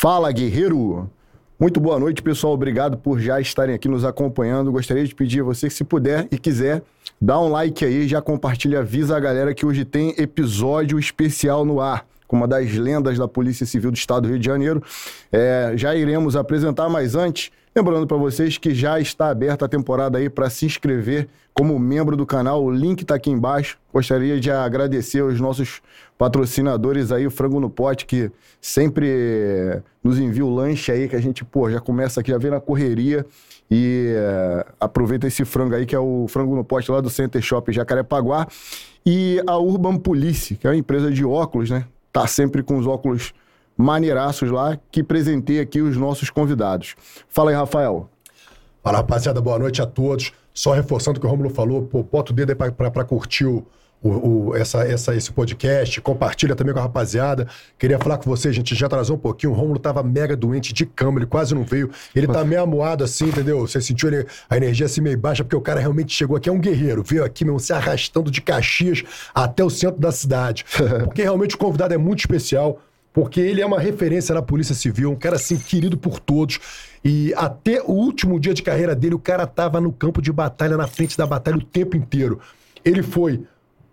Fala, guerreiro! Muito boa noite, pessoal. Obrigado por já estarem aqui nos acompanhando. Gostaria de pedir a você que, se puder e quiser, dá um like aí, já compartilha, avisa a galera que hoje tem episódio especial no ar com uma das lendas da Polícia Civil do Estado do Rio de Janeiro. É, já iremos apresentar, mas antes, lembrando para vocês que já está aberta a temporada aí para se inscrever como membro do canal. O link está aqui embaixo. Gostaria de agradecer aos nossos patrocinadores aí, o Frango no Pote, que sempre nos envia o lanche aí, que a gente, pô, já começa aqui, já vem na correria. E é, aproveita esse frango aí, que é o frango no pote lá do Center Shop Jacarepaguá. E a Urban Police, que é uma empresa de óculos, né? tá sempre com os óculos maneiraços lá, que presentei aqui os nossos convidados. Fala aí, Rafael. Fala, rapaziada, boa noite a todos. Só reforçando o que o Romulo falou, pô, bota o dedo aí para curtir o, o, o, essa, essa, esse podcast, compartilha também com a rapaziada. Queria falar com vocês, gente, já atrasou um pouquinho. O Romulo tava mega doente de cama, ele quase não veio. Ele tá meio amuado assim, entendeu? Você sentiu ele, a energia assim meio baixa, porque o cara realmente chegou aqui, é um guerreiro. Veio aqui mesmo se arrastando de Caxias até o centro da cidade. Porque realmente o convidado é muito especial porque ele é uma referência na Polícia Civil, um cara assim querido por todos. E até o último dia de carreira dele, o cara tava no campo de batalha, na frente da batalha o tempo inteiro. Ele foi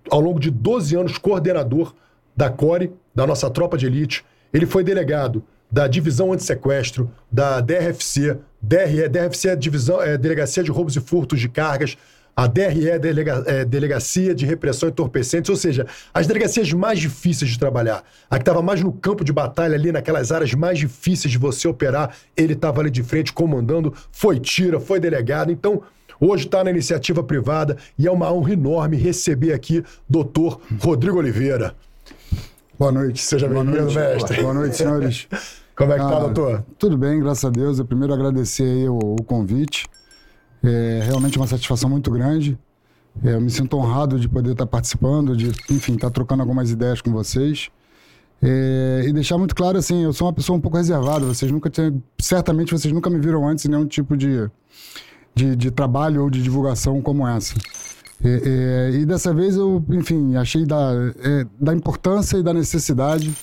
ao longo de 12 anos, coordenador da CORE, da nossa tropa de elite. Ele foi delegado da Divisão Antissequestro, da DRFC. DRE, DRFC é, divisão, é Delegacia de Roubos e Furtos de Cargas. A DRE é, delega, é Delegacia de Repressão Entorpecentes, ou seja, as delegacias mais difíceis de trabalhar. A que estava mais no campo de batalha, ali naquelas áreas mais difíceis de você operar, ele estava ali de frente comandando, foi tira, foi delegado. Então, Hoje está na iniciativa privada e é uma honra enorme receber aqui doutor Rodrigo Oliveira. Boa noite. Seja bem-vindo, mestre. Boa noite, senhores. Como é que tá, doutor? Tudo bem, graças a Deus. Eu primeiro agradecer aí o, o convite. É realmente uma satisfação muito grande. É, eu me sinto honrado de poder estar participando, de, enfim, estar trocando algumas ideias com vocês. É, e deixar muito claro, assim, eu sou uma pessoa um pouco reservada. Vocês nunca tinham, certamente vocês nunca me viram antes em nenhum tipo de, de, de trabalho ou de divulgação como essa. É, é, e dessa vez eu, enfim, achei da, é, da importância e da necessidade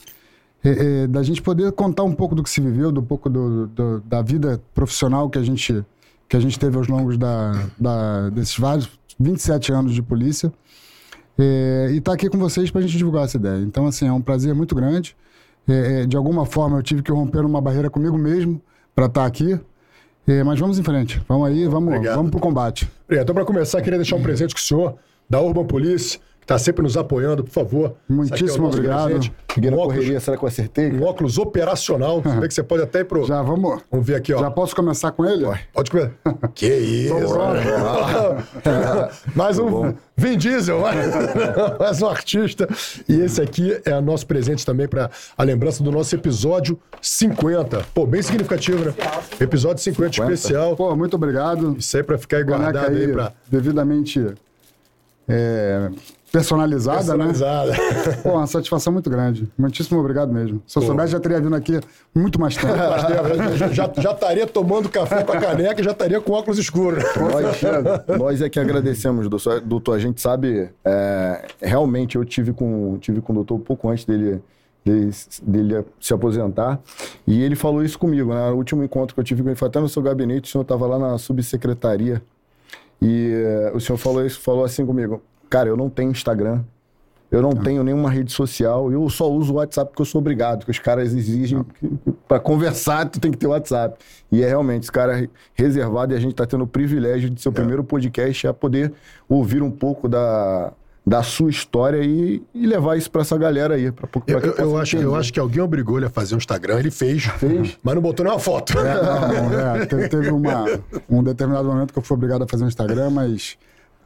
é, é, da gente poder contar um pouco do que se viveu, do pouco do, do, da vida profissional que a gente, que a gente teve aos longos da, da desses vários 27 anos de polícia. É, e estar tá aqui com vocês para a gente divulgar essa ideia. Então, assim, é um prazer muito grande. de alguma forma, eu tive que romper uma barreira comigo mesmo para estar tá aqui. É, mas vamos em frente. Vamos aí, vamos, Obrigado. vamos pro combate. Obrigado. Então, para começar, queria deixar um presente com o senhor, da Urban Police, que está sempre nos apoiando, por favor. Muitíssimo é obrigado. Presente. Cheguei na óculos, correria, será que eu acertei? Um óculos operacional. Você vê que você pode até ir pro. Já vamos. Vamos ver aqui, ó. Já posso começar com ele? Pode começar. que isso! mais um Vin Diesel, mais um artista. E esse aqui é o nosso presente também para a lembrança do nosso episódio 50. Pô, bem significativo, né? Episódio 50, 50. especial. Pô, muito obrigado. Isso aí para ficar guardado aí, aí devidamente é, personalizada, personalizada, né? Pô, uma satisfação muito grande. Muitíssimo obrigado mesmo. Se eu Pô. soubesse, já teria vindo aqui muito mais tempo. já, já estaria tomando café com a caneca e já estaria com óculos escuros. Nós, nós é que agradecemos, doutor. doutor a gente sabe, é, realmente eu tive com, tive com o doutor um pouco antes dele, dele, dele se aposentar. E ele falou isso comigo, né? No último encontro que eu tive com ele, foi até no seu gabinete, o senhor estava lá na subsecretaria e uh, o senhor falou isso, falou assim comigo, cara, eu não tenho Instagram, eu não, não. tenho nenhuma rede social, eu só uso o WhatsApp porque eu sou obrigado, porque os caras exigem para conversar, tu tem que ter WhatsApp. E é realmente, esse cara é reservado e a gente está tendo o privilégio de ser o é. primeiro podcast a poder ouvir um pouco da, da sua história e, e levar isso para essa galera aí. Pra, pra eu, eu, eu acho, eu acho que alguém obrigou ele a fazer um Instagram, ele fez, fez. mas não botou nenhuma foto. É, não, é, teve, teve uma, um determinado momento que eu fui obrigado a fazer um Instagram, mas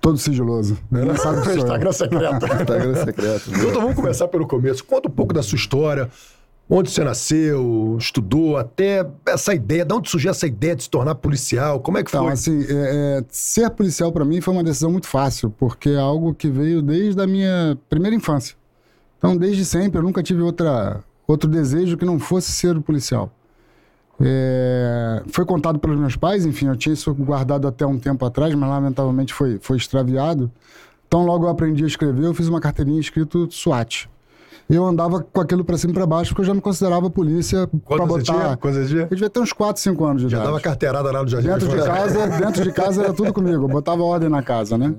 todo sigiloso. Não, sabe que Instagram secreto. Instagram secreto. Então vamos começar pelo começo. Conta um pouco da sua história, onde você nasceu, estudou, até essa ideia, de onde surgiu essa ideia de se tornar policial? Como é que então, foi? assim, é, é, ser policial para mim foi uma decisão muito fácil, porque é algo que veio desde a minha primeira infância. Então, desde sempre, eu nunca tive outra, outro desejo que não fosse ser policial. É, foi contado pelos meus pais, enfim, eu tinha isso guardado até um tempo atrás, mas lamentavelmente foi, foi extraviado. Então, logo eu aprendi a escrever, eu fiz uma carteirinha escrito SWAT. eu andava com aquilo pra cima e pra baixo, porque eu já me considerava polícia tinha? botar. Quantos tinha? Eu devia ter uns 4, 5 anos de Já idade. dava carteirada lá no Jardim Dentro de casa, dentro de casa era tudo comigo. Eu botava ordem na casa, né?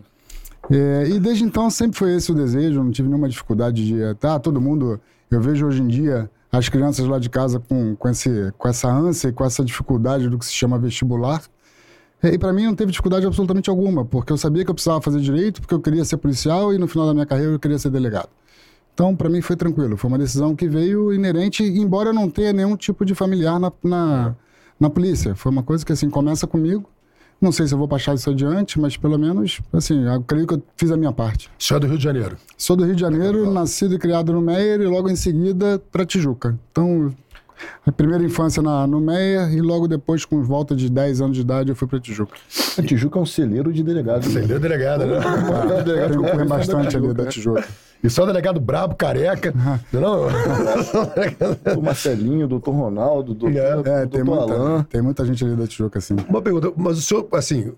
É, e desde então sempre foi esse o desejo, não tive nenhuma dificuldade de. Tá, todo mundo. Eu vejo hoje em dia as crianças lá de casa com, com, esse, com essa ânsia e com essa dificuldade do que se chama vestibular. É, E para mim não teve dificuldade absolutamente alguma, porque eu sabia que eu precisava fazer direito, porque eu queria ser policial e no final da minha carreira eu queria ser delegado. Então, para mim foi tranquilo. Foi uma decisão que veio inerente, embora eu não tenha nenhum tipo de familiar na, na, na polícia. Foi uma coisa que, assim, começa comigo. Não sei se eu vou passar isso adiante, mas pelo menos, assim, eu creio que eu fiz a minha parte. Senhor é do Rio de Janeiro. Sou do Rio de Janeiro, nascido e criado no Meier e logo em seguida para Tijuca. Então, a primeira infância na, no Meier e logo depois, com volta de 10 anos de idade, eu fui para Tijuca. A Tijuca é um celeiro de delegados. Ele é delegado, né? Eu concorri bastante ali da Tijuca. E só delegado brabo, careca. Não, O Marcelinho, o doutor Ronaldo, o doutor, É, o tem doutor muita, Alain. tem muita gente ali da Tijuca, assim. Uma pergunta, mas o senhor, assim,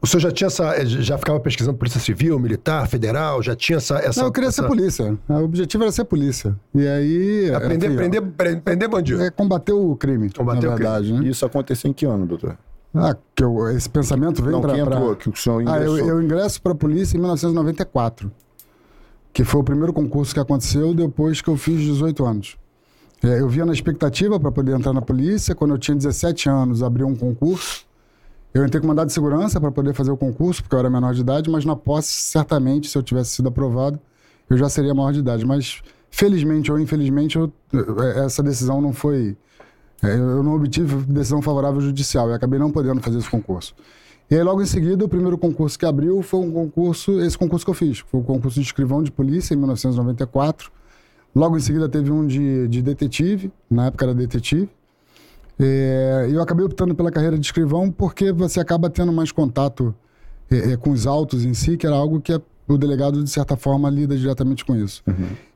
o senhor já tinha essa. Já ficava pesquisando Polícia Civil, Militar, Federal, já tinha essa. essa Não, eu queria essa- ser polícia. O objetivo era ser polícia. E aí... Aprender, enfim, ó, prender, prender, prender bandido. É combater o crime, Combater o na crime. verdade, né? Isso aconteceu em que ano, doutor? Ah, que eu, esse pensamento veio Não, pra... quem pra- entrou, que o senhor Ah, eu, ingressou. eu ingresso para a polícia em 1994, que foi o primeiro concurso que aconteceu depois que eu fiz 18 anos. É, eu via na expectativa para poder entrar na polícia. Quando eu tinha 17 anos, abriu um concurso. Eu entrei com mandado de segurança para poder fazer o concurso, porque eu era menor de idade, mas na posse, certamente, se eu tivesse sido aprovado, eu já seria maior de idade. Mas, felizmente ou infelizmente, eu- eh, essa decisão não foi. eh, Eu não obtive decisão favorável judicial e acabei não podendo fazer esse concurso. E aí, logo em seguida, o primeiro concurso que abriu foi um concurso, esse concurso que eu fiz, foi o concurso de escrivão de polícia em 1994. Logo em seguida teve um de, de detetive, na época era detetive. É, E eu acabei optando pela carreira de escrivão porque você acaba tendo mais contato é, é, com os autos em si, que era algo que a- o delegado, de certa forma, lida diretamente com isso.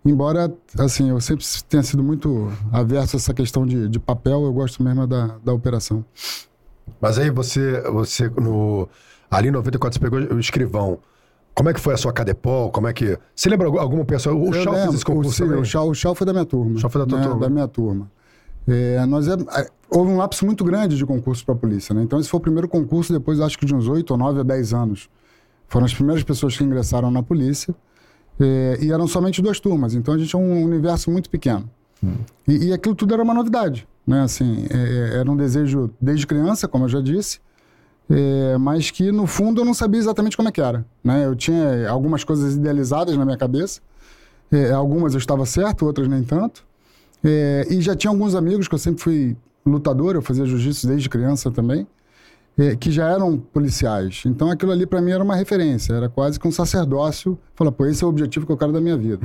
Embora, assim, eu sempre tenha sido muito averso a essa questão de, de papel, eu gosto mesmo da, da operação. Mas aí você, você no, ali em 94, você pegou o escrivão. Como é que foi a sua Cadepol? Como é que. Você lembra algum- alguma pessoa? O Chau fez esse concurso o, o Chau, o Chau foi da minha turma. Chau foi da tua né, turma. Da minha turma. É, nós é, é, houve um lapso muito grande de concurso para a polícia, né? Então esse foi o primeiro concurso, depois acho que de uns 8 ou 9 a 10 anos. Foram as primeiras pessoas que ingressaram na polícia. é, e eram somente duas turmas, então a gente é um universo muito pequeno. E, e aquilo tudo era uma novidade, né? Assim, é, é, era um desejo desde criança, como eu já disse, é, mas que no fundo eu não sabia exatamente como é que era, né? Eu tinha algumas coisas idealizadas na minha cabeça, é, algumas eu estava certo, outras nem tanto. É, e já tinha alguns amigos que eu sempre fui lutador, eu fazia jiu-jitsu desde criança também, é, que já eram policiais. Então aquilo ali para mim era uma referência, era quase que um sacerdócio. Falar, pô, esse é o objetivo que eu quero da minha vida.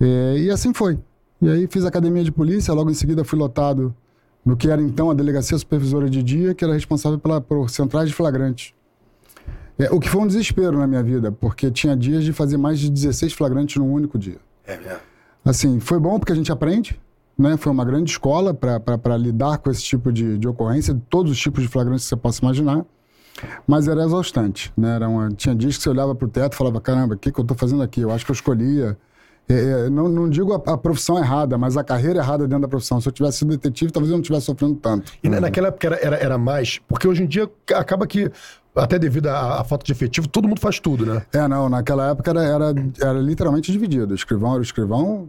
É, e assim foi. E aí fiz academia de polícia, logo em seguida fui lotado no que era então a delegacia supervisora de dia, que era responsável pela, por centrais de flagrantes. É, o que foi um desespero na minha vida, porque tinha dias de fazer mais de 16 flagrantes num único dia. É mesmo. Assim, foi bom porque a gente aprende, né? Foi uma grande escola para lidar com esse tipo de, de ocorrência, todos os tipos de flagrantes que você possa imaginar. Mas era exaustante, né? Era uma, tinha dias que você olhava para o teto e falava, caramba, o que, que eu estou fazendo aqui? Eu acho que eu escolhia... é, é, não, não digo a, a profissão errada, mas a carreira errada dentro da profissão. Se eu tivesse sido detetive, talvez eu não estivesse sofrendo tanto. E na- naquela época era, era, era mais. Porque hoje em dia acaba que, até devido à, à falta de efetivo, todo mundo faz tudo, né? É, não, naquela época era, era, era literalmente dividido. O escrivão era o escrivão.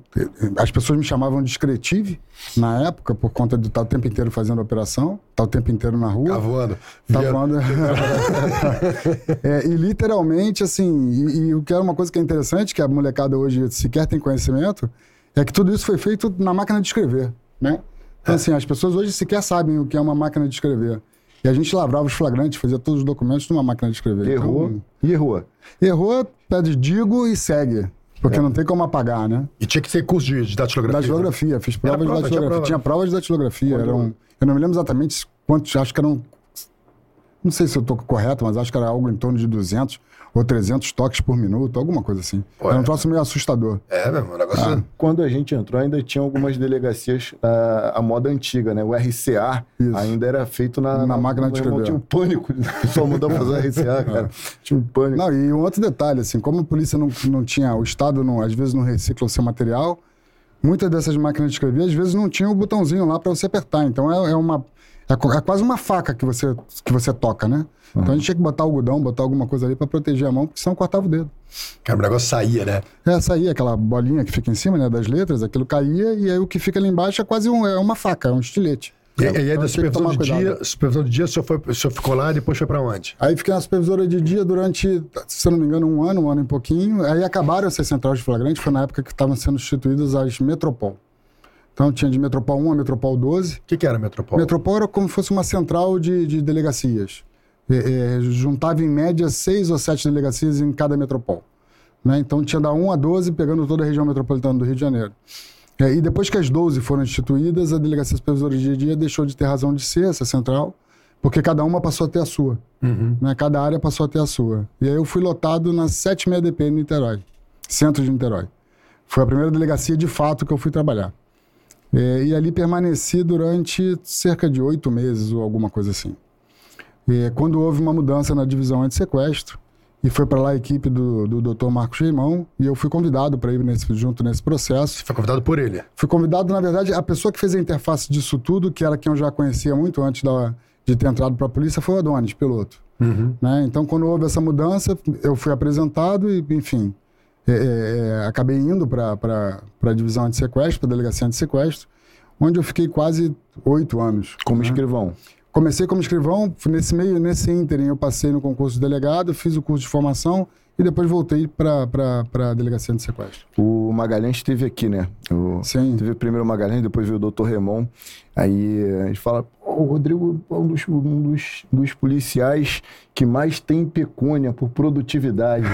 As pessoas me chamavam de escretive na época, por conta de estar o tempo inteiro fazendo operação, estar o tempo inteiro na rua. Tá voando. Tá Via- voando. É, e literalmente, assim, e, e o que é uma coisa que é interessante, que a molecada hoje sequer tem conhecimento, é que tudo isso foi feito na máquina de escrever, né? Então, assim, as pessoas hoje sequer sabem o que é uma máquina de escrever. E a gente lavrava os flagrantes, fazia todos os documentos numa máquina de escrever. Errou Então, e errou. errou, pede digo e segue. Porque não tem como apagar, né? E tinha que ser curso de, de datilografia. Datilografia, fiz prova de prova, tinha datilografia. prova. Tinha prova de datilografia. Eram, eu não me lembro exatamente quantos, acho que eram. Não sei se eu estou correto, mas acho que era algo em torno de 200 ou 300 toques por minuto, alguma coisa assim. Era um troço meio assustador. É, meu irmão, o negócio. Ah. Quando a gente entrou, ainda tinha algumas delegacias ah, a moda antiga, né? O RCA Isso. ainda era feito na, Na máquina de escrever. Tinha um pânico. O pessoal mudou pra fazer o RCA, cara. Tinha um pânico. Não, e um outro detalhe, assim, como a polícia não, não tinha, o Estado não, às vezes não recicla o seu material, muitas dessas máquinas de escrever, às vezes não tinha o botãozinho lá para você apertar. Então é, é uma. É, é, quase uma faca que você, que você toca, né? Uhum. Então a gente tinha que botar algodão, botar alguma coisa ali para proteger a mão, porque senão cortava o dedo. Cara, o negócio saía, né? É, saía aquela bolinha que fica em cima né, das letras, aquilo caía, e aí o que fica ali embaixo é quase um, é uma faca, é um estilete. E, e aí, da supervisão de, dia, supervisão de dia, o senhor, foi, o senhor ficou lá e depois foi para onde? Aí fiquei na supervisora de dia durante, se eu não me engano, um ano, um ano e pouquinho. Aí acabaram essas centrais de flagrante, foi na época que estavam sendo instituídas as Metropol. Então tinha de Metropol 1 a Metropol 12. O que, que era Metropol? Metropol era como se fosse uma central de, de delegacias. É, é, juntava em média seis ou sete delegacias em cada Metropol. Né? Então tinha da 1 a 12, pegando toda a região metropolitana do Rio de Janeiro. É, e depois que as 12 foram instituídas, a Delegacia Supervisora de Dia a Dia deixou de ter razão de ser essa central, porque cada uma passou a ter a sua. Uhum. Né? Cada área passou a ter a sua. E aí eu fui lotado na 7 DP em Niterói, centro de Niterói. Foi a primeira delegacia de fato que eu fui trabalhar. É, e ali permaneci durante cerca de oito meses ou alguma coisa assim. E, quando houve uma mudança na divisão anti-sequestro, e foi para lá a equipe do, do Dr. Marcos Geimão, e eu fui convidado para ir nesse, junto nesse processo. Você foi convidado por ele? Fui convidado, na verdade, a pessoa que fez a interface disso tudo, que era quem eu já conhecia muito antes da, de ter entrado para a polícia, foi o Adonis, piloto. Uhum. Né? Então, quando houve essa mudança, eu fui apresentado e, enfim, é, é, é acabei indo para a divisão de sequestro, para a delegacia de sequestro, onde eu fiquei quase oito anos. Como né? escrivão? Comecei como escrivão, nesse meio, nesse ínterim, eu passei no concurso de delegado, fiz o curso de formação e depois voltei para a delegacia de sequestro. O Magalhães esteve aqui, né? O, Sim. Teve primeiro o Magalhães, depois veio o Dr. Remon. Aí a gente fala, o Rodrigo é um dos, um dos, dos, policiais que mais tem pecúnia por produtividade.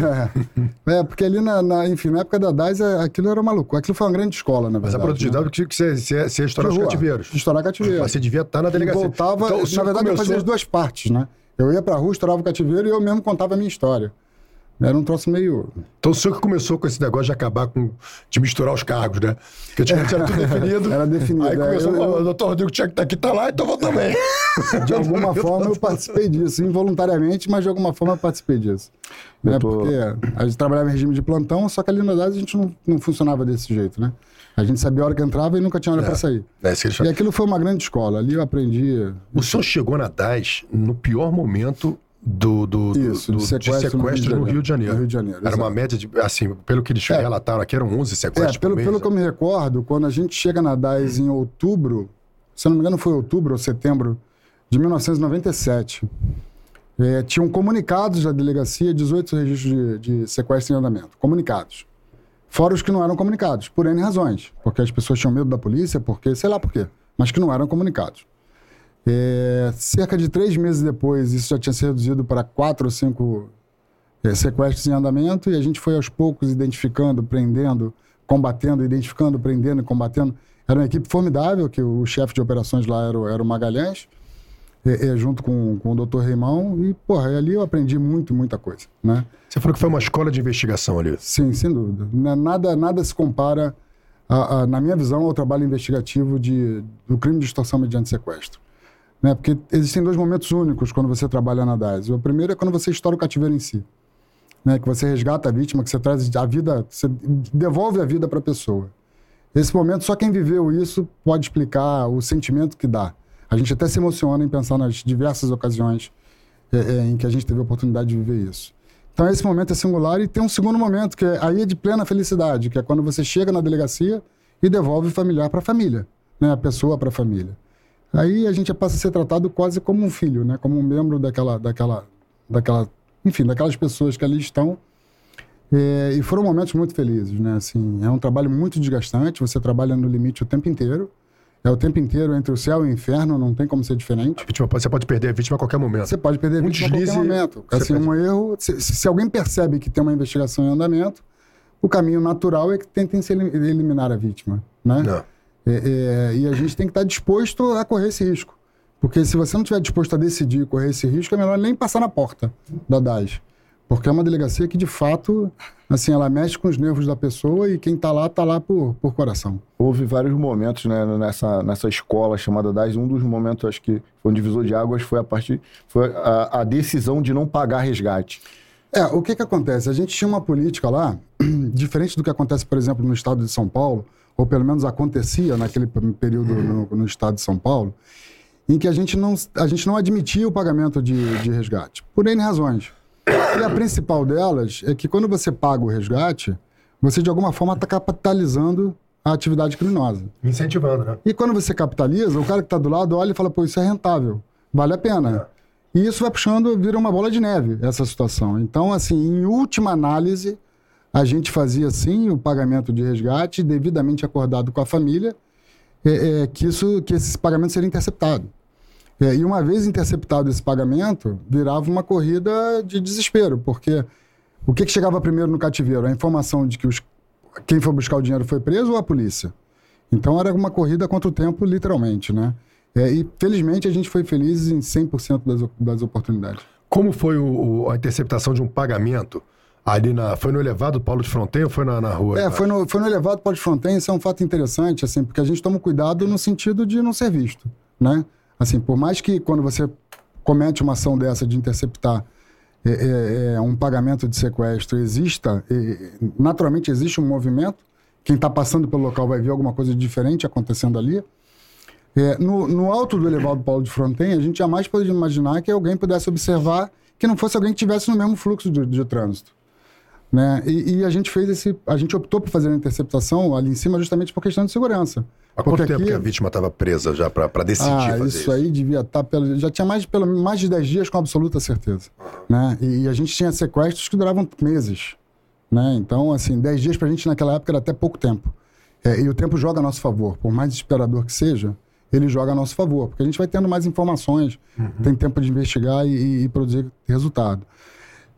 é, porque ali, na, na, enfim, na época da DAS, é, aquilo era maluco. Aquilo foi uma grande escola, na verdade. Mas a produtividade né? tinha que ser, ser, ser estourar os cativeiros. Estourar cativeiros. Você devia estar na delegacia. E voltava, então, na verdade, começou... eu fazia as duas partes, né? Eu ia pra rua, estourava o cativeiro e eu mesmo contava a minha história. Era um troço meio. Então o senhor que começou com esse negócio de acabar com. de misturar os cargos, né? Porque antigamente era tudo definido. Era definido. Aí começou, eu, o doutor Rodrigo tinha que estar tá aqui, tá lá, então vou também. De alguma forma eu participei disso, involuntariamente, mas de alguma forma eu participei disso. Né? Tô... Porque a gente trabalhava em regime de plantão, só que ali na verdade a gente não, não funcionava desse jeito, né? A gente sabia a hora que entrava e nunca tinha hora é, para sair. É, e aquilo foi uma grande escola. Ali eu aprendi. O senhor chegou na DAS no pior momento do, do, Isso, do, sequestro de sequestro no Rio de Janeiro. Rio de Janeiro era uma média de, assim, pelo que eles é. relataram aqui, eram 11 sequestros é, pelo, mês, pelo que eu me recordo, quando a gente chega na DAIS em outubro, se não me engano foi outubro ou setembro de 1997, é, tinham comunicados da delegacia 18 registros de, de sequestro em andamento. Comunicados. Fora os que não eram comunicados, por N razões. Porque as pessoas tinham medo da polícia, porque sei lá por quê, mas que não eram comunicados. É, cerca de três meses depois, isso já tinha sido reduzido para quatro ou cinco é, sequestros em andamento e a gente foi aos poucos identificando, prendendo, combatendo, identificando, prendendo e combatendo. Era uma equipe formidável, que o chefe de operações lá era, o, era o Magalhães, é, é, junto com, com o Dr. Reimão. E, porra, ali eu aprendi muito, muita coisa, né? Você falou que foi uma escola de investigação ali. Sim, sem dúvida. Nada, nada se compara, a, a, na minha visão, ao trabalho investigativo de, do crime de extorsão mediante sequestro. Né? Porque existem dois momentos únicos quando você trabalha na DAS. O primeiro é quando você estoura o cativeiro em si. Né? Que você resgata a vítima, que você traz a vida, você devolve a vida para a pessoa. Esse momento, só quem viveu isso pode explicar o sentimento que dá. A gente até se emociona em pensar nas diversas ocasiões é, é, em que a gente teve a oportunidade de viver isso. Então, esse momento é singular e tem um segundo momento, que é, aí é de plena felicidade, que é quando você chega na delegacia e devolve o familiar para a família, né? a pessoa para a família. Aí a gente passa a ser tratado quase como um filho, né? Como um membro daquela, daquela, daquela, enfim, daquelas pessoas que ali estão. É, e foram momentos muito felizes, né? Assim, é um trabalho muito desgastante. Você trabalha no limite o tempo inteiro. É o tempo inteiro entre o céu e o inferno, não tem como ser diferente. Vítima, você pode perder a vítima a qualquer momento. Você pode perder a um vítima deslize, a qualquer momento. Assim, um erro. Se, se, alguém percebe que tem uma investigação em andamento, o caminho natural é que tentem eliminar a vítima, né? Não. É, é, e a gente tem que estar disposto a correr esse risco. Porque se você não estiver disposto a decidir correr esse risco, é melhor nem passar na porta da DAS. Porque é uma delegacia que, de fato, assim, ela mexe com os nervos da pessoa e quem está lá, está lá por, por coração. Houve vários momentos né, nessa, nessa escola chamada DAS. Um dos momentos, acho que foi um divisor de águas, foi a, partir, foi a, a decisão de não pagar resgate. É, o que, que acontece? A gente tinha uma política lá, diferente do que acontece, por exemplo, no estado de São Paulo, ou pelo menos acontecia naquele período no, no estado de São Paulo, em que a gente não, a gente não admitia o pagamento de, de resgate, por N razões. E a principal delas é que quando você paga o resgate, você de alguma forma está capitalizando a atividade criminosa. Incentivando, né? E quando você capitaliza, o cara que está do lado olha e fala, pô, isso é rentável, vale a pena. É. E isso vai puxando, vira uma bola de neve, essa situação. Então, assim, em última análise, a gente fazia, sim, o pagamento de resgate, devidamente acordado com a família, é, é, que, isso, que esse pagamento seria interceptado. É, e uma vez interceptado esse pagamento, virava uma corrida de desespero, porque o que, que chegava primeiro no cativeiro? A informação de que os, quem foi buscar o dinheiro foi preso ou a polícia? Então era uma corrida contra o tempo, literalmente, né? É, e felizmente a gente foi feliz em 100% das, das oportunidades. Como foi o, o, a interceptação de um pagamento? Ali na, foi no elevado Paulo de Fronten ou foi na, na rua? É, foi no, foi no elevado Paulo de Fronten, isso é um fato interessante, assim, porque a gente toma cuidado no sentido de não ser visto, né? Assim, por mais que quando você comete uma ação dessa de interceptar é, é, é um pagamento de sequestro exista, é, naturalmente existe um movimento, quem está passando pelo local vai ver alguma coisa diferente acontecendo ali. É, no, no, alto do elevado Paulo de Fronten, a gente jamais poderia imaginar que alguém pudesse observar que não fosse alguém que estivesse no mesmo fluxo de, de trânsito. Né? E, e, a gente fez esse. A gente optou por fazer a interceptação ali em cima justamente por questão de segurança. Há quanto tempo aqui... que a vítima estava presa já para decidir ah, fazer isso? Isso aí devia estar. Tá pelo, já tinha mais de, pelo, mais de 10 dias com absoluta certeza. Né? E, e, a gente tinha sequestros que duravam meses. Né? Então, assim, 10 dias para a gente naquela época era até pouco tempo. É, e o tempo joga a nosso favor. Por mais desesperador que seja, ele joga a nosso favor. Porque a gente vai tendo mais informações, uhum. tem tempo de investigar e, e produzir resultado.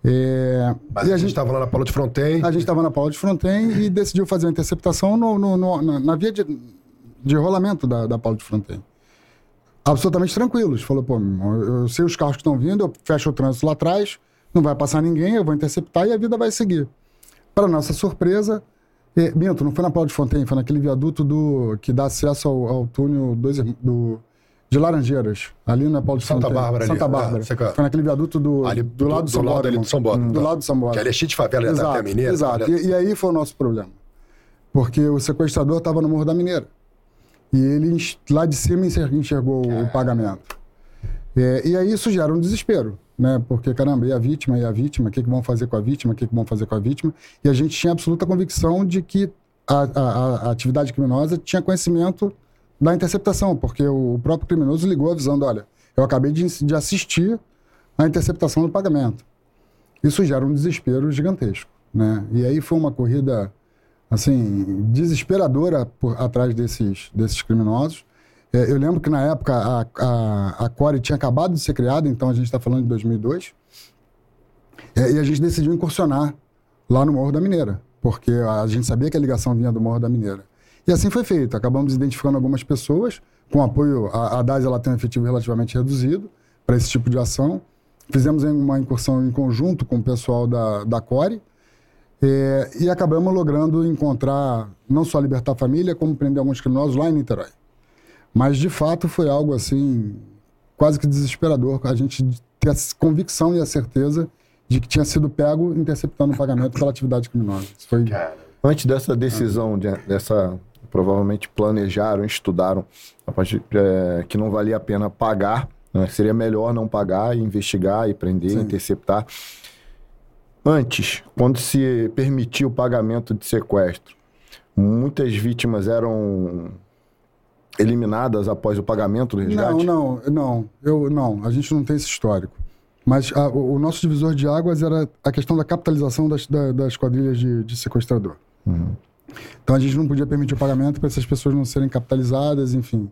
É, Mas e a gente estava lá na Paula de Fronten. A gente estava na Paula de Fronten e decidiu fazer a interceptação no, no, no, na, na, via de, de rolamento da, da Paula de Fronten. Absolutamente tranquilos. Falou, pô, eu sei os carros que estão vindo, eu fecho o trânsito lá atrás, não vai passar ninguém, eu vou interceptar e a vida vai seguir. Para nossa surpresa, é, Bento, não foi na Paula de Fronten, foi naquele viaduto do, que dá acesso ao, ao túnel dois, do de Laranjeiras, ali na Paulo de Santa Bárbara. Santa ali, Bárbara. É, Foi naquele viaduto do, ali, do, do, lado do, São lado do São Bódromo. Hum, do lado do São Bódromo. Que ali é cheio de favela, exato, até a Mineira. Exato, e, e, aí foi o nosso problema. Porque o sequestrador estava no Morro da Mineira. E ele lá de cima enxergou o pagamento. É, e aí isso gera um desespero, né? Porque, caramba, e a vítima, e a vítima, o que, que vão fazer com a vítima, o que, que vão fazer com a vítima? E a gente tinha absoluta convicção de que a, a, a atividade criminosa tinha conhecimento da interceptação, porque o próprio criminoso ligou avisando: olha, eu acabei de, de assistir à interceptação do pagamento. Isso gera um desespero gigantesco. Né? E aí foi uma corrida assim desesperadora por, atrás desses, desses criminosos. É, eu lembro que na época a, a, a Core tinha acabado de ser criada, então a gente está falando de 2002, é, e a gente decidiu incursionar lá no Morro da Mineira, porque a gente sabia que a ligação vinha do Morro da Mineira. E assim foi feito. Acabamos identificando algumas pessoas, com apoio, a, a DAS ela tem um efetivo relativamente reduzido para esse tipo de ação. Fizemos uma incursão em conjunto com o pessoal da, da Core é, e acabamos logrando encontrar não só libertar a família, como prender alguns criminosos lá em Niterói. Mas, de fato, foi algo assim, quase que desesperador, a gente ter a convicção e a certeza de que tinha sido pego interceptando o pagamento pela atividade criminosa. Isso foi... Antes dessa decisão, de, dessa provavelmente planejaram, estudaram a partir, é, que não valia a pena pagar, né? seria melhor não pagar, investigar e prender, Sim. interceptar. Antes, quando se permitia o pagamento de sequestro, muitas vítimas eram eliminadas após o pagamento do resgate? Não, não, não. Eu, não, a gente não tem esse histórico. Mas a, o, o, nosso divisor de águas era a questão da capitalização das, da, das quadrilhas de, de sequestrador. Uhum. Então a gente não podia permitir o pagamento para essas pessoas não serem capitalizadas, enfim.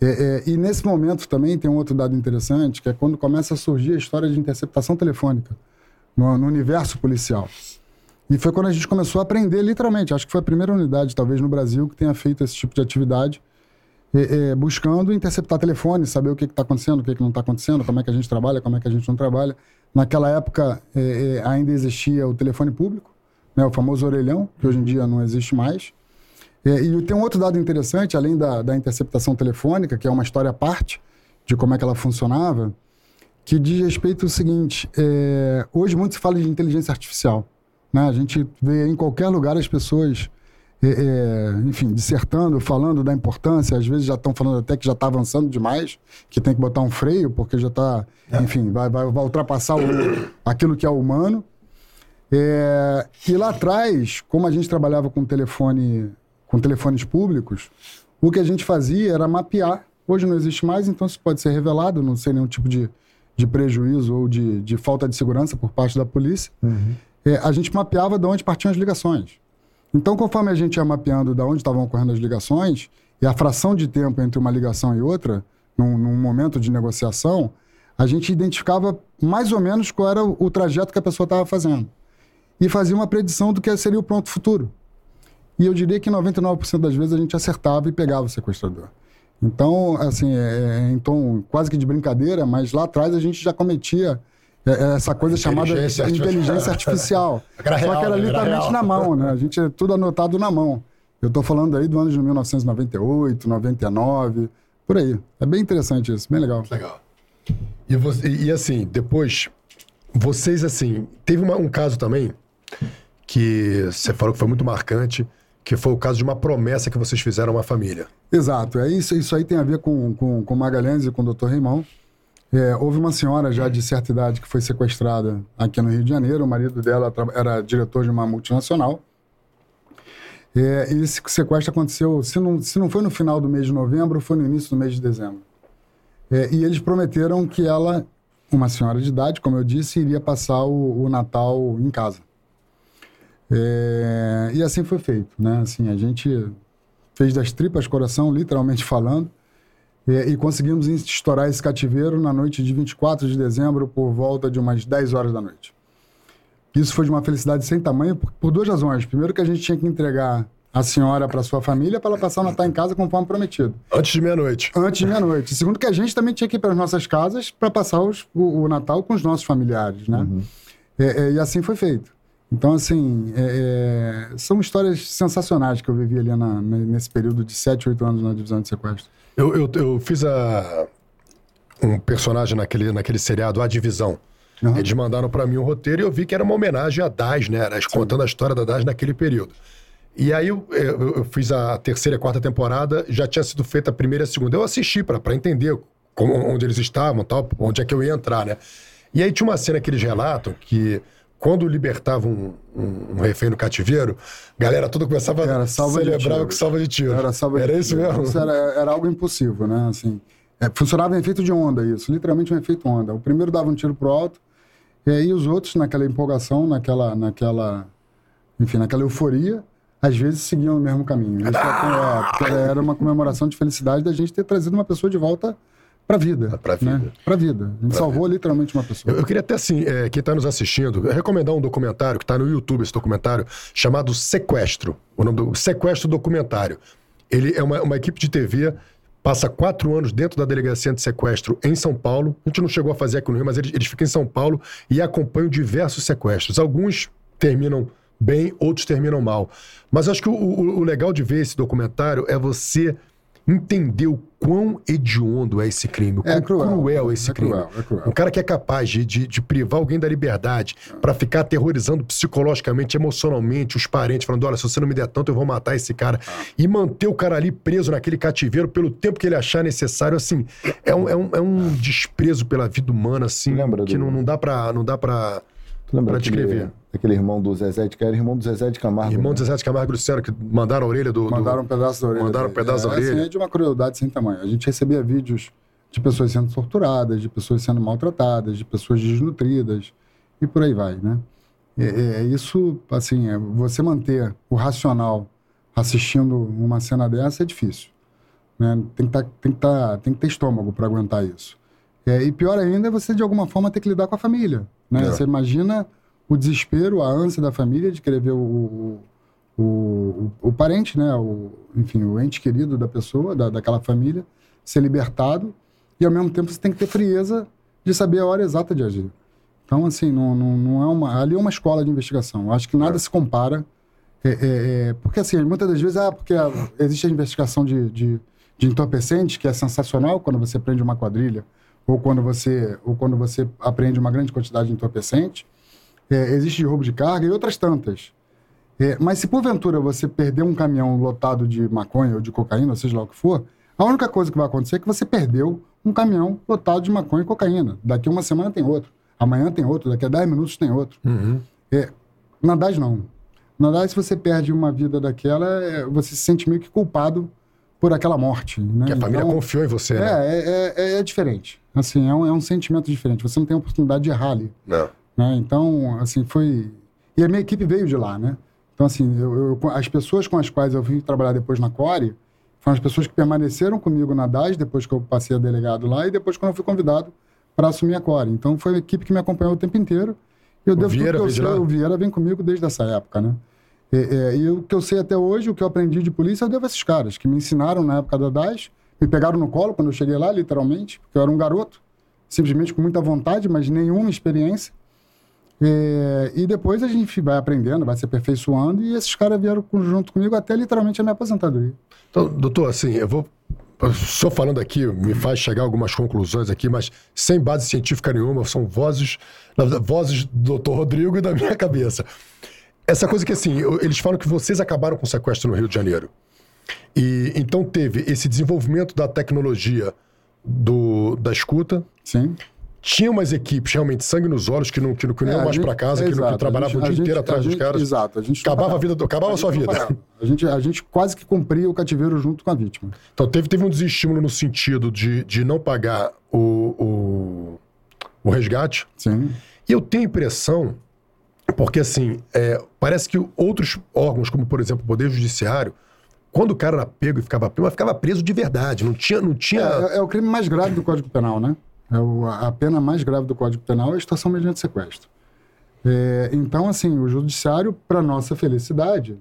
É, é, e nesse momento também tem um outro dado interessante, que é quando começa a surgir a história de interceptação telefônica no, no universo policial. E foi quando a gente começou a aprender, literalmente, acho que foi a primeira unidade, talvez, no Brasil, que tenha feito esse tipo de atividade, é, é buscando interceptar telefone, saber o que está acontecendo, o que, que não está acontecendo, como é que a gente trabalha, como é que a gente não trabalha. Naquela época, é, é, ainda existia o telefone público, né, o famoso orelhão, que hoje em dia não existe mais. É, e tem um outro dado interessante, além da, da interceptação telefônica, que é uma história à parte de como é que ela funcionava, que diz respeito ao seguinte: é, hoje muito se fala de inteligência artificial. Né? A gente vê em qualquer lugar as pessoas é, é, enfim, dissertando, falando da importância, às vezes já estão falando até que já está avançando demais, que tem que botar um freio, porque já está, enfim, vai, vai, vai ultrapassar o, aquilo que é humano. É, e lá atrás, como a gente trabalhava com telefone, com telefones públicos, o que a gente fazia era mapear. Hoje não existe mais, então isso pode ser revelado, não sei nenhum tipo de, de prejuízo ou de, de falta de segurança por parte da polícia. Uhum. É, a gente mapeava de onde partiam as ligações. Então, conforme a gente ia mapeando de onde estavam ocorrendo as ligações, e a fração de tempo entre uma ligação e outra, num, num momento de negociação, a gente identificava mais ou menos qual era o, o trajeto que a pessoa estava fazendo. E fazia uma predição do que seria o pronto futuro. E eu diria que 99% das vezes a gente acertava e pegava o sequestrador. Então, assim, é, é, em tom quase que de brincadeira, mas lá atrás a gente já cometia é, é essa coisa chamada inteligência artificial. Só que era literalmente na mão, né? A gente é tudo anotado na mão. Eu estou falando aí do ano de 1998, 99, por aí. É bem interessante isso, bem legal. Legal. E, você, e assim, depois, vocês, assim, teve uma, um caso também que você falou que foi muito marcante, que foi o caso de uma promessa que vocês fizeram a uma família. Exato. É isso, isso aí tem a ver com, com, com Magalhães e com o Dr. Reimão. É, houve uma senhora já de certa idade que foi sequestrada aqui no Rio de Janeiro. O marido dela era diretor de uma multinacional. É, e esse sequestro aconteceu, se não, se não foi no final do mês de novembro, foi no início do mês de dezembro. É, e eles prometeram que ela, uma senhora de idade, como eu disse, iria passar o, o Natal em casa. É, e assim foi feito, né? Assim, a gente fez das tripas coração, literalmente falando. E, e, conseguimos estourar esse cativeiro na noite de 24 de dezembro, por volta de umas 10 horas da noite. Isso foi de uma felicidade sem tamanho por, por duas razões. Primeiro, que a gente tinha que entregar a senhora para sua família para ela passar o Natal em casa conforme prometido. Antes de meia-noite. Antes de meia-noite. Segundo, que a gente também tinha que ir para as nossas casas para passar os, o, o, Natal com os nossos familiares, né? Uhum. É, é, e assim foi feito. Então, assim, é, é são histórias sensacionais que eu vivi ali na, nesse período de 7, 8 anos na divisão de sequestro. Eu, eu, eu fiz a, um personagem naquele, naquele seriado, A Divisão. Uhum. Eles mandaram para mim um roteiro e eu vi que era uma homenagem a DAS, né? Era contando a história da DAS naquele período. E aí eu, eu, eu, fiz a terceira e quarta temporada, já tinha sido feita a primeira e a segunda. Eu assisti para entender como, onde eles estavam tal, onde é que eu ia entrar, né? E aí tinha uma cena que eles relatam que quando libertavam um, um, um, refém no cativeiro, a galera toda começava a celebrar com salva de tiro. Era, salva era de isso tiro. mesmo? Isso era, era, algo impossível, né? Assim, é, funcionava em efeito de onda isso, literalmente um efeito onda. O primeiro dava um tiro pro alto, e aí os outros, naquela empolgação, naquela, naquela, enfim, naquela euforia, às vezes seguiam no mesmo caminho. Isso é, era uma comemoração de felicidade da gente ter trazido uma pessoa de volta para vida. Para vida. Né? Para vida. A gente pra salvou vida. literalmente uma pessoa. Eu, eu queria até assim, é, quem está nos assistindo, recomendar um documentário que está no YouTube, esse documentário, chamado Sequestro. O nome do Sequestro Documentário. Ele é uma, uma equipe de TV passa quatro anos dentro da delegacia de sequestro em São Paulo. A gente não chegou a fazer aqui no Rio, mas eles, eles ficam em São Paulo e acompanham diversos sequestros. Alguns terminam bem, outros terminam mal. Mas acho que o, o, o legal de ver esse documentário é você entender o quão hediondo é esse crime, o é quão cruel, cruel é esse é crime. Cruel, é cruel. Um cara que é capaz de, de, de privar alguém da liberdade é. para ficar aterrorizando psicologicamente, emocionalmente os parentes, falando: olha, se você não me der tanto, eu vou matar esse cara. É. E manter o cara ali preso naquele cativeiro pelo tempo que ele achar necessário, assim, é um, é um, é um desprezo pela vida humana, assim, que do... não, não dá pra. Não dá pra Tu lembra pra descrever. Aquele irmão do Zezé de, que era irmão do Zezé de Camargo. Irmão né? do Zezé de Camargo Luciano, que mandaram a orelha do. Mandaram um pedaço da orelha. Mandaram um pedaço é, da orelha. Assim, é de uma crueldade sem tamanho. A gente recebia vídeos de pessoas sendo torturadas, de pessoas sendo maltratadas, de pessoas desnutridas e por aí vai, né? É, é, é isso, assim, é, você manter o racional assistindo uma cena dessa é difícil. Né? Tem, que tá, tem, que tá, tem que ter estômago para aguentar isso. É, e pior ainda é você, de alguma forma, ter que lidar com a família. Né? É. Você imagina o desespero, a ânsia da família de querer ver o, o, o, o, parente, né? o, enfim, o ente querido da pessoa, da, daquela família, ser libertado. E, ao mesmo tempo, você tem que ter frieza de saber a hora exata de agir. Então, assim, não, não, não é uma... Ali é uma escola de investigação. Eu acho que nada é. se compara. É, é, é, porque, assim, muitas das vezes, ah, porque existe a investigação de, de, de entorpecentes, que é sensacional quando você prende uma quadrilha ou quando você, ou quando você apreende uma grande quantidade de entorpecente. É, existe roubo de carga e outras tantas. É, mas se porventura você perder um caminhão lotado de maconha ou de cocaína, ou seja lá o que for, a única coisa que vai acontecer é que você perdeu um caminhão lotado de maconha e cocaína. Daqui uma semana tem outro, amanhã tem outro, daqui a 10 minutos tem outro. Uhum. É, na DAS, não. Na DAS, se você perde uma vida daquela, é, você se sente meio que culpado por aquela morte. Né? Que a família Então, confiou em você, né? é, é, é, é diferente. Assim, é um, é um sentimento diferente. Você não tem a oportunidade de errar ali. Não. Né? Então, assim, foi... E a minha equipe veio de lá, né? Então, assim, eu, eu- as pessoas com as quais eu vim trabalhar depois na Core foram as pessoas que permaneceram comigo na DAS depois que eu passei a delegado lá e depois quando eu fui convidado para assumir a Core. Então, foi a equipe que me acompanhou o tempo inteiro. Eu O devo Vieira tudo que eu sei, o Vieira vem comigo desde essa época, né? É, é, e o que eu sei até hoje, o que eu aprendi de polícia, eu devo a esses caras, que me ensinaram na época da DAS, me pegaram no colo quando eu cheguei lá, literalmente, porque eu era um garoto, simplesmente com muita vontade, mas nenhuma experiência. É, e depois a gente vai aprendendo, vai se aperfeiçoando, e esses caras vieram junto comigo até literalmente a minha aposentadoria. Então, doutor, assim, eu vou. Só falando aqui, me faz chegar algumas conclusões aqui, mas sem base científica nenhuma, são vozes, vozes do doutor Rodrigo e da minha cabeça. Essa coisa que, assim, eles falam que vocês acabaram com o sequestro no Rio de Janeiro. E então teve esse desenvolvimento da tecnologia do, da escuta. Sim. Tinha umas equipes realmente sangue nos olhos que não, que não, que não iam É, mais pra casa, que, não, que exato, trabalhavam a o dia gente- inteiro atrás dos gente- caras. Exato. A gente Acabava a vida, acabava a sua vida. parava. A gente, a gente quase que cumpria o cativeiro junto com a vítima. Então teve, teve um desestímulo no sentido de, de não pagar o, o, o resgate. Sim. E eu tenho a impressão, porque assim, é, parece que outros órgãos, como por exemplo o Poder Judiciário, quando o cara era pego e ficava preso, mas ficava preso de verdade. Não tinha. Não tinha... É, é o crime mais grave do Código Penal, né? É a pena mais grave do Código Penal é a extorsão mediante sequestro. É, então, assim, o judiciário, para nossa felicidade,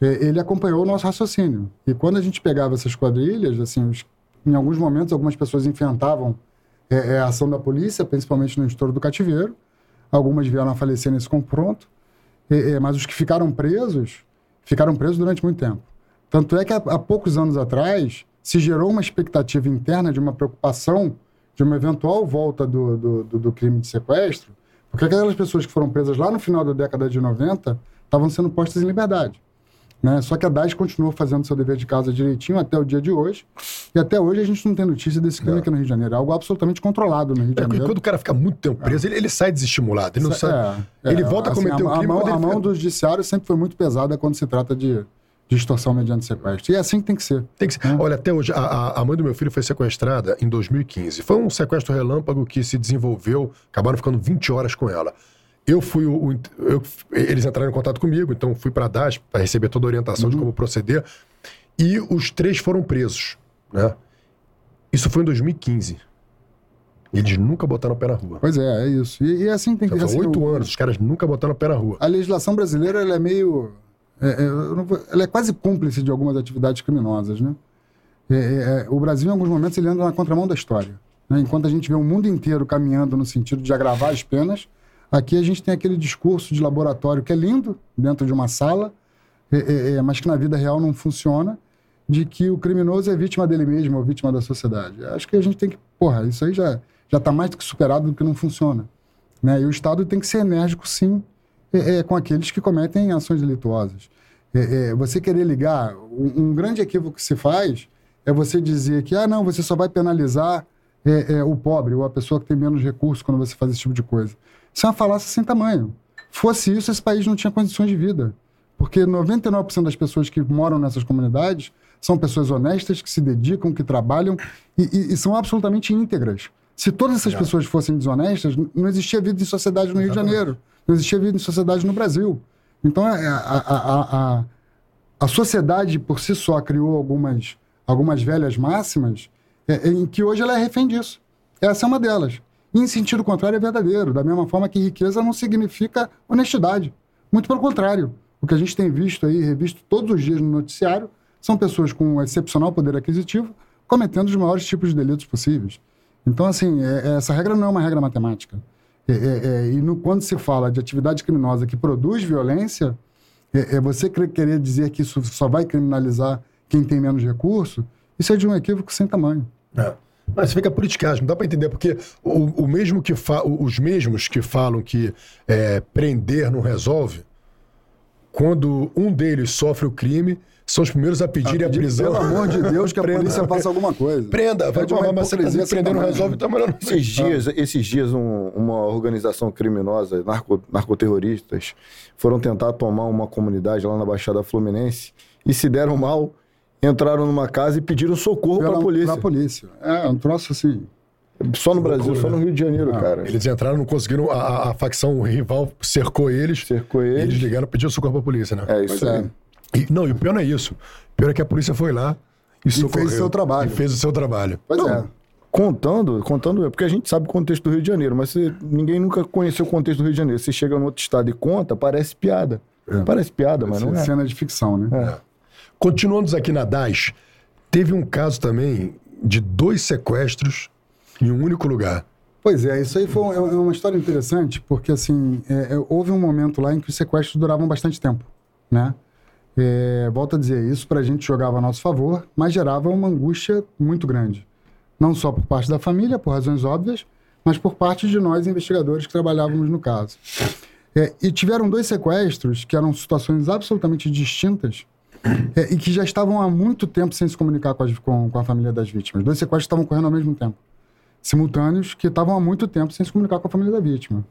é, ele acompanhou o nosso raciocínio. E quando a gente pegava essas quadrilhas, assim, os- em alguns momentos, algumas pessoas enfrentavam é, é, a ação da polícia, principalmente no estouro do cativeiro. Algumas vieram a falecer nesse confronto. É, mas os que ficaram presos, ficaram presos durante muito tempo. Tanto é que há, há poucos anos atrás se gerou uma expectativa interna de uma preocupação de uma eventual volta do, do, do- do crime de sequestro, porque aquelas pessoas que foram presas lá no final da década de 90 estavam sendo postas em liberdade. Né? Só que a DAS continuou fazendo seu dever de casa direitinho até o dia de hoje, e até hoje a gente não tem notícia desse crime aqui no Rio de Janeiro. É algo absolutamente controlado no Rio de É, Janeiro. quando o cara fica muito tempo preso, ele, ele sai desestimulado. Ele não sai. É, ele é, volta a assim, cometer o a, crime mão, quando ele a mão fica- do judiciário sempre foi muito pesada quando se trata de, de extorsão mediante sequestro. E é assim que tem que ser. Tem que ser. Olha, até hoje, a, a- mãe do meu filho foi sequestrada em 2015. Foi um sequestro relâmpago que se desenvolveu, acabaram ficando 20 horas com ela. Eu fui o. o- eu- eles entraram em contato comigo, então fui para a DAS para receber toda a orientação de como proceder. E os três foram presos. Né? Isso foi em 2015. Eles nunca botaram o pé na rua. Pois é, é isso. E, e é assim que tem que Então, assim, oito anos, os caras nunca botaram o pé na rua. A legislação brasileira ela é meio. É, é, vou- ela é quase cúmplice de algumas atividades criminosas, né? É, é, é, o Brasil, em alguns momentos, ele anda na contramão da história. né? Enquanto a gente vê o mundo inteiro caminhando no sentido de agravar as penas, aqui a gente tem aquele discurso de laboratório que é lindo dentro de uma sala, é, é, mas que na vida real não funciona, de que o criminoso é vítima dele mesmo ou vítima da sociedade. Acho que a gente tem que. Porra, isso aí já já está mais do que superado do que não funciona. Né? E o Estado tem que ser enérgico, sim, é, é, com aqueles que cometem ações delituosas. É, é, você querer ligar, um, um grande equívoco que se faz é você dizer que, ah, não, você só vai penalizar o pobre ou a pessoa que tem menos recursos quando você faz esse tipo de coisa. Isso é uma falácia sem tamanho. Fosse isso, esse país não tinha condições de vida. Porque 99% das pessoas que moram nessas comunidades são pessoas honestas, que se dedicam, que trabalham e, e- e são absolutamente íntegras. Se todas essas pessoas fossem desonestas, não existia vida em sociedade no Rio de Janeiro, não existia vida em sociedade no Brasil. Então, é, a, a, a, a, a sociedade por si só criou algumas, algumas velhas máximas é, em que hoje ela é refém disso. Essa é uma delas. E, em sentido contrário, é verdadeiro. Da mesma forma que riqueza não significa honestidade. Muito pelo contrário. O que a gente tem visto aí, revisto todos os dias no noticiário, são pessoas com um excepcional poder aquisitivo cometendo os maiores tipos de delitos possíveis. Então, assim, é- é- essa regra não é uma regra matemática. É- é- é, e no- quando se fala de atividade criminosa que produz violência, é, é você querer dizer que isso só vai criminalizar quem tem menos recurso, isso é de um equívoco sem tamanho. É. Mas fica politicagem, não dá para entender, porque o, o mesmo que os mesmos que falam que é, prender não resolve, quando um deles sofre o crime, são os primeiros a pedirem a, pedir, prisão. Pelo amor de Deus, que a Prenda. polícia faça alguma coisa. Prenda, vai É de de uma hipocrisia prender não resolve, tá melhor não Esses dias, esses dias um- uma organização criminosa, narco- narcoterroristas, foram tentar tomar uma comunidade lá na Baixada Fluminense e se deram mal, entraram numa casa e pediram socorro Pela- pra polícia. Pra polícia. É, um troço assim. Só no Brasil, Loucura, só no né? Rio de Janeiro, cara. Eles entraram, não conseguiram, a, a- a facção rival cercou eles. Cercou E eles. eles ligaram, pediram socorro pra polícia, né? É isso Pois é. E- não, e o pior não é isso. O pior é que a polícia foi lá e, socorreu. fez o seu trabalho. E fez o seu trabalho. Pois Não, é. Contando, contando, é porque a gente sabe o contexto do Rio de Janeiro, mas você- ninguém nunca conheceu o contexto do Rio de Janeiro. Você chega no outro estado e conta, parece piada. É. Parece piada, mas não é. Cena de ficção, né? É. Continuando aqui na DAS, teve um caso também de dois sequestros em um único lugar. Pois é, isso aí foi um- é uma história interessante, porque assim, é, é, houve um momento lá em que os sequestros duravam bastante tempo, né? É, volto a dizer, isso pra gente jogava a nosso favor, mas gerava uma angústia muito grande. Não só por parte da família, por razões óbvias, mas por parte de nós investigadores que trabalhávamos no caso. É, e tiveram dois sequestros que eram situações absolutamente distintas é, e que já estavam há muito tempo sem se comunicar com, as- com- com a família das vítimas. Dois sequestros estavam ocorrendo ao mesmo tempo simultâneos que estavam há muito tempo sem se comunicar com a família da vítima.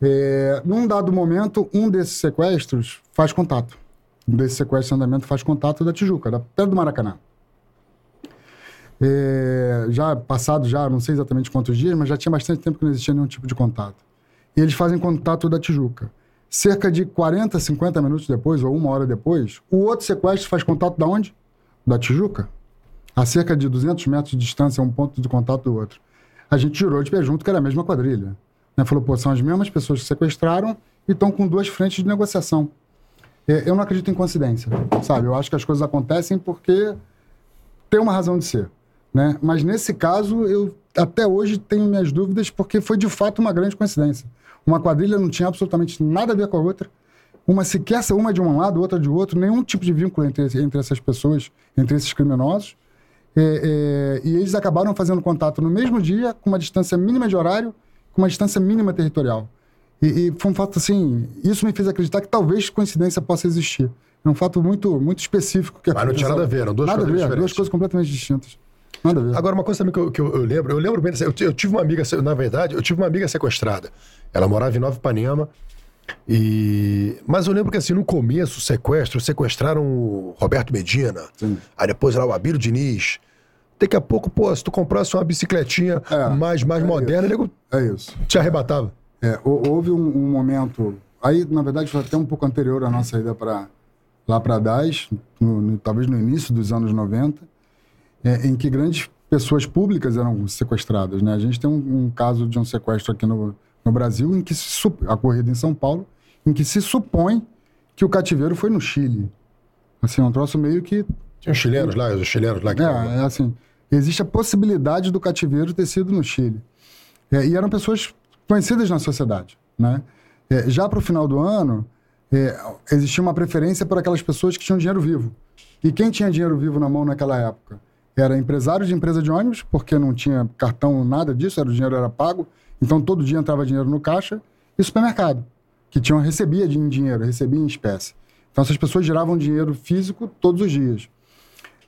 É, num dado momento, um desses sequestros faz contato. Desses sequestros em andamento faz contato da Tijuca, da, perto do Maracanã. É, já passado, já não sei exatamente quantos dias, mas já tinha bastante tempo que não existia nenhum tipo de contato. E eles fazem contato da Tijuca. Cerca de 40, 50 minutos depois, ou uma hora depois, o outro sequestro faz contato da onde? Da Tijuca a cerca de 200 metros de distância, um ponto de contato do outro. A gente jurou de pé junto que era a mesma quadrilha. Né? Falou, pô, são as mesmas pessoas que sequestraram e estão com duas frentes de negociação. É, eu não acredito em coincidência, sabe? Eu acho que as coisas acontecem porque tem uma razão de ser, né? Mas nesse caso, eu até hoje tenho minhas dúvidas porque foi de fato uma grande coincidência. Uma quadrilha não tinha absolutamente nada a ver com a outra. Uma sequer uma de um lado, outra de outro, nenhum tipo de vínculo entre, entre essas pessoas, entre esses criminosos. É, é, e eles acabaram fazendo contato no mesmo dia, com uma distância mínima de horário, com uma distância mínima territorial. E, e foi um fato assim, isso me fez acreditar que talvez coincidência possa existir. É um fato muito, muito específico. Que Mas não tinha nada a ver, eram duas nada a coisas ver, duas coisas completamente distintas. Nada a ver. Agora, uma coisa também que eu, que eu- eu lembro, eu lembro bem. Eu, eu tive uma amiga, na verdade, eu tive uma amiga sequestrada. Ela morava em Nova Ipanema. E... Mas eu lembro que assim, no começo, o sequestro, sequestraram o Roberto Medina. Sim. Aí depois lá o Abílio Diniz. Daqui a pouco, pô, se tu comprasse uma bicicletinha É, mais, mais moderna, nego É isso. te arrebatava. É, hou- houve um, um momento. Aí, na verdade, foi até um pouco anterior à nossa ida para lá para DAS, no- no- talvez no início dos anos 90, é, em que grandes pessoas públicas eram sequestradas. Né? A gente tem um, um caso de um sequestro aqui no, no Brasil, em que se ocorrido em São Paulo, em que se supõe que o cativeiro foi no Chile. Assim, é um troço meio que Tinha os chilenos lá, os chilenos lá que é, é assim, existe a possibilidade do cativeiro ter sido no Chile. É, e eram pessoas conhecidas na sociedade, né? É, já para o final do ano, é, existia uma preferência por aquelas pessoas que tinham dinheiro vivo. E quem tinha dinheiro vivo na mão naquela época? Era empresário de empresa de ônibus, porque não tinha cartão, nada disso, era, o dinheiro era pago, então todo dia entrava dinheiro no caixa, e supermercado, que tinham, recebia dinheiro, recebia em espécie. Então essas pessoas giravam dinheiro físico todos os dias.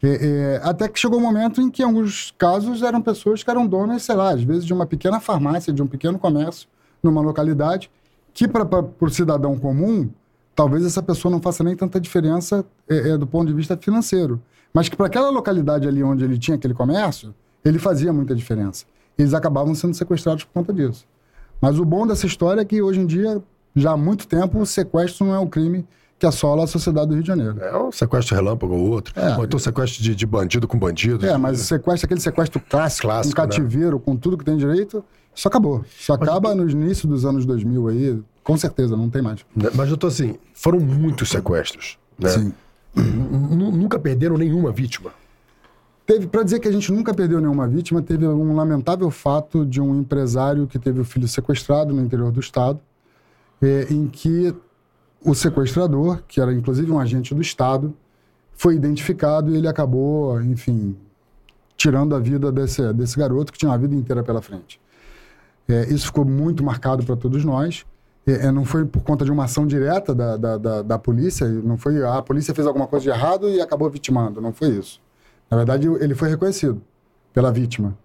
É, é, até que chegou um momento em que, em alguns casos, eram pessoas que eram donas, sei lá, às vezes de uma pequena farmácia, de um pequeno comércio, numa localidade, que para o cidadão comum, talvez essa pessoa não faça nem tanta diferença é, é, do ponto de vista financeiro. Mas que para aquela localidade ali onde ele tinha aquele comércio, ele fazia muita diferença. Eles acabavam sendo sequestrados por conta disso. Mas o bom dessa história é que hoje em dia, já há muito tempo, o sequestro não é um crime que assola a sociedade do Rio de Janeiro. É um sequestro relâmpago ou outro. É. Ou então sequestro de, de bandido com bandido. É, mas o sequestro, aquele sequestro clássico, Clássico, com né? cativeiro, com tudo que tem direito, isso acabou. Isso acaba no início dos anos 2000 aí, com certeza, não tem mais. Né? Mas, doutor, assim, foram muitos sequestros. Né? Sim. N- Nunca perderam nenhuma vítima. Teve, para dizer que a gente nunca perdeu nenhuma vítima, teve um lamentável fato de um empresário que teve o filho sequestrado no interior do estado, eh, em que o sequestrador, que era inclusive um agente do estado, foi identificado e ele acabou, enfim, tirando a vida desse, desse garoto que tinha uma vida inteira pela frente. É, isso ficou muito marcado para todos nós. é, é, não foi por conta de uma ação direta da, da, da, da polícia, não foi ah, a polícia fez alguma coisa de errado e acabou vitimando, não foi isso. Na verdade, ele foi reconhecido pela vítima.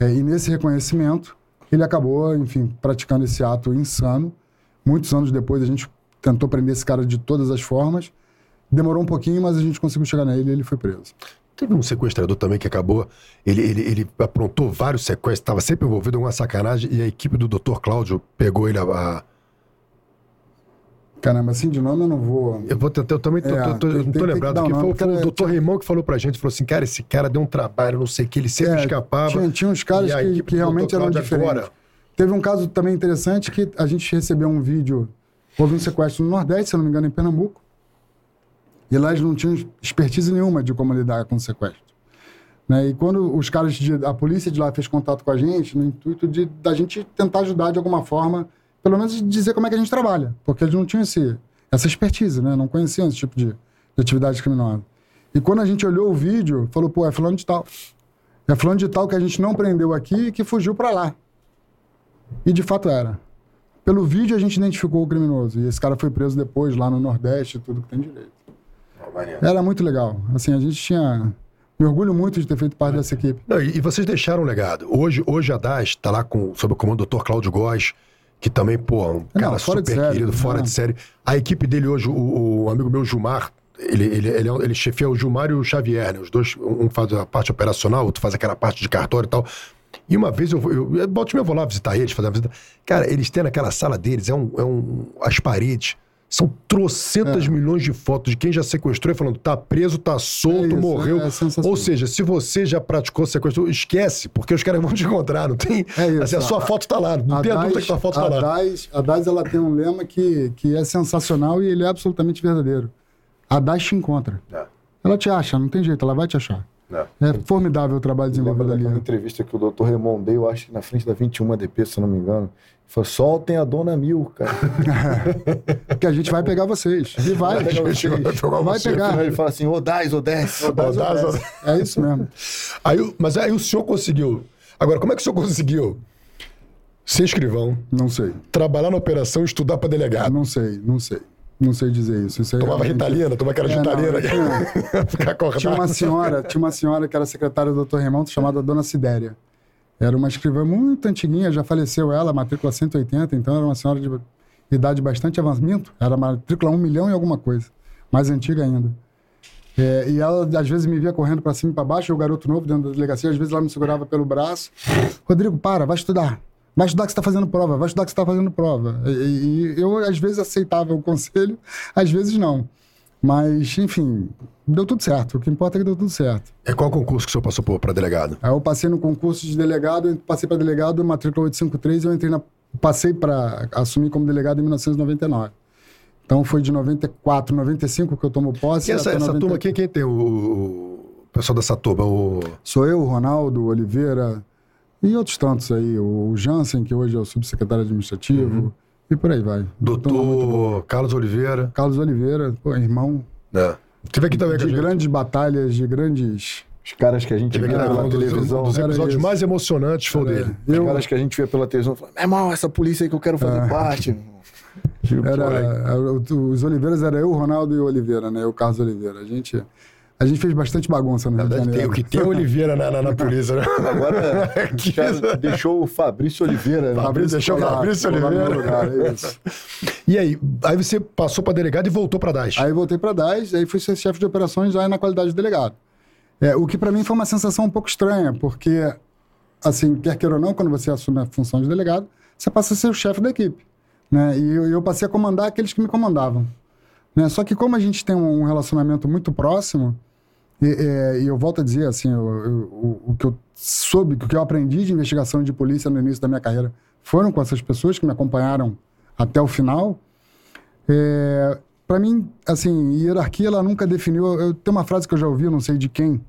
É, e nesse reconhecimento, ele acabou, enfim, praticando esse ato insano. Muitos anos depois, a gente tentou prender esse cara de todas as formas. Demorou um pouquinho, mas a gente conseguiu chegar nele e ele foi preso. Teve um sequestrador também que acabou. Ele, ele, ele aprontou vários sequestros, estava sempre envolvido em uma sacanagem e a equipe do Dr. Cláudio pegou ele a, a Caramba, assim de nome eu não vou. Eu vou tentar, eu também tô, é, tô, tô, tem, não tô lembrado que, foi, foi o doutor Raimon que falou pra gente, falou assim, cara, esse cara deu um trabalho, não sei o que, ele sempre é, escapava. Tinha, tinha uns caras que, que realmente eram diferentes. Agora... Teve um caso também interessante que a gente recebeu um vídeo, houve um sequestro no Nordeste, se não me engano, em Pernambuco. E lá eles não tinham expertise nenhuma de como lidar com o sequestro. Né? E quando os caras, de, a polícia de lá fez contato com a gente, no intuito de da gente tentar ajudar de alguma forma pelo menos dizer como é que a gente trabalha, porque eles não tinham esse, essa expertise, né? Não conheciam esse tipo de, de atividade criminosa. E quando a gente olhou o vídeo, falou, pô, é fulano de tal. É fulano de tal que a gente não prendeu aqui e que fugiu para lá. E de fato era. Pelo vídeo a gente identificou o criminoso. E esse cara foi preso depois, lá no Nordeste, tudo que tem direito. Era muito legal. Assim, a gente tinha. Me orgulho muito de ter feito parte dessa equipe. Não, e, e, vocês deixaram um legado. Hoje, hoje a DAS está lá com, sob o comando do Dr. Cláudio Góes que também, pô, um cara não, super querido, fora de série. A equipe dele hoje, o, o amigo meu Gilmar, ele, ele, ele, ele chefia o Gilmar e o Xavier, né? Os dois, um faz a parte operacional, outro faz aquela parte de cartório e tal. E uma vez eu, eu, eu, eu vou lá visitar eles, fazer uma visita. Cara, eles têm naquela sala deles, é um, é um as paredes são trocentas é. milhões de fotos de quem já sequestrou e falando, tá preso, tá solto, é isso, morreu. É, Ou seja, se você já praticou sequestro, esquece, porque os caras vão te encontrar, não tem. É isso. Assim, a sua foto tá lá, não a tem a dúvida que sua foto tá lá. DAS, a DAS ela tem um lema que, que é sensacional e ele é absolutamente verdadeiro. A DAS te encontra. É. Ela te acha, não tem jeito, ela vai te achar. É, é formidável o trabalho desenvolvido ali. Uma entrevista que o doutor Raymond deu, acho que na frente da 21 ADP, se não me engano. Falou, soltem a dona Mil, cara. que a gente vai pegar vocês. E vai. Vai pegar. Vocês. Vai, vai pegar. Ele fala assim, Odais, Odés. Odais, Odés. É isso mesmo. Aí, mas aí o senhor conseguiu. Agora, como é que o senhor conseguiu ser escrivão? Não sei. Trabalhar na operação e estudar para delegado? Não sei, não sei. Não sei dizer isso. isso tomava realmente... ritalina, tomava aquela é, ritalina. Tinha... Ficar acordado. Tinha uma senhora, tinha uma senhora que era secretária do Dr. Remonto, chamada Dona Sidéria. Era uma escrivã muito antiguinha, já faleceu ela, matrícula 180, então era uma senhora de idade bastante avançada. Era matrícula 1 milhão e alguma coisa. Mais antiga ainda. É, e ela, às vezes, me via correndo para cima e para baixo, o garoto novo dentro da delegacia, às vezes ela me segurava pelo braço. Rodrigo, para, vai estudar. Vai estudar que você está fazendo prova, vai estudar que você está fazendo prova. E, e, eu, às vezes, aceitava o conselho, às vezes não. Mas, enfim, deu tudo certo. O que importa é que deu tudo certo. É qual concurso que o senhor passou para delegado? Aí eu passei no concurso de delegado, passei para delegado, matrícula 853, eu entrei na, passei para assumir como delegado em 1999. Então foi de 94, 95 que eu tomo posse. E essa, essa 90... turma, quem, quem tem o, o pessoal dessa turma? O... Sou eu, Ronaldo, Oliveira e outros tantos aí. O Jansen, que hoje é o subsecretário administrativo. Uhum. E por aí vai. Doutor Carlos Oliveira. Carlos Oliveira, pô, irmão. É. Teve aqui também De grandes batalhas, de grandes. Os caras que a gente via pela televisão. Um dos episódios mais emocionantes foi o dele. Eu... Os caras que a gente via pela televisão falaram: meu irmão, essa polícia aí que eu quero fazer é. parte. Era, os Oliveiras era eu, o Ronaldo e o Oliveira, né? O Carlos Oliveira. A gente a gente fez bastante bagunça no Rio de Janeiro. Tem, o que tem é Oliveira na, na, na polícia, né? Agora, deixou o Fabrício Oliveira. Né? Fabrício deixou o Fabrício Oliveira. Lugar, é isso. E aí, aí você passou para delegado e voltou para DAS? Aí voltei para DAS, aí fui ser chefe de operações já na qualidade de delegado. É, o que para mim foi uma sensação um pouco estranha, porque, assim, quer queira ou não, quando você assume a função de delegado, você passa a ser o chefe da equipe. Né? E eu, eu passei a comandar aqueles que me comandavam. Né? Só que como a gente tem um relacionamento muito próximo, e, é, eu volto a dizer, assim, eu, eu, o, o, que eu soube, o que eu aprendi de investigação de polícia no início da minha carreira foram com essas pessoas que me acompanharam até o final. É, para mim, assim, hierarquia ela nunca definiu. Eu, tenho uma frase que eu já ouvi, não sei de quem,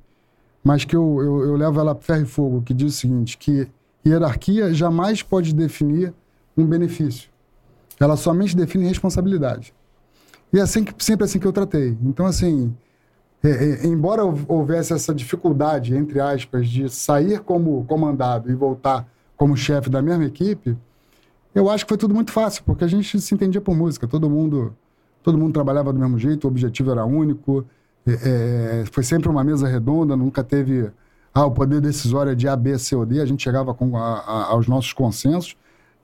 mas que eu, eu, eu levo ela a ferro e fogo, que diz o seguinte: que hierarquia jamais pode definir um benefício. Ela somente define responsabilidade. E é assim que, sempre assim que eu tratei. Então, assim, é, é, embora houvesse essa dificuldade, entre aspas, de sair como comandado e voltar como chefe da mesma equipe, Eu acho que foi tudo muito fácil, porque a gente se entendia por música. Todo mundo, todo mundo trabalhava do mesmo jeito, o objetivo era único. É, é, foi sempre uma mesa redonda, nunca teve ah, o poder decisório é de A, B, C ou D. A gente chegava com a, a, aos nossos consensos.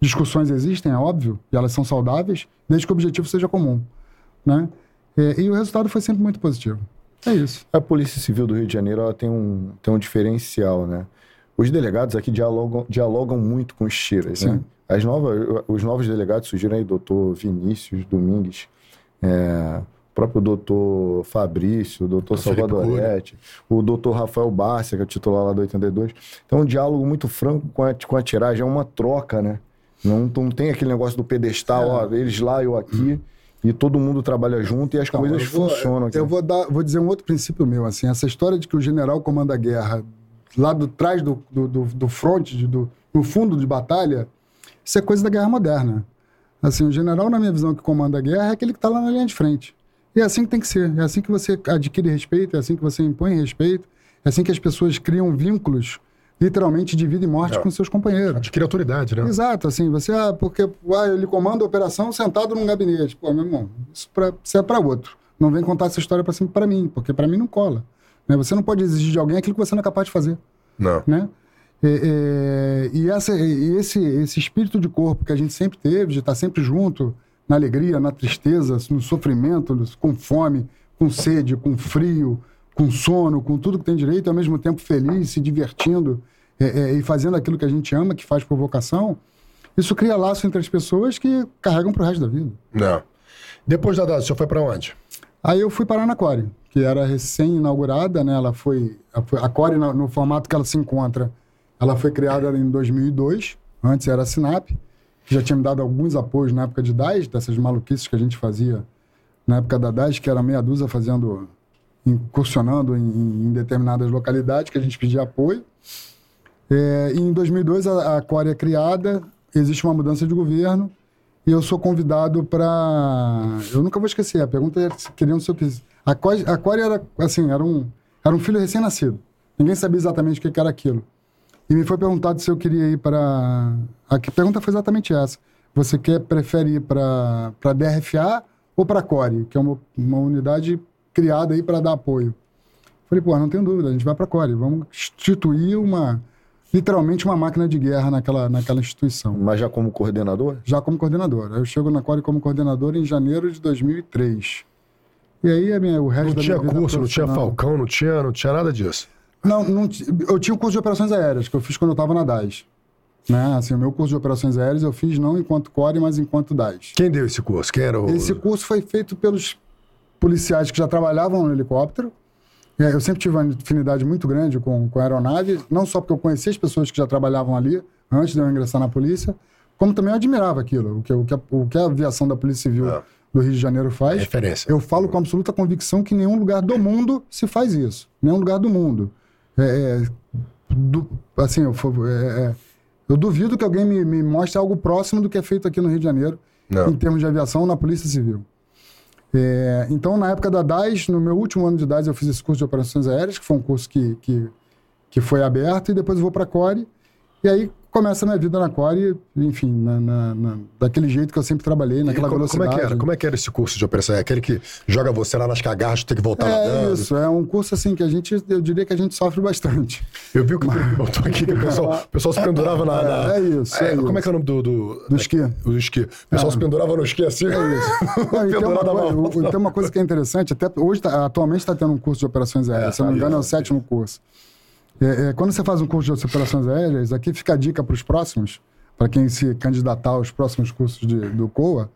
Discussões existem, é óbvio, e elas são saudáveis, desde que o objetivo seja comum. Né? É, e o resultado foi sempre muito positivo. É isso. A Polícia Civil do Rio de Janeiro ela tem, um, tem um diferencial, né? Os delegados aqui dialogam, dialogam muito com os tiras, né? As novas, os novos delegados surgiram aí, doutor Vinícius Domingues, é, o próprio doutor Fabrício, o doutor Salvadoretti, o doutor Rafael Bárcia, que é titular lá do 82. Então, um diálogo muito franco com a, com a tiragem, é uma troca, né? Não, não tem aquele negócio do pedestal, é. ó, eles lá, eu aqui. E todo mundo trabalha junto e as então, coisas vou, funcionam. Aqui. Eu vou, dar, vou dizer um outro princípio meu, assim, essa história de que o general comanda a guerra lá do trás do, do, do, do fronte, do, no fundo de batalha, isso é coisa da guerra moderna. Assim, o general, na minha visão, que comanda a guerra é aquele que está lá na linha de frente. E é assim que tem que ser. É assim que você adquire respeito, é assim que você impõe respeito, é assim que as pessoas criam vínculos literalmente de vida e morte é. com seus companheiros. Adquire autoridade, né? Exato, assim, você, ah, porque ah, ele comanda a operação sentado num gabinete. Pô, meu irmão, isso, pra, isso é para outro. Não vem contar essa história para mim, porque para mim não cola. Né? Você não pode exigir de alguém aquilo que você não é capaz de fazer. Não. Né? É, é, e essa, e esse, esse espírito de corpo que a gente sempre teve, de estar sempre junto, na alegria, na tristeza, no sofrimento, com fome, com sede, com frio, com sono, com tudo que tem direito, e ao mesmo tempo feliz, se divertindo é, é, e fazendo aquilo que a gente ama, que faz por vocação, isso cria laço entre as pessoas que carregam pro resto da vida. Não. Depois da data, o senhor foi para onde? Aí eu fui para a Core, que era recém-inaugurada, né? Ela foi. A Core, no, no formato que ela se encontra, ela foi criada em 2002, antes era a Sinap, que já tinha me dado alguns apoios na época de DAS, dessas maluquices que a gente fazia na época da DAS, que era meia dúzia fazendo, incursionando em, em determinadas localidades, que a gente pedia apoio. É, em 2002, a, a Core é criada, existe uma mudança de governo, e eu sou convidado para. Eu nunca vou esquecer, a pergunta é queriam se eu quis. A Core, a Core era, assim, era um, era um filho recém-nascido. Ninguém sabia exatamente o que era aquilo. E me foi perguntado se eu queria ir para. A pergunta foi exatamente essa. Você quer, prefere ir para a DRFA ou para a CORE, que é uma, uma unidade criada aí para dar apoio? Falei, pô, não tenho dúvida, a gente vai para a CORE. Vamos instituir uma. Literalmente uma máquina de guerra naquela, naquela instituição. Mas já como coordenador? Já como coordenador. Eu chego na CORE como coordenador em janeiro de 2003. E aí a minha, o resto não da tinha curso, não tinha Falcão, não tinha, não tinha nada disso. Não, não, eu tinha o curso de operações aéreas, que eu fiz quando eu estava na DAS. Né? Assim, o meu curso de operações aéreas eu fiz não enquanto core, mas enquanto DAS. Quem deu esse curso? Quem era o... Esse curso foi feito pelos policiais que já trabalhavam no helicóptero. É, eu sempre tive uma afinidade muito grande com, com a aeronave, não só porque eu conhecia as pessoas que já trabalhavam ali, antes de eu ingressar na polícia, como também eu admirava aquilo, o que, o que, a, o que a aviação da Polícia Civil é. do Rio de Janeiro faz. Referência. Eu falo com absoluta convicção que nenhum lugar do mundo se faz isso. Nenhum lugar do mundo. É, é, do, assim, eu, é, é, eu, duvido que alguém me, me, mostre algo próximo do que é feito aqui no Rio de Janeiro, Não. em termos de aviação, na Polícia Civil. É, então, na época da DAS, no meu último ano de DAS, eu fiz esse curso de operações aéreas, que foi um curso que, que, que foi aberto, e depois eu vou para a CORE. E aí começa a minha vida na Core, enfim, na, na, na, daquele jeito que eu sempre trabalhei, naquela como, velocidade. Como é, que era? como é que era esse curso de operação? É aquele que joga você lá nas cagarras, tem que voltar é nadando? É isso, é um curso assim que a gente, eu diria que a gente sofre bastante. Eu vi o que Mas... botou aqui, que o pessoal, o pessoal se pendurava na... na... É, é, isso, é, é Como é que é o nome do... Do, do esqui. O esqui. O pessoal se pendurava no esqui assim. É isso. Não, tem, uma coisa, tem uma coisa que é interessante, até hoje, tá, atualmente está tendo um curso de operações aéreas, se não me engano é o sétimo curso. É, é, quando você faz um curso de operações aéreas, aqui fica a dica para os próximos, para quem se candidatar aos próximos cursos de, do COA.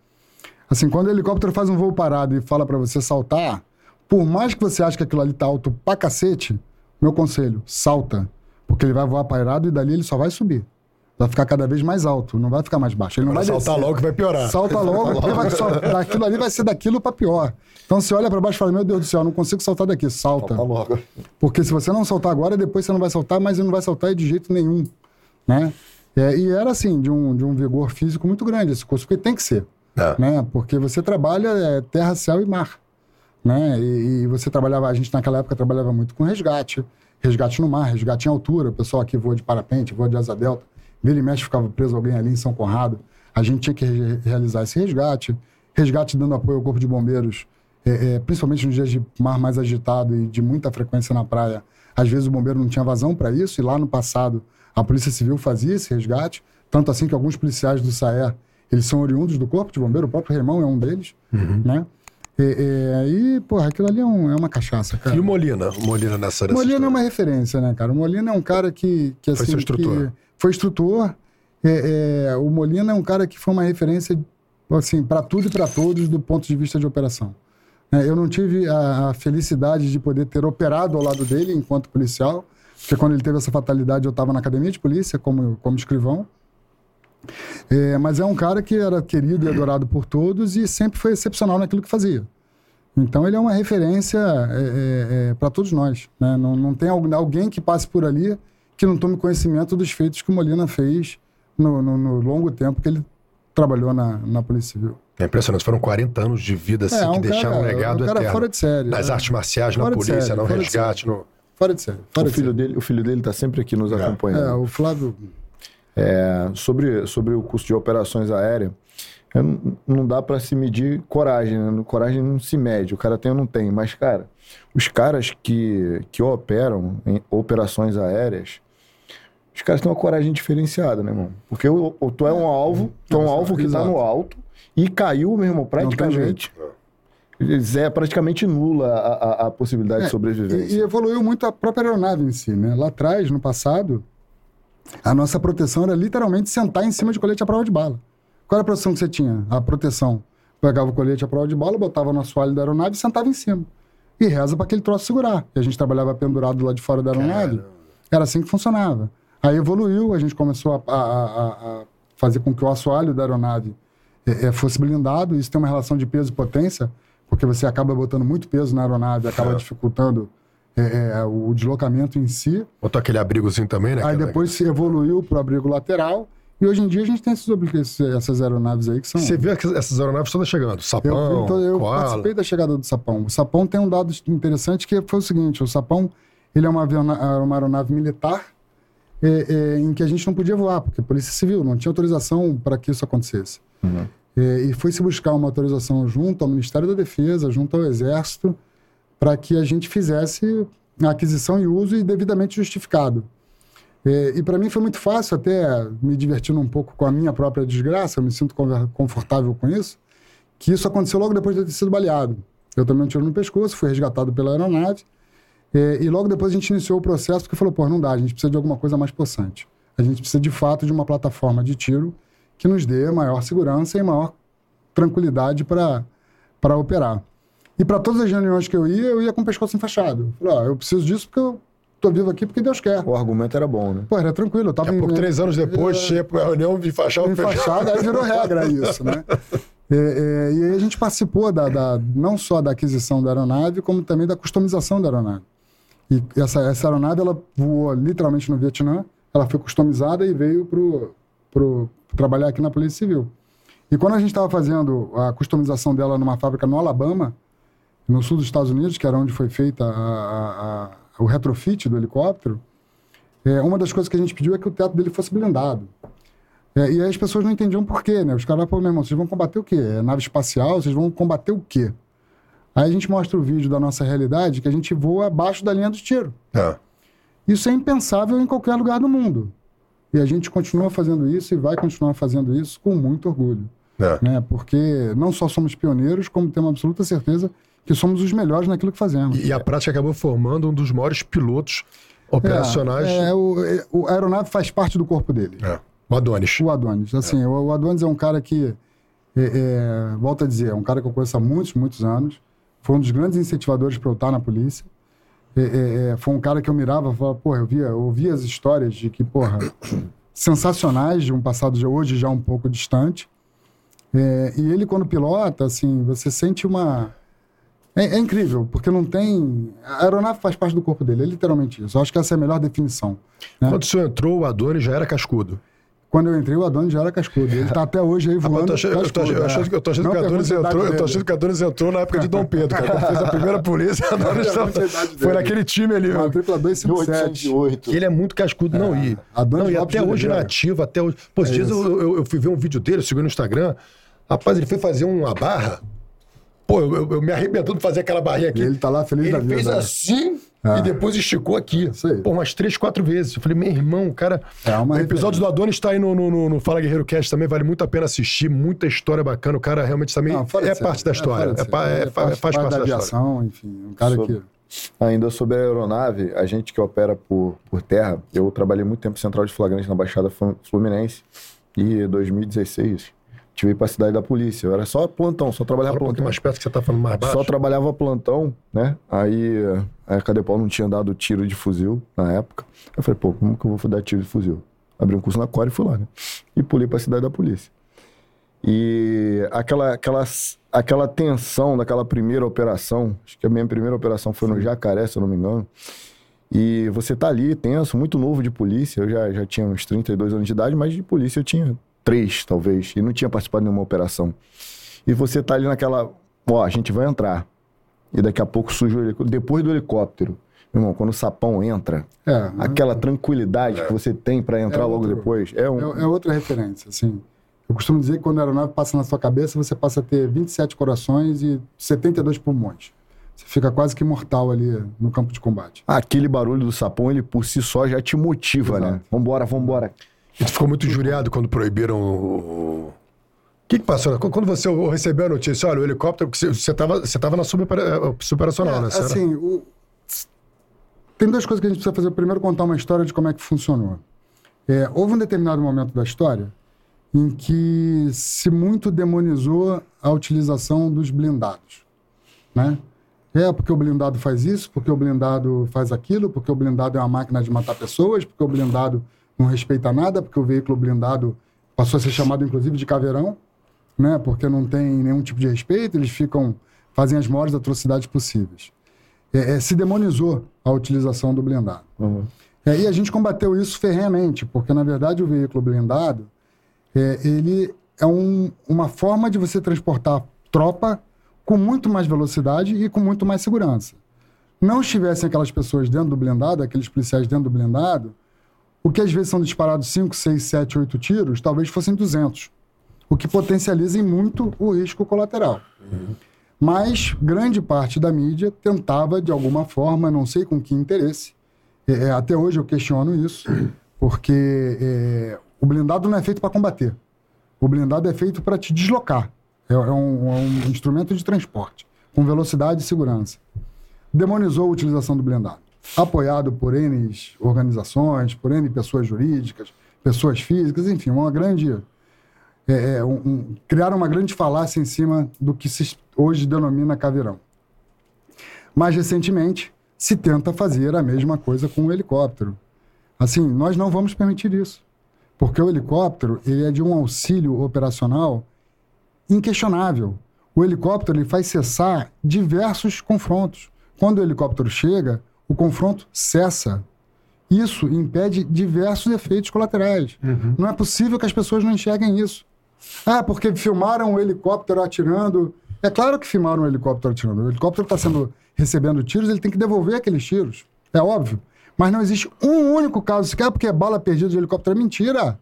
Assim, quando o helicóptero faz um voo parado e fala para você saltar, por mais que você ache que aquilo ali tá alto pra cacete, meu conselho, salta. Porque ele vai voar pairado e dali ele só vai subir. Vai ficar cada vez mais alto, não vai ficar mais baixo. Ele não vai saltar descer. logo que vai piorar. Salta logo, porque vai só, daquilo ali vai ser daquilo para pior. Então você olha para baixo e fala: Meu Deus do céu, não consigo saltar daqui. Salta. Salta logo. Porque se você não saltar agora, depois você não vai saltar, mas ele não vai saltar de jeito nenhum. Né? É, e era assim, de um, de um vigor físico muito grande esse curso, porque tem que ser. É. Né? Porque você trabalha é, terra, céu e mar. Né? E, e, você trabalhava, a gente naquela época trabalhava muito com resgate, resgate no mar, resgate em altura, o pessoal aqui voa de parapente, voa de asa delta. Vira e mexe ficava preso alguém ali em São Conrado. a gente tinha que re realizar esse resgate, resgate dando apoio ao Corpo de Bombeiros, é, é, principalmente nos dias de mar mais agitado e de muita frequência na praia. Às vezes o bombeiro não tinha vazão para isso, e lá no passado a Polícia Civil fazia esse resgate, tanto assim que alguns policiais do SAER, eles são oriundos do Corpo de Bombeiro, o próprio Remão é um deles, Uhum. né? E, e, e, porra, aquilo ali é, um- é uma cachaça, cara. E o Molina? O Molina nessa Molina é uma referência, né, cara? O Molina é um cara que. que Foi assim, seu instrutor. que foi instrutor. É, é, o Molina é um cara que foi uma referência, assim, para tudo e para todos do ponto de vista de operação. É, eu não tive a, a felicidade de poder ter operado ao lado dele enquanto policial, porque quando ele teve essa fatalidade eu estava na academia de polícia como, como escrivão. É, mas é um cara que era querido e adorado por todos e sempre foi excepcional naquilo que fazia. Então ele é uma referência para todos nós. Né? Não, não tem alguém que passe por ali que não tome conhecimento dos feitos que o Molina fez no, no- no longo tempo que ele trabalhou na, na Polícia Civil. É impressionante. Foram 40 anos de vida assim, É, que um deixaram um cara- legado um cara eterno. fora de série, Nas é. artes marciais, na Fora de polícia, série, no fora de resgate. No... Fora de série. Fora O de filho, série. dele, o filho dele tá sempre aqui nos acompanhando. É, o Flávio. É, sobre, sobre o custo de operações aéreas, não, dá pra se medir coragem, né? Coragem não se mede, o cara tem ou não tem. Mas, cara, os caras que, que operam em operações aéreas, os caras têm uma coragem diferenciada, né, irmão? Porque o, tu é um alvo, tu é um alvo que tá no alto e caiu, meu irmão, praticamente. É praticamente nula a, a, a possibilidade de É, sobrevivência. E, e evoluiu muito a própria aeronave em si, né? Lá atrás, no passado, a nossa proteção era literalmente sentar em cima de colete à prova de bala. Qual era a proteção que você tinha? A proteção. Pegava o colete à prova de bala, botava no assoalho da aeronave e sentava em cima. E reza para aquele troço segurar. E a gente trabalhava pendurado lá de fora da aeronave. Era assim que funcionava. Aí evoluiu, a gente começou a, a- a- fazer com que o assoalho da aeronave eh, eh, fosse blindado. Isso tem uma relação de peso e potência, porque você acaba botando muito peso na aeronave, acaba É. dificultando eh, eh, o deslocamento em si. Botou aquele abrigozinho também, né? Aí depois se evoluiu para o abrigo lateral. E hoje em dia a gente tem esses, essas aeronaves aí que são. Você vê que essas aeronaves todas chegando. Eu, Sapão, então, eu Koala. participei da chegada do Sapão. O Sapão tem um dado interessante que foi o seguinte: o Sapão ele é uma, uma aeronave militar é, é, em que a gente não podia voar, porque a Polícia Civil não tinha autorização para que isso acontecesse. É, e foi se buscar uma autorização junto ao Ministério da Defesa, junto ao Exército, para que a gente fizesse a aquisição e uso e devidamente justificado. É, e para mim foi muito fácil, até me divertindo um pouco com a minha própria desgraça, eu me sinto confortável com isso, que isso aconteceu logo depois de eu ter sido baleado. Eu tomei um tiro no pescoço, fui resgatado pela aeronave, é, e logo depois a gente iniciou o processo, porque falou, pô, não dá, a gente precisa de alguma coisa mais possante. A gente precisa, de fato, de uma plataforma de tiro que nos dê maior segurança e maior tranquilidade para operar. E para todas as reuniões que eu ia, eu ia com o pescoço enfaixado. Falei, ó, eu preciso disso porque eu tô vivo aqui porque Deus quer. O argumento era bom, né? Pô, era tranquilo, eu tava Daqui a pouco, em- três anos depois, É. chega pra reunião, me fachar o enfaixado, aí virou regra isso, né? É, é, e aí a gente participou da, da- não só da aquisição da aeronave, como também da customização da aeronave. E essa, essa aeronave, ela voou literalmente no Vietnã, ela foi customizada e veio pro trabalhar aqui na Polícia Civil. E quando a gente estava fazendo a customização dela numa fábrica no Alabama, no sul dos Estados Unidos, que era onde foi feita a- a- a- o retrofit do helicóptero, é, uma das coisas que a gente pediu é que o teto dele fosse blindado. É, e aí as pessoas não entendiam por quê, né? Os caras, pô, meu irmão, vocês vão combater o quê? É nave espacial? Vocês vão combater o quê? Aí a gente mostra o vídeo da nossa realidade que a gente voa abaixo da linha do tiro. É. Isso é impensável em qualquer lugar do mundo. E a gente continua fazendo isso e vai continuar fazendo isso com muito orgulho. É. Né? Porque não só somos pioneiros, como temos absoluta certeza que somos os melhores naquilo que fazemos. E, a prática acabou formando um dos maiores pilotos operacionais. É, é, o, é, o- a aeronave faz parte do corpo dele. É. O Adonis. O Adonis. Assim, o, o Adonis é um cara que, é, é, volto a dizer, é um cara que eu conheço há muitos, muitos anos. Foi um dos grandes incentivadores para eu estar na polícia. É, é, é, foi um cara que eu mirava falava, porra, eu via, eu ouvia as histórias de que, porra, sensacionais de um passado de hoje já um pouco distante. É, e ele, quando pilota, assim, você sente uma. É, é incrível, porque não tem. A aeronave faz parte do corpo dele, é literalmente isso. Eu acho que essa é a melhor definição. né? Quando o senhor entrou, o Adonis já era cascudo. Quando eu entrei, o Adonis já era cascudo. Ele tá até hoje aí eu voando tô achando, eu tô, achando, é. que- o Adonis entrou, idade eu tô dele. achando que o Adonis entrou na época de Dom Pedro, cara. Quando fez a primeira polícia, o Adonis tava- foi naquele time ali. Uma tripla 257. 1808. Que ele é muito cascudo, não. E, Adonis não, e até hoje Oliveira. nativo, até hoje. Pô, esses dias eu, eu, fui ver um vídeo dele, eu segui no Instagram. Rapaz, ele foi fazer uma barra. Pô, eu, eu- eu me arrebentando de fazer aquela barrinha aqui. E ele tá lá feliz Ele da vida. fez né? assim Ah. e depois esticou aqui. Pô, umas três, quatro vezes. Eu falei, meu irmão, o cara. É uma o episódio do Adonis tá aí no, no, no- no Fala Guerreiro Cast também, vale muito a pena assistir. Muita história bacana. O cara realmente também Não, é ser- parte da história. É, ser. pa- é- Ele fa- faz, parte da, história. aviação, enfim. Um cara Sobre- que... Ainda sobre a aeronave, a gente que opera por, por terra, eu trabalhei muito tempo em central de flagrante na Baixada Flu- Fluminense e em 2016 tive para a cidade da polícia. Eu era só plantão, só trabalhava pouquinho plantão. mais perto que você tá falando mais baixo. Só trabalhava plantão, né? Aí a Cadepol não tinha dado tiro de fuzil na época. Eu falei, pô, como que eu vou dar tiro de fuzil? Abri um curso na Core e fui lá, né? E pulei pra cidade da polícia. E aquela, aquela, aquela tensão daquela primeira operação, acho que a minha primeira operação foi no Jacaré, se eu não me engano. E você tá ali, tenso, muito novo de polícia. Eu já, já tinha uns 32 anos de idade, mas de polícia eu tinha três, talvez. E não tinha participado de nenhuma operação. E você tá ali naquela. Ó, a gente vai entrar. E daqui a pouco surge o helicóptero. Depois do helicóptero, meu irmão, quando o sapão entra, É, aquela tranquilidade que você tem pra entrar É logo outro- depois. É um. É, é outra referência, assim. Eu costumo dizer que quando a aeronave passa na sua cabeça, você passa a ter 27 corações e 72 pulmões. Você fica quase que imortal ali no campo de combate. Aquele barulho do sapão, ele por si só já te motiva, né? Exato. Vambora, vambora. E tu ficou muito injuriado quando proibiram o. O que, que passou? Quando você recebeu a notícia, olha, o helicóptero, você- estava você tava na subopera- suboperacional, né? Assim, o- tem duas coisas que a gente precisa fazer. Primeiro, contar uma história de como é que funcionou. É, houve um determinado momento da história em que se muito demonizou a utilização dos blindados, né? É porque o blindado faz isso, porque o blindado faz aquilo, porque o blindado é uma máquina de matar pessoas, porque o blindado não respeita nada, porque o veículo blindado passou a ser chamado inclusive de caveirão, né? Porque não tem nenhum tipo de respeito, eles ficam fazem as maiores atrocidades possíveis. É, é, se demonizou a utilização do blindado. Uhum. É, e a gente combateu isso ferrenhamente, porque na verdade o veículo blindado é, ele é um- uma forma de você transportar tropa com muito mais velocidade e com muito mais segurança. Não estivessem aquelas pessoas dentro do blindado, aqueles policiais dentro do blindado, o que às vezes são disparados 5, 6, 7, 8 tiros, talvez fossem 200. O que potencializa muito o risco colateral. Mas grande parte da mídia tentava, de alguma forma, não sei com que interesse, é, é, até hoje eu questiono isso, porque é, o blindado não é feito para combater. O blindado é feito para te deslocar. É, é um, é um instrumento de transporte, com velocidade e segurança. Demonizou a utilização do blindado. Apoiado por N organizações, por N pessoas jurídicas, pessoas físicas, enfim, uma grande. é, é, um- um- criaram uma grande falácia em cima do que se hoje denomina caveirão. Mais recentemente, se tenta fazer a mesma coisa com o helicóptero. Assim, nós não vamos permitir isso. Porque o helicóptero ele é de um auxílio operacional inquestionável. O helicóptero ele faz cessar diversos confrontos. Quando o helicóptero chega, o confronto cessa. Isso impede diversos efeitos colaterais. Não é possível que as pessoas não enxerguem isso. Ah, porque filmaram o helicóptero atirando. É claro que filmaram o helicóptero atirando. O helicóptero está sendo recebendo tiros, ele tem que devolver aqueles tiros. É óbvio. Mas não existe um único caso sequer porque é bala perdida de helicóptero. É mentira.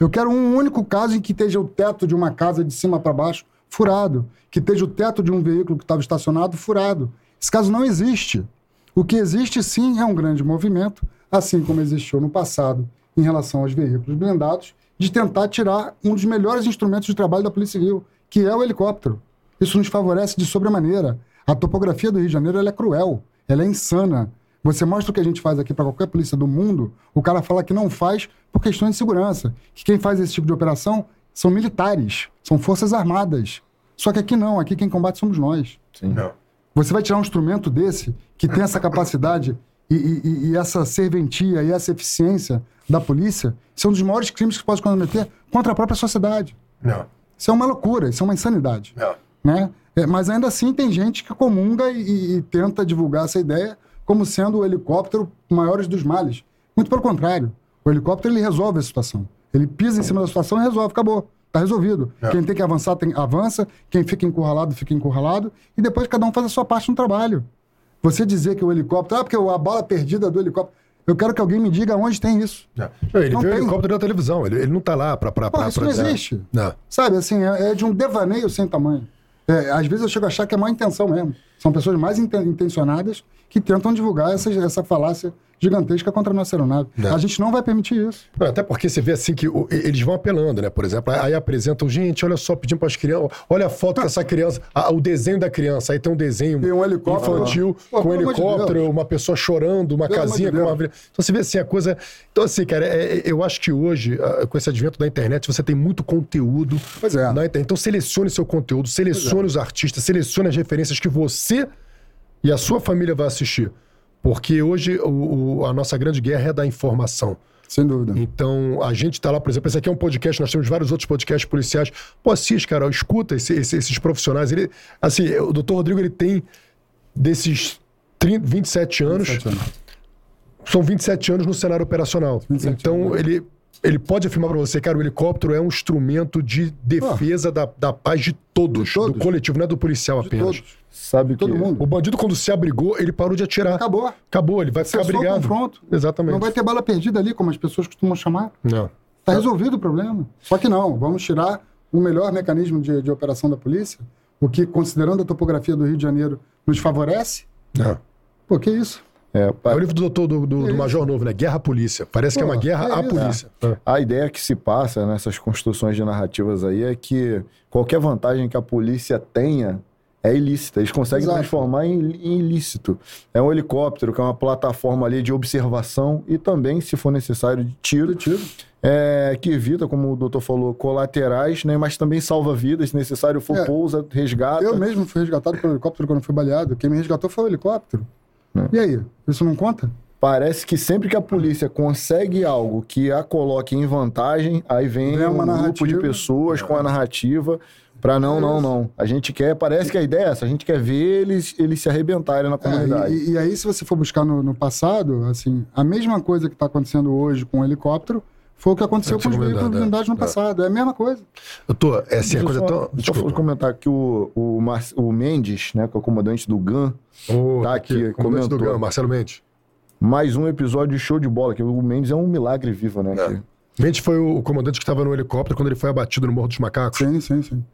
Eu quero um único caso em que esteja o teto de uma casa de cima para baixo furado, que esteja o teto de um veículo que estava estacionado furado. Esse caso não existe. O que existe sim é um grande movimento, assim como existiu no passado em relação aos veículos blindados, de tentar tirar um dos melhores instrumentos de trabalho da Polícia Civil, que é o helicóptero. Isso nos favorece de sobremaneira. A topografia do Rio de Janeiro ela é cruel, ela é insana. Você mostra o que a gente faz aqui para qualquer polícia do mundo, o cara fala que não faz por questões de segurança. Que quem faz esse tipo de operação são militares, são forças armadas. Só que aqui não, aqui quem combate somos nós. Sim. Não. Você vai tirar um instrumento desse, que tem essa capacidade e, e- e essa serventia e essa eficiência da polícia, isso é um dos maiores crimes que pode cometer contra a própria sociedade. Não. Isso é uma loucura, isso é uma insanidade. Não. Né? É, mas ainda assim tem gente que comunga e, e tenta divulgar essa ideia como sendo o helicóptero o maior dos males. Muito pelo contrário. O helicóptero ele resolve a situação. Ele pisa em cima da situação e resolve, acabou. Tá resolvido. É. Quem tem que avançar, tem, avança. Quem fica encurralado, fica encurralado. E depois cada um faz a sua parte no trabalho. Você dizer que o helicóptero... Ah, porque a bala perdida do helicóptero... Eu quero que alguém me diga onde tem isso. É. Ele Não vê o tem. helicóptero na televisão, ele, ele não tá lá pra. pra, pra, isso pra não existe. Não. Sabe, assim, é, é de um devaneio sem tamanho. É, às vezes eu chego a achar que é má intenção mesmo. São pessoas mais inten- intencionadas que tentam divulgar essa, essa falácia gigantesca contra a nossa aeronave. É. A gente não vai permitir isso. Não, até porque você vê assim que o- eles vão apelando, né? Por exemplo, aí apresentam, gente, olha só, pedindo para as crianças, olha a foto dessa criança, a- o desenho da criança, aí tem um desenho Tem um helicóptero. infantil Pô, com um de helicóptero, Deus. uma pessoa chorando, uma Pelo casinha de com uma. Então você vê assim a coisa. Então, assim, cara, é- é- eu acho que hoje, ah, com esse advento da internet, você tem muito conteúdo. Pois é. na internet. Então selecione seu conteúdo, selecione os artistas, selecione as referências que você e a sua família vai assistir. Porque hoje o- o- a nossa grande guerra é da informação. Sem dúvida. Então, a gente tá lá, por exemplo, esse aqui é um podcast, nós temos vários outros podcasts policiais. Pô, assiste, cara, escuta esse- esse- esses profissionais. Ele, assim, o doutor Rodrigo, ele tem desses 30, 27 anos, 27 anos. são 27 anos no cenário operacional. 27 então, anos. ele, ele pode afirmar para você, cara, o helicóptero é um instrumento de defesa da, da paz de todos, De todos. do coletivo, não é do policial De apenas. todos. Sabe Todo que... mundo. O bandido, quando se abrigou, ele parou de atirar. Acabou. Acabou, ele vai ficar Cessou o brigado. confronto. Exatamente. Não vai ter bala perdida ali, como as pessoas costumam chamar. Não. Está resolvido o problema. Só que não, vamos tirar o melhor mecanismo de, de operação da polícia, o que, considerando a topografia do Rio de Janeiro, nos favorece. Não. Pô, que isso? É, É o livro do doutor do, do, do Major Novo, né? Guerra à Polícia. Parece que é Pô, uma guerra é à polícia. É. A ideia que se passa nessas construções de narrativas aí é que qualquer vantagem que a polícia tenha é ilícita. Eles conseguem Exato. transformar em, em ilícito. É um helicóptero, que é uma plataforma ali de observação e também, se for necessário, de tiro. De tiro. É, que evita, como o doutor falou, colaterais, né? Mas também salva vidas. Se necessário for, É. pousa, resgata. Eu mesmo fui resgatado pelo helicóptero quando fui baleado. Quem me resgatou foi o helicóptero. É. E aí? Isso não conta? Parece que sempre que a polícia consegue algo que a coloque em vantagem, aí vem um grupo de narrativa. pessoas com a narrativa para não, É não, não. A gente quer, parece que a ideia é essa, a gente quer ver eles, eles se arrebentarem na É, comunidade. e, e aí, se você for buscar no, no passado, assim, a mesma coisa que está acontecendo hoje com o helicóptero foi o que aconteceu com os veículos blindado, é. blindados no É. passado. É a mesma coisa. Doutor, é assim, a Deixa eu coisa só, tão. deixa eu comentar que o, o, Mar- o Mendes, né, que é o comandante do GAN, Ô, Tá aqui, comandante do. Gama, Marcelo Mendes. mais um episódio de show de bola, que o Mendes é um milagre vivo, né? É. que- Mendes foi o comandante que estava no helicóptero quando ele foi abatido no Morro dos Macacos. Sim, sim, sim.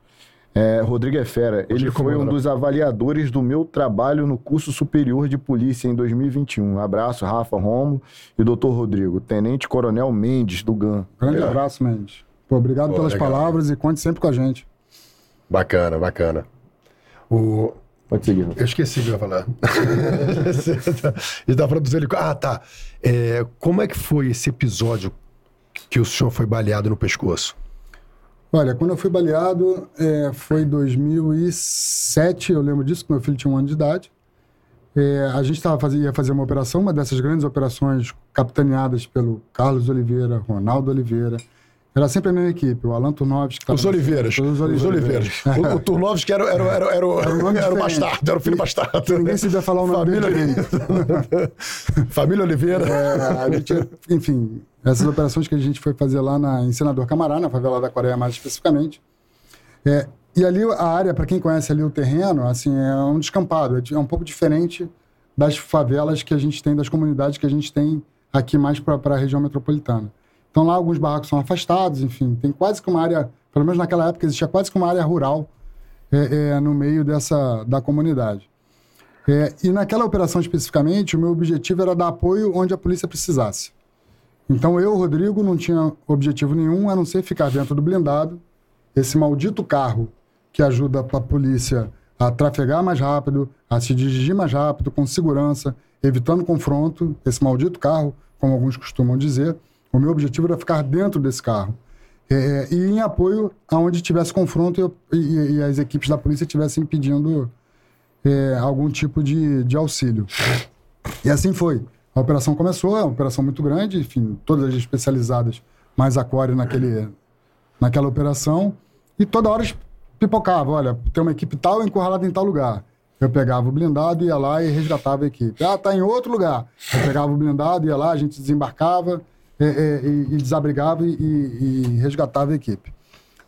É, Rodrigo é fera. Ele foi um comanda. dos avaliadores do meu trabalho no curso superior de polícia em 2021. Abraço, Rafa Romo e doutor Rodrigo. Tenente Coronel Mendes, do GAN. Grande É. abraço, Mendes. Pô, obrigado Pô, pelas legal. palavras e conte sempre com a gente. Bacana, bacana. O, Pode seguir. Eu esqueci o que eu ia falar. Ele tá falando dos helicópteros. Ah, tá. É, como é que foi esse episódio que o senhor foi baleado no pescoço? Olha, quando eu fui baleado, é, foi em 2007, eu lembro disso, meu filho tinha um ano de idade. É, a gente tava fazia, ia fazer uma operação, uma dessas grandes operações capitaneadas pelo Carlos Oliveira, Ronaldo Oliveira. Era sempre a mesma equipe, o Alan Turnovski. que tava Os Oliveiras. Os Os Oliveiras. Oliveiras. o, o Turnovski era, era, era, era, o- Era um era o bastardo, era o filho bastardo. Ninguém sabia falar o nome Família, dele. Família Oliveira. É, gente, enfim, essas operações que a gente foi fazer lá na, em Senador Camará, na favela da Coreia mais especificamente. É, e ali a área, para quem conhece ali o terreno, assim, é um descampado, é é um pouco diferente das favelas que a gente tem, das comunidades que a gente tem aqui mais para a região metropolitana. Então lá alguns barracos são afastados, enfim, tem quase que uma área, pelo menos naquela época existia quase que uma área rural é, é, no meio dessa da comunidade. É, e naquela operação especificamente, o meu objetivo era dar apoio onde a polícia precisasse. Então eu, Rodrigo, não tinha objetivo nenhum a não ser ficar dentro do blindado, esse maldito carro que ajuda a polícia a trafegar mais rápido, a se dirigir mais rápido, com segurança, evitando confronto, esse maldito carro, como alguns costumam dizer. O meu objetivo era ficar dentro desse carro. É, e em apoio aonde tivesse confronto eu- e, e as equipes da polícia estivessem pedindo é, algum tipo de, de auxílio. E assim foi. A operação começou, é uma operação muito grande, enfim, todas as especializadas, mais a Core naquele, naquela operação. E toda hora pipocava, olha, tem uma equipe tal encurralada em tal lugar. Eu pegava o blindado, ia lá e resgatava a equipe. Ah, tá em outro lugar. Eu pegava o blindado, ia lá, a gente desembarcava é, é, e, e desabrigava e, e, resgatava a equipe.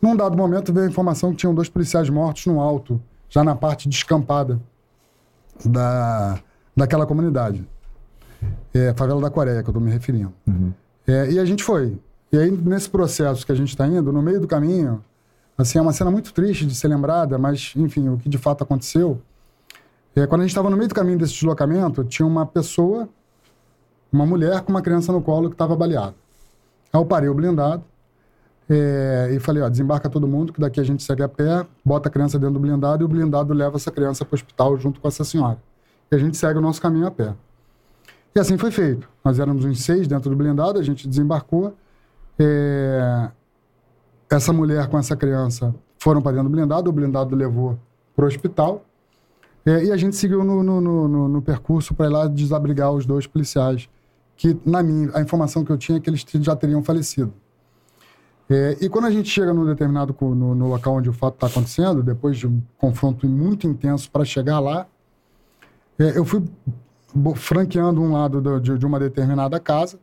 Num dado momento veio a informação que tinham dois policiais mortos no alto, já na parte descampada da, daquela comunidade. É, favela da Coreia, que eu estou me referindo. Uhum. É, e a gente foi. E aí, nesse processo que a gente está indo, no meio do caminho, assim, é uma cena muito triste de ser lembrada, mas, enfim, o que de fato aconteceu. É, quando a gente estava no meio do caminho desse deslocamento, tinha uma pessoa, uma mulher com uma criança no colo que estava baleada. Aí eu parei o blindado é, e falei, ó, desembarca todo mundo, que daqui a gente segue a pé, bota a criança dentro do blindado e o blindado leva essa criança para o hospital junto com essa senhora. E a gente segue o nosso caminho a pé. E assim foi feito. Nós éramos uns seis dentro do blindado, a gente desembarcou. É... Essa mulher com essa criança foram para dentro do blindado, o blindado levou para o hospital. É, e a gente seguiu no, no, no, no percurso para ir lá desabrigar os dois policiais, que, na minha, a informação que eu tinha é que eles já teriam falecido. É, e quando a gente chega no determinado no, no local onde o fato está acontecendo, depois de um confronto muito intenso para chegar lá, é, eu fui franqueando um lado do, de, de, uma determinada casa,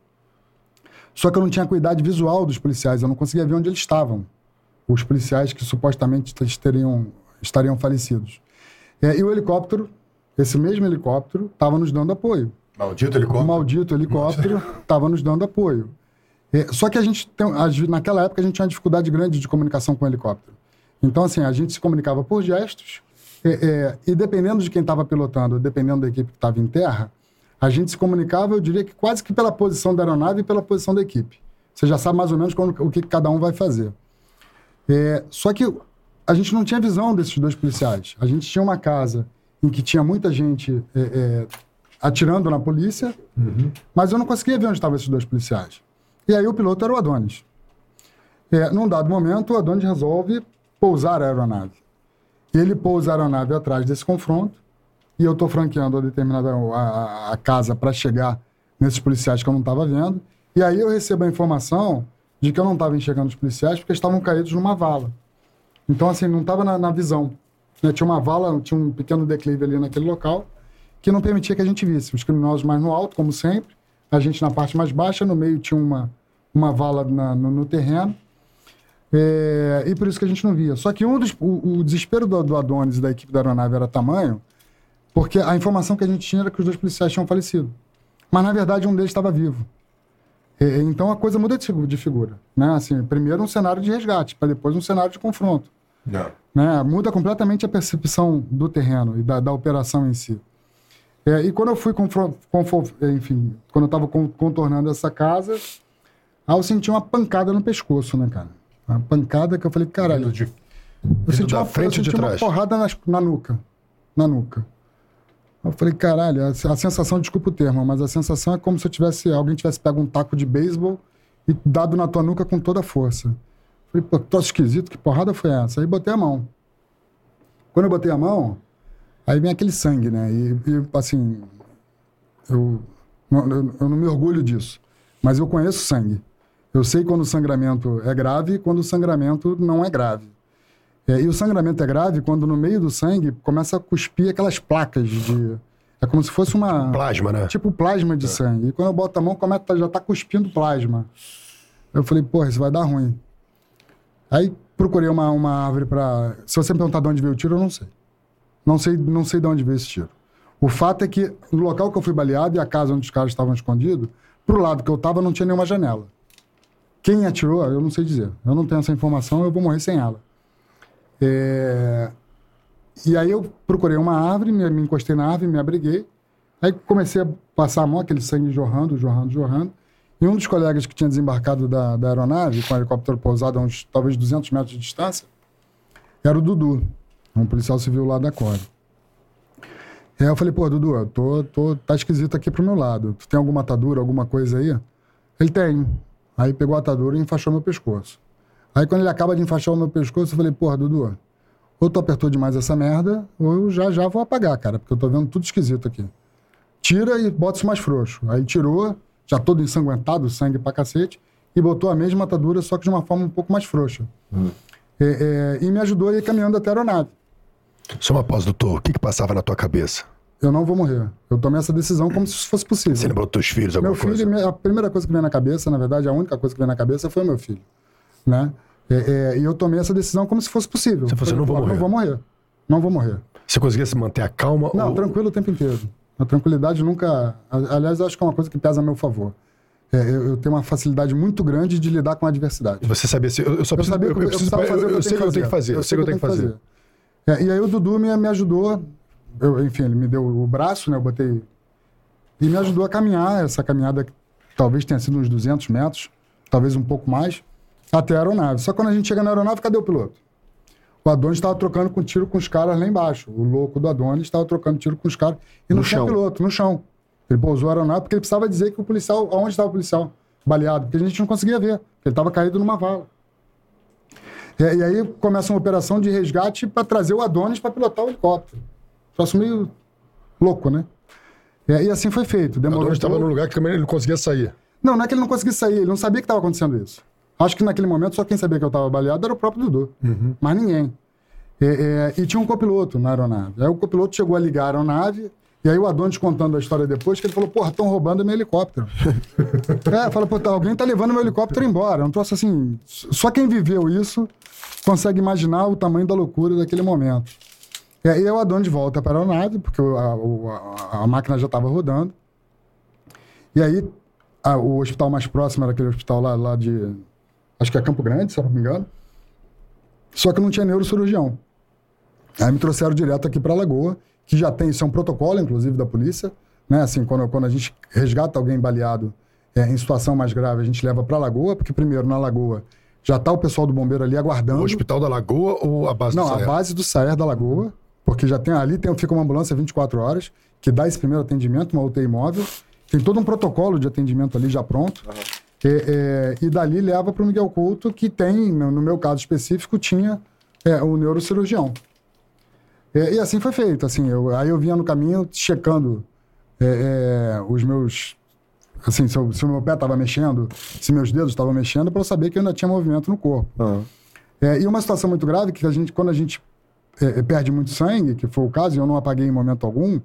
só que eu não tinha cuidado visual dos policiais, eu não conseguia ver onde eles estavam, os policiais que supostamente teriam, estariam falecidos. É, e o helicóptero, esse mesmo helicóptero, estava nos dando apoio. Maldito helicóptero? O maldito helicóptero estava nos dando apoio. É, só que a gente tem, naquela época a gente tinha uma dificuldade grande de comunicação com o helicóptero. Então, assim, a gente se comunicava por gestos, é, é, e dependendo de quem estava pilotando, dependendo da equipe que estava em terra, a gente se comunicava, eu diria que quase que pela posição da aeronave e pela posição da equipe. Você já sabe mais ou menos quando, o que cada um vai fazer. É, só que a gente não tinha visão desses dois policiais. A gente tinha uma casa em que tinha muita gente é, é, atirando na polícia, uhum. mas eu não conseguia ver onde estavam esses dois policiais. E aí o piloto era o Adonis. É, num dado momento, o Adonis resolve pousar a aeronave. Ele pousa a aeronave atrás desse confronto, e eu estou franqueando a determinada a, a casa para chegar nesses policiais que eu não estava vendo. E aí eu recebo a informação de que eu não estava enxergando os policiais porque estavam caídos numa vala. Então, assim, não estava na, na, visão. Né? Tinha uma vala, tinha um pequeno declive ali naquele local que não permitia que a gente visse. Os criminosos mais no alto, como sempre, a gente na parte mais baixa, no meio tinha uma, uma vala na, no, no, terreno. É, e por isso que a gente não via. Só que um dos, o, o desespero do, do, Adonis e da equipe da aeronave era tamanho, porque a informação que a gente tinha era que os dois policiais tinham falecido. Mas, na verdade, um deles estava vivo. É, então a coisa muda de, figura. Né? Assim, primeiro um cenário de resgate, para depois um cenário de confronto. Não. Né? Muda completamente a percepção do terreno e da, da operação em si. É, e quando eu fui, enfim, quando eu estava contornando essa casa, aí eu senti uma pancada no pescoço, né, cara? Uma pancada que eu falei, caralho. De, eu senti, uma, frente eu senti de uma porrada na, na nuca. Na nuca. Eu falei, caralho, a, a, sensação, desculpa o termo, mas a sensação é como se eu tivesse, alguém tivesse pego um taco de beisebol e dado na tua nuca com toda a força. Eu falei, pô, tô esquisito, que porrada foi essa? Aí botei a mão. Quando eu botei a mão, Aí vem aquele sangue, né? E, e assim, eu, eu, eu, não me orgulho disso, mas eu conheço sangue. Eu sei quando o sangramento é grave e quando o sangramento não é grave. É, e o sangramento é grave quando no meio do sangue começa a cuspir aquelas placas de. É como se fosse uma. Tipo plasma, né? Tipo plasma de é. sangue. E quando eu boto a mão, começa, já tá cuspindo plasma. Eu falei, porra, isso vai dar ruim. Aí procurei uma, uma árvore para. Se você me perguntar de onde veio o tiro, eu não sei. Não sei, não sei de onde veio esse tiro. O fato é que no local que eu fui baleado e a casa onde os caras estavam escondidos, pro lado que eu tava não tinha nenhuma janela. Quem atirou, eu não sei dizer. Eu não tenho essa informação, eu vou morrer sem ela. É... E aí eu procurei uma árvore, me, me encostei na árvore, me abriguei. Aí comecei a passar a mão, aquele sangue jorrando, jorrando, jorrando. E um dos colegas que tinha desembarcado da, da aeronave, com o helicóptero pousado a uns talvez 200 metros de distância, era o Dudu um policial civil lá da Core. Aí eu falei, pô, Dudu, tô, tô, tá esquisito aqui pro meu lado. Tu tem alguma atadura, alguma coisa aí? Ele tem. Aí pegou a atadura e enfaixou meu pescoço. Aí quando ele acaba de enfaixar o meu pescoço, eu falei, porra, Dudu, ou tu apertou demais essa merda, ou eu já já vou apagar, cara, porque eu tô vendo tudo esquisito aqui. Tira e bota isso mais frouxo. Aí tirou, já todo ensanguentado, sangue pra cacete, e botou a mesma atadura, só que de uma forma um pouco mais frouxa. Hum. É, é, e me ajudou a ir caminhando até a aeronave. Só uma pausa, doutor. O que, que passava na tua cabeça? eu não vou morrer. Eu tomei essa decisão como se fosse possível. Você lembrou dos teus filhos, alguma Meu filho, coisa? minha- a primeira coisa que veio na cabeça, na verdade, a única coisa que veio na cabeça foi o meu filho, né? É, é, e eu tomei essa decisão como se fosse possível. Você falou assim, não vou morrer. Não vou morrer. Não vou morrer. Você conseguia se manter a calma? Não, ou... tranquilo o tempo inteiro. A tranquilidade nunca. Aliás, eu acho que é uma coisa que pesa a meu favor. É, eu, eu tenho uma facilidade muito grande de lidar com a adversidade. Você sabia se. Eu, eu só Eu preciso. sabia que eu, preciso- que eu eu, sei o que eu tenho que fazer. Eu sei o que eu tenho que fazer. É, e aí o Dudu me, me ajudou. eu- enfim, ele me deu o braço, né? Eu botei. E me ajudou a caminhar. Essa caminhada que talvez tenha sido uns 200 metros, talvez um pouco mais, até a aeronave. Só que quando a gente chega na aeronave, cadê o piloto? O Adonis estava trocando com tiro com os caras lá embaixo. O louco do Adonis estava trocando tiro com os caras. E não No tinha chão. piloto, no chão. Ele pousou a aeronave porque ele precisava dizer que o policial. Aonde estava o policial? Baleado. Porque a gente não conseguia ver. Ele estava caído numa vala. E, e aí começa uma operação de resgate para trazer o Adonis para pilotar o helicóptero. Troço meio louco, né? E, e assim foi feito. O Demorou um estava num lugar que também ele não conseguia sair. Não, não é que ele não conseguia sair, ele não sabia que estava acontecendo isso. Acho que naquele momento só quem sabia que eu estava baleado era o próprio Dudu. Mas ninguém. É, é, e tinha um copiloto na aeronave. Aí o copiloto chegou a ligar a aeronave, e aí o Adonis contando a história depois, que ele falou, porra, estão roubando meu helicóptero. é, fala, pô, tá, alguém tá levando meu helicóptero embora. É um troço assim. Só quem viveu isso consegue imaginar o tamanho da loucura daquele momento. E aí o Adonis volta para a aeronave, porque a, a- a máquina já estava rodando. E aí a- o hospital mais próximo era aquele hospital lá, lá de. Acho que é Campo Grande, se eu não me engano. Só que não tinha neurocirurgião. Aí me trouxeram direto aqui para Lagoa, que já tem, isso é um protocolo, inclusive, da polícia. Né? Assim, quando, quando a gente resgata alguém baleado é, em situação mais grave, a gente leva para Lagoa, porque primeiro na Lagoa já está o pessoal do bombeiro ali aguardando. O Hospital da Lagoa ou a base Não, do a Saer? base do Saer da Lagoa, porque já tem ali, tem, fica uma ambulância 24 horas, que dá esse primeiro atendimento, uma UTI móvel. Tem todo um protocolo de atendimento ali já pronto. É, é, e dali leva para o Miguel Couto, que tem, no, meu caso específico, tinha é, o neurocirurgião. É, e assim foi feito. Assim, eu, aí eu vinha no caminho checando é, é, os meus. Assim, se, eu- se o meu pé estava mexendo, se meus dedos estavam mexendo, para eu saber que eu ainda tinha movimento no corpo. Ah. É, e uma situação muito grave que a gente, quando a gente é, perde muito sangue, que foi o caso, e eu não apaguei em momento algum,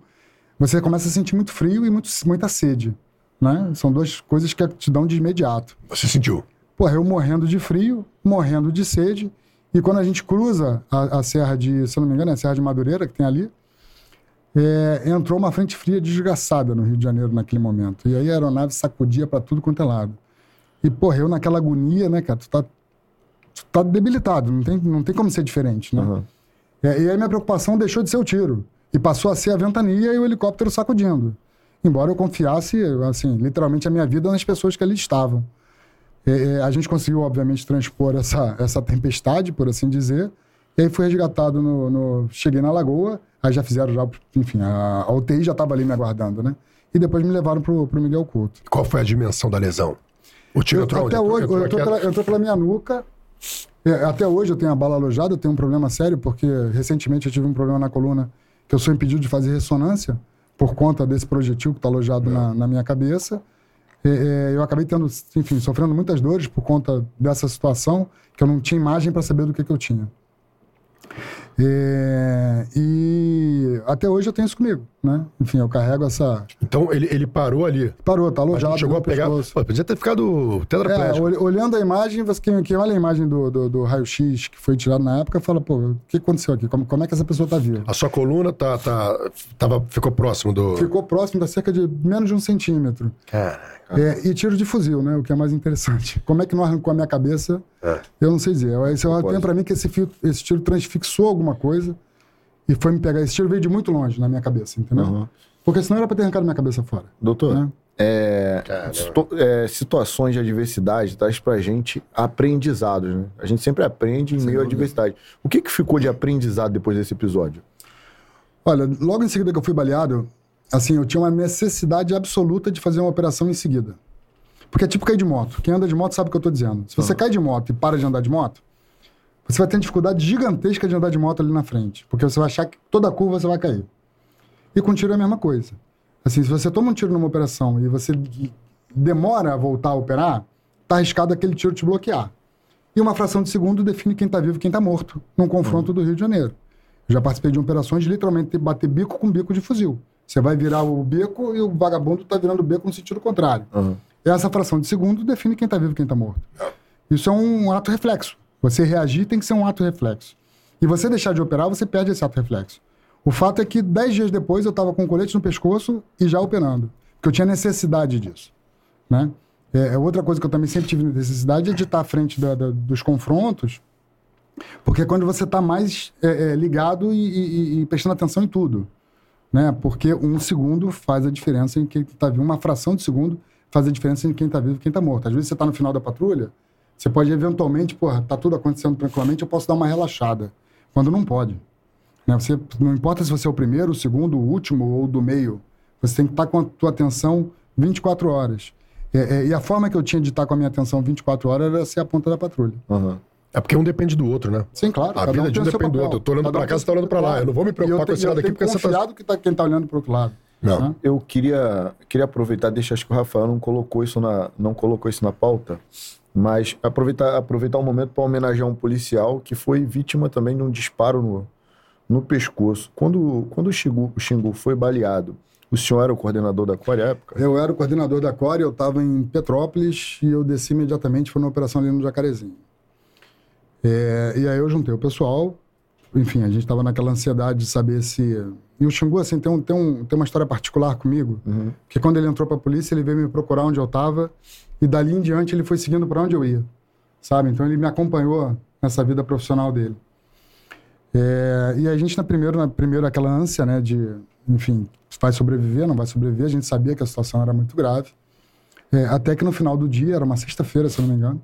você começa a sentir muito frio e muito, muita sede. Né? São duas coisas que te dão de imediato. Você sentiu? Porra, eu morrendo de frio, morrendo de sede, e quando a gente cruza a, a Serra de, se não me engano, é a Serra de Madureira, que tem ali, é, entrou uma frente fria desgraçada no Rio de Janeiro naquele momento. E aí a aeronave sacudia para tudo quanto é lado. E, porra, eu naquela agonia, né, cara, tu tá, tu tá debilitado, não tem, não tem como ser diferente, né? Aham. É, e aí minha preocupação deixou de ser o tiro e passou a ser a ventania e o helicóptero sacudindo. Embora eu confiasse, assim, literalmente a minha vida nas pessoas que ali estavam. É, é, a gente conseguiu, obviamente, transpor essa, essa tempestade, por assim dizer. E aí fui resgatado no, no- Cheguei na lagoa, aí já fizeram já, enfim, a, a UTI já estava ali me aguardando, né? E depois me levaram pro, pro Miguel Couto. Qual foi a dimensão da lesão? O tiro Eu- entrou até onde? hoje, Entrou entrou, pela, entrou pela minha nuca. É, até hoje eu tenho a bala alojada, eu tenho um problema sério, porque recentemente eu tive um problema na coluna que eu sou impedido de fazer ressonância por conta desse projetil que está alojado na, na minha cabeça. É, é, eu acabei tendo, enfim, sofrendo muitas dores por conta dessa situação, que eu não tinha imagem para saber do que, que eu tinha. É, e até hoje eu tenho isso comigo, né? Enfim, eu carrego essa. Então ele, ele parou ali. Parou, tá alojado. chegou a pegar. pescoço. Pô, podia ter ficado É, tetraplégico. ol- olhando a imagem, você, quem, quem olha a imagem do, do, do raio-x que foi tirado na época, fala, pô, o que aconteceu aqui? Como, como é que essa pessoa tá viva? A sua coluna tá, tá, tava, ficou próximo do. Ficou próximo da cerca de menos de um centímetro. Caraca. É, e tiro de fuzil, né? O que é mais interessante. Como é que não arrancou a minha cabeça? É. Eu não sei dizer. Esse eu pode. tenho pra mim que esse, fio, esse tiro transfixou alguma coisa e foi me pegar. Esse tiro veio de muito longe na minha cabeça, entendeu? Uhum. Porque senão era pra ter arrancado minha cabeça fora. Doutor, Né? é, situ- é, situações de adversidade traz pra gente aprendizados, né? A gente sempre aprende em meio à adversidade. O que, que ficou de aprendizado depois desse episódio? Olha, logo em seguida que eu fui baleado, assim, eu tinha uma necessidade absoluta de fazer uma operação em seguida. Porque é tipo cair de moto. Quem anda de moto sabe o que eu tô dizendo. Se você cai de moto e para de andar de moto, você vai ter uma dificuldade gigantesca de andar de moto ali na frente. Porque você vai achar que toda curva você vai cair. E com tiro é a mesma coisa. Assim, se você toma um tiro numa operação e você demora a voltar a operar, tá arriscado aquele tiro te bloquear. E uma fração de segundo define quem tá vivo e quem tá morto num confronto do Rio de Janeiro. Eu já participei de operações de literalmente bater bico com bico de fuzil. Você vai virar o beco e o vagabundo está virando o beco no sentido contrário. Aham. Essa fração de segundo define quem está vivo e quem está morto. Isso é um ato reflexo. Você reagir tem que ser um ato reflexo. E você deixar de operar, você perde esse ato reflexo. O fato é que dez dias depois eu estava com um colete no pescoço e já operando. Porque eu tinha necessidade disso. Né? É, é outra coisa que eu também sempre tive necessidade é de estar à frente da- da- dos confrontos, porque é quando você está mais é, é, ligado e, e- e prestando atenção em tudo. Né? Porque um segundo faz a diferença em quem está vivo. Uma fração de segundo faz a diferença em quem está vivo e quem está morto. Às vezes você está no final da patrulha, você pode eventualmente, porra, tá tudo acontecendo tranquilamente, eu posso dar uma relaxada. Quando não pode. Né? Você, não importa se você é o primeiro, o segundo, o último ou do meio. Você tem que estar com a tua atenção 24 horas. É, é, e a forma que eu tinha de estar com a minha atenção 24 horas era ser a ponta da patrulha. Aham. É porque um depende do outro, né? Sim, claro. A vida tem de um depende do outro. Eu tô olhando Cada pra um cá, você tá olhando pra lá. Eu não vou me preocupar com esse lado aqui, porque você tá- confiado que tá, quem tá olhando pro outro lado. Não. né? Eu queria, queria aproveitar, deixa acho que o Rafael não colocou isso na, não colocou isso na pauta, mas aproveitar, aproveitar o momento para homenagear um policial que foi vítima também de um disparo no, no pescoço. Quando, quando o Xingu, o Xingu foi baleado, o senhor era o coordenador da Core à época? Eu era o coordenador da Core, eu estava em Petrópolis e eu desci imediatamente, foi na operação ali no Jacarezinho. É, e aí eu juntei o pessoal, enfim, a gente estava naquela ansiedade de saber se... E o Xingu, assim, tem, um, tem, um, tem uma história particular comigo, Uhum. que quando ele entrou para a polícia, ele veio me procurar onde eu estava e dali em diante ele foi seguindo para onde eu ia, sabe? Então ele me acompanhou nessa vida profissional dele. É, e a gente, na primeira, na primeira, aquela ânsia, né, de, enfim, vai sobreviver, não vai sobreviver, a gente sabia que a situação era muito grave. É, até que no final do dia, era uma sexta-feira, se eu não me engano,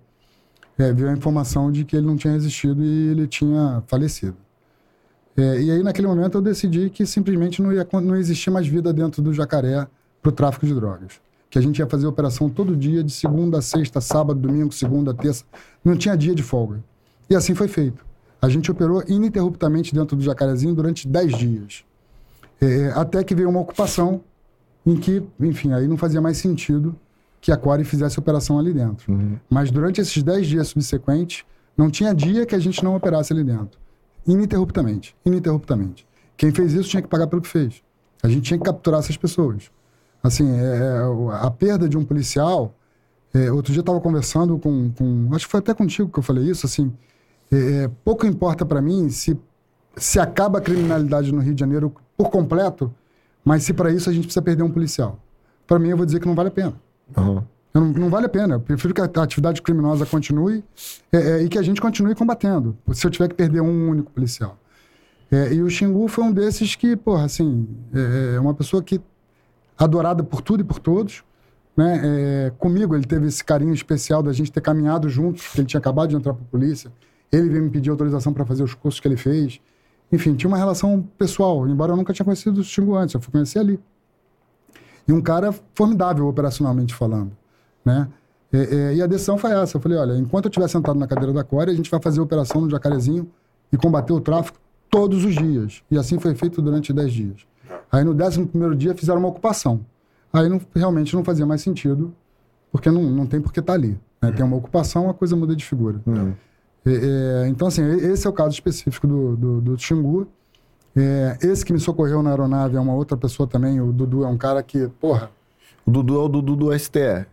é, veio a informação de que ele não tinha resistido e ele tinha falecido. É, e aí, naquele momento, eu decidi que simplesmente não, ia, não existia mais vida dentro do jacaré para o tráfico de drogas. Que a gente ia fazer operação todo dia, de segunda a sexta, sábado, domingo, segunda, terça. Não tinha dia de folga. E assim foi feito. A gente operou ininterruptamente dentro do jacarezinho durante 10 dias. É, até que veio uma ocupação em que, enfim, aí não fazia mais sentido que a Core fizesse operação ali dentro. Mas durante esses 10 dias subsequentes, não tinha dia que a gente não operasse ali dentro. Ininterruptamente. Ininterruptamente. Quem fez isso tinha que pagar pelo que fez. A gente tinha que capturar essas pessoas. Assim, é, é, a perda de um policial. é, outro dia eu estava conversando com, com. Acho que foi até contigo que eu falei isso. Assim, é, é, pouco importa para mim se, se acaba a criminalidade no Rio de Janeiro por completo, mas se para isso a gente precisa perder um policial. Para mim, eu vou dizer que não vale a pena. Eu não, não vale a pena. Eu prefiro que a atividade criminosa continue é, é, e que a gente continue combatendo. Se eu tiver que perder um único policial. É, e o Xingu foi um desses que, porra, assim, é, é uma pessoa que adorada por tudo e por todos. Né? É, comigo, ele teve esse carinho especial da gente ter caminhado juntos, porque ele tinha acabado de entrar para a polícia. Ele veio me pedir autorização para fazer os cursos que ele fez. Enfim, tinha uma relação pessoal, embora eu nunca tinha conhecido o Xingu antes, eu fui conhecer ali. E um cara formidável operacionalmente falando, né? É, é, e a decisão foi essa. Eu falei, olha, enquanto eu estiver sentado na cadeira da Core, a gente vai fazer a operação no Jacarezinho e combater o tráfico todos os dias. E assim foi feito durante 10 dias. Aí no 11 primeiro dia fizeram uma ocupação. Aí não, realmente não fazia mais sentido, porque não, não tem por que estar ali. né? Tem uma ocupação, a coisa muda de figura. É, é, então, assim, esse é o caso específico do, do, do Xingu. É, esse que me socorreu na aeronave é uma outra pessoa também. O Dudu é um cara que, porra. O Dudu é o Dudu do STR.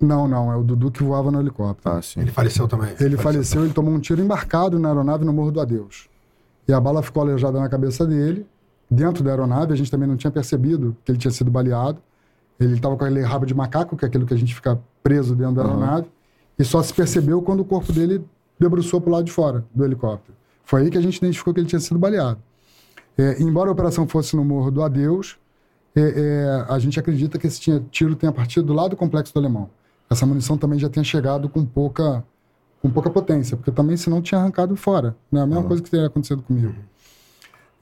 Não, não, é o Dudu que voava no helicóptero. Ah, sim. Ele faleceu também. Ele faleceu, ele tomou um tiro embarcado na aeronave no Morro do Adeus. E a bala ficou aleijada na cabeça dele, dentro da aeronave. A gente também não tinha percebido que ele tinha sido baleado. Ele estava com aquele rabo de macaco, que é aquilo que a gente fica preso dentro da aeronave. E só se percebeu quando o corpo dele debruçou para o lado de fora do helicóptero. Foi aí que a gente identificou que ele tinha sido baleado. É, embora a operação fosse no Morro do Adeus, é, é, a gente acredita que esse tiro tenha partido do lado do complexo do Alemão. Essa munição também já tinha chegado com pouca, com pouca potência, porque também senão tinha arrancado fora. Né? A mesma coisa que teria acontecido comigo.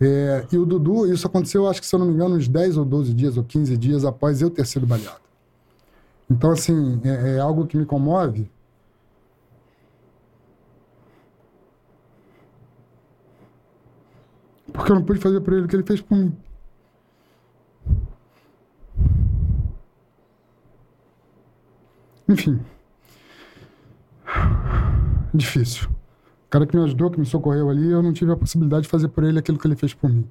É, e o Dudu, isso aconteceu, acho que se eu não me engano, uns 10 ou 12 dias ou 15 dias após eu ter sido baleado. Então, assim, é, é algo que me comove. Porque eu não pude fazer por ele o que ele fez por mim. Enfim. Difícil. O cara que me ajudou, que me socorreu ali, eu não tive a possibilidade de fazer por ele aquilo que ele fez por mim.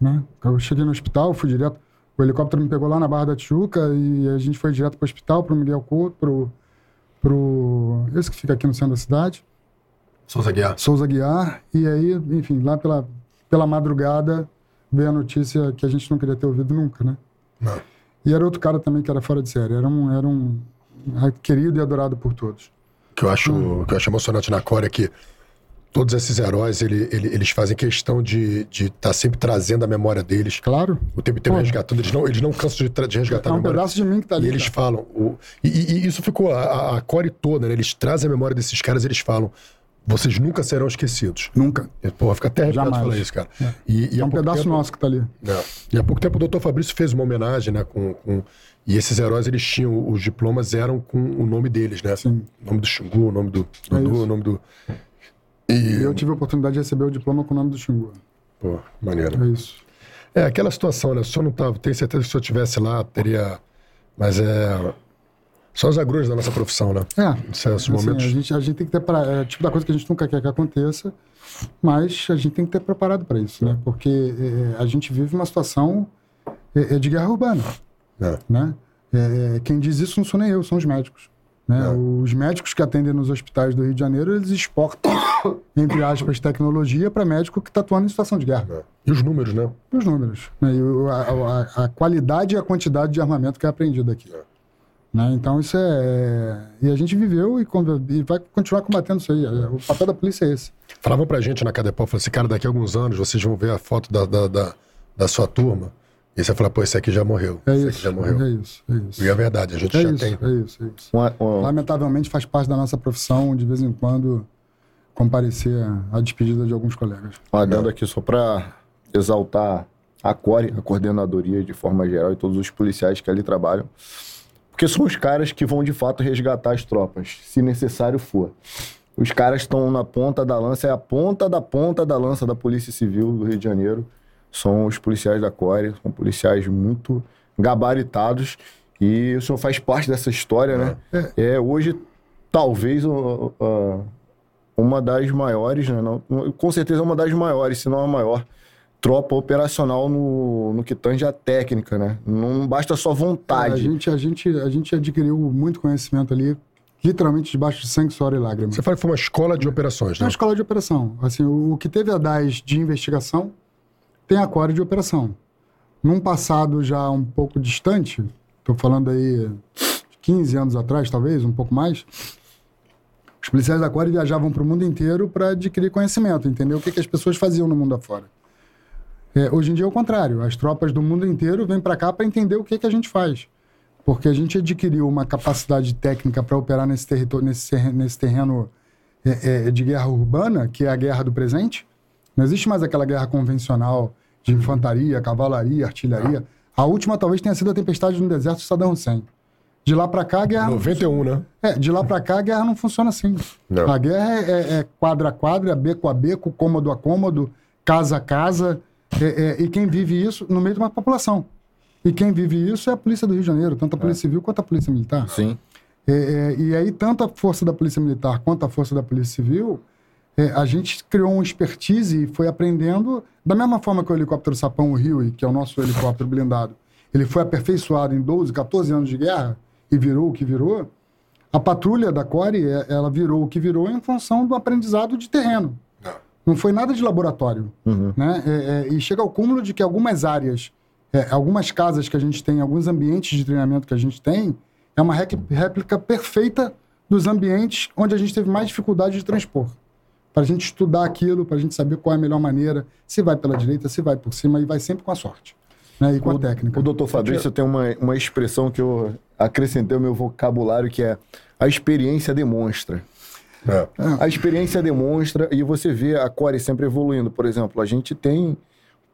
Né? Eu cheguei no hospital, fui direto. O helicóptero me pegou lá na Barra da Tijuca e a gente foi direto pro hospital, pro Miguel Couto, pro, pro... Esse que fica aqui no centro da cidade. Souza Guiar. Souza Guiar. E aí, enfim, lá pela, pela madrugada veio a notícia que a gente não queria ter ouvido nunca, né? Não. E era outro cara também que era fora de série. Era um, era um querido e adorado por todos. O que eu acho, Hum. que eu acho emocionante na Core é que todos esses heróis, ele, ele- eles fazem questão de estar sempre trazendo a memória deles. Claro. O tempo inteiro Pô. resgatando. Eles não, eles não cansam de, de resgatar É a um memória. pedaço de mim que tá ali. E eles falam. o- e, e- isso ficou a, a- a core toda, né? Eles trazem a memória desses caras eles falam. Vocês nunca serão esquecidos. Nunca. E, Porra, fica até arrepiado falar isso, cara. E, e É há um pedaço tempo- nosso que tá ali. é. E há pouco tempo o doutor Fabrício fez uma homenagem, né? Com, com- E esses heróis, eles tinham. Os diplomas eram com o nome deles, né? Sim. O nome do Xingu, o nome do Dudu, isso. o nome do. E E. eu tive a oportunidade de receber o diploma com o nome do Xingu. Pô, maneiro. É isso. É aquela situação, né? O senhor não tava. Tenho certeza que se eu estivesse lá, teria. Mas é. São os agruras da nossa profissão, né? É. Esses Assim, momentos. a, gente, a gente tem que ter pra, é o tipo da coisa que a gente nunca quer que aconteça, mas a gente tem que ter preparado para isso, né? Porque é, a gente vive uma situação é, é de guerra urbana, É. né? É, é, quem diz isso não sou nem eu, são os médicos. Né? É. Os médicos que atendem nos hospitais do Rio de Janeiro, eles exportam, entre aspas, tecnologia para médico que está atuando em situação de guerra. É. E os números, né? Os números. Né? E a, a- a qualidade e a quantidade de armamento que é apreendido aqui. É. Né? Então isso é. E a gente viveu e, e vai continuar combatendo isso aí. O papel da polícia é esse. Falavam pra gente na Cadepol, falaram assim, cara, daqui a alguns anos vocês vão ver a foto da, da, da, da sua turma. E você fala, pô, esse aqui já morreu. É esse isso. aqui já morreu. É isso. É isso. E é verdade, a gente É já isso, tem. é isso, é isso. Uma- uma- Lamentavelmente faz parte da nossa profissão, de vez em quando, comparecer à despedida de alguns colegas. Adendo aqui só para exaltar a CORE, a coordenadoria de forma geral e todos os policiais que ali trabalham. Porque são os caras que vão de fato resgatar as tropas, se necessário for. Os caras estão na ponta da lança, é a ponta da ponta da lança da Polícia Civil do Rio de Janeiro. São os policiais da CORE, são policiais muito gabaritados. E o senhor faz parte dessa história, né? É, hoje, talvez, uma das maiores, né? Não- com certeza uma das maiores, se não a maior, tropa operacional no, no que tange a técnica, né? Não basta só A vontade. gente, a, gente, a gente adquiriu muito conhecimento ali, literalmente debaixo de sangue, suor e lágrimas. Você fala que foi uma escola de operações, É né? uma escola de operação. Assim, o, o que teve a DAS de investigação tem a Core de operação. Num passado já um pouco distante, estou falando aí 15 anos atrás, talvez, um pouco mais, os policiais da Core viajavam para o mundo inteiro para adquirir conhecimento, entender o que, que as pessoas faziam no mundo afora. É, hoje em dia é o contrário. As tropas do mundo inteiro vêm para cá para entender o que, que a gente faz. Porque a gente adquiriu uma capacidade técnica para operar nesse, território, nesse, nesse terreno é, é, de guerra urbana, que é a guerra do presente. Não existe mais aquela guerra convencional de infantaria, cavalaria, artilharia. A última talvez tenha sido a tempestade no deserto de Saddam Hussein. De lá para cá, a guerra. não 91, né? é, de lá pra cá a guerra não funciona assim. Não. A guerra é, é- é quadra a quadra, beco a beco, cômodo a cômodo, casa a casa. É- é- e quem vive isso no meio de uma população. E quem vive isso é a Polícia do Rio de Janeiro, tanto a Polícia Civil quanto a Polícia Militar. Sim. É, é, e aí, tanto a força da Polícia Militar quanto a força da Polícia Civil, é, a gente criou um expertise e foi aprendendo, da mesma forma que o helicóptero Sapão o Rio, que é o nosso helicóptero blindado, ele foi aperfeiçoado em 12, 14 anos de guerra e virou o que virou. A patrulha da Core, é, ela virou o que virou em função do aprendizado de terreno. Não foi nada de laboratório. Né? É, é, e chega ao cúmulo de que algumas áreas, é, algumas casas que a gente tem, alguns ambientes de treinamento que a gente tem, é uma réplica perfeita dos ambientes onde a gente teve mais dificuldade de transpor. Para a gente estudar aquilo, para a gente saber qual é a melhor maneira, se vai pela direita, se vai por cima, e vai sempre com a sorte. Né? E com a técnica. O doutor Fabrício tem uma, uma expressão que eu acrescentei ao meu vocabulário, que é a experiência demonstra. É. A experiência demonstra e você vê a Core sempre evoluindo. Por exemplo, a gente tem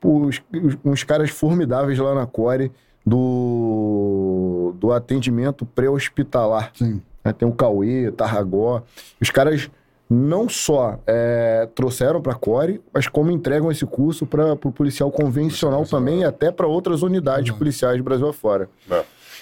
os- uns caras formidáveis lá na Core do, do atendimento pré-hospitalar. Né? Tem o Cauê, Tarragó. Os caras não só é, trouxeram para a Core, mas como entregam esse curso para o policial convencional também e até para outras unidades policiais do Brasil afora.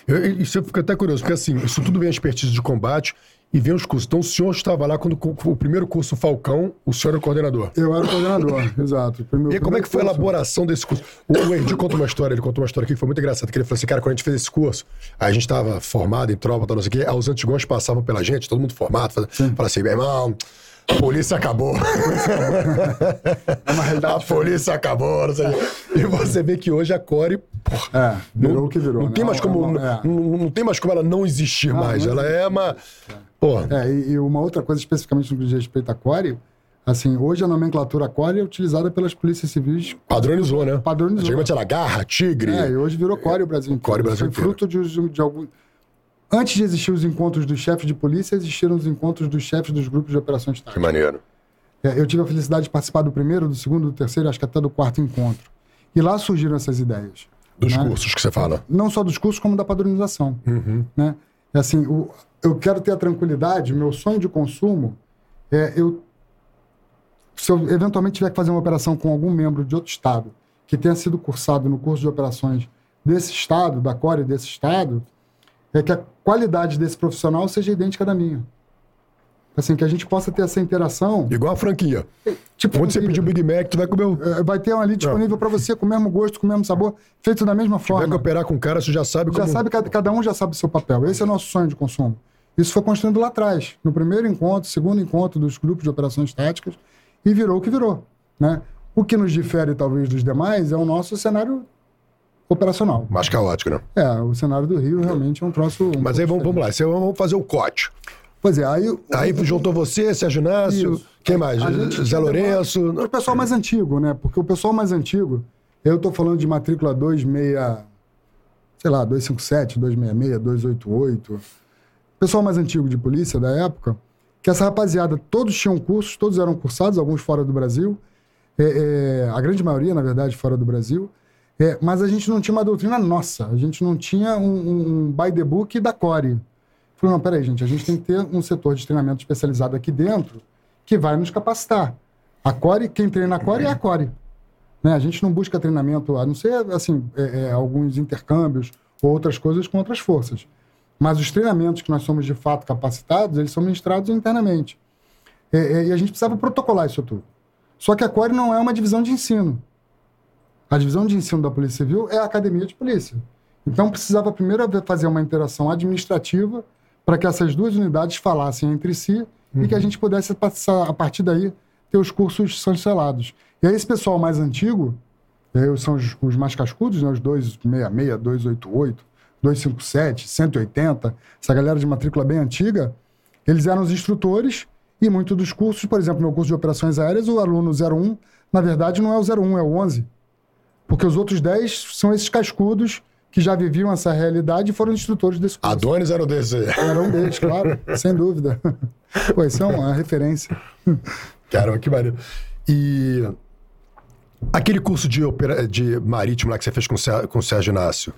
Eu, isso eu fico até curioso, porque assim, isso tudo vem a expertise de combate e vem os cursos. Então o senhor estava lá quando o primeiro curso Falcão, o senhor era o coordenador. Eu era o coordenador, exato. E como é que foi a curso- elaboração desse curso? O, o Erdi contou uma história, ele contou uma história aqui que foi muito engraçada, que ele falou assim, cara, quando a gente fez esse curso, a gente estava formado em tropa, tal, não sei o quê, os antigões passavam pela gente, todo mundo formado, fala fala assim, meu irmão, a polícia acabou. É uma realidade a polícia acabou, não. E você vê que hoje a Core, porra, É, virou o que virou. não né? tem mais como, É. não, não tem mais como ela não existir mais. não Ela é uma, porra, É, e, e uma outra coisa especificamente no que diz respeito à Core, assim, hoje a nomenclatura Core é utilizada pelas polícias civis. padronizou, né? Padronizou. Antigamente era garra, tigre. É, e hoje virou Core o Brasil. Core o Brasil Foi fruto de, de algum... Antes de existir os encontros dos chefes de polícia, existiram os encontros dos chefes dos grupos de operações Que táticas. maneiro. É, eu tive a felicidade de participar do primeiro, do segundo, do terceiro, acho que até do quarto encontro. E lá surgiram essas ideias. Dos né? cursos que você fala. Não só dos cursos, como da padronização. Né? É assim, o- eu quero ter a tranquilidade, meu sonho de consumo é eu. Se eu eventualmente tiver que fazer uma operação com algum membro de outro estado que tenha sido cursado no curso de operações desse estado, da Core desse estado, é que a qualidade desse profissional seja idêntica da minha. Assim, que a gente possa ter essa interação. Igual a franquia. Tipo, Onde você pedir o Big Mac, tu vai comer o... É, vai ter um ali disponível para você com o mesmo gosto, com o mesmo sabor, feito da mesma forma. cooperar com o cara, você já sabe Já como... sabe, cada, cada um já sabe o seu papel. Esse é o nosso sonho de consumo. Isso foi construído lá atrás, no primeiro encontro, segundo encontro dos grupos de operações táticas, e virou o que virou. Né? O que nos difere, talvez, dos demais é o nosso cenário operacional. Mais caótico, né? É, o cenário do Rio realmente é um troço. um Mas aí vamos, vamos lá, Você- vamos fazer o cote. Pois é, aí. Aí juntou você, Sérgio Inácio, Isso. quem mais? Gente Zé Lourenço. O pessoal mais antigo, né? Porque o pessoal mais antigo, eu tô falando de matrícula 26, sei lá, 257, 266, 288. Pessoal mais antigo de polícia da época, que essa rapaziada, todos tinham cursos, todos eram cursados, alguns fora do Brasil, é, é, a grande maioria, na verdade, fora do Brasil. É, mas a gente não tinha uma doutrina nossa, a gente não tinha um, um, by the book da Core. Falei, não, peraí, gente, a gente tem que ter um setor de treinamento especializado aqui dentro que vai nos capacitar. A Core, quem treina a Core é a Core. Né? A gente não busca treinamento, a não ser assim, é, é, alguns intercâmbios ou outras coisas com outras forças. Mas os treinamentos que nós somos de fato capacitados, eles são ministrados internamente. É, é, e a gente precisava protocolar isso tudo. Só que a Core não é uma divisão de ensino. A divisão de ensino da Polícia Civil é a academia de polícia. Então precisava primeiro fazer uma interação administrativa para que essas duas unidades falassem entre si e que a gente pudesse passar, a partir daí, ter os cursos chancelados. E aí esse pessoal mais antigo, aí são os, os mais cascudos, né, os 266, 288, 257, 180, essa galera de matrícula bem antiga, eles eram os instrutores e muito dos cursos, por exemplo, meu curso de operações aéreas, o aluno 01, na verdade não é o 01, é o 11. Porque os outros 10 são esses cascudos que já viviam essa realidade e foram instrutores desse curso. Adonis era o desse. Era um deles, claro, sem dúvida. Pô, isso é uma referência. Caramba, que maneiro. E aquele curso de, opera... de marítimo lá que você fez com o com o Sérgio Inácio.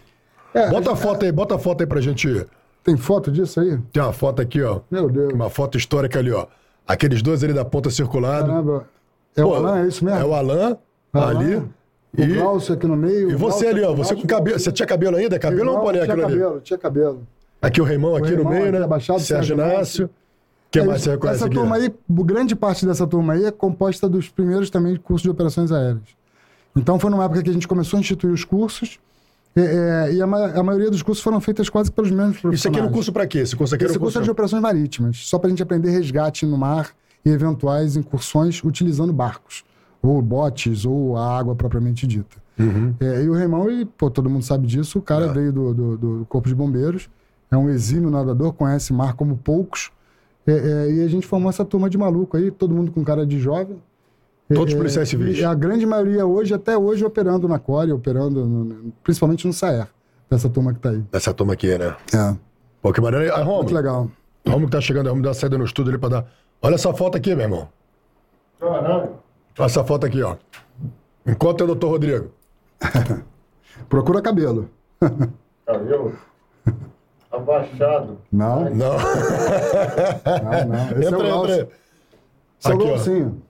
É, Bota a foto aí, bota a foto aí pra gente. Tem foto disso aí? Tem uma foto aqui, ó. Meu Deus. Uma foto histórica ali, ó. Aqueles dois ali da ponta circulada. Caramba. É o Pô, Alan, é isso mesmo? É o Alan, Alan, ali. O E, Glaucio aqui no meio. e o você Glaucio ali, ó. aqui Você com cabelo. Você tinha cabelo ainda? Cabelo ou um boné tinha aquilo ali? cabelo, tinha cabelo. Aqui o Reimão, aqui no Reimão meio, aqui né? abaixado, Sérgio Inácio. Quem É mais você reconhece Essa aqui? turma aí, grande parte dessa turma aí é composta dos primeiros também de cursos de operações aéreas. Então foi numa época que a gente começou a instituir os cursos é, é, e a, ma- a maioria dos cursos foram feitas quase pelos mesmos profissionais. Isso aqui era um curso pra quê? Esse curso aqui era Esse curso curso... é de operações marítimas, só para a gente aprender resgate no mar e eventuais incursões utilizando barcos, ou botes, ou a água propriamente dita. Uhum. É, e o Reimão, e, pô, todo mundo sabe disso, o cara É. veio do, do, do Corpo de Bombeiros, é um exímio nadador, conhece mar como poucos, é, é, e a gente formou essa turma de maluco aí, todo mundo com cara de jovem. Todos É, policiais civis. E a grande maioria hoje, até hoje, operando na Core, operando no- principalmente no SAER, dessa turma que tá aí. Essa turma aqui, né? É. Pô, que maneiro. Ah, Muito Romulo, legal. Romulo que tá chegando, vamos dar uma saída no estúdio ali pra dar... Olha essa foto aqui, meu irmão. Caralho, essa foto aqui, ó. Encontra o doutor Rodrigo. Procura cabelo. cabelo abaixado. Não, não, Não. não. Esse é o entra, Glaucio. entra. Esse é o. Glaucinho.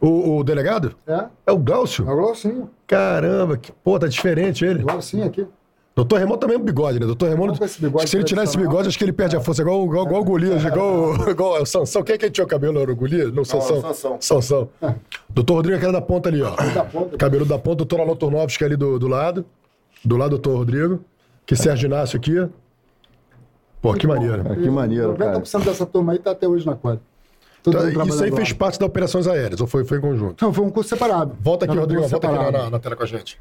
O, o delegado? É, É o Glaucio? é o Glaucinho. Caramba, que, pô, tá diferente ele. Glaucinho aqui. Doutor Raimundo também é um bigode, né? Doutor bigode se ele tirar esse bigode, acho que ele perde a força. Igual, igual, igual o Golias, igual, igual o Sansão. Quem é que tinha o cabelo? Era o Golias? Não, Sansão. Sansão. Sansão. Doutor Rodrigo, aquele da ponta ali, ó. da ponta. Cabelo da ponta. Doutor Alon Turnovski ali do, do lado. Do lado do doutor Rodrigo. Que Sérgio Inácio aqui. Pô, que maneiro. Cara, que maneiro, cara. 90% dessa turma aí tá até hoje na quadra. Então, isso aí fez parte das operações aéreas, ou foi, foi em conjunto? Não, foi um curso separado. Volta aqui, um Rodrigo. Volta aqui na, separado. na- na tela com a gente.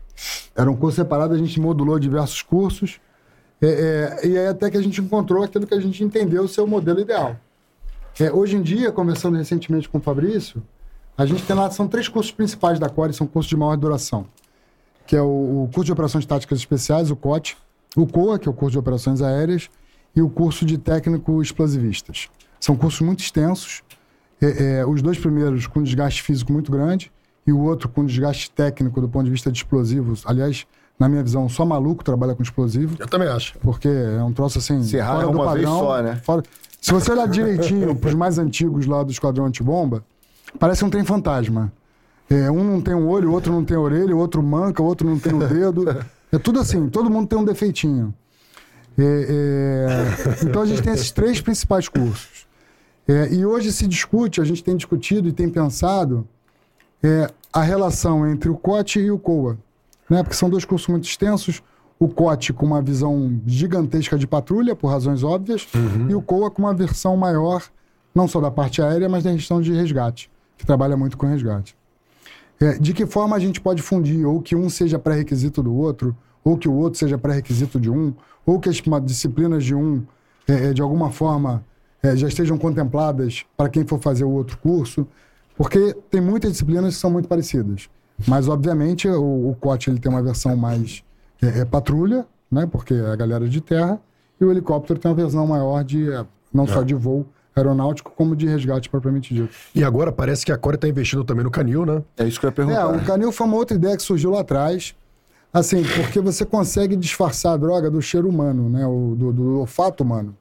Era um curso separado, a gente modulou diversos cursos. é, é, e aí até que a gente encontrou aquilo que a gente entendeu ser o modelo ideal. É, hoje em dia, conversando recentemente com o Fabrício, a gente tem lá, são três cursos principais da Core, são cursos de maior duração. Que é o, o curso de Operações Táticas Especiais, o COT, o COA, que é o curso de Operações Aéreas, e o curso de Técnico Explosivistas. São cursos muito extensos, é, é, os dois primeiros com desgaste físico muito grande e o outro com desgaste técnico do ponto de vista de explosivos. Aliás, na minha visão, só maluco trabalha com explosivo, Eu também acho. porque é um troço assim. Se errar fora é do uma vez padrão, só, né? fora- Se você olhar direitinho pros mais antigos lá do Esquadrão Antibomba, parece um trem fantasma. É, um não tem um olho, o outro não tem a orelha, o outro manca, o outro não tem o dedo. É tudo assim, todo mundo tem um defeitinho. É, é, então a gente tem esses três principais cursos. É, e hoje se discute, a gente tem discutido e tem pensado é, a relação entre o COT e o COA. Né? Porque são dois cursos muito extensos. O COT com uma visão gigantesca de patrulha, por razões óbvias, e o COA com uma versão maior, não só da parte aérea, mas da questão de resgate, que trabalha muito com resgate. É, de que forma a gente pode fundir, ou que um seja pré-requisito do outro, ou que o outro seja pré-requisito de um, ou que as disciplinas de um, é, é, de alguma forma, é, já estejam contempladas para quem for fazer o outro curso, porque tem muitas disciplinas que são muito parecidas. Mas, obviamente, o, o COT ele tem uma versão mais é, é, patrulha, né, porque é a galera de terra, e o helicóptero tem uma versão maior de, é, não só de voo aeronáutico, como de resgate propriamente dito. E agora parece que a Core está investindo também no canil, né? É isso que eu ia É, perguntar. o canil foi uma outra ideia que surgiu lá atrás. Assim, porque você consegue disfarçar a droga do cheiro humano, né? O, do, do olfato humano.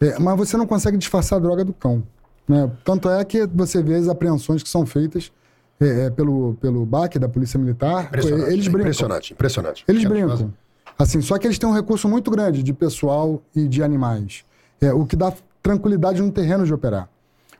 É, mas você não consegue disfarçar a droga do cão. Né? Tanto é que você vê as apreensões que são feitas é, é, pelo, pelo BAC, da Polícia Militar. Impressionante. Eles brincam. Impressionante, impressionante. Eles Cara, brincam. Assim, só que eles têm um recurso muito grande de pessoal e de animais. É, o que dá tranquilidade no terreno de operar.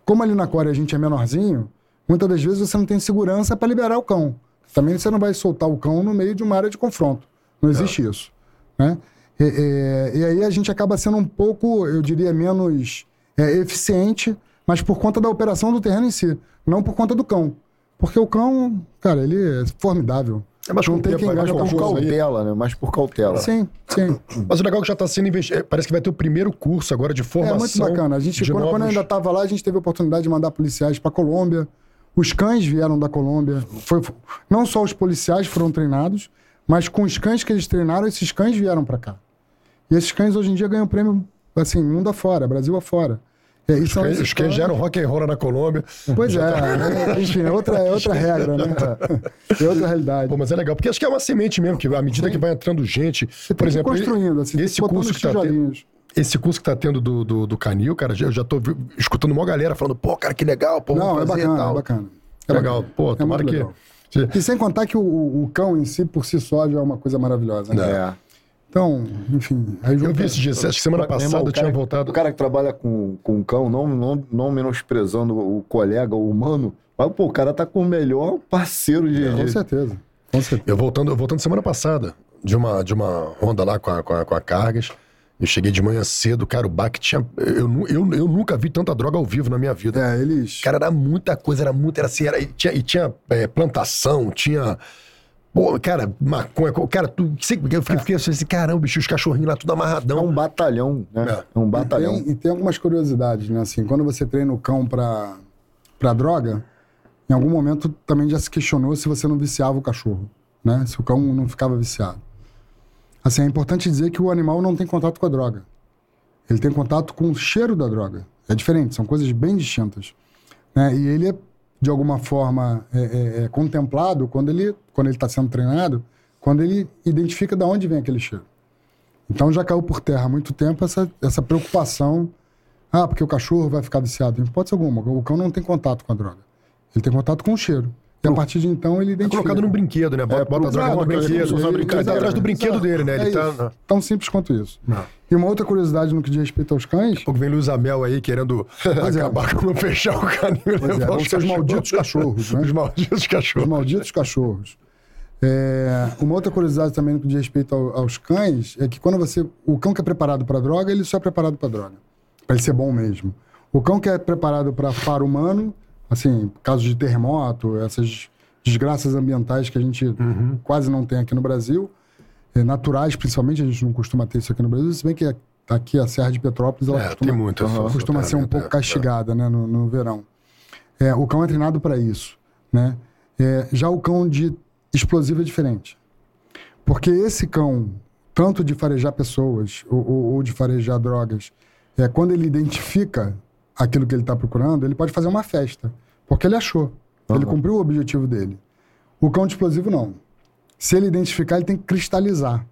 Como ali na Core a gente é menorzinho, muitas das vezes você não tem segurança para liberar o cão. Também você não vai soltar o cão no meio de uma área de confronto. Não existe isso. Né? E, e- e aí a gente acaba sendo um pouco, eu diria, menos é, eficiente, mas por conta da operação do terreno em si, não por conta do cão. Porque o cão, cara, ele é formidável. É, mas não tem quem com Por cautela, né? Mas por cautela. Sim, sim. Mas o legal é que já está sendo investido. Parece que vai ter o primeiro curso agora de É formação. muito bacana. A gente, quando, quando eu novos- ainda estava lá, a gente teve a oportunidade de mandar policiais para Colômbia. Os cães vieram da Colômbia. Foi, não só os policiais foram treinados, mas com os cães que eles treinaram, esses cães vieram para cá. E esses cães hoje em dia ganham prêmio, assim, mundo afora, Brasil afora. É, e Os são cães, os cães já eram rock and roll na Colômbia. Pois é, é, enfim, é outra, é outra regra, né? É outra realidade. Pô, mas é legal, porque acho que é uma semente mesmo, que à medida que vai entrando gente. Você por exemplo, construindo, assim, esse curso que tá tendo. Esse curso que tá tendo do, do, do Canil, cara, eu já tô escutando uma galera falando, pô, cara, que legal, pô, Não, é bacana, tal. é bacana. É legal. bacana. Pô, É tomara que. legal. E sem contar que o, o- o cão em si, por si só, já é uma coisa maravilhosa. Né? É. Então, enfim. Aí Eu vi esse dia, acho que semana irmão, passada eu tinha voltado. O cara que trabalha com, com cão, não, não, não menosprezando o colega, o humano, mas, pô, o cara tá com o melhor parceiro de. Com de- certeza. Com certeza. Eu voltando, eu voltando semana passada de uma, de uma ronda lá com a, com, a, com a Cargas. Eu cheguei de manhã cedo, cara, o baque tinha. Eu, eu, eu nunca vi tanta droga ao vivo na minha vida. É, eles. Cara, era muita coisa, era muito, era assim, era, e tinha, e tinha é, plantação, tinha. Pô, cara, maconha, co- cara, tu, sei- eu fiquei, fiquei assim, caramba, bicho, os cachorrinhos lá tudo É amarradão. um batalhão, né? É. É um batalhão. Tem- e tem algumas curiosidades, né? Assim, quando você treina o cão pra, pra droga, em algum momento também já se questionou se você não viciava o cachorro, né? Se o cão não ficava viciado. Assim, é importante dizer que o animal não tem contato com a droga. Ele tem contato com o cheiro da droga. É diferente, são coisas bem distintas. Né? E ele é, de alguma forma, é, é- é contemplado quando ele quando ele está sendo treinado, quando ele identifica de onde vem aquele cheiro. Então já caiu por terra há muito tempo essa, essa preocupação. Ah, porque o cachorro vai ficar viciado. Em hipótese alguma. O cão não tem contato com a droga. Ele tem contato com o cheiro. E a partir de então ele É identifica. colocado num brinquedo, né? Bota, É, bota a droga no brinquedo. Ele brincadeira. tá atrás do brinquedo Exato. dele, né? Ele É tá. Tão simples quanto isso. Não. E uma outra curiosidade no que diz respeito aos cães, Pouco vem Luiz Amel aí querendo é. acabar com fechar o caminho. Pois é, os os malditos cachorros, né? Os malditos os cachorros. malditos cachorros. É, uma outra curiosidade também no que diz respeito ao- aos cães é que quando você. O cão que é preparado para droga, ele só é preparado para droga. Para ele ser bom mesmo. O cão que é preparado para faro humano, assim, casos de terremoto, essas desgraças ambientais que a gente Uhum. quase não tem aqui no Brasil, é, naturais principalmente, a gente não costuma ter isso aqui no Brasil, se bem que aqui a Serra de Petrópolis ela É, costuma, muito. essa- costuma ser um é, pouco é, castigada né, no, no verão. É, o cão é treinado para isso. Né? É, já o cão de explosivo é diferente. Porque esse cão, tanto de farejar pessoas ou, ou- ou de farejar drogas, é, quando ele identifica aquilo que ele está procurando, ele pode fazer uma festa. Porque ele achou. Ele cumpriu o objetivo dele. O cão de explosivo, não. Se ele identificar, ele tem que cristalizar.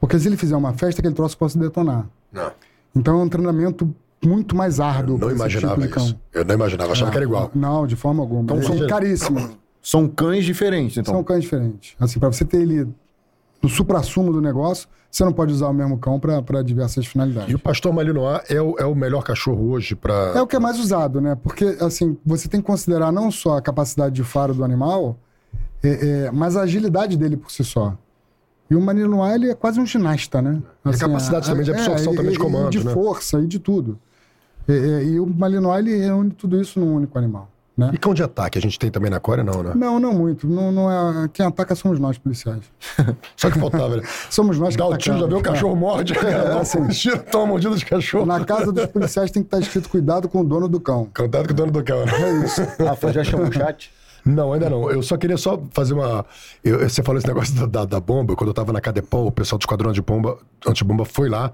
Porque se ele fizer uma festa, aquele troço pode se detonar. Não, Então é um treinamento muito mais árduo não para esse imaginava tipo de cão. isso. Eu não imaginava, achava que era igual. Não, de forma alguma. Então, são- são caríssimos. São cães diferentes, então. São cães diferentes. Assim, para você ter ele no supra-sumo do negócio, você não pode usar o mesmo cão para diversas finalidades. E o pastor Malinois é o, é o melhor cachorro hoje para. É o que é mais usado, né? Porque, assim, você tem que considerar não só a capacidade de faro do animal, é, é, mas a agilidade dele por si só. E o Malinois, ele é quase um ginasta, né? E a capacidade também de absorção e- também de comando, E de né? força e de tudo. É, é, e o Malinois, ele reúne tudo isso num único animal, né? E cão de ataque, a gente tem também na Core, não, né? Não, não muito. Não, não é... Quem ataca somos nós, policiais. Só que faltava, né? Somos nós que Dá o tiro, já vê o cachorro morde. É, assim. Tira, toma mordida de cachorro. Na casa dos policiais tem que estar escrito cuidado com o dono do cão. Cuidado com o dono do cão, né? É isso. Rafa, já chamou o chat? Não, ainda não. Eu só queria só fazer uma. eu- você falou esse negócio da, da, da bomba. Quando eu tava na Cadepol, o pessoal do esquadrão de bomba, antibomba foi lá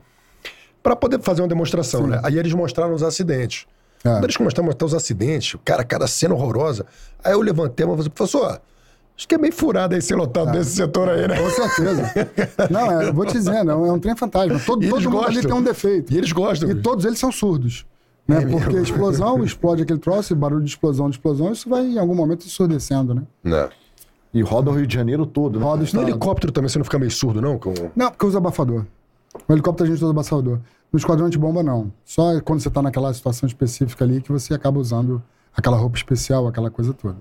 para poder fazer uma demonstração, né? Aí eles mostraram os acidentes. É. Quando eles mostraram até os acidentes, o cara, cada cena horrorosa. Aí eu levantei uma e falei, professor, acho que é meio furado aí ser lotado desse setor aí, né? Com certeza. Não, é, eu vou te dizendo, é um, é um trem fantasma. Todo, todo mundo ali gostam. tem um defeito. E eles gostam. E todos eles são surdos. Né? É mesmo? Porque a explosão, explode aquele troço, barulho de explosão, de explosão, isso vai em algum momento ensurdecendo, né? Não. E roda o Rio de Janeiro todo, né? Roda o No helicóptero também você não fica meio surdo, não? Com... Não, porque usa abafador. O helicóptero a gente usa abafador. No esquadrão de bomba, não. Só quando você está naquela situação específica ali que você acaba usando aquela roupa especial, aquela coisa toda.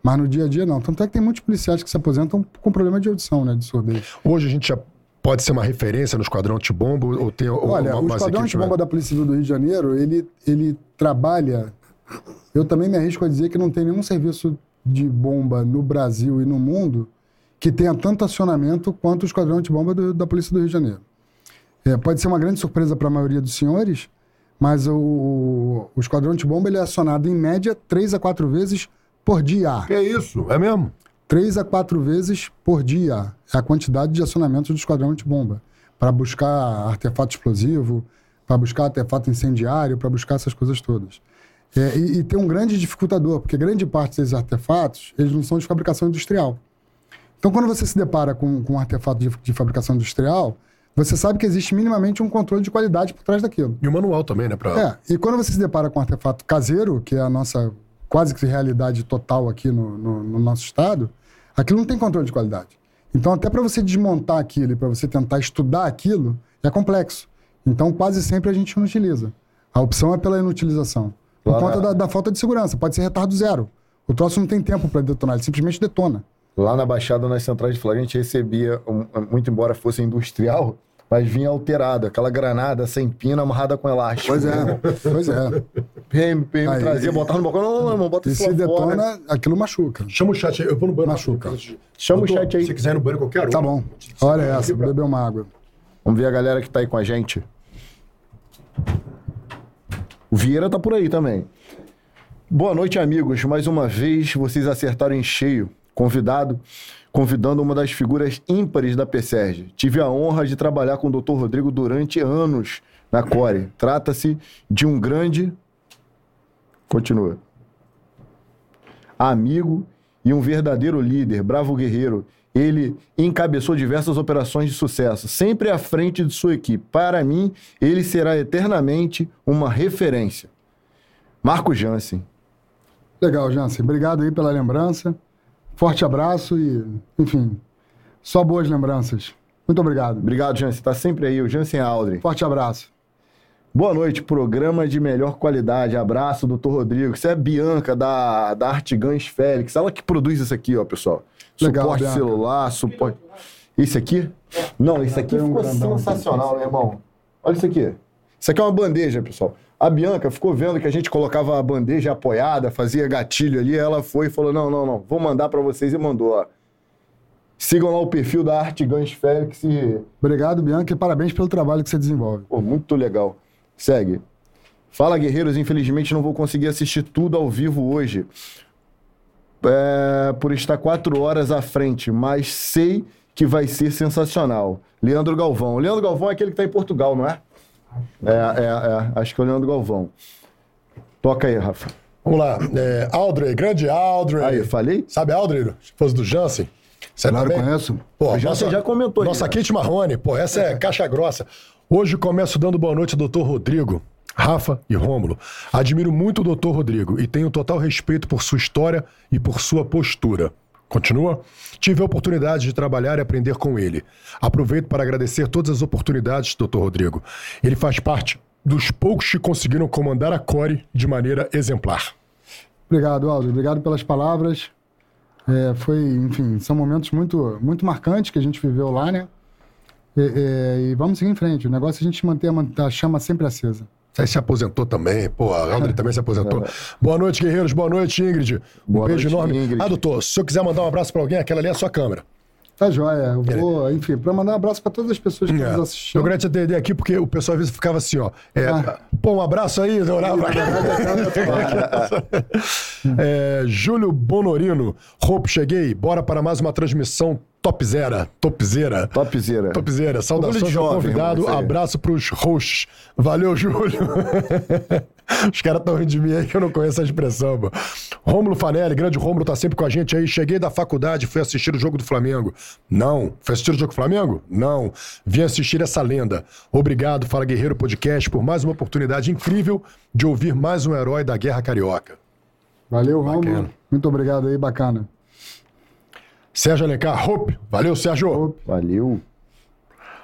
Mas no dia a dia, não. Tanto é que tem muitos policiais que se aposentam com problema de audição, né? De surdez. Hoje a gente já pode ser uma referência no esquadrão antibomba ou tem ou Olha, o Esquadrão Antibomba né? da Polícia Civil do Rio de Janeiro, ele, ele trabalha... Eu também me arrisco a dizer que não tem nenhum serviço de bomba no Brasil e no mundo que tenha tanto acionamento quanto o Esquadrão Antibomba do, da Polícia do Rio de Janeiro. É, pode ser uma grande surpresa para a maioria dos senhores, mas o, o Esquadrão Antibomba ele é acionado, em média, três a quatro vezes por dia. Que é isso? É mesmo? Três a quatro vezes por dia é a quantidade de acionamento do esquadrão antibomba. Para buscar artefato explosivo, para buscar artefato incendiário, para buscar essas coisas todas. É, e, e tem um grande dificultador, porque grande parte desses artefatos, eles não são de fabricação industrial. Então, quando você se depara com, com um artefato de, de fabricação industrial, você sabe que existe minimamente um controle de qualidade por trás daquilo. E o manual também, né? Pra... É, e quando você se depara com um artefato caseiro, que é a nossa quase que realidade total aqui no, no- no nosso estado, aquilo não tem controle de qualidade. Então, até para você desmontar aquilo e para você tentar estudar aquilo, é complexo. Então, quase sempre a gente não utiliza. A opção é pela inutilização. Por Lá conta na- da, da falta de segurança. Pode ser retardo zero. O troço não tem tempo para detonar, ele simplesmente detona. Lá na Baixada, nas centrais de flagrante, a gente recebia, um- muito embora fosse industrial, mas vinha alterado. Aquela granada sem pino amarrada com elástico. Pois é, pois é. PM, PM Aí- trazia, botava no balcão. Não, não, irmão, bota E isso se lá fora. detona, aquilo machuca. Chama o chat aí. Eu vou no banheiro. Machuca. Chama o chat aí. Se quiser ir no banheiro qualquer hora. Tá bom. Olha essa, vou beber uma água. Vamos ver a galera que tá aí com a gente. O Vieira tá por aí também. Boa noite, amigos. Mais uma vez, vocês acertaram em cheio. Convidado, convidando uma das figuras ímpares da PSERG. Tive a honra de trabalhar com o Dr. Rodrigo durante anos na Core. Trata-se de um grande. Continua. Amigo e um verdadeiro líder, bravo guerreiro. Ele encabeçou diversas operações de sucesso, sempre à frente de sua equipe. Para mim, ele será eternamente uma referência. Marco Jansen. Legal, Jansen. Obrigado aí pela lembrança. Forte abraço e, enfim, só boas lembranças. Muito obrigado. Obrigado, Jansen. Tá sempre aí, o Jansen Aldrin. Forte abraço. Boa noite, programa de melhor qualidade. Abraço, doutor Rodrigo. Isso é a Bianca, da, da Artigães Félix. Ela que produz isso aqui, ó, pessoal. Legal, suporte Bianca. celular, suporte. Esse aqui? Não, esse aqui ficou sensacional, né, irmão? Olha isso aqui. Isso aqui é uma bandeja, pessoal. A Bianca ficou vendo que a gente colocava a bandeja apoiada, fazia gatilho ali. Ela foi e falou: não, não, não, vou mandar pra vocês e mandou, ó. Sigam lá o perfil da Artigães Félix e Obrigado, Bianca, e parabéns pelo trabalho que você desenvolve. Pô, muito legal. Segue. Fala, guerreiros. Infelizmente não vou conseguir assistir tudo ao vivo hoje. É, por estar quatro horas à frente, mas sei que vai ser sensacional. Leandro Galvão. O Leandro Galvão é aquele que está em Portugal, não é? É, é, é. Acho que é o Leandro Galvão. Toca aí, Rafa. Vamos lá. É, Aldrey, grande Aldrey. Aí, falei? Sabe Aldrey, esposa do Jansen? Você Claro, também? conheço. Pô, Jansen já comentou aí, Nossa né? Kate Marrone, pô, essa é caixa grossa. Hoje começo dando boa noite ao doutor Rodrigo, Rafa e Rômulo. Admiro muito o doutor Rodrigo e tenho total respeito por sua história e por sua postura. Continua? Tive a oportunidade de trabalhar e aprender com ele. Aproveito para agradecer todas as oportunidades, doutor Rodrigo. Ele faz parte dos poucos que conseguiram comandar a Core de maneira exemplar. Obrigado, Aldo. Obrigado pelas palavras. É, foi, enfim, são momentos muito, muito marcantes que a gente viveu lá, né? E, e- vamos seguir em frente. O negócio é a gente manter a, man- a chama sempre acesa. Você se aposentou também, pô, a Aldrey também se aposentou. Boa noite, guerreiros. Boa noite, Ingrid. Um Boa beijo noite, enorme. Ingrid. Ah, doutor, se eu quiser mandar um abraço pra alguém, aquela ali é a sua câmera. Tá joia. Eu vou, enfim, para mandar um abraço para todas as pessoas que É. nos Eu assistiram. queria te atender aqui porque o pessoal às vezes ficava assim, ó. é, Ah. Pô, um abraço aí, eu pra é, Júlio Bonorino. Roupo, cheguei. Bora para mais uma transmissão topzera. Topzera. Topzera. Topzera. Saudações jovem, convidado. Abraço pros hosts. Valeu, Júlio. Os caras estão rindo de mim aí que eu não conheço a expressão, mano. Rômulo Fanelli, grande Rômulo, tá sempre com a gente aí. Cheguei da faculdade, fui assistir o jogo do Flamengo. Não. Foi assistir o jogo do Flamengo? Não. Vim assistir essa lenda. Obrigado, Fala Guerreiro Podcast, por mais uma oportunidade incrível de ouvir mais um herói da Guerra Carioca. Valeu, Bacana. Romulo. Muito obrigado aí, bacana. Sérgio Alencar, Hope. Valeu, Sérgio. Valeu.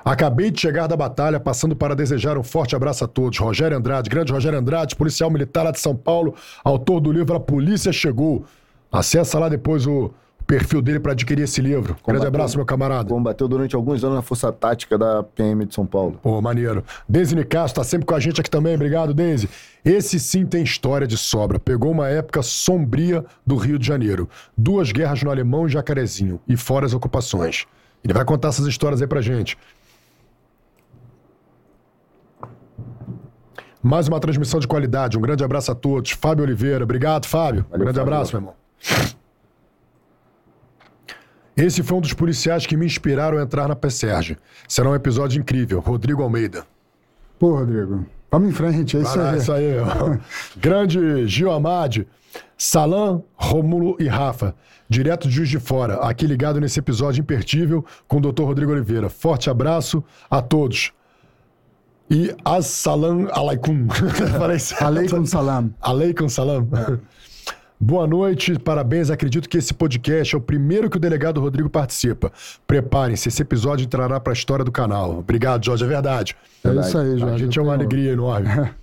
Acabei de chegar da batalha, passando para desejar um forte abraço a todos. Rogério Andrade, grande Rogério Andrade, policial militar lá de São Paulo, autor do livro A Polícia Chegou. Acessa lá depois o perfil dele para adquirir esse livro. Grande Combateu. abraço, meu camarada. Combateu durante alguns anos na Força Tática da PM de São Paulo. Pô, maneiro. Deise Nicasso tá sempre com a gente aqui também. Obrigado, Deise. Esse sim tem história de sobra. Pegou uma época sombria do Rio de Janeiro. Duas guerras no Alemão e Jacarezinho. E fora as ocupações. Ele vai contar essas histórias aí pra gente. Mais uma transmissão de qualidade. Um grande abraço a todos. Fábio Oliveira. Obrigado, Fábio. Valeu, grande Fábio. abraço, meu irmão. Esse foi um dos policiais que me inspiraram a entrar na PSERG. Será um episódio incrível. Rodrigo Almeida. Pô, Rodrigo, vamos em frente, é isso Ah, aí. isso aí. Grande Gil Amade, Salam, Rômulo e Rafa. Direto de Juiz de Fora, aqui ligado nesse episódio imperdível com o Dr. Rodrigo Oliveira. Forte abraço a todos. E Assalam Alaikum. Aleikum salam. Aleikum salam. Boa noite, parabéns. Acredito que esse podcast é o primeiro que o delegado Rodrigo participa. Preparem-se, esse episódio entrará para a história do canal. Obrigado, Jorge, é verdade. É isso aí, Jorge. A gente é uma alegria enorme.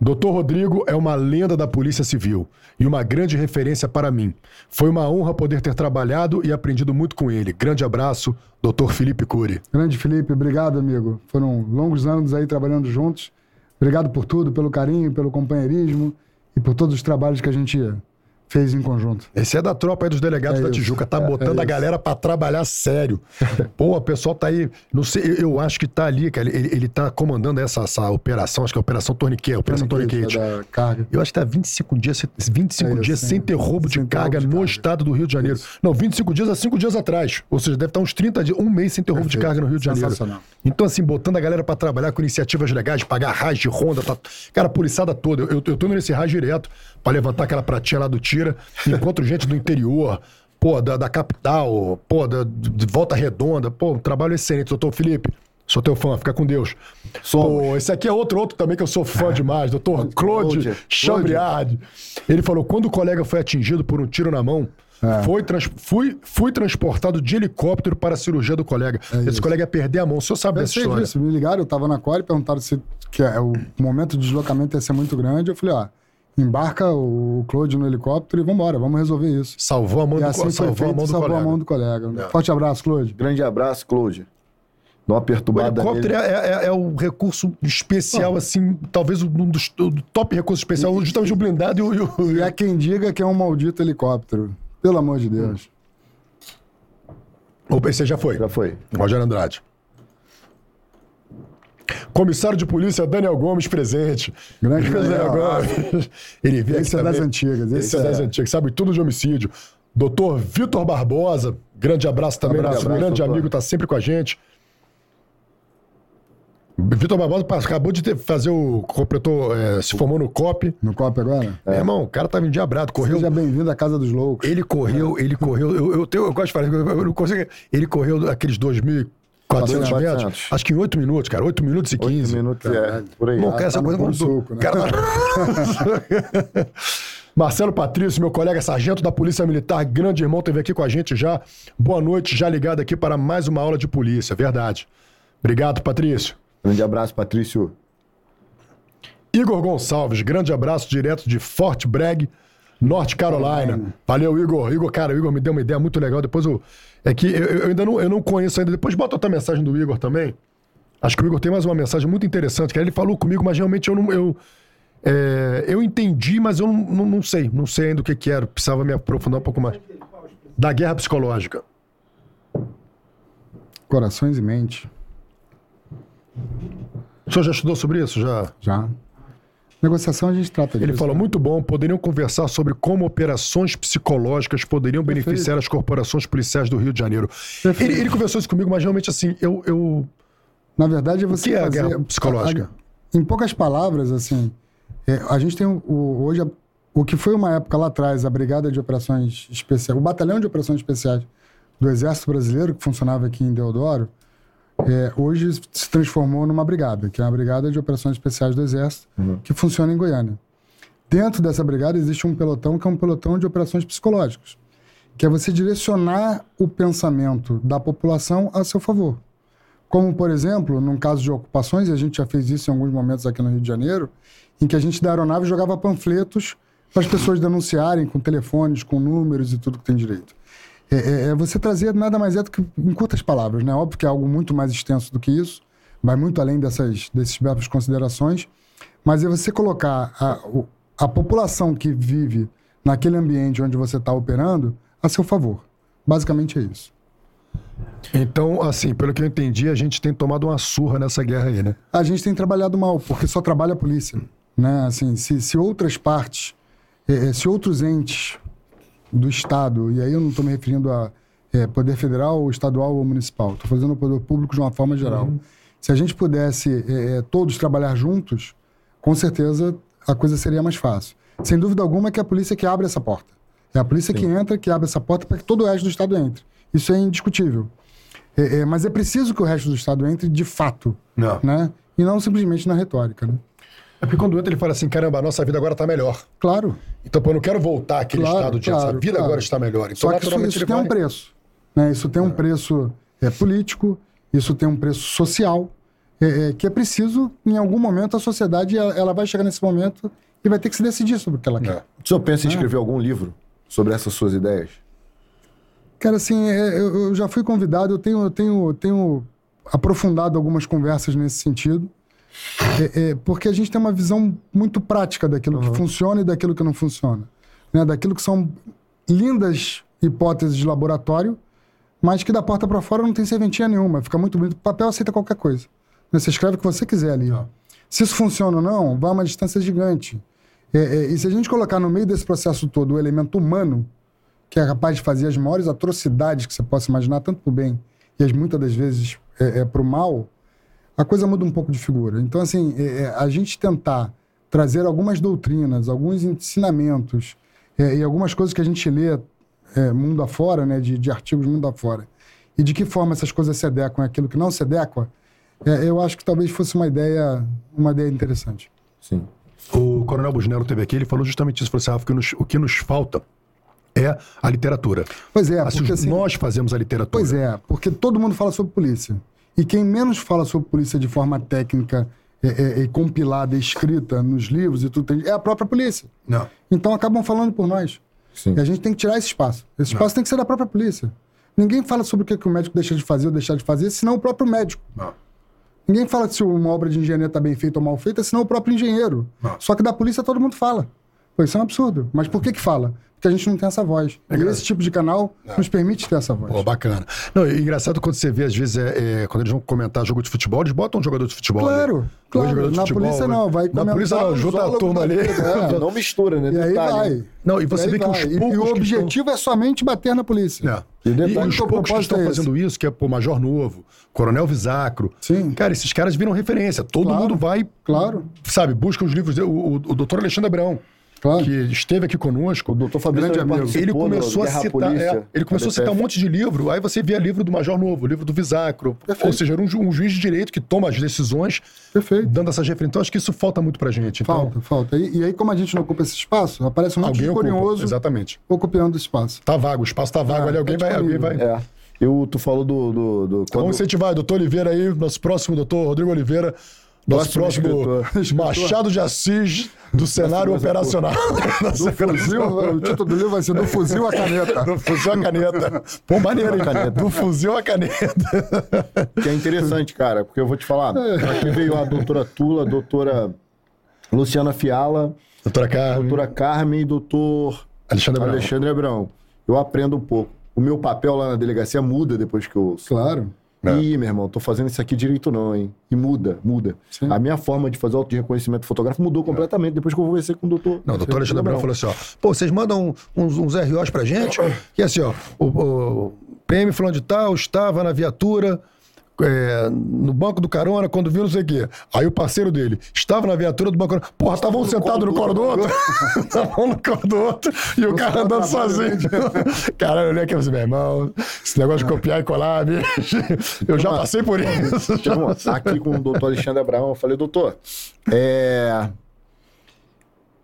Doutor Rodrigo é uma lenda da Polícia Civil e uma grande referência para mim. Foi uma honra poder ter trabalhado e aprendido muito com ele. Grande abraço, Doutor Felipe Cury. Grande Felipe, obrigado, amigo. Foram longos anos aí trabalhando juntos. Obrigado por tudo, pelo carinho, pelo companheirismo e por todos os trabalhos que a gente fez em conjunto. Esse é da tropa aí dos delegados É da isso. Tijuca, tá É- botando é a isso. galera pra trabalhar sério. Pô, o pessoal tá aí, não sei, eu, eu acho que tá ali, cara, ele, ele tá comandando essa, essa operação, acho que é a Operação Torniquete, Operação Torniquete. Da carga. Eu acho que tá 25 dias, 25 É isso, dias sem ter roubo de carga de no carga. estado do Rio de Janeiro. Não, 25 dias há 5 dias atrás. Ou seja, deve estar uns 30 dias, um mês sem ter roubo de carga no Rio de Janeiro. Então, assim, botando a galera pra trabalhar com iniciativas legais, pagar raiz de ronda, tá... cara, a policiada toda. Eu, eu tô indo nesse raiz direto pra levantar aquela pratinha lá do tira. Encontro gente do interior, pô, da, da capital, pô, da, de Volta Redonda. Pô, um trabalho excelente. Doutor Felipe, Sou teu fã, fica com Deus. Somos. Pô, esse aqui é outro, outro também que eu sou fã demais, doutor Claude. Chambriard. Ele falou: quando o colega foi atingido por um tiro na mão, É. foi trans- fui, fui transportado de helicóptero para a cirurgia do colega. Esse É isso. colega ia perder a mão. O senhor sabe Eu dessa sei história? disso, me ligaram, eu tava na Core, perguntaram se que é, o momento de deslocamento ia ser muito grande. Eu falei, ó, embarca o Claude no helicóptero e vambora, vamos resolver isso. Salvou a mão E do, assim salvou a feito, mão do salvou colega. a mão do colega. É. Forte abraço, Claude. Grande abraço, Claude. Dá uma O perturbada helicóptero nele. é, é- é o recurso especial, assim, talvez um dos o top recursos especial, justamente o blindado e o. e o- E há quem diga que é um maldito helicóptero. Pelo amor de Deus. Opa, esse já foi. Já foi. Rogério Andrade. Comissário de polícia Daniel Gomes presente. Grande Daniel. Gomes. Ele veio Esse é das também. antigas, Esse, esse é das é. antigas, sabe tudo de homicídio. Doutor Vitor Barbosa, grande abraço também, Grande nosso abraço, grande doutor. amigo, tá sempre com a gente. Vitor Barbosa acabou de ter, fazer o. completou, é, se formou no COP. No copo agora? Meu irmão, o cara tava endiabrado, correu. Seja bem-vindo à Casa dos Loucos. Ele correu, ele correu. Eu, eu, tenho- eu gosto de falar, eu, eu não consigo. Ele correu aqueles 2.400 metros, 400. acho que em 8 minutos, cara. 8 minutos e 15. 15 minutos, é. Por aí. Não, cara, essa tá coisa quando suco, né? cara... Marcelo Patrício, meu colega sargento da Polícia Militar, grande irmão, esteve aqui com a gente já. Boa noite, já ligado aqui para mais uma aula de polícia, verdade. Obrigado, Patrício. Grande abraço, Patrício. Igor Gonçalves, grande abraço direto de Fort Bragg, North Carolina. Valeu, Igor. Igor, cara, o Igor me deu uma ideia muito legal. Depois eu. É que eu, eu ainda não, eu não conheço ainda. Depois bota outra mensagem do Igor também. Acho que o Igor tem mais uma mensagem muito interessante. Que ele falou comigo, mas realmente eu não. Eu, é, eu entendi, mas eu não, não, não sei. Não sei ainda o que, que era. Precisava me aprofundar um pouco mais. Da guerra psicológica. Corações e mente. O senhor já estudou sobre isso? Já? Já. Negociação a gente trata disso. Ele falou, né? muito bom, poderiam conversar sobre como operações psicológicas poderiam beneficiar as corporações policiais do Rio de Janeiro. Perfeito. Ele, ele conversou isso comigo, mas realmente assim, eu... eu... Na verdade, é você que é a fazer... guerra psicológica? a- em poucas palavras, assim, é, a gente tem o, o- hoje a- o que foi uma época lá atrás, a Brigada de Operações Especiais, o Batalhão de Operações Especiais do Exército Brasileiro, que funcionava aqui em Deodoro, é, hoje se transformou numa brigada, que é a Brigada de Operações Especiais do Exército, que funciona em Goiânia. Dentro dessa brigada existe um pelotão que é um pelotão de operações psicológicas, que é você direcionar o pensamento da população a seu favor. Como, por exemplo, num caso de ocupações, e a gente já fez isso em alguns momentos aqui no Rio de Janeiro, em que a gente da aeronave jogava panfletos para as pessoas denunciarem com telefones, com números e tudo que tem direito. É, é- é você trazer nada mais é do que, em curtas palavras, né? Óbvio que é algo muito mais extenso do que isso, vai muito além dessas, desses verbos considerações, mas é você colocar a, a população que vive naquele ambiente onde você está operando a seu favor. Basicamente é isso. Então, assim, pelo que eu entendi, a gente tem tomado uma surra nessa guerra aí, né? a gente tem trabalhado mal, porque só trabalha a polícia. Né? Assim, se, se outras partes, eh, eh, se outros entes do Estado, e aí eu não estou me referindo a eh, poder federal, estadual ou municipal, estou fazendo o poder público de uma forma geral. Se a gente pudesse eh, eh, todos trabalhar juntos, com certeza a coisa seria mais fácil. Sem dúvida alguma que é a polícia que abre essa porta. É a polícia que entra, que abre essa porta para que todo o resto do Estado entre. Isso é indiscutível. É, é, mas é preciso que o resto do Estado entre de fato Não. né? E não simplesmente na retórica, né? É porque quando entra ele fala assim, caramba, a nossa vida agora tá melhor. Claro. Então, pô, eu não quero voltar àquele Claro, estado de claro, essa vida claro. agora está melhor. Então, Só que isso, isso tem um vai- preço. Né? Isso tem um preço é, político, isso tem um preço social, é, é, que é preciso, em algum momento, a sociedade ela, ela vai chegar nesse momento e vai ter que se decidir sobre o que ela quer. É. O senhor pensa em escrever algum livro sobre essas suas ideias? Cara, assim, é, eu, eu já fui convidado, eu tenho, eu tenho, tenho aprofundado algumas conversas nesse sentido, é, é, porque a gente tem uma visão muito prática daquilo que funciona e daquilo que não funciona. Né? Daquilo que são lindas hipóteses de laboratório, mas que da porta para fora não tem serventia nenhuma, fica muito bonito. O papel aceita qualquer coisa. né? Você escreve o que você quiser ali. Se isso funciona ou não, vai a uma distância gigante. É, é, e se a gente colocar no meio desse processo todo o elemento humano, que é capaz de fazer as maiores atrocidades que você possa imaginar, tanto para o bem e as muitas das vezes é, é, para o mal, a coisa muda um pouco de figura. Então, assim, é, é, a gente tentar trazer algumas doutrinas, alguns ensinamentos é, e algumas coisas que a gente lê é, mundo afora, né, de, de artigos mundo afora, e de que forma essas coisas se adequam àquilo que não se adequa, é, eu acho que talvez fosse uma ideia, uma ideia interessante. Sim. O Coronel Busnello teve aqui, ele falou justamente isso. Falou assim, Rafa, que nos- o que nos falta é a literatura. Pois é, Assim, porque assim, nós fazemos a literatura. Pois é, porque todo mundo fala sobre polícia. E quem menos fala sobre polícia de forma técnica, é, é, é, compilada, escrita nos livros e tudo, é a própria polícia. Não. Então acabam falando por nós. Sim. E a gente tem que tirar esse espaço. Esse espaço tem que ser da própria polícia. Ninguém fala sobre o que, que o médico deixa de fazer ou deixar de fazer, senão o próprio médico. Não. Ninguém fala se uma obra de engenharia está bem feita ou mal feita, senão o próprio engenheiro. Não. Só que da polícia todo mundo fala. Pô, isso é um absurdo. Mas por que que fala? Porque a gente não tem essa voz. e esse tipo de canal nos permite ter essa voz. Pô, bacana. Não, e engraçado quando você vê, às vezes, é, é, quando eles vão comentar jogo de futebol, eles botam um jogador de futebol. Claro, ali. claro. Jogador de Na futebol, polícia né? não, vai Na comentar polícia não, o junta a turma ali. vida, é. Não mistura, né? E aí Detalhe. vai. Não, e você aí vê que os E- poucos E o que objetivo é somente bater na polícia. É. E E, detalhe, os o poucos que estão é fazendo isso, que é pô, Major Novo, Coronel Visacro. Sim. Cara, esses caras viram referência. Todo Claro. mundo vai, Claro, sabe, busca os livros. O, o, o doutor Alexandre Abrão, claro. que esteve aqui conosco. O doutor Fabrício Grande também amigo. Ele começou a citar, Polícia, é, ele começou a citar um monte de livro, aí você via livro do Major Novo, livro do Visacro. Ou seja, era um, ju- um juiz de direito que toma as decisões Perfeito. dando essas referências. Então, acho que isso falta muito pra gente. Então, Falta, falta. E, e aí, como a gente não ocupa esse espaço, aparece um monte alguém de ocupa. curioso Exatamente. ocupando o espaço. Tá vago, o espaço tá vago Ah, ali, alguém tá vai, alguém vai. É. Eu, tu falou do. do, do quando- Vamos incentivar, doutor Oliveira aí, nosso próximo doutor Rodrigo Oliveira, nosso Próximo próximo escritor. Machado de Assis do cenário operacional. Do fuzil, o título do livro vai ser Do Fuzil à Caneta. Do fuzil à caneta. Pô, maneiro, hein, caneta? Do fuzil à caneta. Que é interessante, cara, porque eu vou te falar. Aqui veio a doutora Tula, a doutora Luciana Fiala, Doutora Carmen, doutora Carmen e doutor Alexandre Abrão. Alexandre Abrão. Eu aprendo um pouco. O meu papel lá na delegacia muda depois que eu ouço. Claro. É. Ih, meu irmão, tô fazendo isso aqui direito não, hein? E muda, muda. Sim. A minha forma de fazer auto reconhecimento fotográfico mudou completamente depois que eu conversei com o doutor. Não, o doutor Alexandre Abrão falou assim, ó. Pô, vocês mandam uns, uns ROs pra gente, que é assim, ó, o, o PM falando de tal, estava na viatura, é, no banco do carona, quando viu não sei o quê. Aí o parceiro dele estava na viatura do banco do carona. Porra, estavam um sentado no colo do outro. Estavam no colo do outro. E o cara andando sozinho. Caralho, eu olhei aqui e falei assim, meu irmão, esse negócio de copiar e colar, bicho. Eu já passei por isso. Aqui com o doutor Alexandre Abraão. Eu falei, doutor, é...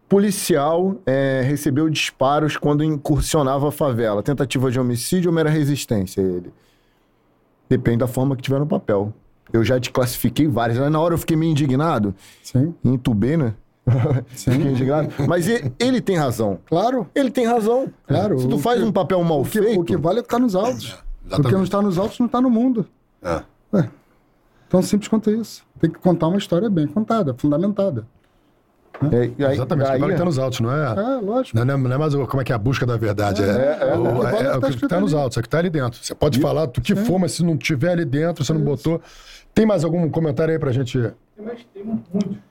policial é, recebeu disparos quando incursionava a favela. Tentativa de homicídio ou mera resistência? Ele. Depende da forma que tiver no papel. Eu já te classifiquei várias. Na hora eu fiquei meio indignado. Sim. Entubei, né? Sim. Fiquei indignado. Mas ele, ele tem razão. Claro. Ele tem razão. Claro. Se tu O faz que- um papel mal O que, feito... o que vale é o que está nos autos. o que exatamente. não está nos autos não está no mundo. É. Ué, tão simples quanto isso. Tem que contar uma história bem contada, fundamentada. É, e aí- Exatamente, aí- agora que tá nos autos, não é? É, lógico. Não, não é- não é mais o- como é que é a busca da verdade. É, é, o, é, o que é é o o que tá que está nos ali. autos, é o que está ali dentro. Você pode falar do que for, mas se não tiver ali dentro, você não botou. Tem mais algum comentário aí pra gente?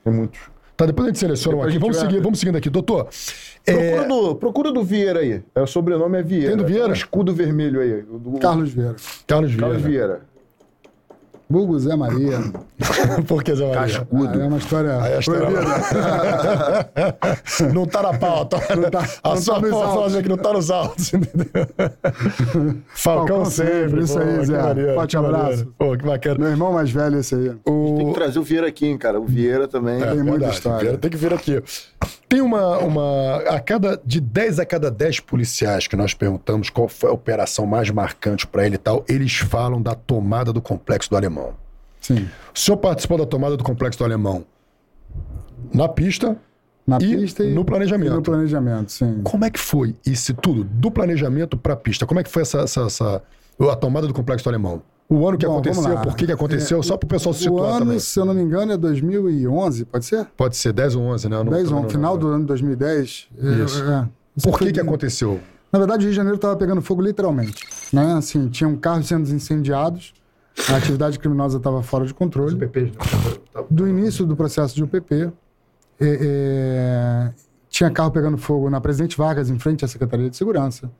Tem muitos. Tá, depois a gente seleciona um aqui. Vamos vai- seguir, vamos seguindo aqui. Doutor, é, Procura, do, procura do Vieira aí. É, o sobrenome é Vieira. Tem do Vieira? Um escudo vermelho aí. Do... Carlos Vieira. Carlos Vieira. Carlos Vieira. Bulgo Zé Maria. Por que Zé Maria? Cascudo. Ah, é uma história. A história- não tá na pauta. a não tá sua pauta autos. fala que não tá nos autos. entendeu? Falcão, Falcão sempre. sempre, isso pô, aí, Zé. maneiro, Forte abraço. Pô, que bacana. Meu irmão mais velho, esse aí. Tem O... que trazer o Vieira aqui, hein, cara. O Vieira também. É, Tem muita verdade, história. Vieira Tem que vir aqui. Tem uma, uma. A cada. De 10 a cada 10 policiais que nós perguntamos qual foi a operação mais marcante pra ele e tal, eles falam da tomada do complexo do alemão. Sim. O senhor participou da tomada do complexo do alemão na pista. Na E pista e no planejamento. e no planejamento, sim. Como é que foi isso tudo? Do planejamento pra pista. Como é que foi essa, essa, essa- a tomada do complexo do alemão? O ano que Bom, aconteceu, por que, que aconteceu, só pro pessoal se O situar ano, também. se eu não me engano, é 2011, pode ser? Pode ser 10 ou 11, né? Eu não- 10 não- ou final do ano 2010. é, Isso. é. Por que Foi- que aconteceu? Na verdade, o Rio de Janeiro estava pegando fogo literalmente. Né? Assim, tinham carros sendo incendiados, a atividade criminosa estava fora de controle. Do início do processo de UPP, é, é, tinha carro pegando fogo na Presidente Vargas, em frente à Secretaria de Segurança.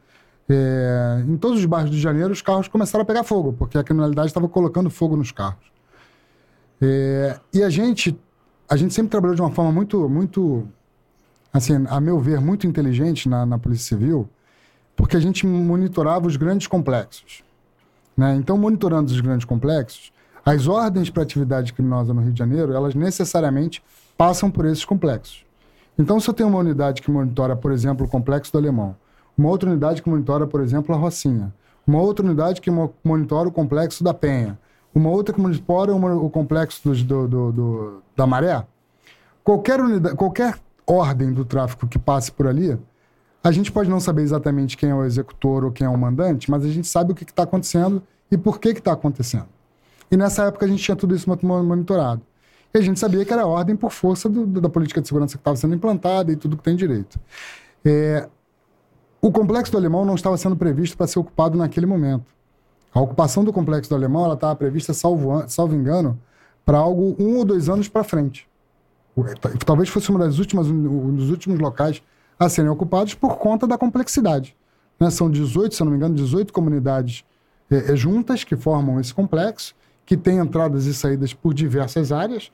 É, em todos os bairros do Rio de Janeiro, os carros começaram a pegar fogo, porque a criminalidade estava colocando fogo nos carros. É, e a gente, a gente sempre trabalhou de uma forma muito, muito, assim, a meu ver, muito inteligente na, na Polícia Civil, porque a gente monitorava os grandes complexos. Né? Então, monitorando os grandes complexos, As ordens para atividade criminosa no Rio de Janeiro, elas necessariamente passam por esses complexos. Então, se eu tenho uma unidade que monitora, por exemplo, o Complexo do Alemão, uma outra unidade que monitora, por exemplo, a Rocinha, uma outra unidade que mo- monitora o Complexo da Penha, uma outra que monitora o Complexo do, do- do- da Maré, qualquer, unidade, qualquer ordem do tráfico que passe por ali, a gente pode não saber exatamente quem é o executor ou quem é o mandante, mas a gente sabe o que está acontecendo e por que está acontecendo. E nessa época a gente tinha tudo isso mo- monitorado. E a gente sabia que era ordem por força do- da política de segurança que estava sendo implantada e tudo que tem direito. É, o complexo do Alemão não estava sendo previsto para ser ocupado naquele momento. A ocupação do complexo do Alemão ela estava prevista, salvo, salvo engano, para algo um ou dois anos para frente. Talvez fosse uma das últimas, um dos últimos locais a serem ocupados por conta da complexidade. né? São 18, se não me engano, 18 comunidades eh, eh, juntas que formam esse complexo, que têm entradas e saídas por diversas áreas,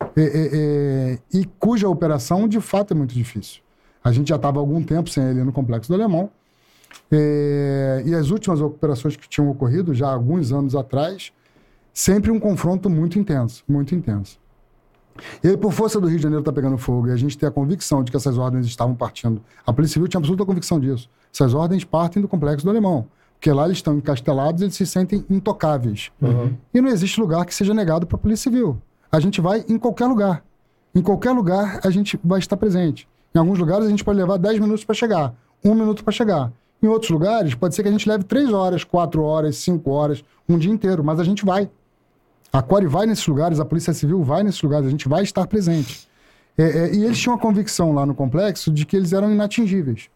eh, eh, eh, e cuja operação de fato é muito difícil. A gente já estava há algum tempo sem ele no complexo do Alemão, eh, e as últimas operações que tinham ocorrido, já há alguns anos atrás, sempre um confronto muito intenso, muito intenso. E aí, por força do Rio de Janeiro estar pegando fogo e a gente ter a convicção de que essas ordens estavam partindo, a Polícia Civil tinha absoluta convicção disso. Essas ordens partem do complexo do Alemão. Porque lá eles estão encastelados, eles se sentem intocáveis. E não existe lugar que seja negado para a Polícia Civil. A gente vai em qualquer lugar. Em qualquer lugar a gente vai estar presente. Em alguns lugares a gente pode levar 10 minutos para chegar, um minuto para chegar. Em outros lugares pode ser que a gente leve 3 horas, 4 horas, 5 horas, um dia inteiro, mas a gente vai. A Core vai nesses lugares, a Polícia Civil vai nesses lugares, a gente vai estar presente. É, é, e eles tinham a convicção lá no complexo de que eles eram inatingíveis.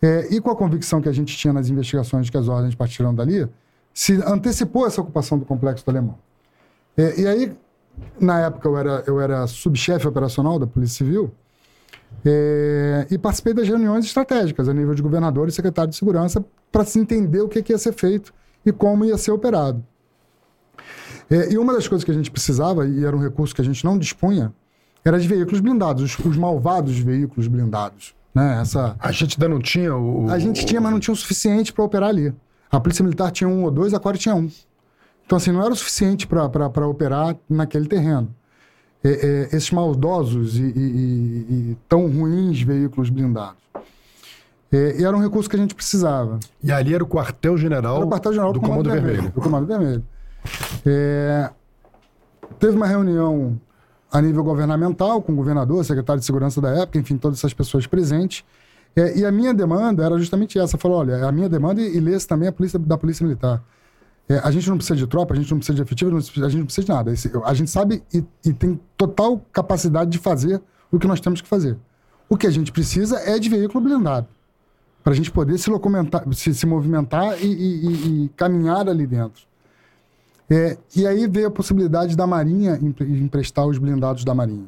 É, e com a convicção que a gente tinha nas investigações que as ordens partiram dali, se antecipou essa ocupação do complexo do Alemão. É, e aí, na época, eu era, eu era subchefe operacional da Polícia Civil é, e participei das reuniões estratégicas a nível de governador e secretário de segurança para se entender o que, que ia ser feito e como ia ser operado. É, e uma das coisas que a gente precisava, e era um recurso que a gente não dispunha, era de veículos blindados, os, os malvados veículos blindados. Né? Essa, A gente ainda não tinha o. a gente tinha, mas não tinha o suficiente para operar ali. A Polícia Militar tinha um ou dois, a Core tinha um. Então, assim, não era o suficiente para operar naquele terreno. É, é, esses maldosos e, e- e- e tão ruins veículos blindados. É, e era um recurso que a gente precisava. E ali era o quartel-general Era o quartel-general do Comando Vermelho. Do Comando Vermelho. É, teve uma reunião a nível governamental com o governador, secretário de segurança da época, enfim, todas essas pessoas presentes. É, e a minha demanda era justamente essa. Falou, olha, a minha demanda e, lê-se também a polícia, da Polícia Militar. É, a gente não precisa de tropa, a gente não precisa de efetivo, a gente não precisa de nada. Esse- a gente sabe e, e tem total capacidade de fazer o que nós temos que fazer. O que a gente precisa é de veículo blindado para a gente poder se, se, se movimentar e- e caminhar ali dentro. É, e aí veio a possibilidade da Marinha empre- emprestar os blindados da Marinha.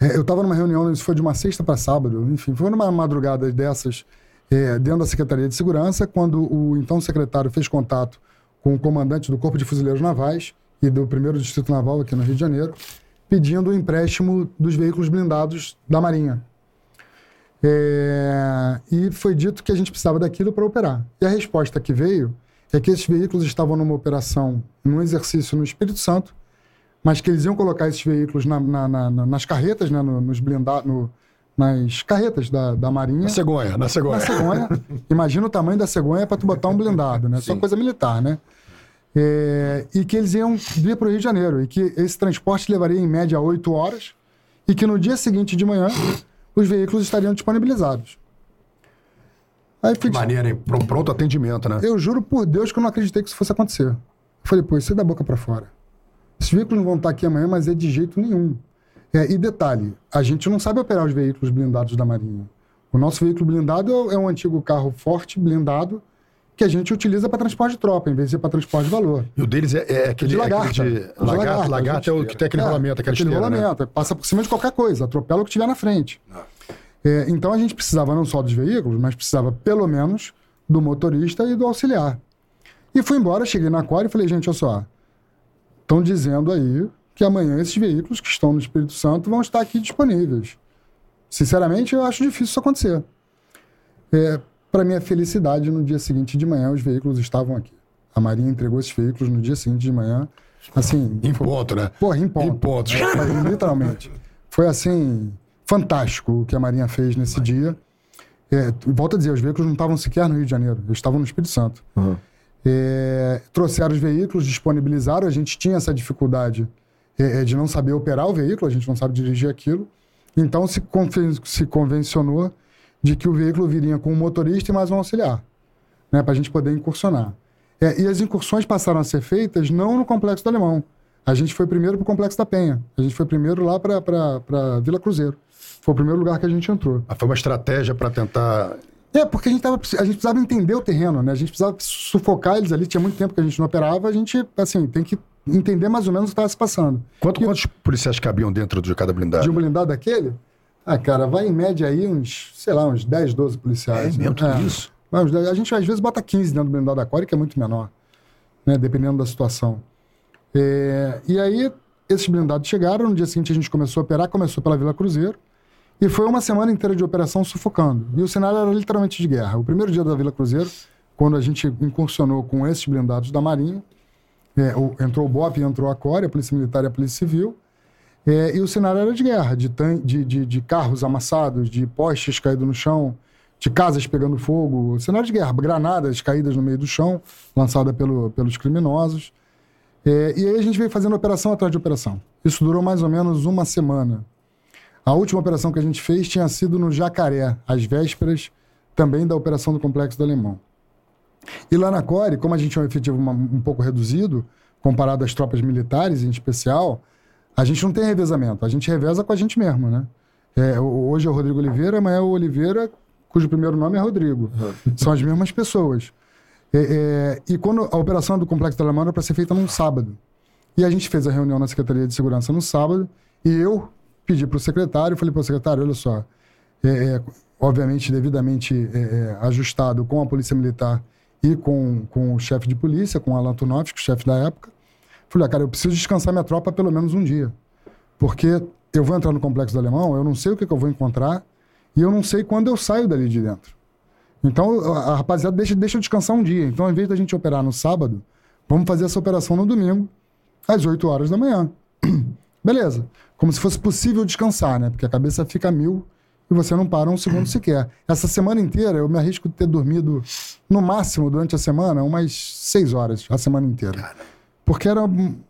É, eu estava numa reunião, isso foi de uma sexta para sábado, enfim, foi numa madrugada dessas, é, dentro da Secretaria de Segurança, quando o então secretário fez contato com o comandante do Corpo de Fuzileiros Navais e do primeiro Distrito Naval aqui no Rio de Janeiro, pedindo o empréstimo dos veículos blindados da Marinha. É, e foi dito que a gente precisava daquilo para operar. E a resposta que veio é que esses veículos estavam numa operação, num exercício no Espírito Santo, mas que eles iam colocar esses veículos na- na- na- na- nas carretas, né, no- nos blindados, no- nas carretas da, da Marinha. Na cegonha, na cegonha. Na cegonha. Imagina o tamanho da cegonha para tu botar um blindado, né? Só coisa militar, né? É, e que eles iam vir para o Rio de Janeiro e que esse transporte levaria em média oito horas e que no dia seguinte de manhã os veículos estariam disponibilizados. Aí fui, Que maneira, hein? Pro- Pronto atendimento, né? eu juro por Deus que eu não acreditei que isso fosse acontecer. Eu falei, pô, isso é da boca para fora. Esses veículos não vão estar aqui amanhã, mas é de jeito nenhum. É, e detalhe, a gente não sabe operar os veículos blindados da Marinha. O nosso veículo blindado é um antigo carro forte, blindado, que a gente utiliza para transporte de tropa, em vez de para transporte de valor. E o deles é, é aquele De lagarta. aquele de- De lagarta. lagarta, Lagarta é o que tem aquele É, rolamento, aquele esteira, né? rolamento, passa por cima de qualquer coisa, atropela o que tiver na frente. É, então a gente precisava não só dos veículos, mas precisava pelo menos do motorista e do auxiliar. E fui embora, cheguei na Core e falei, gente, olha só, estão dizendo aí que amanhã esses veículos que estão no Espírito Santo vão estar aqui disponíveis. Sinceramente, eu acho difícil isso acontecer. É, Para minha felicidade, no dia seguinte de manhã, os veículos estavam aqui. A Marinha entregou esses veículos no dia seguinte de manhã. Assim, Em ponto, né? Porra, em ponto. Em ponto. Literalmente. Foi assim, fantástico o que a Marinha fez nesse dia. É, volto a dizer, os veículos não estavam sequer no Rio de Janeiro, eles estavam no Espírito Santo. É, trouxeram os veículos, disponibilizaram, a gente tinha essa dificuldade é, é, de não saber operar o veículo, a gente não sabe dirigir aquilo. Então se, conven- se convencionou de que o veículo viria com um motorista e mais um auxiliar, né, para a gente poder incursionar. É, e as incursões passaram a ser feitas não no Complexo do Alemão. A gente foi primeiro para o Complexo da Penha. A gente foi primeiro lá para Vila Cruzeiro. Foi o primeiro lugar que a gente entrou. Mas Foi uma estratégia para tentar. É, porque a gente, tava, a gente precisava entender o terreno, né? A gente precisava sufocar eles ali. Tinha muito tempo que a gente não operava. A gente, assim, tem que entender mais ou menos o que estava se passando. Quanto, quantos policiais cabiam dentro de cada blindado? De um blindado daquele, ah, cara, vai em média aí uns, sei lá, uns 10, 12 policiais. É mesmo, tudo É. isso? Vai uns 10. A gente às vezes bota 15 dentro do blindado da Core, que é muito menor, né? Dependendo da situação. É, e aí, esses blindados chegaram, no dia seguinte a gente começou a operar, começou pela Vila Cruzeiro, e foi uma semana inteira de operação sufocando. E o cenário era literalmente de guerra. O primeiro dia da Vila Cruzeiro, quando a gente incursionou com esses blindados da Marinha, é, o- entrou o BOP, entrou a Core, a Polícia Militar e a Polícia Civil, é, e o cenário era de guerra, de, de, de, de carros amassados, de postes caídos no chão, de casas pegando fogo, cenário de guerra, granadas caídas no meio do chão, lançada pelo, pelos criminosos. É, e aí a gente veio fazendo operação atrás de operação. Isso durou mais ou menos uma semana. A última operação que a gente fez tinha sido no Jacaré, às vésperas também da operação do Complexo do Alemão. E lá na Core, como a gente é um efetivo um pouco reduzido, comparado às tropas militares em especial, a gente não tem revezamento, a gente reveza com a gente mesmo, né? É, hoje é o Rodrigo Oliveira, amanhã é o Oliveira, cujo primeiro nome é Rodrigo. São as mesmas pessoas. É, é, e quando a operação do Complexo do Alemão era para ser feita num sábado. E a gente fez a reunião na Secretaria de Segurança no sábado, e eu pedi para o secretário, falei para o secretário, olha só, é, é, obviamente devidamente é, é, ajustado com a Polícia Militar e com, com o chefe de polícia, com Alan o chefe da época. Falei, ah, cara, eu preciso descansar minha tropa pelo menos um dia. Porque eu vou entrar no Complexo do Alemão, eu não sei o que, que eu vou encontrar e eu não sei quando eu saio dali de dentro. Então, a rapaziada deixa, deixa eu descansar um dia. Então, ao invés da gente operar no sábado, vamos fazer essa operação no domingo, às 8 horas da manhã. Beleza. Como se fosse possível descansar, né? Porque a cabeça fica mil e você não para um segundo sequer. Essa semana inteira, eu me arrisco de ter dormido, no máximo, durante a semana, umas seis horas, a semana inteira. Porque era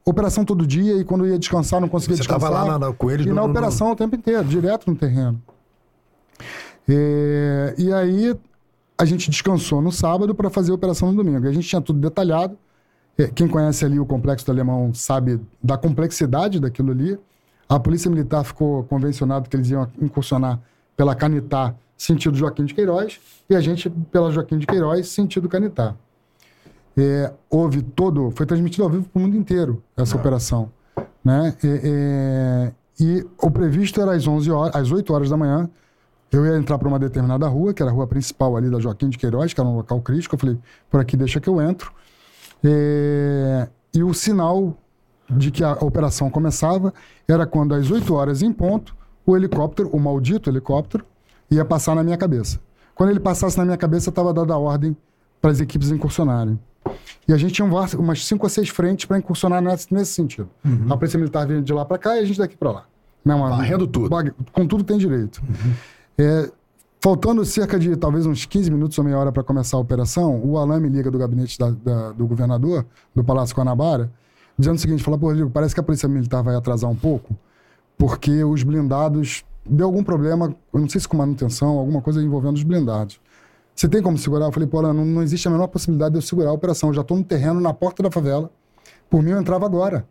operação todo dia e quando eu ia descansar, não conseguia Você descansar. tava lá na- com eles E no- na no- operação o tempo inteiro, direto no terreno. É, e aí a gente descansou no sábado para fazer a operação no domingo. E a gente tinha tudo detalhado. É, quem conhece ali o complexo do Alemão sabe da complexidade daquilo ali. A Polícia Militar ficou convencionado que eles iam incursionar pela Canitá, sentido Joaquim de Queiroz, e a gente pela Joaquim de Queiroz, sentido Canitá. É, houve todo, foi transmitido ao vivo para o mundo inteiro essa operação, né? É, é, e o previsto era às 11 horas, às 8 horas da manhã. Eu ia entrar para uma determinada rua, que era a rua principal ali da Joaquim de Queiroz, que era um local crítico. Eu falei, por aqui deixa que eu entro. É, e o sinal de que a operação começava era quando, às 8 horas em ponto, o helicóptero, o maldito helicóptero, ia passar na minha cabeça. Quando ele passasse na minha cabeça, estava dada a ordem para as equipes incursionarem. E a gente tinha um umas cinco ou seis frentes para incursionar nesse, nesse sentido. A Polícia Militar vinha de lá para cá e a gente daqui para lá. Não, Varrendo tudo. Com tudo tem direito. É, faltando cerca de talvez uns 15 minutos ou meia hora para começar a operação, o Alain me liga do gabinete da- da- do governador, do Palácio Guanabara, dizendo o seguinte: fala, pô, Rodrigo, parece que a Polícia Militar vai atrasar um pouco, porque os blindados. Deu algum problema, eu não sei se com manutenção, alguma coisa envolvendo os blindados. Você tem como segurar? Eu falei, pô, não, não existe a menor possibilidade de eu segurar a operação. Eu já estou no terreno, na porta da favela. Por mim, eu entrava agora.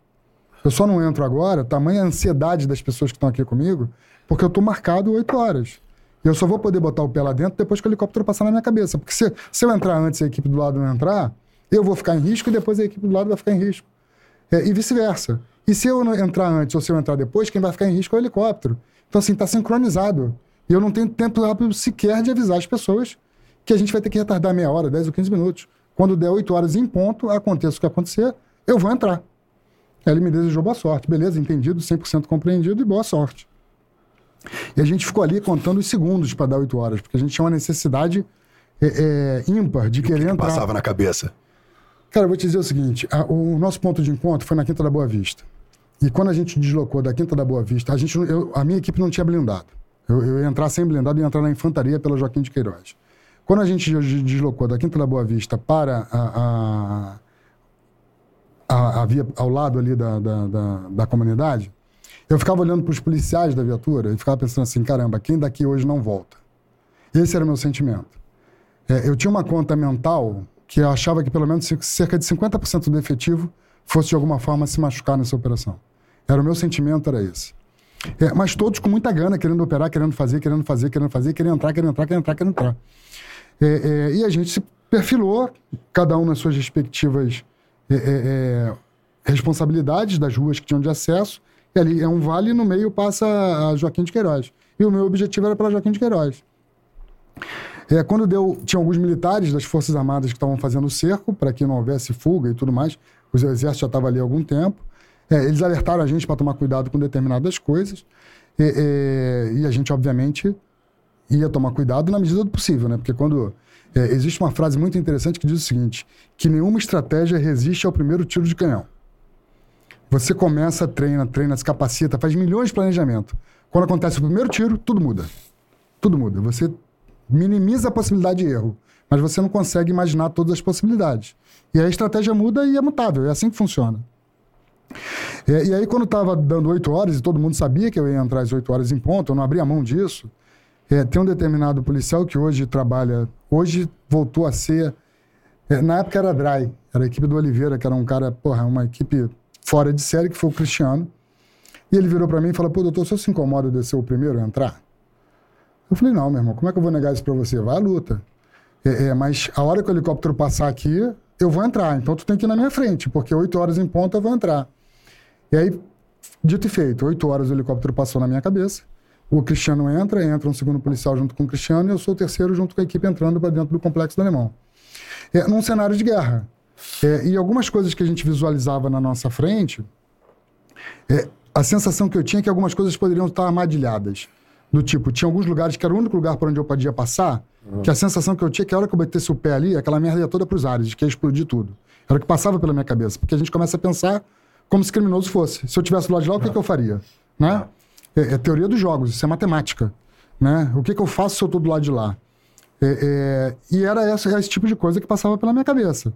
Eu só não entro agora, tamanha ansiedade das pessoas que estão aqui comigo, porque eu estou marcado 8 horas. E eu só vou poder botar o pé lá dentro depois que o helicóptero passar na minha cabeça. Porque se, se eu entrar antes e a equipe do lado não entrar, eu vou ficar em risco e depois a equipe do lado vai ficar em risco. É, e vice-versa. E se eu entrar antes ou se eu entrar depois, quem vai ficar em risco é o helicóptero. Então, assim, está sincronizado. E eu não tenho tempo rápido sequer de avisar as pessoas que a gente vai ter que retardar meia hora, 10 ou 15 minutos. Quando der 8 horas em ponto, aconteça o que acontecer, eu vou entrar. Ele me desejou boa sorte. Beleza, entendido, 100% compreendido e boa sorte. E a gente ficou ali contando os segundos para dar 8 horas, porque a gente tinha uma necessidade é, é, ímpar de querer entrar. Passava na cabeça. Cara, eu vou te dizer o seguinte: a- o nosso ponto de encontro foi na Quinta da Boa Vista. E quando a gente deslocou da Quinta da Boa Vista, a, gente, eu- a minha equipe não tinha blindado. Eu, eu ia entrar sem blindado e entrar na infantaria pela Joaquim de Queiroz. Quando a gente des- deslocou da Quinta da Boa Vista para a, a, a, a via ao lado ali da, da, da, da comunidade, eu ficava olhando para os policiais da viatura e ficava pensando assim: caramba, quem daqui hoje não volta? Esse era o meu sentimento. É, eu tinha uma conta mental que achava que pelo menos cerca de 50% do efetivo fosse de alguma forma se machucar nessa operação. Era o meu sentimento, era esse. É, mas todos com muita gana, querendo operar, querendo fazer, querendo fazer, querendo fazer, querendo entrar, querendo entrar, querendo entrar, querendo entrar. É, é, e a gente se perfilou, cada um nas suas respectivas é, é, é, responsabilidades das ruas que tinham de acesso. E ali é um vale e no meio passa a Joaquim de Queiroz. E o meu objetivo era para Joaquim de Queiroz. É, quando deu, tinha alguns militares das Forças Armadas que estavam fazendo o cerco para que não houvesse fuga e tudo mais. O exército já estava ali há algum tempo. É, eles alertaram a gente para tomar cuidado com determinadas coisas. É, é, e a gente, obviamente, ia tomar cuidado na medida do possível, né? Porque quando. é, existe uma frase muito interessante que diz o seguinte: que nenhuma estratégia resiste ao primeiro tiro de canhão. Você começa, treina, treina, se capacita, faz milhões de planejamento. Quando acontece o primeiro tiro, tudo muda. Tudo muda. Você minimiza a possibilidade de erro, mas você não consegue imaginar todas as possibilidades. E a estratégia muda e é mutável, é assim que funciona. É, e aí, quando estava dando 8 horas, e todo mundo sabia que eu ia entrar às 8 horas em ponto, eu não abria mão disso. É, tem um determinado policial que hoje trabalha, hoje voltou a ser. é, na época era Dry, era a equipe do Oliveira, que era um cara, porra, uma equipe fora de série, que foi o Cristiano. E ele virou para mim e falou: pô, doutor, o senhor se incomoda de ser o primeiro a entrar? Eu falei: não, meu irmão, como é que eu vou negar isso para você? Vai à luta. É, é, mas a hora que o helicóptero passar aqui, eu vou entrar. Então tu tem que ir na minha frente, porque 8 horas em ponto eu vou entrar. E aí, dito e feito, 8 horas o helicóptero passou na minha cabeça. O Cristiano entra, entra um segundo policial junto com o Cristiano, e eu sou o terceiro junto com a equipe entrando para dentro do complexo do Alemão. É, num cenário de guerra. É, e algumas coisas que a gente visualizava na nossa frente, é, a sensação que eu tinha é que algumas coisas poderiam estar armadilhadas. Do tipo, tinha alguns lugares que era o único lugar por onde eu podia passar, que a sensação que eu tinha é que a hora que eu batesse o pé ali, aquela merda ia toda pros ares, de que ia explodir tudo. Era o que passava pela minha cabeça, porque a gente começa a pensar como se criminoso fosse. Se eu tivesse do lado de lá, o que, que eu faria? Né? É, é teoria dos jogos, isso é matemática. Né? O que, que eu faço se eu estou do lado de lá? É, é, e era essa, esse tipo de coisa que passava pela minha cabeça.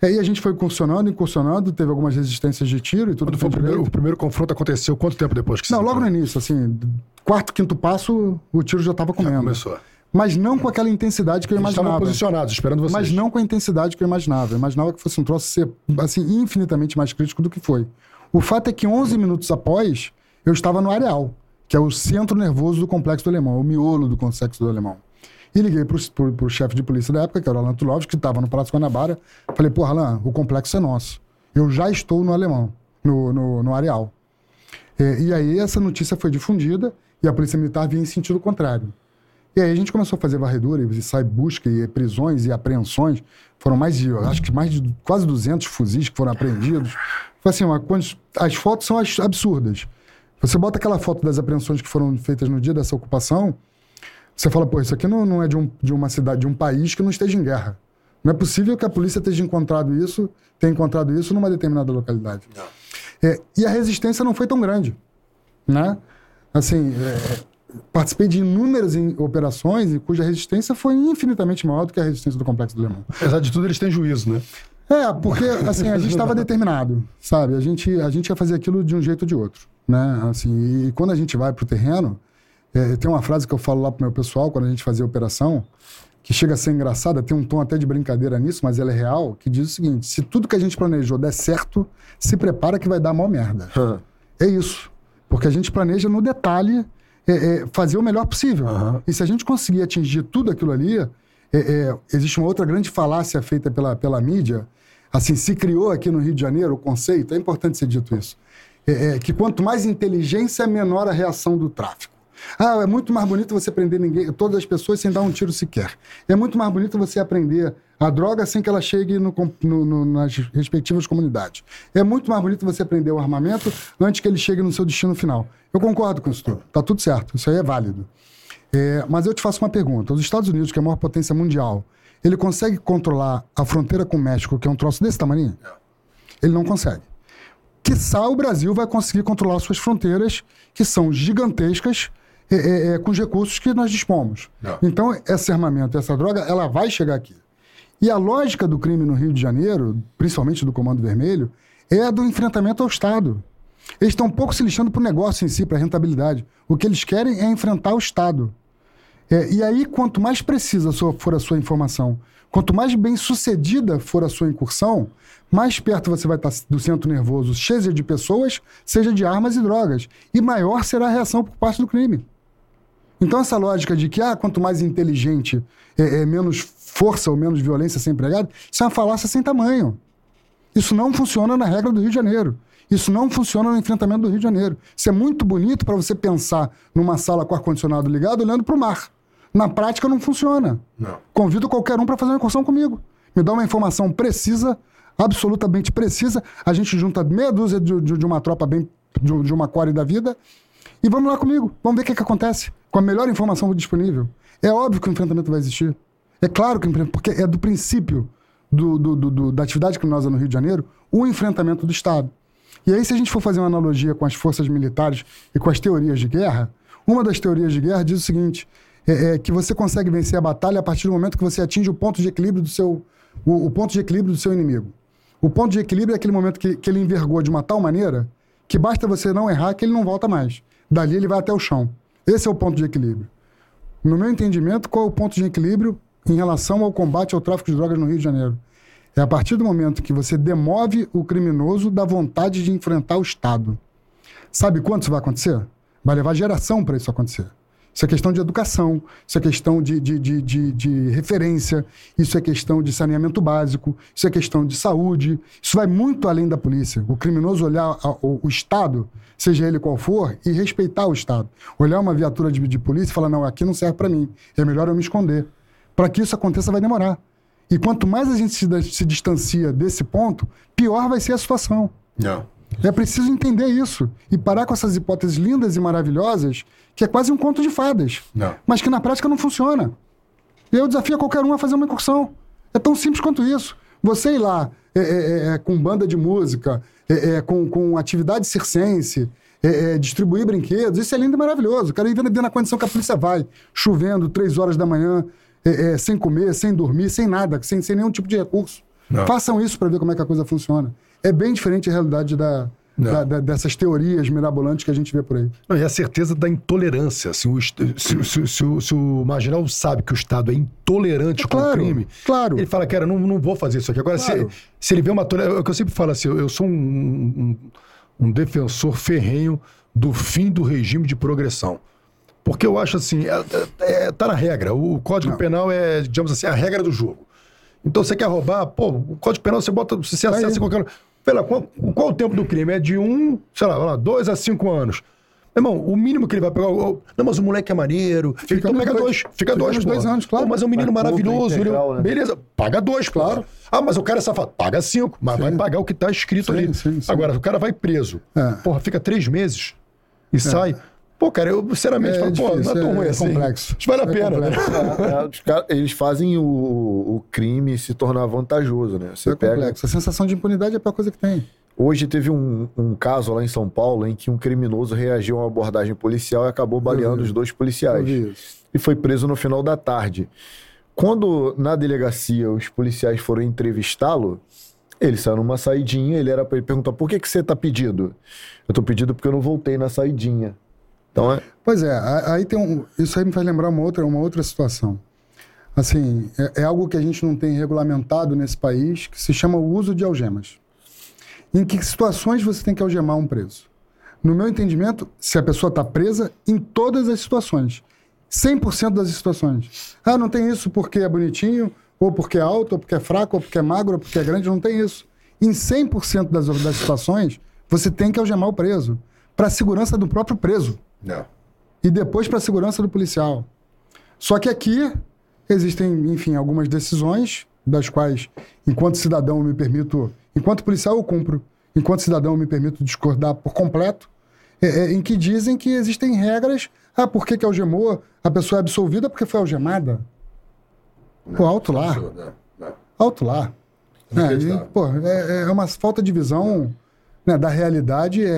É, e a gente foi incursionando, incursionando, teve algumas resistências de tiro e tudo Quando foi o primeiro, o primeiro confronto aconteceu quanto tempo depois que Não, logo no início, assim, quarto, quinto passo, o tiro já estava Já comendo. começou. Mas não com aquela intensidade que eu Eles estavam imaginava. posicionados, esperando vocês. Mas não com a intensidade que eu imaginava. Eu imaginava que fosse um troço ser, assim, infinitamente mais crítico do que foi. O fato é que 11 minutos após, eu estava no areal, que é o centro nervoso do Complexo do Alemão, o miolo do Complexo do Alemão. E liguei pro, pro chefe de polícia da época, que era o Alan Tulovski, que estava no Palácio Guanabara. Falei, porra, Alan, o complexo é nosso. Eu já estou no Alemão, no, no, no areal. É, e aí essa notícia foi difundida e a polícia militar vinha em sentido contrário. E aí a gente começou a fazer varredura e sai busca e prisões e apreensões. Foram mais de, acho que mais de quase 200 fuzis que foram apreendidos. Foi assim, uma, as fotos são as- absurdas. Você bota aquela foto das apreensões que foram feitas no dia dessa ocupação, você fala, pô, isso aqui não, não é de, um, de uma cidade, de um país que não esteja em guerra. Não é possível que a polícia esteja encontrado isso, tenha encontrado isso numa determinada localidade. É, e a resistência não foi tão grande, né? Assim, é, participei de inúmeras operações cuja resistência foi infinitamente maior do que a resistência do Complexo do Alemão. Apesar de tudo, eles têm juízo, né? É, porque assim, a gente estava determinado, sabe? A gente, a gente ia fazer aquilo de um jeito ou de outro, né? Assim, e quando a gente vai pro terreno, é, tem uma frase que eu falo lá pro meu pessoal quando a gente fazia a operação, que chega a ser engraçada, tem um tom até de brincadeira nisso, mas ela é real, que diz o seguinte: se tudo que a gente planejou der certo, se prepara que vai dar mó merda. É isso. Porque a gente planeja no detalhe é, é, fazer o melhor possível. Aham. E se a gente conseguir atingir tudo aquilo ali, é, é, existe uma outra grande falácia feita pela, pela mídia. Assim, se criou aqui no Rio de Janeiro o conceito, é importante ser dito isso, é, é, que quanto mais inteligência, menor a reação do tráfico. Ah, é muito mais bonito você prender ninguém, todas as pessoas sem dar um tiro sequer. É muito mais bonito você aprender a droga sem que ela chegue no no- no- nas respectivas comunidades. É muito mais bonito você aprender o armamento antes que ele chegue no seu destino final. Eu concordo com isso tudo. Tá tudo certo. Isso aí é válido. É, mas eu te faço uma pergunta. Os Estados Unidos, que é a maior potência mundial, ele consegue controlar a fronteira com o México, que é um troço desse tamanho? Ele não consegue. Quiçá o Brasil vai conseguir controlar suas fronteiras, que são gigantescas, é, é, é, com os recursos que nós dispomos. Não. Então, esse armamento, essa droga, ela vai chegar aqui. E a lógica do crime no Rio de Janeiro, principalmente do Comando Vermelho, é a do enfrentamento ao Estado. Eles estão um pouco se lixando para o negócio em si, para a rentabilidade. O que eles querem é enfrentar o Estado. É, e aí, quanto mais precisa for a sua informação, quanto mais bem sucedida for a sua incursão, mais perto você vai estar do centro nervoso, seja de pessoas, seja de armas e drogas. E maior será a reação por parte do crime. Então, essa lógica de que ah, quanto mais inteligente, é, é menos força ou menos violência ser empregada, isso é uma falácia sem tamanho. Isso não funciona na regra do Rio de Janeiro. Isso não funciona no enfrentamento do Rio de Janeiro. Isso é muito bonito para você pensar numa sala com ar-condicionado ligado olhando para o mar. Na prática, não funciona. Não. Convido qualquer um para fazer uma incursão comigo. Me dá uma informação precisa, absolutamente precisa. A gente junta meia dúzia de, de- de uma tropa bem. de, de uma core da vida. E vamos lá comigo. Vamos ver o que, que acontece. Com a melhor informação disponível. É óbvio que o enfrentamento vai existir. É claro que. Porque é do princípio do- do- do- da atividade criminosa no Rio de Janeiro o enfrentamento do Estado. E aí, se a gente for fazer uma analogia com as forças militares e com as teorias de guerra, uma das teorias de guerra diz o seguinte: é, é que você consegue vencer a batalha a partir do momento que você atinge o ponto de equilíbrio do seu, o, o ponto de equilíbrio do seu inimigo. O ponto de equilíbrio é aquele momento que, que ele envergou de uma tal maneira que basta você não errar que ele não volta mais. Dali ele vai até o chão. Esse é o ponto de equilíbrio. No meu entendimento, qual é o ponto de equilíbrio em relação ao combate ao tráfico de drogas no Rio de Janeiro? É a partir do momento que você demove o criminoso da vontade de enfrentar o Estado. Sabe quando isso vai acontecer? Vai levar geração para isso acontecer. Isso é questão de educação, isso é questão de, de, de, de, de referência, isso é questão de saneamento básico, isso é questão de saúde. Isso vai muito além da polícia. O criminoso olhar a- o, o Estado, seja ele qual for, e respeitar o Estado. Olhar uma viatura de, de polícia e falar: não, aqui não serve para mim, é melhor eu me esconder. Para que isso aconteça, vai demorar. E quanto mais a gente se, se distancia desse ponto, pior vai ser a situação. Não. É preciso entender isso e parar com essas hipóteses lindas e maravilhosas, que é quase um conto de fadas, Não. mas que na prática não funciona. Eu desafio qualquer um a fazer uma incursão. É tão simples quanto isso. Você ir lá é, é, é, com banda de música, é, é, com, com atividade circense, é, é, distribuir brinquedos, isso é lindo e maravilhoso. O cara ir vendo na condição que a polícia vai, chovendo, três horas da manhã, é, é, sem comer, sem dormir, sem nada, sem, sem nenhum tipo de recurso. Não. Façam isso para ver como é que a coisa funciona. É bem diferente a realidade da, da- da- dessas teorias mirabolantes que a gente vê por aí. Não, e a certeza da intolerância. Assim, o, se, se- se o- se o marginal sabe que o Estado é intolerante com Claro, o crime, claro. ele fala, cara, não, não vou fazer isso aqui. Agora, Claro. se, ele vê uma tolerância. É o que eu sempre falo assim, eu, eu sou um, um- um defensor ferrenho do fim do regime de progressão. Porque eu acho assim, é, é- tá na regra. O Código Não. Penal é, digamos assim, a regra do jogo. Então você quer roubar, pô, o Código Penal você bota, você acessa aí. em qualquer. Pela, qual, qual o tempo do crime? É de um, sei lá, dois a cinco anos. Meu irmão, o mínimo que ele vai pegar. Não, mas o moleque é maneiro. Fica, então pega dois. dois. Fica, Fica dois, dois anos, claro. Pô, mas é um menino Mas maravilhoso. ele- integral, né? Beleza, paga dois, claro. Ah, mas o cara é safado. Paga cinco, mas vai pagar o que tá escrito Sim, ali. sim, sim. Agora, o cara vai preso. É. Porra, fica três meses e sai. Pô, cara, eu sinceramente É falo, pô, não é difícil, tão é- ruim é assim. complexo. Vale a É pena, né? É, eles fazem o, o crime se tornar vantajoso, né? Você é pega. complexo. A sensação de impunidade é a pior coisa que tem. Hoje teve um, um caso lá em São Paulo em que um criminoso reagiu a uma abordagem policial e acabou baleando os dois policiais. E foi preso no final da tarde. Quando na delegacia os policiais foram entrevistá-lo, ele saiu numa saidinha, ele era para ele perguntar: por que, que você tá pedido? Eu tô pedido porque eu não voltei na saidinha. Então é. Pois é, aí tem um, isso aí me faz lembrar uma outra, uma outra situação. Assim, é, é algo que a gente não tem regulamentado nesse país, que se chama o uso de algemas. Em que situações você tem que algemar um preso? No meu entendimento, se a pessoa está presa, em todas as situações. 100% das situações. Ah, não tem isso porque é bonitinho, ou porque é alto, ou porque é fraco, ou porque é magro, ou porque é grande, não tem isso. Em 100% das, das situações, você tem que algemar o preso, para a segurança do próprio preso Não. e depois para a segurança do policial. Só que aqui existem, enfim, algumas decisões das quais, enquanto cidadão, eu me permito, enquanto policial eu cumpro, enquanto cidadão eu me permito discordar por completo. é, é, em que dizem que existem regras. Ah, por que, que algemou? A pessoa é absolvida porque foi algemada. Pô, alto lá. Absurdo, né? Alto lá. É, e, pô, é, é uma falta de visão né, da realidade, é,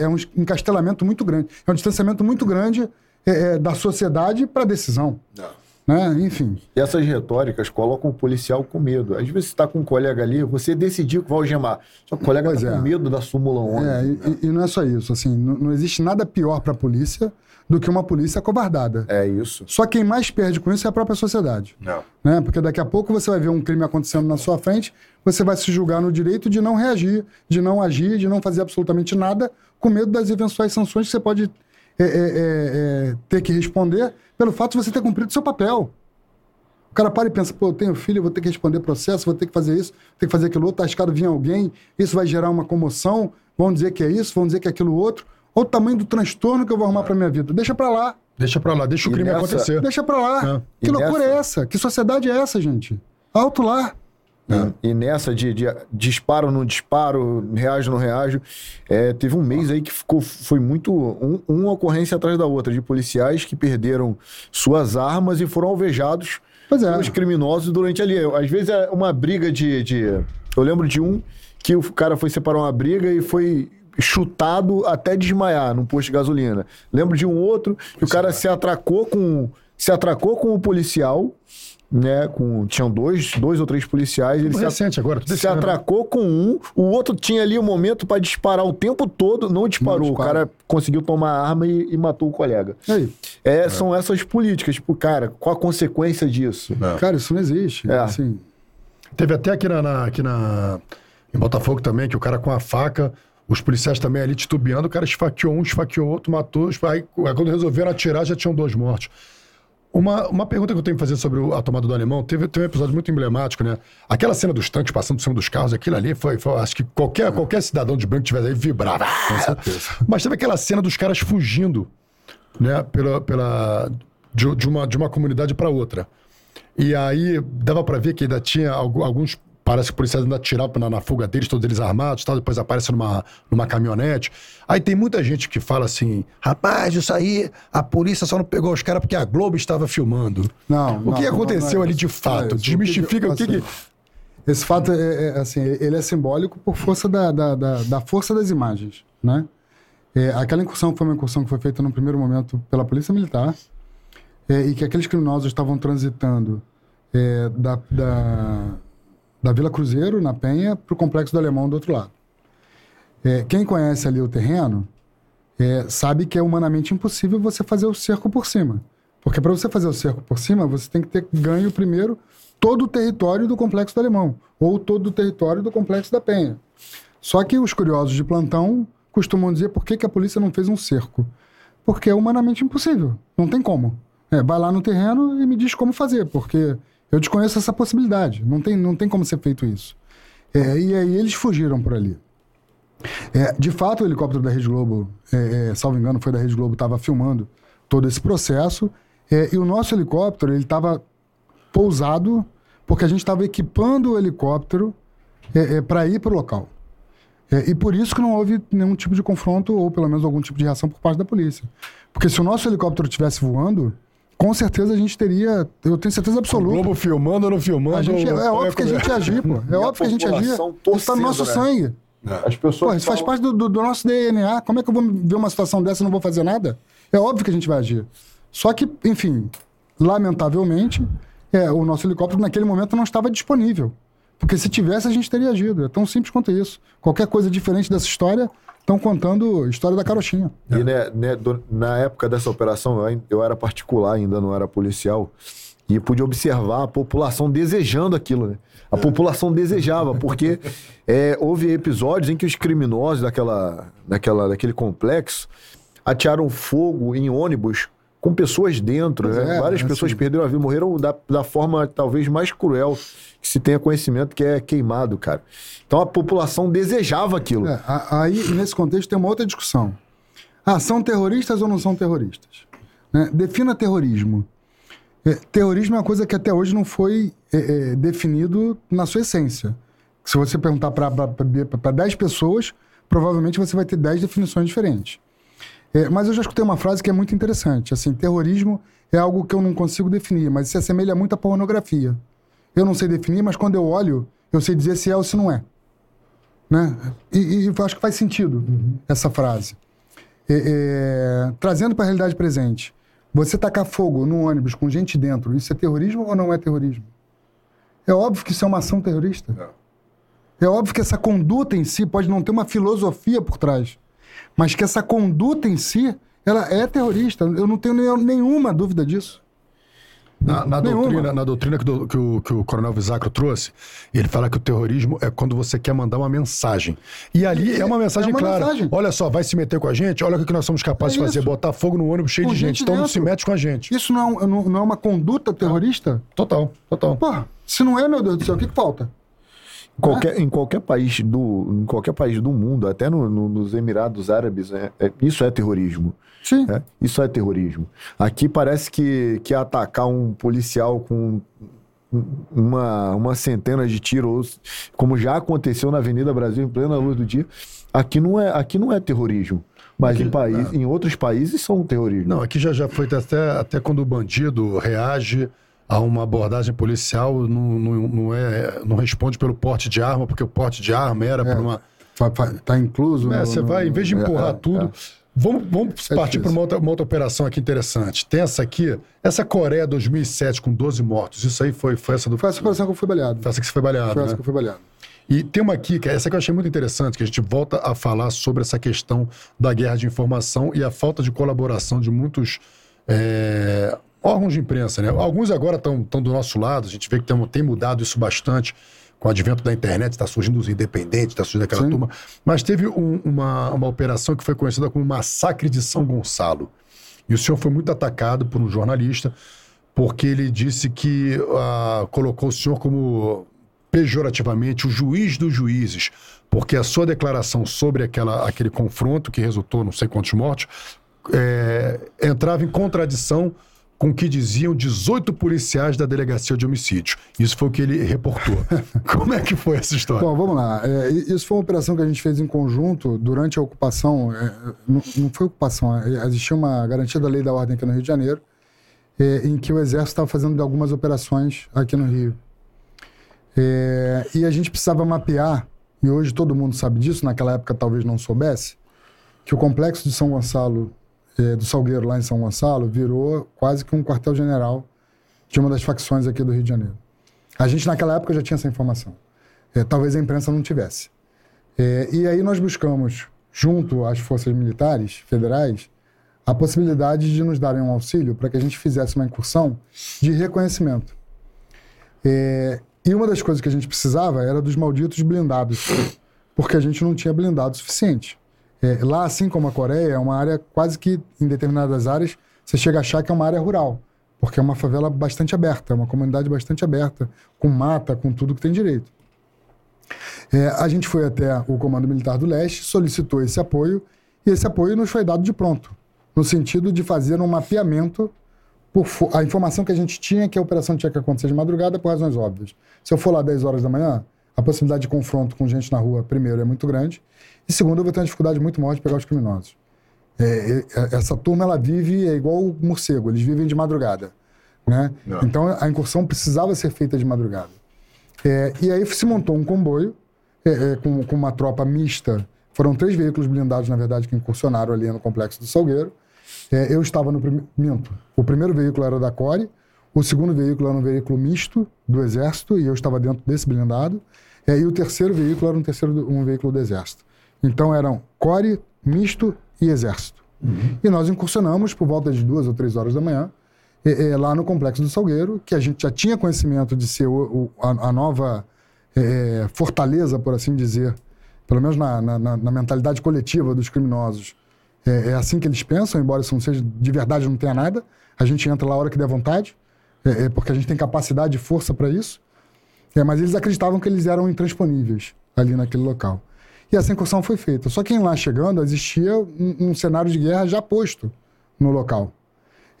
é- é um encastelamento muito grande. É um distanciamento muito grande é, é, da sociedade para a decisão. Não. Né? Enfim. E essas retóricas colocam o policial com medo. Às vezes você está com um colega ali, você decidiu que vai algemar. Só que o colega está é. com medo da súmula 11. É, e, e- e não é só isso. Assim, não, não existe nada pior para a polícia do que uma polícia acovardada. É isso. Só quem mais perde com isso é a própria sociedade. Não. né? Porque daqui a pouco você vai ver um crime acontecendo na sua frente, você vai se julgar no direito de não reagir, de não agir, de não fazer absolutamente nada, com medo das eventuais sanções que você pode é, é, é, é, ter que responder pelo fato de você ter cumprido seu papel. O cara para e pensa, pô, eu tenho filho, vou ter que responder processo, vou ter que fazer isso, vou ter que fazer aquilo outro, tá arriscado vir alguém, isso vai gerar uma comoção, vão dizer que é isso, vão dizer que é aquilo outro. Olha o tamanho do transtorno que eu vou arrumar pra minha vida. Deixa pra lá. Deixa pra lá, deixa o E crime nessa- acontecer. Deixa pra lá. É. Que E loucura nessa- é essa? Que sociedade é essa, gente? Alto lá. E nessa de, de disparo, não disparo, reajo, não reajo, é, teve um mês aí que ficou, foi muito. Um, uma ocorrência atrás da outra, de policiais que perderam suas armas e foram alvejados Pois é. pelos criminosos durante ali. Às vezes é uma briga de, de. Eu lembro de um que o cara foi separar uma briga e foi chutado até desmaiar num posto de gasolina. Lembro de um outro que o cara se atracou com. Se atracou com o policial, né? Com, tinham dois, dois ou três policiais. Ele se, recente agora. se atracou com um, o outro tinha ali o momento para disparar o tempo todo, não disparou. Não o cara conseguiu tomar a arma e, e matou o colega. Aí? É, São essas políticas, tipo, cara, qual a consequência disso? Cara, isso não existe. É. Assim, Teve até aqui na, na- aqui na em Botafogo também, que o cara com a faca, os policiais também ali titubeando, o cara esfaqueou um, esfaqueou outro, matou. Aí, quando resolveram atirar, já tinham dois mortos. Uma, uma pergunta que eu tenho que fazer sobre o- a tomada do alemão, teve, teve um episódio muito emblemático, né? Aquela cena dos tanques passando por cima dos carros, aquilo ali foi. foi- acho que qualquer, qualquer cidadão de branco que tivesse aí vibrava. Mas teve aquela cena dos caras fugindo, né? Pela, pela, de, de uma, de uma comunidade para outra. E aí dava pra ver que ainda tinha algu- alguns. Parece que policiais ainda tiravam na, na fuga deles, todos eles armados, tal, depois aparece numa, numa caminhonete. Aí tem muita gente que fala assim: rapaz, isso aí, a polícia só não pegou os caras porque a Globo estava filmando. não. O que não, aconteceu não é ali de Não é fato? isso. Desmistifica o que, assim, que. Esse fato é, é, assim, ele é simbólico por força da, da, da, da força das imagens, né? É, aquela incursão foi uma incursão que foi feita no primeiro momento pela polícia militar é, e que aqueles criminosos estavam transitando é, da, da, da Vila Cruzeiro, na Penha, para o Complexo do Alemão do outro lado. É, quem conhece ali o terreno é, sabe que é humanamente impossível você fazer o cerco por cima. Porque para você fazer o cerco por cima, você tem que ter ganho primeiro todo o território do Complexo do Alemão, ou todo o território do Complexo da Penha. Só que os curiosos de plantão costumam dizer por que, que a polícia não fez um cerco. Porque é humanamente impossível. Não tem como. É, vai lá no terreno e me diz como fazer, porque eu desconheço essa possibilidade. Não tem, não tem como ser feito isso. É, e aí eles fugiram por ali. É, de fato, o helicóptero da Rede Globo, é, é, salvo engano, foi da Rede Globo, estava filmando todo esse processo. é, e o nosso helicóptero, ele estava pousado porque a gente estava equipando o helicóptero para ir para o local. É, e por isso que não houve nenhum tipo de confronto, ou pelo menos algum tipo de reação por parte da polícia. Porque se o nosso helicóptero estivesse voando, com certeza a gente teria, eu tenho certeza O absoluta. Globo filmando ou não filmando? A gente, ou- é óbvio que a gente ia agir, pô. É óbvio que a gente ia agir. população Isso tá no nosso né? sangue. As pessoas. Pô, isso faz falam- parte do, do- do nosso DNA. Como é que eu vou ver uma situação dessa e não vou fazer nada? É óbvio que a gente vai agir. Só que, enfim, lamentavelmente, é, o nosso helicóptero naquele momento não estava disponível. Porque se tivesse, a gente teria agido. É tão simples quanto isso. Qualquer coisa diferente dessa história, estão contando a história da carochinha. E né, né, do- na época dessa operação, eu, eu era particular, ainda não era policial, e pude observar a população desejando aquilo, né? A população desejava, porque é, houve episódios em que os criminosos daquela, daquela, daquele complexo atearam fogo em ônibus com pessoas dentro, né? é, Várias assim. pessoas perderam a vida, morreram da, da forma talvez mais cruel que se tenha conhecimento, que é queimado, cara. Então a população desejava aquilo. É, aí, nesse contexto, tem uma outra discussão. Ah, são terroristas ou não são terroristas? Né? Defina terrorismo. É, terrorismo é uma coisa que até hoje não foi é, é, definido na sua essência. Se você perguntar para 10 pessoas, provavelmente você vai ter 10 definições diferentes. É, mas eu já escutei uma frase que é muito interessante. Assim, terrorismo é algo que eu não consigo definir, mas se assemelha muito à pornografia. Eu não sei definir, mas quando eu olho, eu sei dizer se é ou se não é. Né? E, e eu acho que faz sentido essa frase. É, é, trazendo para a realidade presente, você tacar fogo no ônibus com gente dentro, isso é terrorismo ou não é terrorismo? É óbvio que isso é uma ação terrorista. É óbvio que essa conduta em si pode não ter uma filosofia por trás, mas que essa conduta em si, ela é terrorista. Eu não tenho nenhum- nenhuma dúvida disso. Na, na doutrina, na doutrina que, do- que o, que o Coronel Visacro trouxe, ele fala que o terrorismo é quando você quer mandar uma mensagem. E ali é uma mensagem É uma clara. mensagem. Olha só, vai se meter com a gente, olha o que nós somos capazes É de fazer, botar fogo no ônibus cheio Com de gente. gente Então não se mete com a gente. Isso não é, não, não é uma conduta terrorista? Total, total. Porra, se não é, meu Deus do céu, o que, que falta? Qualquer, em qualquer país do, em qualquer país do mundo, até no- no- nos Emirados Árabes, é- é- isso é terrorismo. Sim. né? Isso é terrorismo. Aqui parece que, que atacar um policial com uma, uma centena de tiros, como já aconteceu na Avenida Brasil em plena luz do dia, aqui não é, aqui não é terrorismo. Mas Aqui- em, país, em outros países são terrorismo. Não, aqui já, já foi até, até quando o bandido reage a uma abordagem policial, não, não, não, é, não responde pelo porte de arma, porque o porte de arma era por uma. Tá incluso. É, no- você no- vai, em vez de é, empurrar é, tudo. Vamos, vamos É partir para uma outra, uma outra operação aqui interessante. Tem essa aqui, essa Coreia 2007 com 12 mortos. Isso aí foi, foi essa do. Foi essa operação que eu fui baleado. Foi essa que você foi baleado. Foi né? essa que eu fui baleado. E tem uma aqui, que é essa que eu achei muito interessante, que a gente volta a falar sobre essa questão da guerra de informação e a falta de colaboração de muitos é, órgãos de imprensa. Né? Alguns agora estão do nosso lado, a gente vê que tem, tem mudado isso bastante com o advento da internet, está surgindo os independentes, está surgindo aquela Sim. turma. Mas teve um- uma, uma operação que foi conhecida como Massacre de São Gonçalo. E o senhor foi muito atacado por um jornalista, porque ele disse que ah, colocou o senhor como pejorativamente o juiz dos juízes, porque a sua declaração sobre aquela, aquele confronto que resultou não sei quantos mortos é, entrava em contradição com o que diziam 18 policiais da delegacia de homicídio. Isso foi o que ele reportou. Como é que foi essa história? Bom, vamos lá. É, isso foi uma operação que a gente fez em conjunto durante a ocupação. é, não, não foi ocupação, é, existia uma garantia da lei da ordem aqui no Rio de Janeiro, é, em que o Exército estava fazendo algumas operações aqui no Rio. É, e a gente precisava mapear, e hoje todo mundo sabe disso, naquela época talvez não soubesse, que o complexo de São Gonçalo, é, do Salgueiro lá em São Gonçalo, virou quase que um quartel-general de uma das facções aqui do Rio de Janeiro. A gente naquela época já tinha essa informação. É, talvez a imprensa não tivesse. É, e aí nós buscamos, junto às forças militares federais, a possibilidade de nos darem um auxílio para que a gente fizesse uma incursão de reconhecimento. É, e uma das coisas que a gente precisava era dos malditos blindados, porque a gente não tinha blindado suficiente. É, lá, assim como a Coreia, é uma área quase que, em determinadas áreas, você chega a achar que é uma área rural, porque é uma favela bastante aberta, é uma comunidade bastante aberta, com mata, com tudo que tem direito. É, a gente foi até o Comando Militar do Leste, solicitou esse apoio, e esse apoio nos foi dado de pronto, no sentido de fazer um mapeamento. Por a informação que a gente tinha que a operação tinha que acontecer de madrugada por razões óbvias. Se eu for lá 10 horas da manhã, a possibilidade de confronto com gente na rua, primeiro, é muito grande, e segundo, eu vou ter uma dificuldade muito maior de pegar os criminosos. É, é, essa turma, ela vive é igual o morcego, eles vivem de madrugada. Né? Então, a incursão precisava ser feita de madrugada. É, e aí se montou um comboio é, é, com, com uma tropa mista. Foram três veículos blindados, na verdade, que incursionaram ali no complexo do Salgueiro. É, eu estava no primeiro. Minto. O primeiro veículo era da Core, o segundo veículo era um veículo misto do Exército, e eu estava dentro desse blindado. É, e o terceiro veículo era um, terceiro, um veículo do Exército. Então eram Core, misto e Exército. E nós incursionamos por volta de duas ou três horas da manhã, é, é, lá no Complexo do Salgueiro, que a gente já tinha conhecimento de ser o- o- a, a nova é, fortaleza, por assim dizer, pelo menos na, na- na- na mentalidade coletiva dos criminosos. É, é assim que eles pensam, embora isso não seja de verdade, não tenha nada. A gente entra lá a hora que der vontade, é, é porque a gente tem capacidade e força para isso. É, mas eles acreditavam que eles eram intransponíveis ali naquele local. E essa incursão foi feita. Só que lá chegando, existia um, um cenário de guerra já posto no local.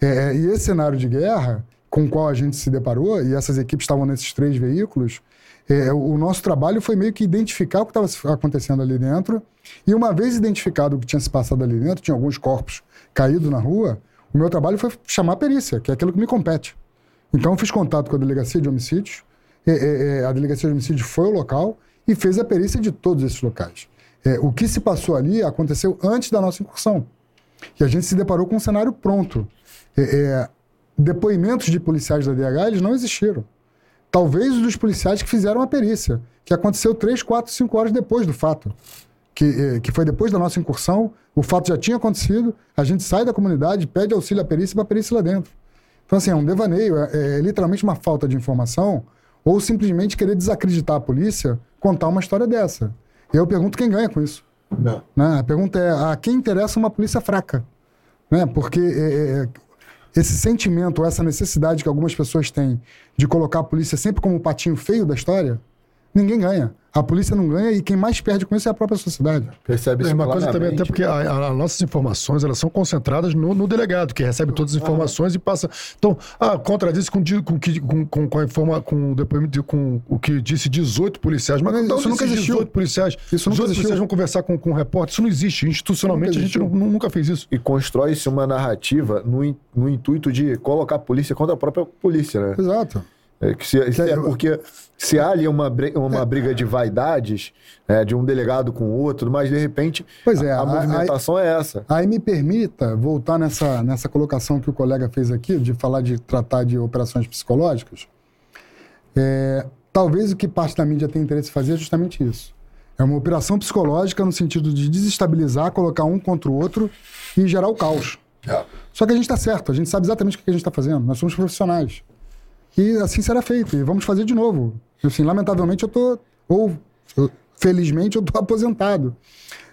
É, e esse cenário de guerra, com o qual a gente se deparou, e essas equipes estavam nesses três veículos, é, o nosso trabalho foi meio que identificar o que estava acontecendo ali dentro. E uma vez identificado o que tinha se passado ali dentro, tinha alguns corpos caídos na rua, o meu trabalho foi chamar a perícia, que é aquilo que me compete. Então eu fiz contato com a delegacia de homicídios, é, é, é, a delegacia de homicídios foi ao local e fez a perícia de todos esses locais. É, o que se passou ali aconteceu antes da nossa incursão. E a gente se deparou com um cenário pronto. É, é, depoimentos de policiais da DH eles não existiram. Talvez os dos policiais que fizeram a perícia, que aconteceu 3, 4, 5 horas depois do fato. Que, que foi depois da nossa incursão, o fato já tinha acontecido, a gente sai da comunidade, pede auxílio à perícia para a perícia lá dentro. Então, assim, é um devaneio, é, é, literalmente uma falta de informação, ou simplesmente querer desacreditar a polícia contar uma história dessa. E eu pergunto quem ganha com isso. Não. Né? A pergunta é: a quem interessa uma polícia fraca? Né? Porque é, é, esse sentimento, essa necessidade que algumas pessoas têm de colocar a polícia sempre como o patinho feio da história, ninguém ganha. A polícia não ganha e quem mais perde com isso é a própria sociedade. Percebe É isso uma coisa também, até porque as nossas informações elas são concentradas no, no delegado, que recebe todas as informações e passa. Então, ah, contradiz com, com, que- com, com, com a informa, com o depoimento de- com o que disse 18 policiais. Mas então, isso nunca existiu. 18 policiais. Isso nunca 18 existiu. policiais vão conversar com, com o repórter. Isso não existe. Institucionalmente, a gente não- nunca fez isso. E constrói-se uma narrativa no, no intuito de colocar a polícia contra a própria polícia, né? Exato. É, que se, se é porque se há ali uma, uma briga de vaidades, é, de um delegado com o outro, mas de repente Pois é, a, a a- movimentação é essa. Aí me permita voltar nessa, nessa colocação que o colega fez aqui, de falar de tratar de operações psicológicas. É, talvez o que parte da mídia tem interesse em fazer é justamente isso. É uma operação psicológica no sentido de desestabilizar, colocar um contra o outro e gerar o caos. Só que a gente está certo, a gente sabe exatamente o que a gente está fazendo. Nós somos profissionais. E assim será feito. E vamos fazer de novo. Assim, lamentavelmente eu tô ou eu- felizmente eu tô aposentado.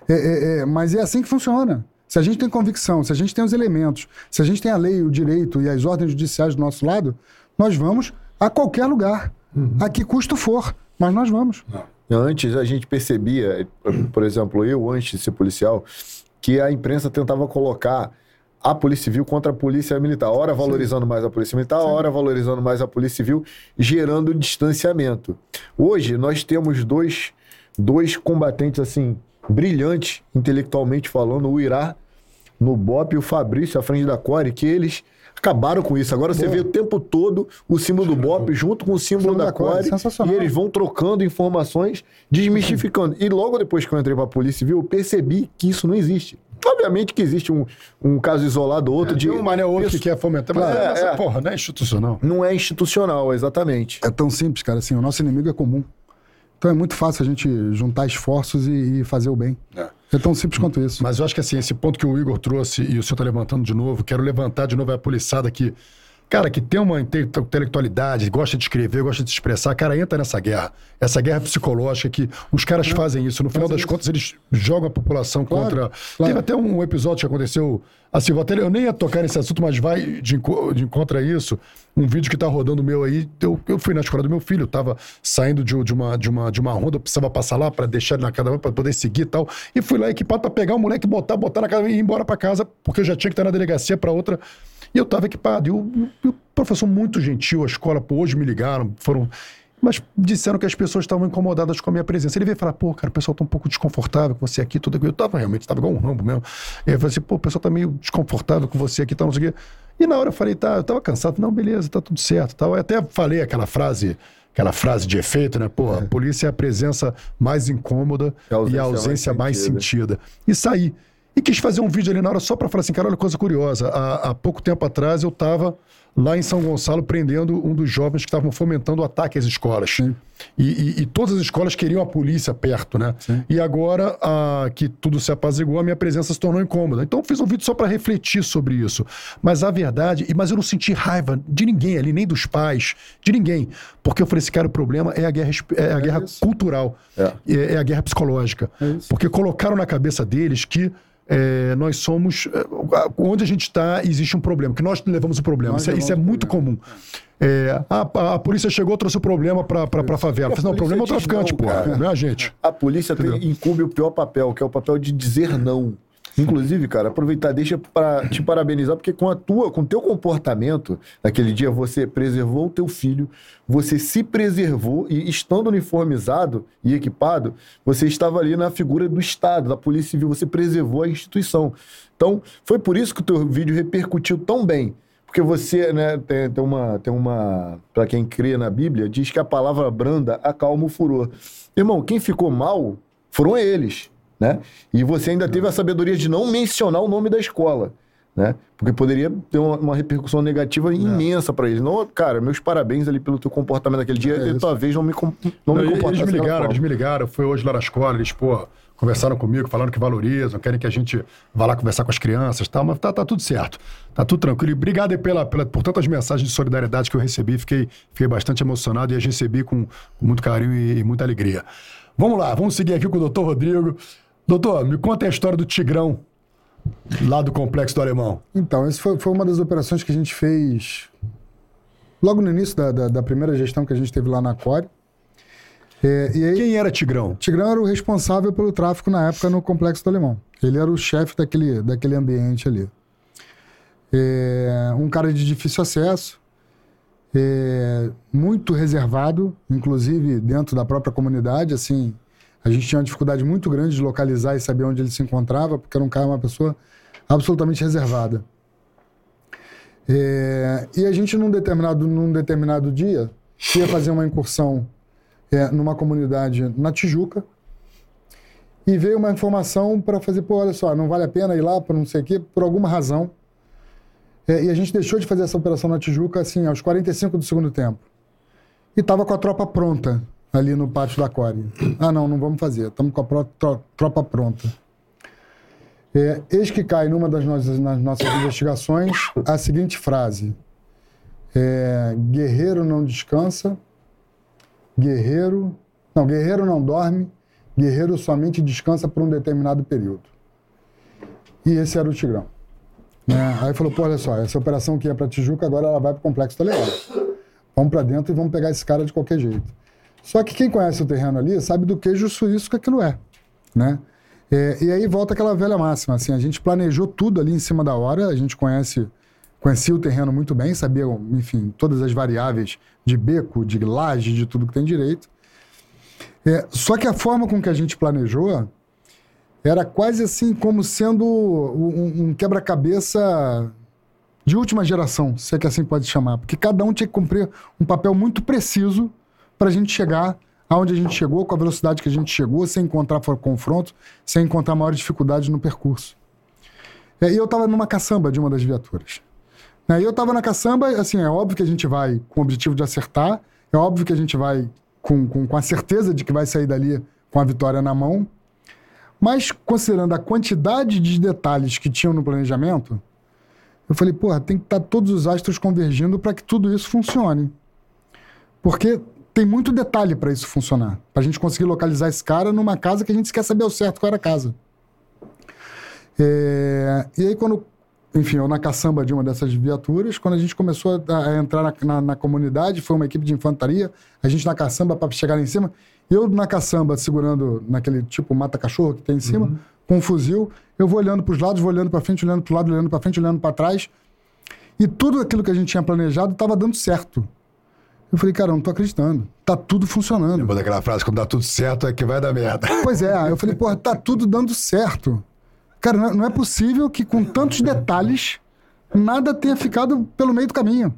É, é, é, mas é assim que funciona. Se a gente tem convicção, se a gente tem os elementos, se a gente tem a lei, o direito e as ordens judiciais do nosso lado, nós vamos a qualquer lugar, a que custo for, mas nós vamos. Antes a gente percebia, por exemplo, eu antes de ser policial, que a imprensa tentava colocar a Polícia Civil contra a Polícia Militar, hora valorizando mais a Polícia Militar, hora valorizando mais a Polícia Civil, gerando distanciamento. Hoje nós temos dois, dois combatentes assim brilhantes intelectualmente falando, o Irá no BOP e o Fabrício à frente da Core, que eles acabaram com isso. Agora você vê o tempo todo o símbolo do BOP junto com o símbolo Símbolo da da Core, e eles vão trocando informações, desmistificando. E logo depois que eu entrei para a Polícia Civil, eu percebi que isso não existe. Obviamente que existe um, um caso isolado ou outro de. De um mané ou outro que quer fomentar, mas é, essa é. porra, não é institucional. Não é institucional, exatamente. É tão simples, cara. Assim, o nosso inimigo é comum. Então é muito fácil a gente juntar esforços e, e fazer o bem. É. tão simples quanto isso. Mas eu acho que assim, esse ponto que o Igor trouxe e o senhor está levantando de novo, quero levantar de novo a poliçada que, cara, que tem uma inte- intelectualidade, gosta de escrever, gosta de se expressar, cara, entra nessa guerra. Essa guerra psicológica que os caras fazem isso. No final das contas, eles jogam a população Claro, contra. claro. Teve até um episódio que aconteceu. Assim, vou até- eu nem ia tocar nesse assunto, mas vai de, enco- de encontro a isso. Um vídeo que tá rodando meu aí. Eu, eu fui na escola do meu filho, eu tava saindo de, de uma, de, uma, de uma ronda, eu precisava passar lá para deixar ele na um, para poder seguir e tal. E fui lá equipado para pegar o moleque, botar, botar na casa e ir embora para casa, porque eu já tinha que estar na delegacia para outra. E eu tava equipado. E o, o professor muito gentil, a escola, pô, hoje me ligaram, foram. Mas disseram que as pessoas estavam incomodadas com a minha presença. Ele veio falar, pô, cara, o pessoal tá um pouco desconfortável com você aqui, tudo aqui. Eu tava realmente, tava igual um rambo mesmo. E eu falei assim, pô, o pessoal tá meio desconfortável com você aqui, tal, não sei o quê. E na hora eu falei, tá, eu tava cansado. Não, beleza, tá tudo certo, tal. Eu até falei aquela frase, aquela frase de efeito, né? Pô, a polícia é a presença mais incômoda É a e a ausência mais mais sentida. E saí. E quis fazer um vídeo ali na hora só pra falar assim, cara, olha coisa curiosa. Há, há pouco tempo atrás eu tava lá em São Gonçalo prendendo um dos jovens que estavam fomentando o ataque às escolas. E, e- e todas as escolas queriam a polícia perto, né? E agora ah, que tudo se apaziguou, a minha presença se tornou incômoda. Então eu fiz um vídeo só para refletir sobre isso. Mas a verdade, mas eu não senti raiva de ninguém ali, nem dos pais, de ninguém. Porque eu falei assim, cara, o problema é a guerra, esp- é a guerra cultural, É. é, é a guerra psicológica. Porque colocaram na cabeça deles que é, nós somos. é, onde a gente está, existe um problema, que nós levamos o problema. Nós Isso, é- isso é muito comum. É, a, a- a polícia chegou, trouxe o problema pra, pra, pra favela. Falei, não, o problema é o traficante, não, pô. Não é a gente. A polícia tem, incumbe o pior papel, que é o papel de dizer não. Inclusive, cara, aproveitar, deixa para te parabenizar, porque com a tua, com o teu comportamento, naquele dia você preservou o teu filho, você se preservou e estando uniformizado e equipado, você estava ali na figura do Estado, da Polícia Civil, você preservou a instituição. Então, foi por isso que o teu vídeo repercutiu tão bem. Porque você, né, tem, tem uma, tem uma, para quem crê na Bíblia, diz que a palavra branda acalma o furor. Irmão, quem ficou mal foram eles né? E você ainda teve a sabedoria de não mencionar o nome da escola, né? Porque poderia ter uma, uma repercussão negativa é. imensa para eles. Não, cara, meus parabéns ali pelo teu comportamento naquele dia. É e talvez não me, não, não me Eles me ligaram, eles me ligaram. Foi hoje lá na escola, eles, pô, conversaram comigo, falando que valorizam, querem que a gente vá lá conversar com as crianças e tal, mas tá, tá tudo certo. Tá tudo tranquilo. E obrigado pela, pela, por tantas mensagens de solidariedade que eu recebi. Fiquei, fiquei bastante emocionado e as recebi com, com muito carinho e, e muita alegria. Vamos lá, vamos seguir aqui com o doutor Rodrigo. Doutor, me conta a história do Tigrão, lá do Complexo do Alemão. Então, essa foi, foi uma das operações que a gente fez logo no início da, da, da primeira gestão que a gente teve lá na Core. É, e aí, Quem era Tigrão? Tigrão era o responsável pelo tráfico na época no Complexo do Alemão. Ele era o chefe daquele, daquele ambiente ali. É, um cara de difícil acesso, é, muito reservado, inclusive dentro da própria comunidade, assim, a gente tinha uma dificuldade muito grande de localizar e saber onde ele se encontrava, porque era um cara, uma pessoa absolutamente reservada. É, e a gente, num determinado, num determinado dia, ia fazer uma incursão é, numa comunidade na Tijuca, e veio uma informação para fazer, pô, olha só, não vale a pena ir lá para não sei o quê, por alguma razão. É, e a gente deixou de fazer essa operação na Tijuca, assim, aos 45 do segundo tempo. E estava com a tropa pronta ali no pátio da Core. Ah, não, não vamos fazer. Estamos com a tropa pronta. É, eis que cai numa das nossas, nossas investigações a seguinte frase: é, Guerreiro não descansa, guerreiro. Não, guerreiro não dorme, guerreiro somente descansa por um determinado período. E esse era o Tigrão. Né? Aí falou: pô, olha só, essa operação que ia para Tijuca, agora ela vai para o Complexo Toledo. Vamos para dentro e vamos pegar esse cara de qualquer jeito. Só que quem conhece o terreno ali sabe do queijo suíço que aquilo é, né? É, e aí volta aquela velha máxima, assim, a gente planejou tudo ali em cima da hora, a gente conhece, conhecia o terreno muito bem, sabia, enfim, todas as variáveis de beco, de laje, de tudo que tem direito. É, só que a forma com que a gente planejou era quase assim como sendo um, um quebra-cabeça de última geração, se é que assim pode chamar, porque cada um tinha que cumprir um papel muito preciso para a gente chegar aonde a gente chegou, com a velocidade que a gente chegou, sem encontrar confronto, sem encontrar maiores dificuldades no percurso. É, e eu estava numa caçamba de uma das viaturas. É, e eu estava na caçamba, assim, é óbvio que a gente vai com o objetivo de acertar, é óbvio que a gente vai com, com, com a certeza de que vai sair dali com a vitória na mão, mas considerando a quantidade de detalhes que tinham no planejamento, eu falei, porra, tem que estar tá todos os astros convergindo para que tudo isso funcione. Porque tem muito detalhe para isso funcionar. Para a gente conseguir localizar esse cara numa casa que a gente quer saber ao certo qual era a casa. É, e aí, quando. Enfim, eu na caçamba de uma dessas viaturas, quando a gente começou a, a entrar na, na, na, comunidade, foi uma equipe de infantaria, a gente na caçamba para chegar lá em cima, eu na caçamba segurando naquele tipo mata-cachorro que tem em cima, uhum. com um fuzil, eu vou olhando para os lados, vou olhando para frente, olhando para o lado, olhando para frente, olhando para trás. E tudo aquilo que a gente tinha planejado estava dando certo. Eu falei, cara, eu não tô acreditando. Tá tudo funcionando. Lembra daquela frase, quando dá tudo certo é que vai dar merda. Pois é, eu falei, porra, tá tudo dando certo. Cara, não é possível que com tantos detalhes nada tenha ficado pelo meio do caminho.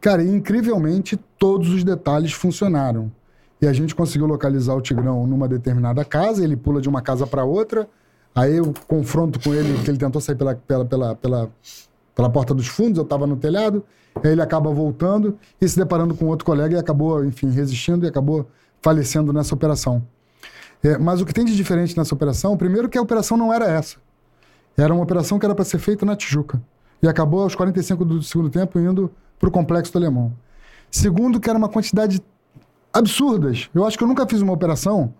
Cara, incrivelmente todos os detalhes funcionaram. E a gente conseguiu localizar o Tigrão numa determinada casa, ele pula de uma casa para outra. Aí eu confronto com ele, que ele tentou sair pela, pela, pela, pela, pela porta dos fundos, eu estava no telhado. Aí ele acaba voltando e se deparando com outro colega e acabou, enfim, resistindo e acabou falecendo nessa operação. É, mas o que tem de diferente nessa operação, primeiro que a operação não era essa. Era uma operação que era para ser feita na Tijuca. E acabou aos 45 do segundo tempo indo para o Complexo do Alemão. Segundo, que era uma quantidade absurdas. Eu acho que eu nunca fiz uma operação,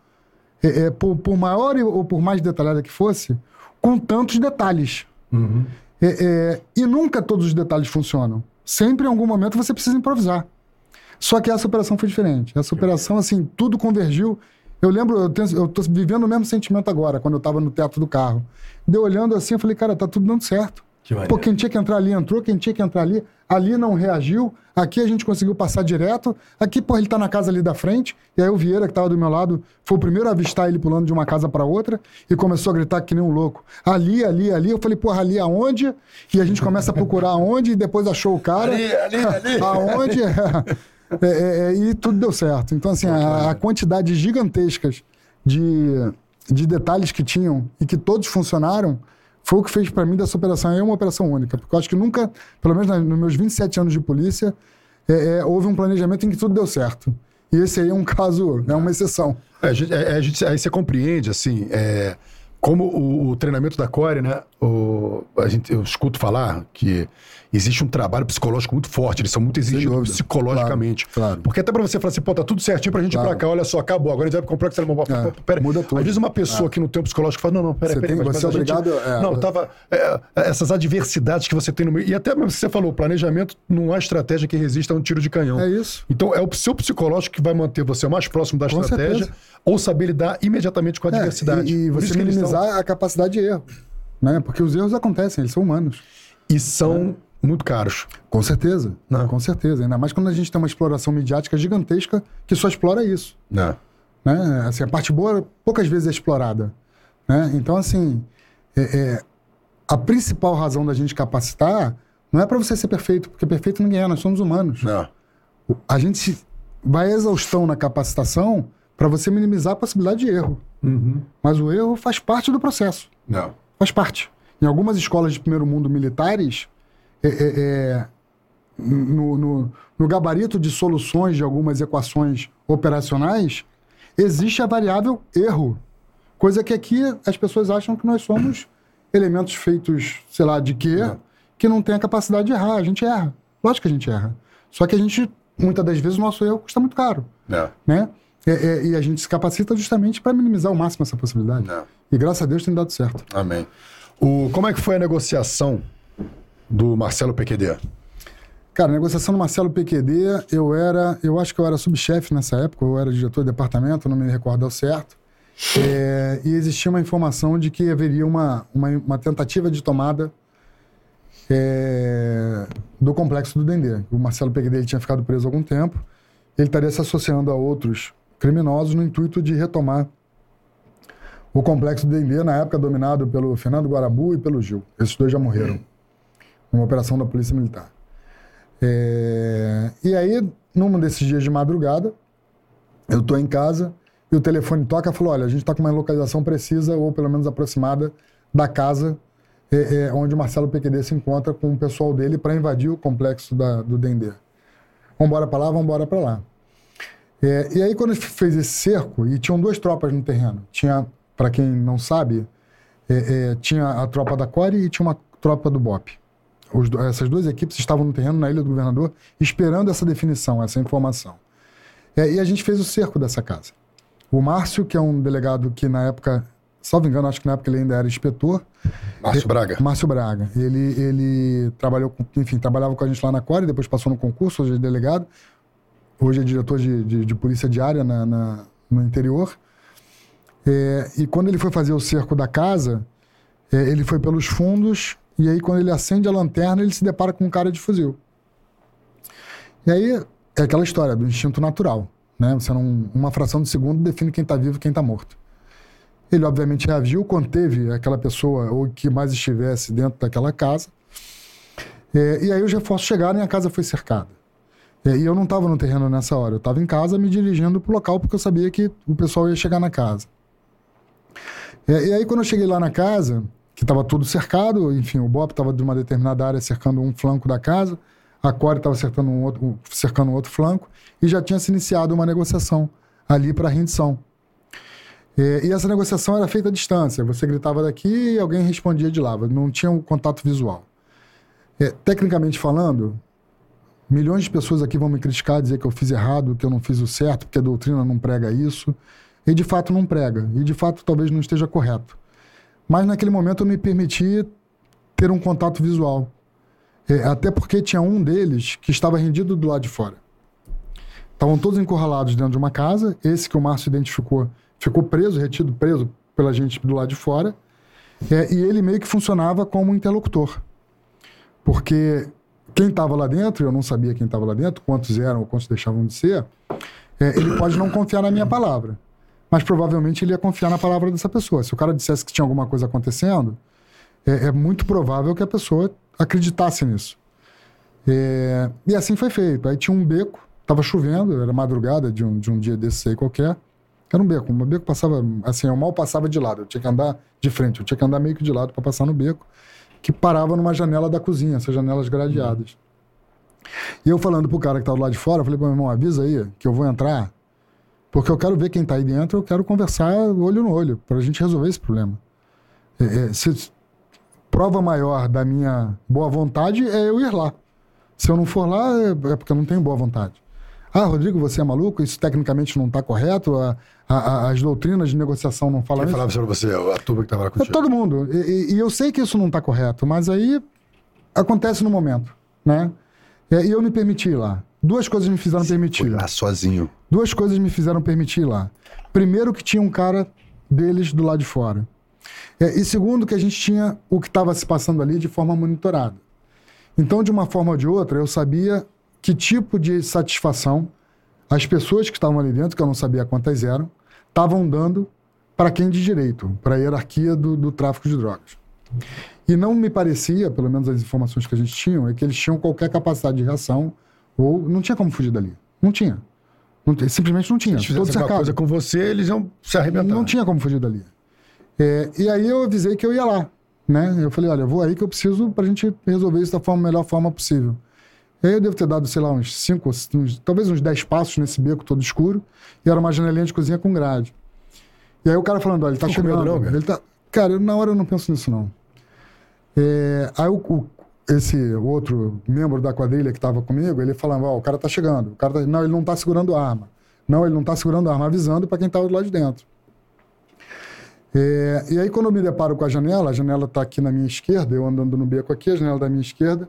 é, é, por, por, maior ou por mais detalhada que fosse, com tantos detalhes. Uhum. É, é, e nunca todos os detalhes funcionam. Sempre em algum momento você precisa improvisar. Só que essa operação foi diferente. Essa operação, assim, tudo convergiu. Eu lembro, eu, tenho, eu tô vivendo o mesmo sentimento agora, quando eu tava no teto do carro. Deu olhando assim, eu falei, cara, tá tudo dando certo. Pô, quem tinha que entrar ali entrou, quem tinha que entrar ali, ali não reagiu, aqui a gente conseguiu passar direto, aqui, pô, ele tá na casa ali da frente, e aí o Vieira, que tava do meu lado, foi o primeiro a avistar ele pulando de uma casa para outra, e começou a gritar que nem um louco. Ali, ali, ali, eu falei, porra, ali aonde? E a gente começa a procurar aonde, e depois achou o cara. Ali, ali, ali. aonde? É, é, é, e tudo deu certo. Então, assim, a, a quantidade gigantescas de, de detalhes que tinham e que todos funcionaram foi o que fez para mim dessa operação aí uma operação única. Porque eu acho que nunca, pelo menos nos meus 27 anos de polícia, é, é, houve um planejamento em que tudo deu certo. E esse aí é um caso, é uma exceção. É, a gente- é, a gente- aí você compreende, assim, é, como o, o treinamento da Core, né? o- a gente, eu escuto falar que existe um trabalho psicológico muito forte, eles são muito exigidos psicologicamente. Claro, claro. Porque até pra você falar assim, pô, tá tudo certinho pra gente ir Claro. pra cá, olha só, acabou, agora a gente vai pro complexo telemóvel. É, pera, muda tudo. Às vezes uma pessoa que não tem um psicológico fala, não, não, peraí, Você peraí, tem- mas, você mas é gente- obrigado, é, não, é. tava... é, essas adversidades que você tem no meio, e até mesmo que você falou, planejamento não há estratégia que resista a um tiro de canhão. É isso. Então, é o seu psicológico que vai manter você mais próximo da Com estratégia certeza. ou saber lidar imediatamente com a É, adversidade. e, e você que minimizar são- a capacidade de erro. Né? Porque os erros acontecem, eles são humanos. E são muito caros. Com certeza. Não. Com certeza. Ainda mais quando a gente tem uma exploração midiática gigantesca que só explora isso. Né? né? Assim, a parte boa poucas vezes é explorada. Né? Então, assim, é- é, a principal razão da gente capacitar não é para você ser perfeito, porque perfeito ninguém é, nós somos humanos. Não. A gente vai à exaustão na capacitação para você minimizar a possibilidade de erro. Mas o erro faz parte do processo. Não. Faz parte. Em algumas escolas de primeiro mundo militares, é- é- é, no, no- no gabarito de soluções de algumas equações operacionais, existe a variável erro. Coisa que aqui as pessoas acham que nós somos elementos feitos, sei lá, de quê, que não tem a capacidade de errar. A gente erra. Lógico que a gente erra. Só que a gente, muitas das vezes, o nosso erro custa muito caro. Não. Né? É- é- e a gente se capacita justamente para minimizar ao máximo essa possibilidade. Não. E graças a Deus tem dado certo. Amém. O, como é que foi a negociação do Marcelo PQD? Cara, negociação do Marcelo PQD, eu era, eu acho que eu era subchefe nessa época, eu era diretor de departamento, não me recordo ao certo. É, e existia uma informação de que haveria uma, uma, uma tentativa de tomada é, do complexo do Dendê. O Marcelo PQD ele tinha ficado preso há algum tempo, ele estaria se associando a outros criminosos no intuito de retomar o complexo do Dendê, na época dominado pelo Fernando Guarabu e pelo Gil. Esses dois já morreram. Uma operação da Polícia Militar. É, E aí, num desses dias de madrugada, eu tô em casa e o telefone toca e falou: olha, a gente tá com uma localização precisa, ou pelo menos aproximada, da casa é, é, onde o Marcelo PQD se encontra com o pessoal dele para invadir o complexo da- do Dendê. Vambora para lá, vambora para lá. É, e aí, quando a gente fez esse cerco, e tinham duas tropas no terreno. Tinha, para quem não sabe, é, é, tinha a tropa da Core e tinha uma tropa do BOP. Os essas duas equipes estavam no terreno, na Ilha do Governador, esperando essa definição, essa informação. É, e a gente fez o cerco dessa casa. O Márcio, que é um delegado que na época, salvo engano, acho que na época ele ainda era inspetor, Márcio Braga. Márcio Braga. Ele, ele trabalhou, com, enfim, trabalhava com a gente lá na Core, depois passou no concurso, hoje é delegado. Hoje é diretor de, de, de polícia diária na, na- no interior. É, e quando ele foi fazer o cerco da casa, é, ele foi pelos fundos, e aí quando ele acende a lanterna, ele se depara com um cara de fuzil. E aí é aquela história do instinto natural. Né? Você não, uma fração de segundo define quem está vivo e quem está morto. Ele, obviamente, reagiu, conteve aquela pessoa ou que mais estivesse dentro daquela casa. É, e aí os reforços chegaram e a casa foi cercada. É, e eu não estava no terreno nessa hora, eu estava em casa me dirigindo para o local porque eu sabia que o pessoal ia chegar na casa. É, e aí, quando eu cheguei lá na casa, que estava tudo cercado, enfim, o Bob estava de uma determinada área cercando um flanco da casa, a Core estava cercando um outro, cercando um outro flanco, e já tinha se iniciado uma negociação ali para rendição. É, e essa negociação era feita à distância. Você gritava daqui e alguém respondia de lá. Não tinha um contato visual. É, tecnicamente falando, milhões de pessoas aqui vão me criticar, dizer que eu fiz errado, que eu não fiz o certo, porque a doutrina não prega isso. E de fato não prega. E de fato talvez não esteja correto. Mas naquele momento eu me permiti ter um contato visual. É, até porque tinha um deles que estava rendido do lado de fora. Estavam todos encurralados dentro de uma casa. Esse que o Márcio identificou ficou preso, retido, preso pela gente do lado de fora. É, e ele meio que funcionava como interlocutor. Porque quem estava lá dentro, eu não sabia quem estava lá dentro, quantos eram ou quantos deixavam de ser, é, ele pode não confiar na minha palavra. Mas provavelmente ele ia confiar na palavra dessa pessoa. Se o cara dissesse que tinha alguma coisa acontecendo, é, é muito provável que a pessoa acreditasse nisso. É, e assim foi feito. Aí tinha um beco, estava chovendo, era madrugada de um, de um dia desse aí qualquer. Era um beco. Um beco passava, assim, eu mal passava de lado. Eu tinha que andar de frente, eu tinha que andar meio que de lado para passar no beco, que parava numa janela da cozinha, essas janelas gradeadas. E eu falando pro cara que tava do lado de fora, eu falei, meu irmão, avisa aí que eu vou entrar, porque eu quero ver quem tá aí dentro, eu quero conversar olho no olho, pra gente resolver esse problema. É, é, se, prova maior da minha boa vontade é eu ir lá. Se eu não for lá, é, é porque eu não tenho boa vontade. Ah, Rodrigo, você é maluco? Isso tecnicamente não está correto? A, a, a, as doutrinas de negociação não falam Quem isso? falava sobre você? A turma que estava lá É contigo? todo mundo. E, e- e eu sei que isso não está correto, mas aí acontece no momento, né? É, E eu me permiti ir lá. Duas coisas me fizeram permitir. Lá sozinho. Duas coisas me fizeram permitir ir lá. Primeiro, que tinha um cara deles do lado de fora. É, e segundo, que a gente tinha o que estava se passando ali de forma monitorada. Então, de uma forma ou de outra, eu sabia que tipo de satisfação as pessoas que estavam ali dentro, que eu não sabia quantas eram, estavam dando para quem de direito, para a hierarquia do, do tráfico de drogas. E não me parecia, pelo menos as informações que a gente tinha, é que eles tinham qualquer capacidade de reação ou não tinha como fugir dali. Não tinha. Não simplesmente não tinha. Se fizesse alguma coisa com você, eles iam se arrebentar. Não tinha como fugir dali. É, e aí eu avisei que eu ia lá. Né? Eu falei, olha, eu vou aí que eu preciso pra gente resolver isso da forma, melhor forma possível. E aí eu devo ter dado, sei lá, uns cinco, talvez uns 10 passos nesse beco todo escuro. E era uma janelinha de cozinha com grade. E aí o cara falando, olha, ele tá chegando. ele tá... Cara, eu- na hora eu não penso nisso, não. É, aí o, o- esse outro membro da quadrilha que estava comigo, ele falava, ó, o cara tá chegando. O cara tá... Não, ele não tá segurando arma. Não, ele não tá segurando arma, avisando para quem tava do lado de dentro. É, e aí, quando eu me deparo com a janela, a janela tá aqui na minha esquerda, eu andando no beco aqui, a janela da minha esquerda.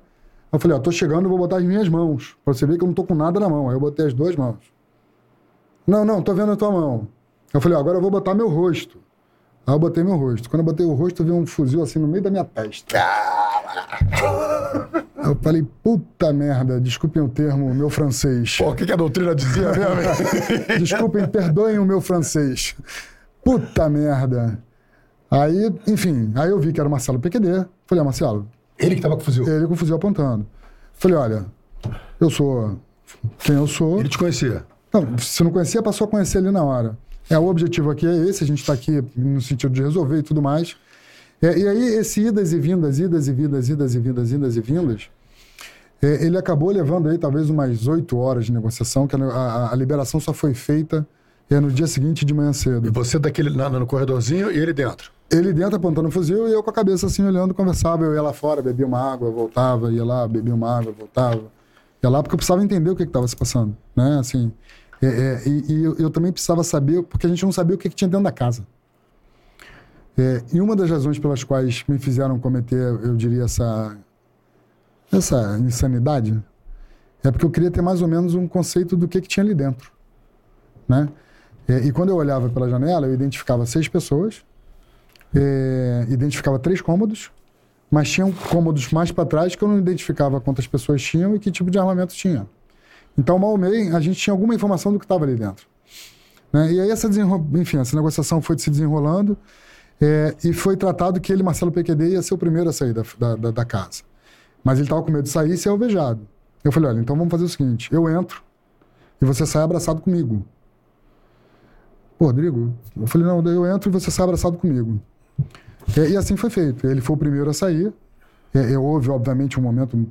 Eu falei, ó, tô chegando, vou botar as minhas mãos. Pra você ver que eu não tô com nada na mão. Aí eu botei as duas mãos. Não, não, tô vendo a tua mão. Eu falei, ó, agora eu vou botar meu rosto. Aí eu botei meu rosto. Quando eu botei o rosto, eu vi um fuzil assim no meio da minha testa. Aí eu falei, puta merda, desculpem o termo, meu francês. Pô, o que, que a doutrina dizia mesmo? Desculpem, perdoem o meu francês. Puta merda. Aí, enfim, aí eu vi que era o Marcelo PQD. Falei, ah, Marcelo, Ele que tava com o fuzil. ele com o fuzil apontando. Falei, olha, eu sou quem eu sou. Ele te conhecia. Não, se não conhecia, passou a conhecer ali na hora. É, o objetivo aqui é esse, a gente está aqui no sentido de resolver e tudo mais. É, e aí, esse idas e vindas, idas e vindas, idas e vindas, idas e vindas, é, ele acabou levando aí talvez umas oito horas de negociação, que a, a- a liberação só foi feita é, no dia seguinte de manhã E cedo. você daquele na- no corredorzinho e ele dentro. Ele dentro apontando o fuzil e eu com a cabeça assim olhando, conversava. Eu ia lá fora, bebia uma água, voltava, ia lá, bebia uma água, voltava. Ia lá porque eu precisava entender o que estava se passando, né? Assim, é, é, e e eu, eu também precisava saber, porque a gente não sabia o que, que tinha dentro da casa. É, e uma das razões pelas quais me fizeram cometer, eu diria, essa, essa insanidade, é porque eu queria ter mais ou menos um conceito do que, que tinha ali dentro, né? É, e quando eu olhava pela janela, eu identificava seis pessoas, é, identificava três cômodos, mas tinham cômodos mais para trás que eu não identificava quantas pessoas tinham e que tipo de armamento tinha. Então, mal ou a gente tinha alguma informação do que estava ali dentro. Né? E aí, essa, desenro... Enfim, essa negociação foi se desenrolando é, e foi tratado que ele, Marcelo PQD, ia ser o primeiro a sair da, da, da- da casa. Mas ele estava com medo de sair e ser alvejado. Eu falei: olha, então vamos fazer o seguinte: eu entro e você sai abraçado comigo. Pô, Rodrigo, eu falei: não, eu entro e você sai abraçado comigo. É, e assim foi feito. Ele foi o primeiro a sair. É, houve, obviamente, um momento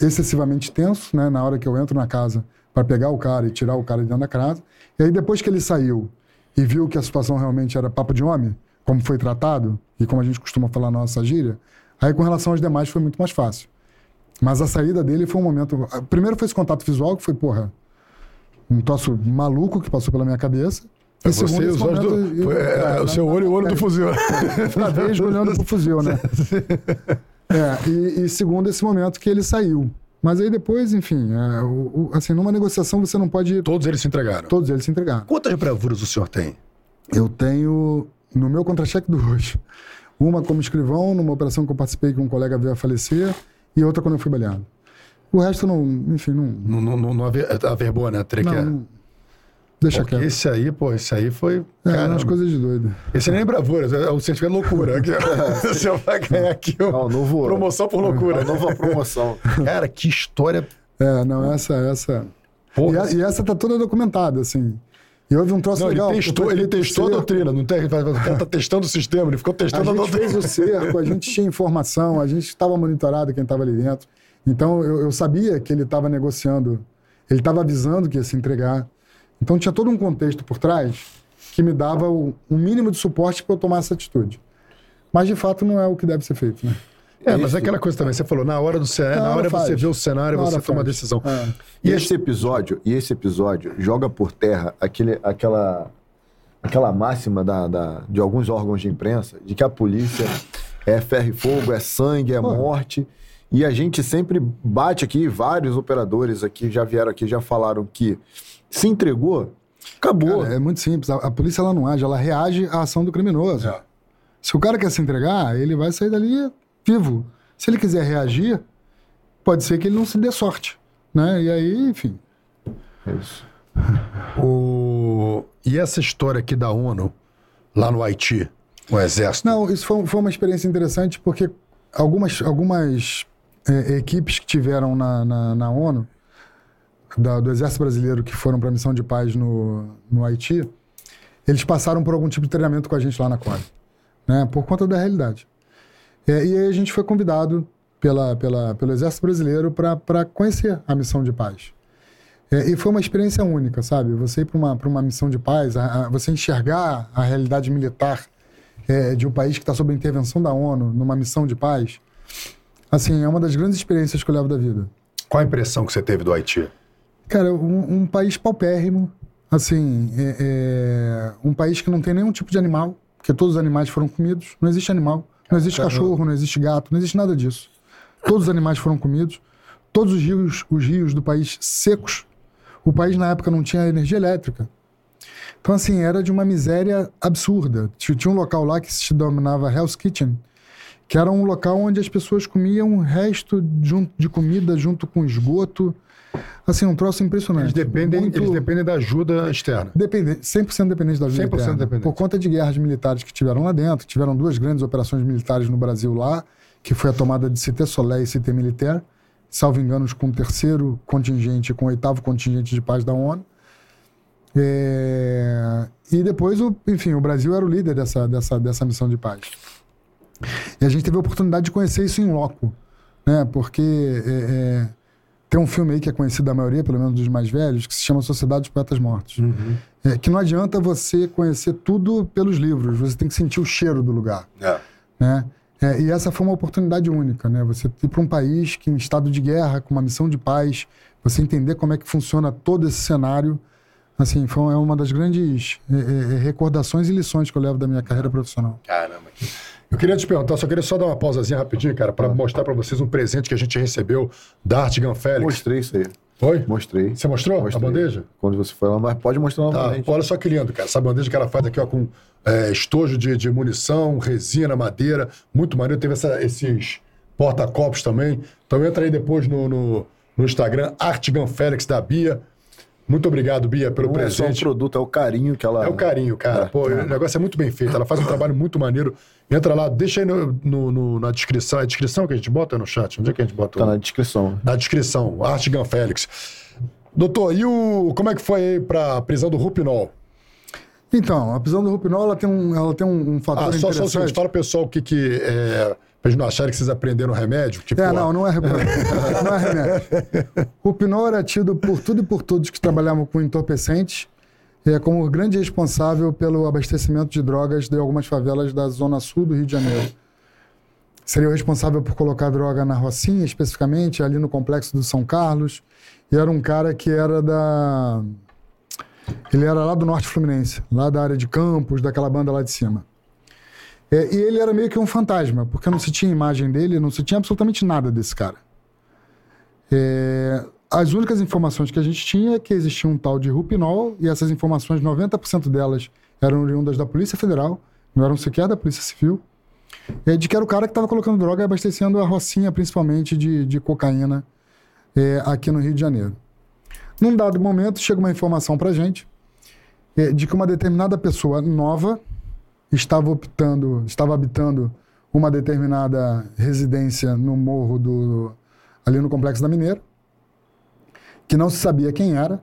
excessivamente tenso, né? Na hora que eu entro na casa para pegar o cara e tirar o cara de dentro da casa. E aí, depois que ele saiu e viu que a situação realmente era papo de homem, como foi tratado e como a gente costuma falar na nossa gíria, aí com relação aos demais foi muito mais fácil. Mas a saída dele foi um momento. Primeiro foi esse contato visual, que foi, porra, um troço maluco que passou pela minha cabeça. E Você segundo, e os olhos do. é, é, o seu olho e o olho do fuzil. Fica vez olhando pro fuzil, né? É, e, e segundo esse momento que ele saiu. Mas aí depois, enfim, é, o- o- assim, numa negociação você não pode. Todos eles se entregaram. Todos eles se entregaram. Quantas bravuras o senhor tem? eu tenho no meu contra-cheque duas. Uma como escrivão, numa operação que eu participei que um colega veio a falecer, e outra quando eu fui baleado. O resto não, enfim, não. Não, não, não, não né? Teria que- não, não- deixa Porque quieto. esse aí, pô, esse aí foi. É, caramba. umas coisas de doido. Esse nem é bravura, é o de loucura. Ó. Você vai ganhar aqui ó, Não, novo- promoção por loucura. Nova promoção. Cara, que história. É, não, essa, essa. E, a- e essa tá toda documentada, assim. E houve um troço Não, legal. ele testou, ele testou a doutrina, não tem? O cara tá testando o sistema, ele ficou A testando a, gente doutrina. fez o cerco, a gente tinha informação, a gente estava monitorado quem estava ali dentro. Então eu, eu sabia que ele estava negociando, ele estava avisando que ia se entregar. Então tinha todo um contexto por trás que me dava o, um mínimo de suporte para eu tomar essa atitude. Mas de fato não é o que deve ser feito, né? É, mas é aquela coisa também, você falou, na hora do cenário, Na na hora hora você vê o cenário, Na você toma a faz. decisão. É. E esse episódio, e esse episódio joga por terra aquele, aquela, aquela máxima da, da- de alguns órgãos de imprensa de que a polícia é ferro e fogo, é sangue, é morte. E a gente sempre bate aqui, vários operadores aqui já vieram aqui, já falaram que se entregou, acabou. Cara, é muito simples. A, a polícia ela não age, ela reage à ação do criminoso. É. Se o cara quer se entregar, ele vai sair dali vivo. Se ele quiser reagir, pode ser que ele não se dê sorte. Né? E aí, enfim. É isso. O... E essa história aqui da ONU, lá no Haiti, o exército. Não, isso foi, foi uma experiência interessante porque algumas, algumas é, equipes que tiveram na, na, na ONU, da- do Exército Brasileiro, que foram para a missão de paz no, no Haiti, eles passaram por algum tipo de treinamento com a gente lá na COI, né, por conta da realidade. É, e aí a gente foi convidado pela, pela, pelo Exército Brasileiro para conhecer a missão de paz. É, e foi uma experiência única, sabe? Você ir para uma, uma missão de paz, a- a- você enxergar a realidade militar é, de um país que está sob a intervenção da ONU numa missão de paz, assim, é uma das grandes experiências que eu levo da vida. Qual a impressão que você teve do Haiti? Cara, um, um país paupérrimo, assim, é, é, um país que não tem nenhum tipo de animal, porque todos os animais foram comidos, não existe animal, não existe cachorro, não existe gato, não existe nada disso. Todos os animais foram comidos, todos os rios, os rios do país secos. O país na época não tinha energia elétrica. Então, assim, era de uma miséria absurda. Tinha um local lá que se denominava Hell's Kitchen, que era um local onde as pessoas comiam o resto junto de comida junto com esgoto. Assim, um troço impressionante. Eles dependem, Muito- eles dependem da ajuda externa. Dependente, 100% dependente da ajuda 100% interna. dependente. Por conta de guerras militares que tiveram lá dentro, tiveram duas grandes operações militares no Brasil lá, que foi a tomada de Cité Soleil e Cité Militaire, salvo enganos com o terceiro contingente, com o oitavo contingente de paz da ONU. É, E depois, o, enfim, o Brasil era o líder dessa, dessa, dessa missão de paz. E a gente teve a oportunidade de conhecer isso em loco, né? Porque é, é, tem um filme aí que é conhecido da maioria, pelo menos dos mais velhos, que se chama Sociedade dos Poetas Mortos. É, que não adianta você conhecer tudo pelos livros, você tem que sentir o cheiro do lugar, né? É, e essa foi uma oportunidade única, né? Você ir para um país que em estado de guerra, com uma missão de paz, você entender como é que funciona todo esse cenário, assim, foi é uma das grandes é, é, recordações e lições que eu levo da minha carreira profissional. Caramba. Eu queria te perguntar, só queria só dar uma pausazinha rapidinho, cara, para mostrar para vocês um presente que a gente recebeu da Artigan Félix. Mostrei isso aí. Foi? Mostrei. Você mostrou Mostrei. a bandeja? Quando você foi lá, mas pode mostrar Tá, novamente. olha só que lindo, cara. Essa bandeja que ela faz aqui, ó, com é, estojo de, de munição, resina, madeira. Muito maneiro. Teve essa- esses porta-copos também. Então entra aí depois no, no, no Instagram, Artigan Félix da Bia. Muito obrigado, Bia, pelo Não é só presente. produto, é o carinho que ela. É o carinho, cara. É, Pô, é. o negócio é muito bem feito. Ela faz um trabalho muito maneiro. Entra lá, deixa aí no, no- no- na descrição. É a descrição que a gente bota no chat? Onde é que a gente bota? Tá na descrição. Na descrição, Artigan Félix. Doutor, e o, como é que foi aí pra prisão do Rupinol? Então, a prisão do Rupinol, ela tem um, ela tem um, um fator Ah, só, só o interessante. seguinte, fala pro pessoal o que que... É, pra eles não acharem que vocês aprenderam remédio. Tipo, É, não, não é, não é remédio. O Pinot era tido por tudo e por todos que trabalhavam com entorpecentes é, como o grande responsável pelo abastecimento de drogas de algumas favelas da zona sul do Rio de Janeiro. Seria o responsável por colocar droga na Rocinha, especificamente, ali no complexo do São Carlos. E era um cara que era da... Ele era lá do Norte Fluminense, lá da área de Campos, daquela banda lá de cima. É, e ele era meio que um fantasma, porque não se tinha imagem dele, não se tinha absolutamente nada desse cara. É, as únicas informações que a gente tinha é que existia um tal de Rupinol, e essas informações, 90% delas eram oriundas da Polícia Federal, não eram sequer da Polícia Civil, é, de que era o cara que estava colocando droga e abastecendo a Rocinha, principalmente de, de cocaína, é, aqui no Rio de Janeiro. Num dado momento, chega uma informação para gente é, de que uma determinada pessoa nova estava optando, estava habitando uma determinada residência no morro do ali no complexo da Mineira, que não se sabia quem era,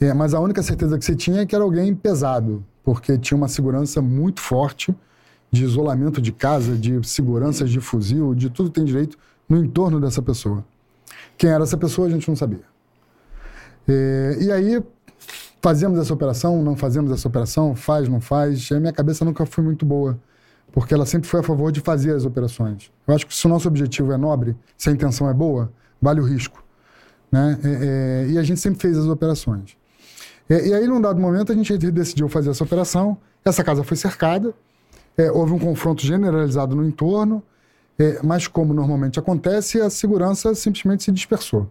é, mas a única certeza que se tinha é que era alguém pesado, porque tinha uma segurança muito forte de isolamento de casa, de seguranças de fuzil, de tudo tem direito no entorno dessa pessoa. Quem era essa pessoa a gente não sabia. É, e aí fazemos essa operação, não fazemos essa operação, faz, não faz. A minha cabeça nunca foi muito boa, porque ela sempre foi a favor de fazer as operações. Eu acho que se o nosso objetivo é nobre, se a intenção é boa, vale o risco. Né? É, é, e a gente sempre fez as operações. É, e aí, num dado momento, a gente decidiu fazer essa operação. Essa casa foi cercada, é, houve um confronto generalizado no entorno, é, mas, como normalmente acontece, a segurança simplesmente se dispersou.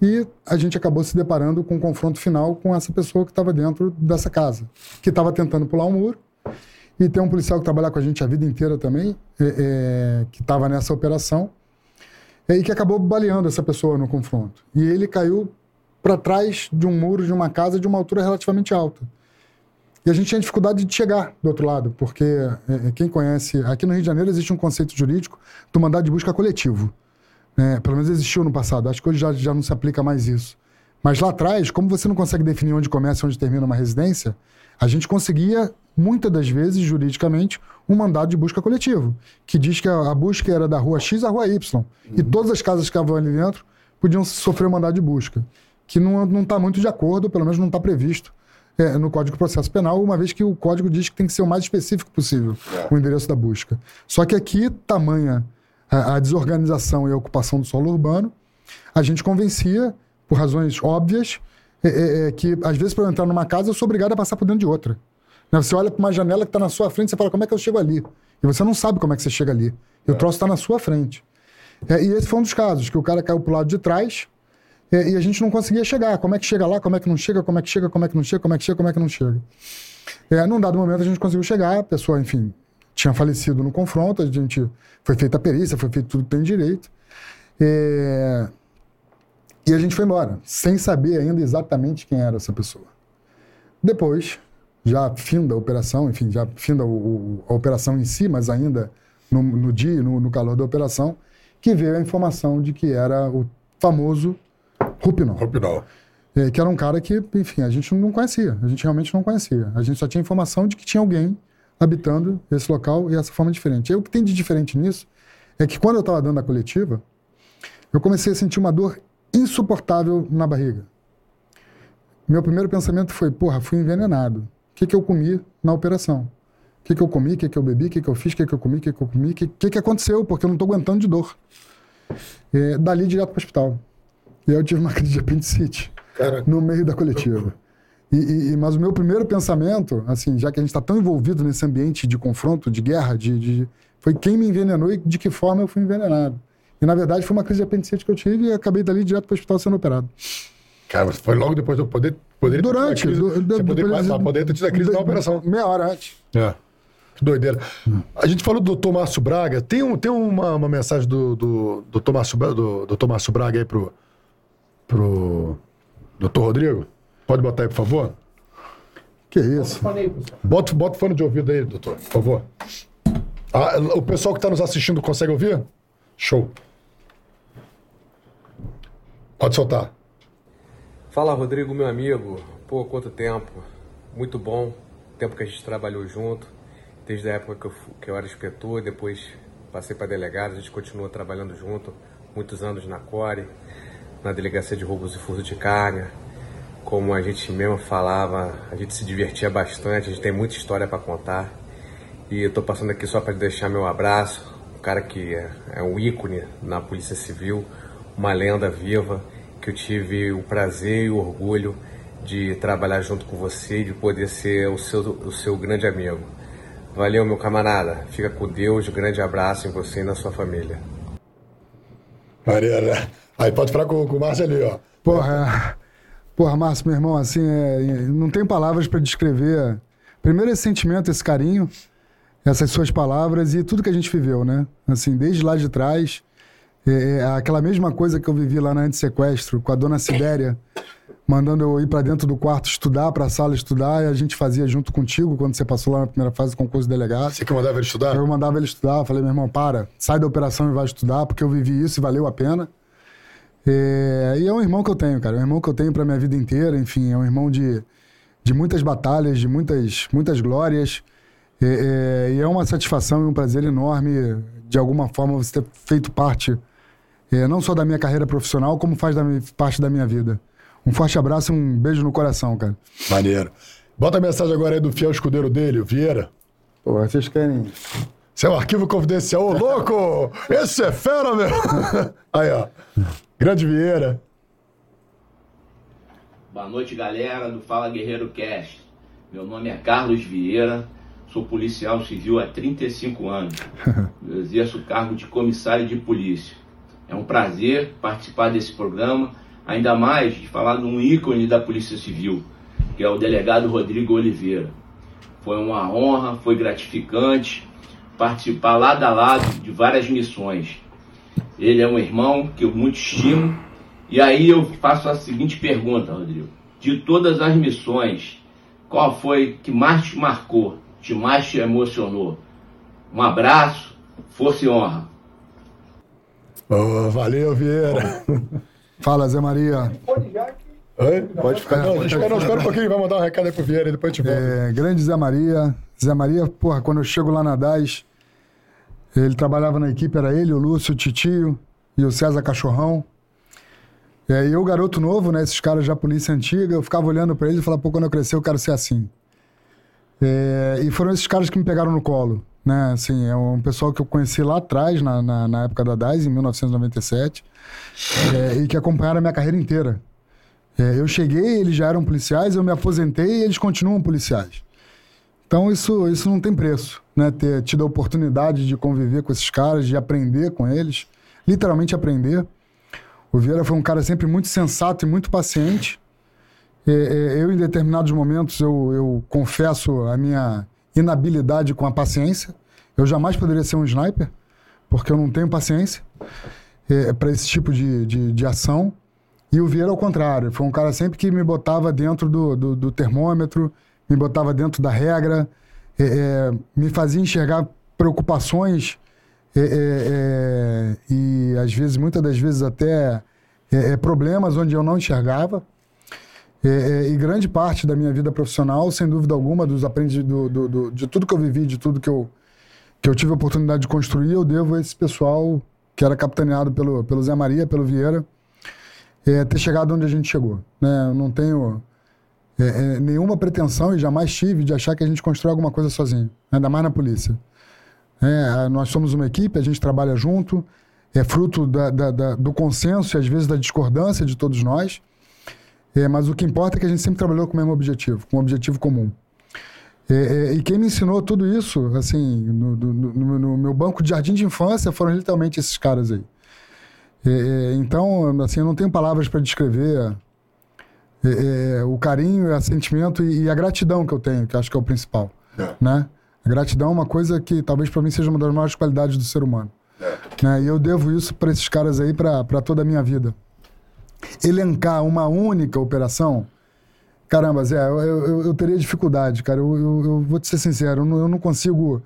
E a gente acabou se deparando com um confronto final com essa pessoa que estava dentro dessa casa, que estava tentando pular o um muro. E tem um policial que trabalha com a gente a vida inteira também, é, é, que estava nessa operação, é, e que acabou baleando essa pessoa no confronto. E ele caiu para trás de um muro de uma casa de uma altura relativamente alta. E a gente tinha dificuldade de chegar do outro lado, porque é, é quem conhece, aqui no Rio de Janeiro existe um conceito jurídico do mandado de busca coletivo. Né? Pelo menos existiu no passado. Acho que hoje já, já não se aplica mais isso. Mas lá atrás, como você não consegue definir onde começa e onde termina uma residência, a gente conseguia, muitas das vezes, juridicamente, um mandado de busca coletivo, que diz que a, a busca era da rua X à rua Y. Uhum. E todas as casas que estavam ali dentro podiam sofrer um mandado de busca, que não está muito de acordo, pelo menos não está previsto é, no Código de Processo Penal, uma vez que o código diz que tem que ser o mais específico possível é. o endereço da busca. Só que aqui, tamanha a, a desorganização e a ocupação do solo urbano, a gente convencia, por razões óbvias, é, é, é que às vezes para eu entrar numa casa eu sou obrigado a passar por dentro de outra. Né? Você olha para uma janela que está na sua frente, você fala, como é que eu chego ali? E você não sabe como é que você chega ali. E o é. troço está na sua frente. É, e esse foi um dos casos, que o cara caiu para o lado de trás é, e a gente não conseguia chegar. Como é que chega lá, como é que não chega, como é que chega, como é que não chega, como é que chega, como é que não chega. É, num dado momento a gente conseguiu chegar, a pessoa, enfim, tinha falecido no confronto, a gente foi feita a perícia, foi feito tudo que tem direito. É... E a gente foi embora, sem saber ainda exatamente quem era essa pessoa. Depois, já fim da operação, enfim, já fim da o, a operação em si, mas ainda no, no dia, no, no, calor da operação, que veio a informação de que era o famoso Rupinol. Rupinol. É, que era um cara que, enfim, a gente não conhecia, a gente realmente não conhecia. A gente só tinha informação de que tinha alguém habitando esse local e essa forma diferente. E o que tem de diferente nisso é que quando eu estava dando a coletiva, eu comecei a sentir uma dor insuportável na barriga. Meu primeiro pensamento foi, porra, fui envenenado. O que, que eu comi na operação? O que, que eu comi, o que, que eu bebi, o que, que eu fiz, o que, que eu comi, o que, que eu comi, o que, que, que aconteceu, porque eu não estou aguentando de dor. É, dali direto para o hospital. E aí eu tive uma crise de apendicite Caraca. no meio da coletiva. E, e, mas o meu primeiro pensamento, assim, já que a gente está tão envolvido nesse ambiente de confronto, de guerra, de, de, foi quem me envenenou e de que forma eu fui envenenado. E na verdade foi uma crise de apendicite que eu tive e acabei dali direto para o hospital sendo operado. Cara, foi logo depois do poder. poder Durante. Crise, do, do, você poder, poder ter tido a crise da operação. Meia hora antes. É. Que doideira. A gente falou do Dr. Márcio Braga. Tem, um, tem uma, uma mensagem do, do, do, Tomás, do, do Braga aí pro, pro doutor Rodrigo? Pode botar aí, por favor? Que isso? Bota, bota o fone de ouvido aí, doutor, por favor. Ah, o pessoal que está nos assistindo consegue ouvir? Show. Pode soltar. Fala, Rodrigo, meu amigo. Pô, quanto tempo. Muito bom. Tempo que a gente trabalhou junto. Desde a época que eu, que eu era inspetor, depois passei para delegado, a gente continua trabalhando junto. Muitos anos na CORE, na Delegacia de Roubos e Furto de Carne, como a gente mesmo falava, a gente se divertia bastante, a gente tem muita história para contar. E eu tô passando aqui só para deixar meu abraço, um cara que é, é um ícone na Polícia Civil, uma lenda viva, que eu tive o prazer e o orgulho de trabalhar junto com você e de poder ser o seu, o seu grande amigo. Valeu, meu camarada. Fica com Deus. Um grande abraço em você e na sua família. Maria, Aí pode falar com, com o Márcio ali, ó. Porra, Porra, Márcio, meu irmão, assim, é, não tem palavras para descrever primeiro esse sentimento, esse carinho, essas suas palavras e tudo que a gente viveu, né? Assim, desde lá de trás, é, é, aquela mesma coisa que eu vivi lá na antissequestro com a dona Sibéria, mandando eu ir para dentro do quarto estudar, para a sala estudar, e a gente fazia junto contigo quando você passou lá na primeira fase do concurso de delegado. Você que mandava ele estudar? Eu mandava ele estudar, falei, meu irmão, para, sai da operação e vai estudar, porque eu vivi isso e valeu a pena. É, e é um irmão que eu tenho, cara, é um irmão que eu tenho para minha vida inteira, enfim, é um irmão de, de muitas batalhas, de muitas, muitas glórias. É, é, e é uma satisfação e um prazer enorme, de alguma forma, você ter feito parte, é, não só da minha carreira profissional, como faz da, parte da minha vida. Um forte abraço e um beijo no coração, cara. Maneiro. Bota a mensagem agora aí do fiel escudeiro dele, o Vieira. Pô, vocês querem. Seu arquivo confidencial, ô louco! Esse é fera, meu! Aí, ó. Grande Vieira. Boa noite, galera do Fala Guerreiro Cast. Meu nome é Carlos Vieira, sou policial civil há 35 anos. Eu exerço o cargo de comissário de polícia. É um prazer participar desse programa ainda mais de falar de um ícone da Polícia Civil, que é o delegado Rodrigo Oliveira. Foi uma honra, foi gratificante participar lado a lado de várias missões. Ele é um irmão que eu muito estimo. E aí eu faço a seguinte pergunta, Rodrigo. De todas as missões, qual foi que mais te marcou, que mais te emocionou? Um abraço, força e honra. Oh, valeu, Vieira. Fala, Zé Maria. Oi? Pode ficar. Não, espera, não, espera um pouquinho, vai mandar um recado aí pro Vieira e depois a gente volta. É, grande Zé Maria. Zé Maria, porra, quando eu chego lá na DAS, ele trabalhava na equipe, era ele, o Lúcio, o Titio e o César Cachorrão. E eu, garoto novo, né? Esses caras já polícia antiga, eu ficava olhando para eles e falava, pô, quando eu crescer eu quero ser assim. É, e foram esses caras que me pegaram no colo, né? Assim, é um pessoal que eu conheci lá atrás, na, na, na época da DAS, em 1997 é, e que acompanharam a minha carreira inteira. É, eu cheguei, eles já eram policiais, eu me aposentei e eles continuam policiais. Então isso, isso não tem preço, né? Ter tido a oportunidade de conviver com esses caras, de aprender com eles, literalmente aprender. O Vieira foi um cara sempre muito sensato e muito paciente. É, é, eu, em determinados momentos, eu, eu confesso a minha inabilidade com a paciência. Eu jamais poderia ser um sniper, porque eu não tenho paciência é, para esse tipo de, de, de, ação. E o Vieira, ao contrário, foi um cara sempre que me botava dentro do, do, do termômetro, me botava dentro da regra, é, é, me fazia enxergar preocupações é, é, e, às vezes, muitas das vezes, até problemas onde eu não enxergava. e grande parte da minha vida profissional, sem dúvida alguma, dos aprendiz, do, do, do, de tudo que eu vivi, de tudo que eu, que eu tive a oportunidade de construir, eu devo a esse pessoal que era capitaneado pelo, pelo Zé Maria, pelo Vieira, é, ter chegado onde a gente chegou. Né? Eu não tenho é, é, nenhuma pretensão e jamais tive de achar que a gente constrói alguma coisa sozinho, ainda mais na polícia. É, nós somos uma equipe, a gente trabalha junto, é fruto da, da, da, do consenso e às vezes da discordância de todos nós, é, mas o que importa é que a gente sempre trabalhou com o mesmo objetivo, com um objetivo comum. É, é, e quem me ensinou tudo isso, assim, no, no, no, meu banco de jardim de infância, foram literalmente esses caras aí. Então, assim, eu não tenho palavras para descrever é, é, o carinho, o sentimento e, e, a gratidão que eu tenho, que acho que é o principal, né? A gratidão é uma coisa que talvez para mim seja uma das maiores qualidades do ser humano. Né? E eu devo isso para esses caras aí para toda a minha vida. Elencar uma única operação Caramba, Zé, eu, eu, eu teria dificuldade, cara. Eu, eu, eu, vou te ser sincero, eu não, eu não consigo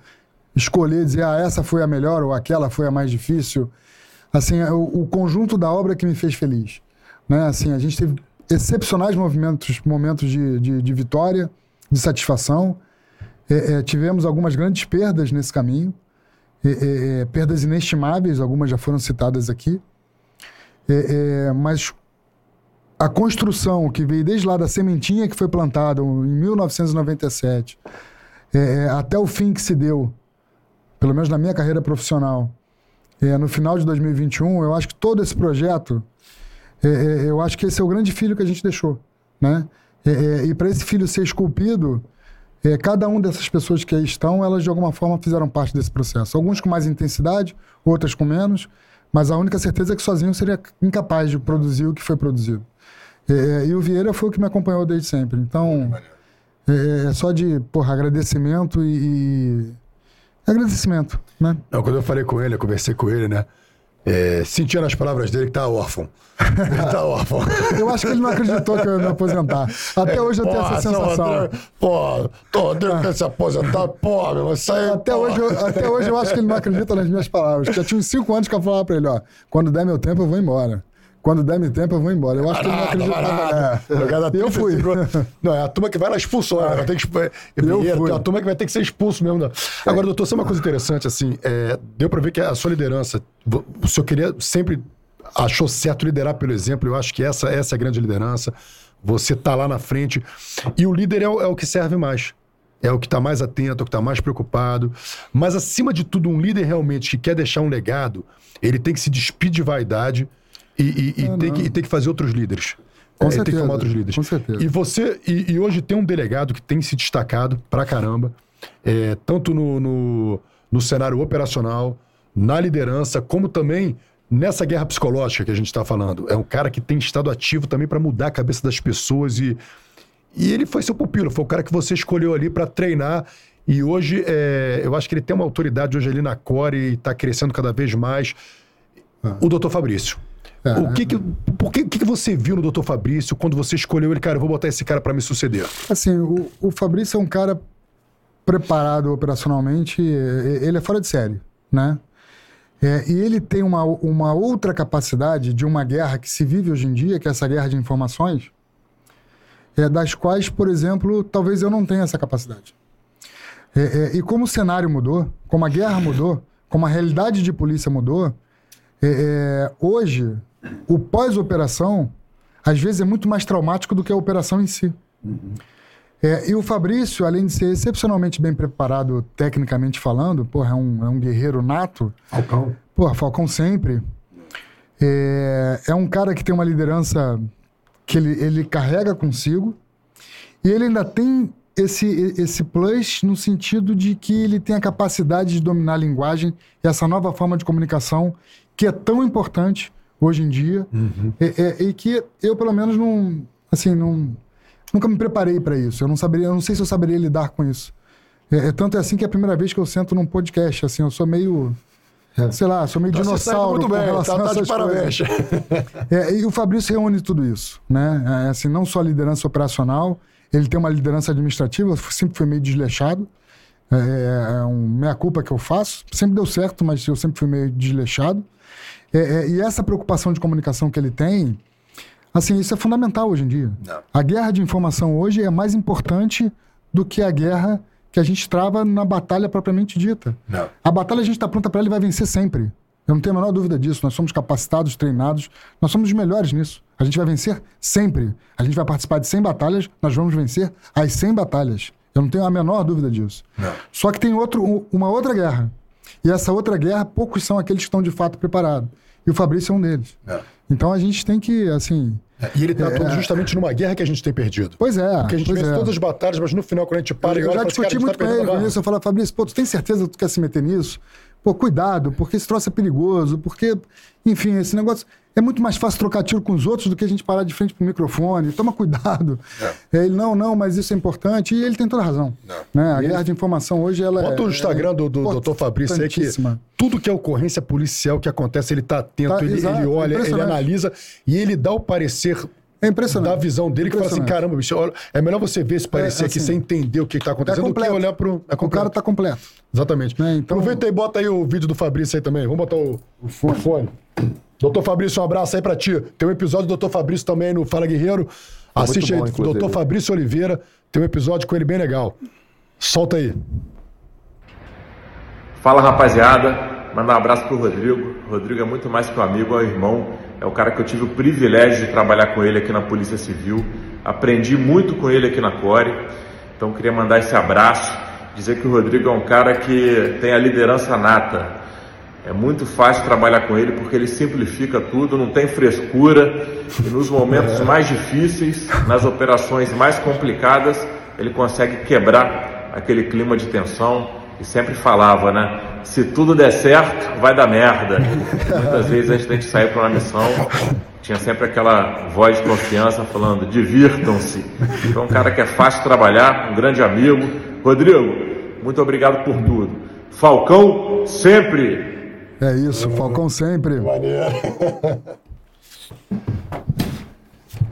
escolher, dizer, ah, essa foi a melhor ou aquela foi a mais difícil. Assim, é o, o conjunto da obra que me fez feliz. Né? Assim, a gente teve excepcionais movimentos, momentos de, de, de vitória, de satisfação. É, é, tivemos algumas grandes perdas nesse caminho, é, é, é perdas inestimáveis, algumas já foram citadas aqui. mas a construção que veio desde lá da sementinha que foi plantada em 1997 é, é, até o fim que se deu, pelo menos na minha carreira profissional, é, no final de 2021, eu acho que todo esse projeto, é, é, eu acho que esse é o grande filho que a gente deixou, né? É, e para esse filho ser esculpido, cada uma dessas pessoas que aí estão, elas de alguma forma fizeram parte desse processo. Alguns com mais intensidade, outras com menos, mas a única certeza é que sozinho seria incapaz de produzir o que foi produzido. É, e o Vieira foi o que me acompanhou desde sempre. Então, é, é só de, porra, agradecimento e, e- Agradecimento, né? Não, quando eu falei com ele, eu conversei com ele, né? É, sentia nas palavras dele que tá órfão. Ele tá órfão. Eu acho que ele não acreditou que eu ia me aposentar. Até hoje eu tenho essa sensação. Pô, tô Rodrigo quer se aposentar, pô, meu, isso aí. Até pô. hoje, eu, até hoje eu acho que ele não acredita nas minhas palavras. Já tinha uns cinco anos que eu falava pra ele, ó, quando der meu tempo eu vou embora. Quando der meu tempo eu vou embora. Eu acho que ele não acreditava. É. Eu 35 fui. Não, é a turma que vai lá expulsou, né? Vai ter que expor- Eu fui. tem uma turma que vai ter que ser expulso mesmo. né? Agora, doutor, só uma coisa interessante, assim, é, deu pra ver que a sua liderança, o senhor queria, sempre achou certo liderar pelo exemplo, eu acho que essa, essa é a grande liderança, você tá lá na frente, e o líder é o, é o que serve mais. É o que está mais atento, é o que está mais preocupado. Mas, acima de tudo, um líder realmente que quer deixar um legado, ele tem que se despir de vaidade e, e- e tem, que, e tem que fazer outros líderes. Com É, tem que certeza, formar outros líderes. com certeza. E você, e, e hoje tem um delegado que tem se destacado pra caramba, é, tanto no, no, no cenário operacional, na liderança, como também nessa guerra psicológica que a gente está falando. É um cara que tem estado ativo também para mudar a cabeça das pessoas e, e ele foi seu pupilo, foi o cara que você escolheu ali para treinar. E hoje, é, eu acho que ele tem uma autoridade hoje ali na Core e está crescendo cada vez mais. O doutor Fabrício. É. o que que, por que, que você viu no doutor Fabrício quando você escolheu ele, cara, eu vou botar esse cara para me suceder? Assim, o, o Fabrício é um cara preparado operacionalmente, é, ele é fora de série, né? É, e ele tem uma, uma outra capacidade de uma guerra que se vive hoje em dia, que é essa guerra de informações, é, das quais, por exemplo, talvez eu não tenha essa capacidade. É, é, e como o cenário mudou, como a guerra mudou, como a realidade de polícia mudou, é, é, hoje, o pós-operação, às vezes, é muito mais traumático do que a operação em si. É, e o Fabrício, além de ser excepcionalmente bem preparado, tecnicamente falando, porra, é um, é um guerreiro nato. Falcão. Porra, Falcão sempre. É, é um cara que tem uma liderança que ele, ele carrega consigo. E ele ainda tem esse, esse plus no sentido de que ele tem a capacidade de dominar a linguagem e essa nova forma de comunicação que é tão importante hoje em dia. É- é- e que eu, pelo menos, não. Assim, não. Nunca me preparei para isso. Eu não saberia, eu não sei se eu saberia lidar com isso. É, é tanto é assim que é a primeira vez que eu sento num podcast, assim, eu sou meio, sei lá, sou meio Tá dinossauro muito bem, tá, tá de parabéns. É, e o Fabrício reúne tudo isso, né? É, assim, não só a liderança operacional, ele tem uma liderança administrativa, eu sempre foi meio desleixado. É, é um meia-culpa que eu faço. Sempre deu certo, mas eu sempre fui meio desleixado. É, é, e essa preocupação de comunicação que ele tem, assim, isso é fundamental hoje em dia. A guerra de informação hoje é mais importante do que a guerra que a gente trava na batalha propriamente dita. Não. A batalha a gente está pronta para ela e vai vencer sempre. Eu não tenho a menor dúvida disso. Nós somos capacitados, treinados, nós somos os melhores nisso. A gente vai vencer sempre. A gente vai participar de 100 batalhas, nós vamos vencer as 100 batalhas. Eu não tenho a menor dúvida disso. Só que tem outro, um- uma outra guerra. E essa outra guerra, poucos são aqueles que estão de fato preparados. E o Fabrício é um deles. É. Então a gente tem que, assim. E ele tá atuando justamente numa guerra que a gente tem perdido. Pois é. Porque a gente vence é. todas as batalhas, mas no final, quando a gente para e Eu olha, já fala assim, discuti muito tá com ele com isso. Eu falo, Fabrício, pô, tu tem certeza que tu quer se meter nisso? Pô, cuidado, porque esse troço é perigoso, porque, enfim, esse negócio. É muito mais fácil trocar tiro com os outros do que a gente parar de frente pro microfone. Toma cuidado. É, Ele, não, não, mas isso é importante. E ele tem toda a razão. Né? A guerra de informação hoje, ela Bota é. o Instagram do, do é Dr. Fabrício aí que tudo que é ocorrência policial que acontece, ele tá atento, Tá, ele, exato, ele olha, ele analisa e ele dá o parecer É impressionante. da visão dele que fala assim, caramba, bicho, olha, é melhor você ver esse parecer É, aqui assim, sem entender o que tá É acontecendo do que olhar pro... É O cara tá completo. Exatamente. né, então- Aproveita e bota aí o vídeo do Fabrício aí também. Vamos botar o, o fone. Doutor Fabrício, um abraço aí pra ti. Tem um episódio do Doutor Fabrício também no Fala Guerreiro. Assiste bom, aí, inclusive. Doutor Fabrício Oliveira. Tem um episódio com ele bem legal. Solta aí. Fala rapaziada, mandar um abraço pro Rodrigo. Rodrigo é muito mais que um amigo, é um irmão. É o cara que eu tive o privilégio de trabalhar com ele aqui na Polícia Civil. Aprendi muito com ele aqui na Core. Então queria mandar esse abraço, dizer que o Rodrigo é um cara que tem a liderança nata. É muito fácil trabalhar com ele porque ele simplifica tudo, não tem frescura. E nos momentos mais difíceis, nas operações mais complicadas, ele consegue quebrar aquele clima de tensão. E sempre falava, né? Se tudo der certo, vai dar merda. Muitas vezes a gente tem que sair para uma missão tinha sempre aquela voz de confiança falando: divirtam-se. Então, um cara que é fácil trabalhar, um grande amigo. Rodrigo, muito obrigado por tudo. Falcão, sempre. É isso, Falcão sempre.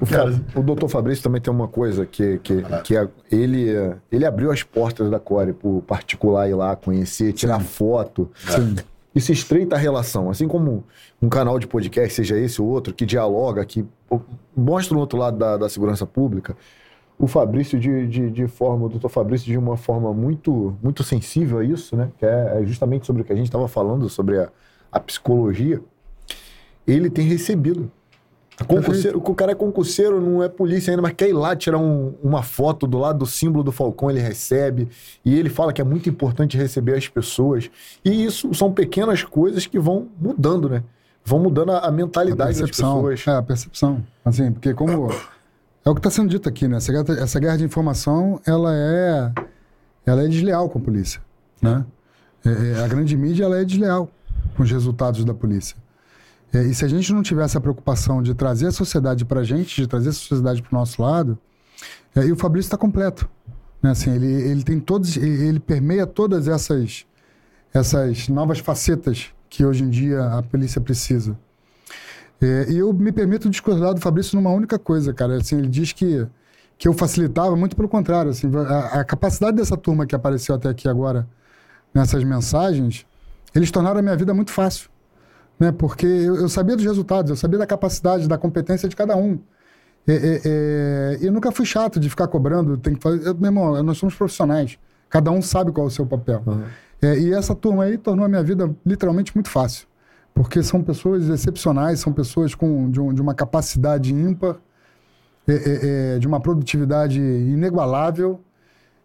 O, Fa- o doutor Fabrício também tem uma coisa que, que, que é- ele, ele abriu as portas da Core pro particular ir lá conhecer, tirar foto. E se estreita a relação. Assim como um canal de podcast, seja esse ou outro, que dialoga, que mostra um outro lado da, da segurança pública. O Fabrício, de, de, de forma, o doutor Fabrício, de uma forma muito, muito sensível a isso, né? Que é justamente sobre o que a gente estava falando, sobre a, a psicologia. Ele tem recebido Concurseiro, o cara é concurseiro, não é polícia ainda, mas quer ir lá tirar um- uma foto do lado do símbolo do Falcão, ele recebe. E ele fala que é muito importante receber as pessoas. E isso são pequenas coisas que vão mudando, né? Vão mudando a, a A mentalidade das percepção. pessoas. É, a percepção. Assim, porque como... É o que está sendo dito aqui, né? Essa guerra, essa guerra de informação, ela é, ela é desleal com a polícia, né? É, é, a grande mídia, ela é desleal com os resultados da polícia. É, e se a gente não tiver essa preocupação de trazer a sociedade para a gente, de trazer a sociedade para o nosso lado, é, e o Fabrício está completo. Né? Assim, ele, ele tem todos, ele, ele permeia todas essas, essas novas facetas que hoje em dia a polícia precisa. É, e eu me permito discordar do Fabrício numa única coisa, cara. Assim, ele diz que, que eu facilitava, muito pelo contrário. Assim, a, a capacidade dessa turma que apareceu até aqui agora nessas mensagens, eles tornaram a minha vida muito fácil. Né? Porque eu, eu sabia dos resultados, eu sabia da capacidade, da competência de cada um. É, é, é, e eu nunca fui chato de ficar cobrando, tem que fazer. Eu, meu irmão, nós somos profissionais. Cada um sabe qual é o seu papel. É, e essa turma aí tornou a minha vida literalmente muito fácil. Porque são pessoas excepcionais, são pessoas com, de, um- de uma capacidade ímpar, é, é, é, de uma produtividade inigualável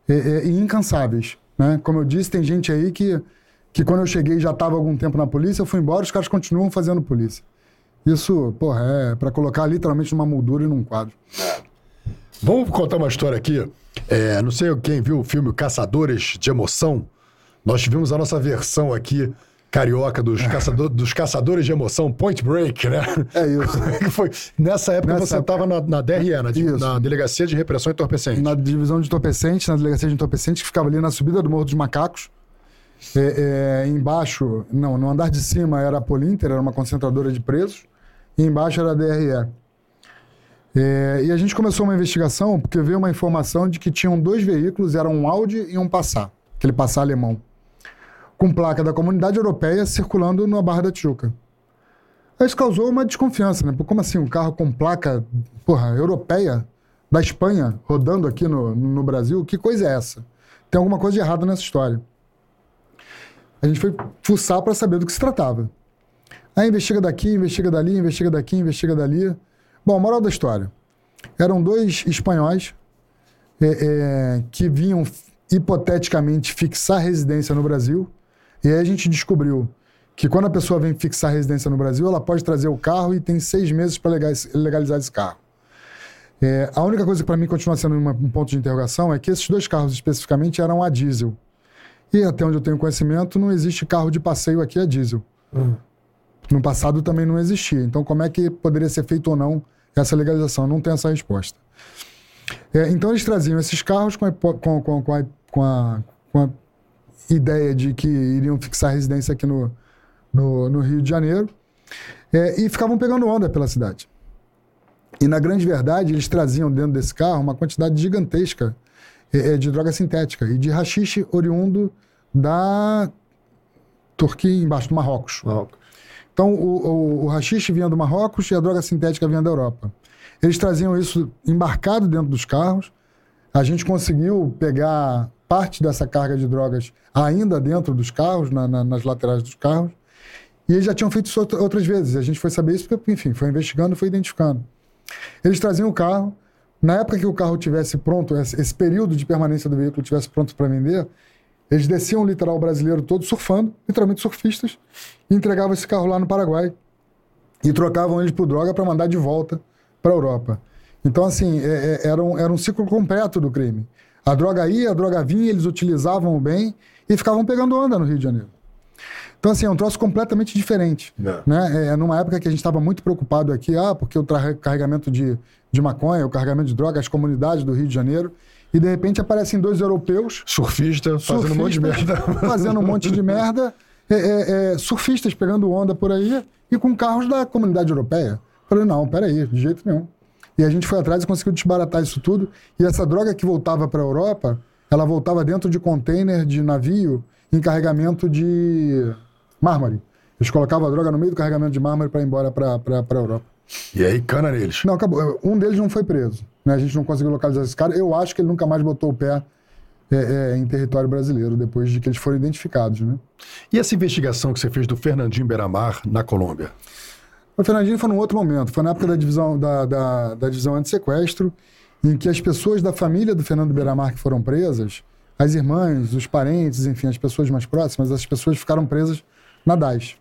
é, é, e incansáveis. Né? Como eu disse, tem gente aí que, que quando eu cheguei já estava algum tempo na polícia, eu fui embora, os caras continuam fazendo polícia. Isso, porra, é para colocar literalmente numa moldura e num quadro. Vamos contar uma história aqui. É, não sei quem viu o filme Caçadores de Emoção. Nós tivemos a nossa versão aqui carioca dos, caçador- dos caçadores de emoção, Point Break, né? É isso. É que foi? Nessa época Nessa você época- estava na, na DRE, na, Isso. na Delegacia de Repressão Entorpecente. na divisão de entorpecentes, na delegacia de entorpecentes, que ficava ali na subida do Morro dos Macacos. É, é, embaixo, não, no andar de cima era a Polinter, era uma concentradora de presos, e embaixo era a DRE. É, e a gente começou uma investigação porque veio uma informação de que tinham dois veículos, era um Audi e um Passat, aquele Passat alemão, com placa da comunidade europeia circulando na Barra da Tijuca. Isso causou uma desconfiança, né? Como assim um carro com placa, porra, europeia, da Espanha, rodando aqui no, no Brasil? Que coisa é essa? Tem alguma coisa de errado nessa história. A gente foi fuçar para saber do que se tratava. Aí investiga daqui, investiga dali, investiga daqui, investiga dali. Bom, moral da história. Eram dois espanhóis é, é, que vinham hipoteticamente fixar residência no Brasil. E aí a gente descobriu que quando a pessoa vem fixar residência no Brasil, ela pode trazer o carro e tem seis meses para legalizar esse carro. É, a única coisa que para mim continua sendo uma- um ponto de interrogação é que esses dois carros especificamente eram a diesel. E até onde eu tenho conhecimento, não existe carro de passeio aqui a diesel. No passado também não existia. Então, como é que poderia ser feito ou não essa legalização? Não tem essa resposta. É, então, eles traziam esses carros com a, com, com, com, a, com, a, com a ideia de que iriam fixar residência aqui no, no, no Rio de Janeiro é, e ficavam pegando onda pela cidade. E, na grande verdade, eles traziam dentro desse carro uma quantidade gigantesca é, é, de droga sintética e de rachixe oriundo da Turquia, embaixo do Marrocos. Então, o, o, o rachixe vinha do Marrocos e a droga sintética vinha da Europa. Eles traziam isso embarcado dentro dos carros. A gente conseguiu pegar parte dessa carga de drogas ainda dentro dos carros, na- na- nas laterais dos carros. E eles já tinham feito isso outra- outras vezes. A gente foi saber isso porque, enfim, foi investigando foi identificando. Eles traziam o carro. Na época que o carro tivesse pronto, esse período de permanência do veículo tivesse pronto para vender, eles desciam o litoral brasileiro todo surfando, literalmente surfistas, e entregavam esse carro lá no Paraguai. E trocavam eles por droga para mandar de volta para a Europa. Então, assim, é- é- era, um, era um ciclo completo do crime. A droga ia, a droga vinha, eles utilizavam o bem e ficavam pegando onda no Rio de Janeiro. Então, assim, é um troço completamente diferente. É. Né? É numa época que a gente estava muito preocupado aqui, ah, porque o carregamento de, de maconha, o carregamento de droga, as comunidades do Rio de Janeiro, e de repente aparecem dois europeus Surfista, fazendo um monte de surfistas, merda. Fazendo um monte de merda. é, é, é, surfistas pegando onda por aí e com carros da comunidade europeia. Falei, não, peraí, de jeito nenhum. E a gente foi atrás e conseguiu desbaratar isso tudo. E essa droga que voltava para a Europa, ela voltava dentro de container de navio em carregamento de mármore. Eles colocavam a droga no meio do carregamento de mármore para ir embora para a Europa. E aí, cana neles. Não, acabou. Um deles não foi preso. Né? A gente não conseguiu localizar esse cara. Eu acho que ele nunca mais botou o pé é, é, em território brasileiro, depois de que eles foram identificados. Né? E essa investigação que você fez do Fernandinho Beramar na Colômbia? O Fernandinho foi num outro momento. Foi na época da divisão, da, da, da divisão anti-sequestro, em que as pessoas da família do Fernando Beiramar que foram presas, as irmãs, os parentes, enfim, as pessoas mais próximas, as pessoas ficaram presas na DAS.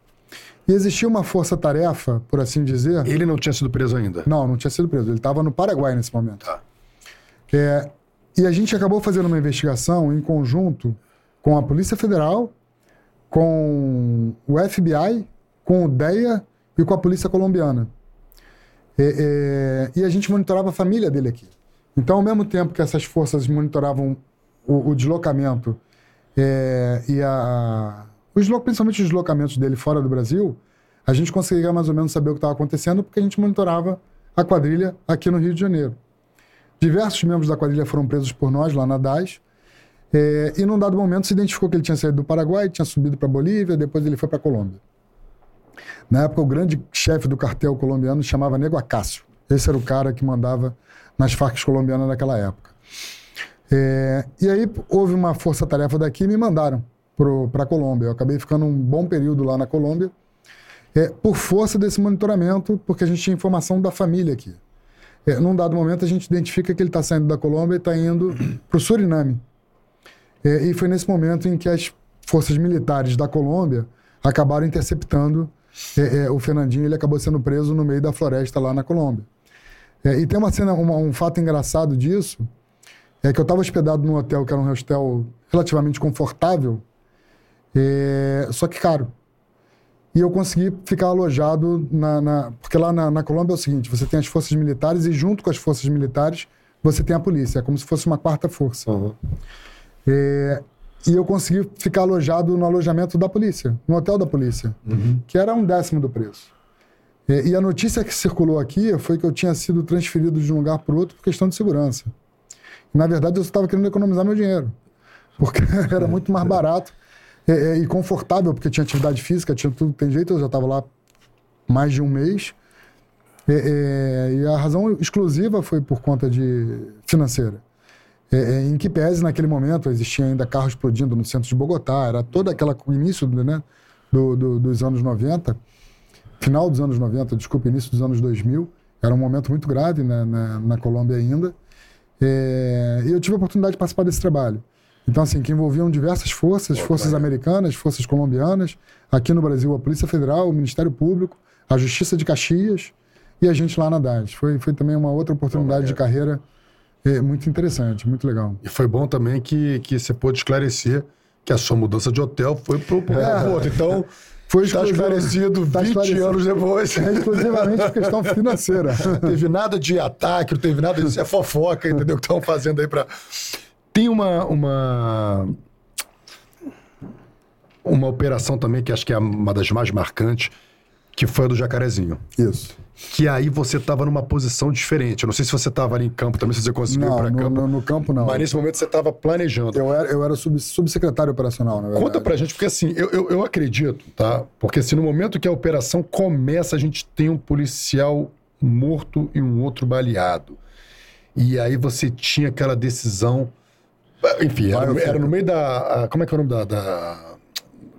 E existia uma força-tarefa, por assim dizer. Ele não tinha sido preso ainda. Não, não tinha sido preso. Ele estava no Paraguai nesse momento. É, e a gente acabou fazendo uma investigação em conjunto com a Polícia Federal, com o FBI, com o DEA e com a Polícia Colombiana. É, é, e a gente monitorava a família dele aqui. Então, ao mesmo tempo que essas forças monitoravam o, o deslocamento é, e a, os, principalmente os deslocamentos dele fora do Brasil, a gente conseguia mais ou menos saber o que estava acontecendo porque a gente monitorava a quadrilha aqui no Rio de Janeiro. Diversos membros da quadrilha foram presos por nós lá na DAS. é, e num dado momento se identificou que ele tinha saído do Paraguai, tinha subido para Bolívia, depois ele foi para Colômbia. Na época, o grande chefe do cartel colombiano chamava Nego Acácio. Esse era o cara que mandava nas Farc colombianas naquela época. É, e aí houve uma força-tarefa daqui e me mandaram para a Colômbia. Eu acabei ficando um bom período lá na Colômbia, é, por força desse monitoramento, porque a gente tinha informação da família aqui. É, num dado momento, a gente identifica que ele está saindo da Colômbia e está indo para o Suriname. É, e foi nesse momento em que as forças militares da Colômbia acabaram interceptando é, é, o Fernandinho. Ele acabou sendo preso no meio da floresta lá na Colômbia. É, e tem uma cena, uma- um fato engraçado disso, é que eu estava hospedado num hotel que era um hotel relativamente confortável, é, só que caro. E eu consegui ficar alojado na. na- porque lá na, na Colômbia é o seguinte: você tem as forças militares e, junto com as forças militares, você tem a polícia. É como se fosse uma quarta força. É, e eu consegui ficar alojado no alojamento da polícia, no hotel da polícia, que era um décimo do preço. É, e a notícia que circulou aqui foi que eu tinha sido transferido de um lugar para outro por questão de segurança. Na verdade, eu estava querendo economizar meu dinheiro, porque era muito mais barato é, e confortável, porque tinha atividade física, tinha tudo que tem jeito, eu já estava lá mais de um mês. É, e a razão exclusiva foi por conta de financeira. É, é, em que pese, naquele momento, existia ainda carro explodindo no centro de Bogotá, era todo aquele início né, do, do- dos anos 90, final dos anos 90, desculpa, início dos anos 2000, era um momento muito grave né, na, na Colômbia ainda. É, e eu tive a oportunidade de participar desse trabalho. Então, assim, que envolviam diversas forças, forças americanas, forças colombianas, aqui no Brasil a Polícia Federal, o Ministério Público, a Justiça de Caxias e a gente lá na DAS. Foi, foi também uma outra oportunidade de carreira é, muito interessante, muito legal. E foi bom também que, que você pôde esclarecer que a sua mudança de hotel foi pro, pro É. outro. Então, Foi está esclarecido tá 20 esclarecido. anos depois. É exclusivamente por questão financeira. teve nada de ataque, não teve nada disso. É fofoca, entendeu? Que estão fazendo aí pra. Tem uma, uma. Uma operação também que acho que é uma das mais marcantes, que foi a do Jacarezinho. Isso. Que aí você estava numa posição diferente. Eu não sei se você estava ali em campo também, se você conseguiu ir Não, para no, campo. no- no campo não. Mas nesse momento você estava planejando. Eu era, eu era sub- subsecretário operacional, na verdade. Conta pra gente, porque assim, eu, eu, eu acredito, tá? Porque assim, no momento que a operação começa, a gente tem um policial morto e um outro baleado. E aí você tinha aquela decisão. Enfim, era, no- era no meio da. como é que é o nome da. da-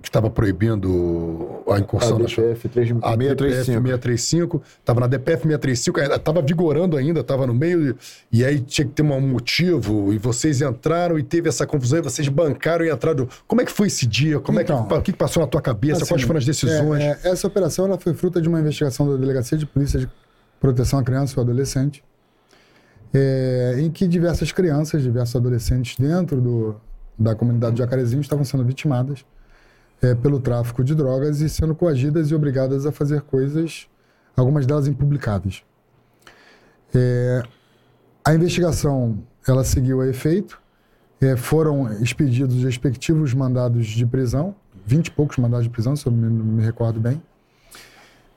que estava proibindo a incursão na DPF 3, a DPF 635. 635, estava na DPF 635, estava vigorando ainda, estava no meio, e aí tinha que ter um motivo, e vocês entraram e teve essa confusão, e vocês bancaram e entraram. Como é que foi esse dia? Como Então, é que, o que passou na tua cabeça? Assim, Quais foram as decisões? é, é, essa operação ela foi fruto de uma investigação da Delegacia de Polícia de Proteção à Criança e ao Adolescente, é, em que diversas crianças, diversos adolescentes dentro do, da comunidade de Jacarezinho estavam sendo vitimadas é, pelo tráfico de drogas e sendo coagidas e obrigadas a fazer coisas, algumas delas impublicáveis. É, a investigação ela seguiu a efeito, é, foram expedidos os respectivos mandados de prisão, 20 e poucos mandados de prisão, se eu me, me recordo bem,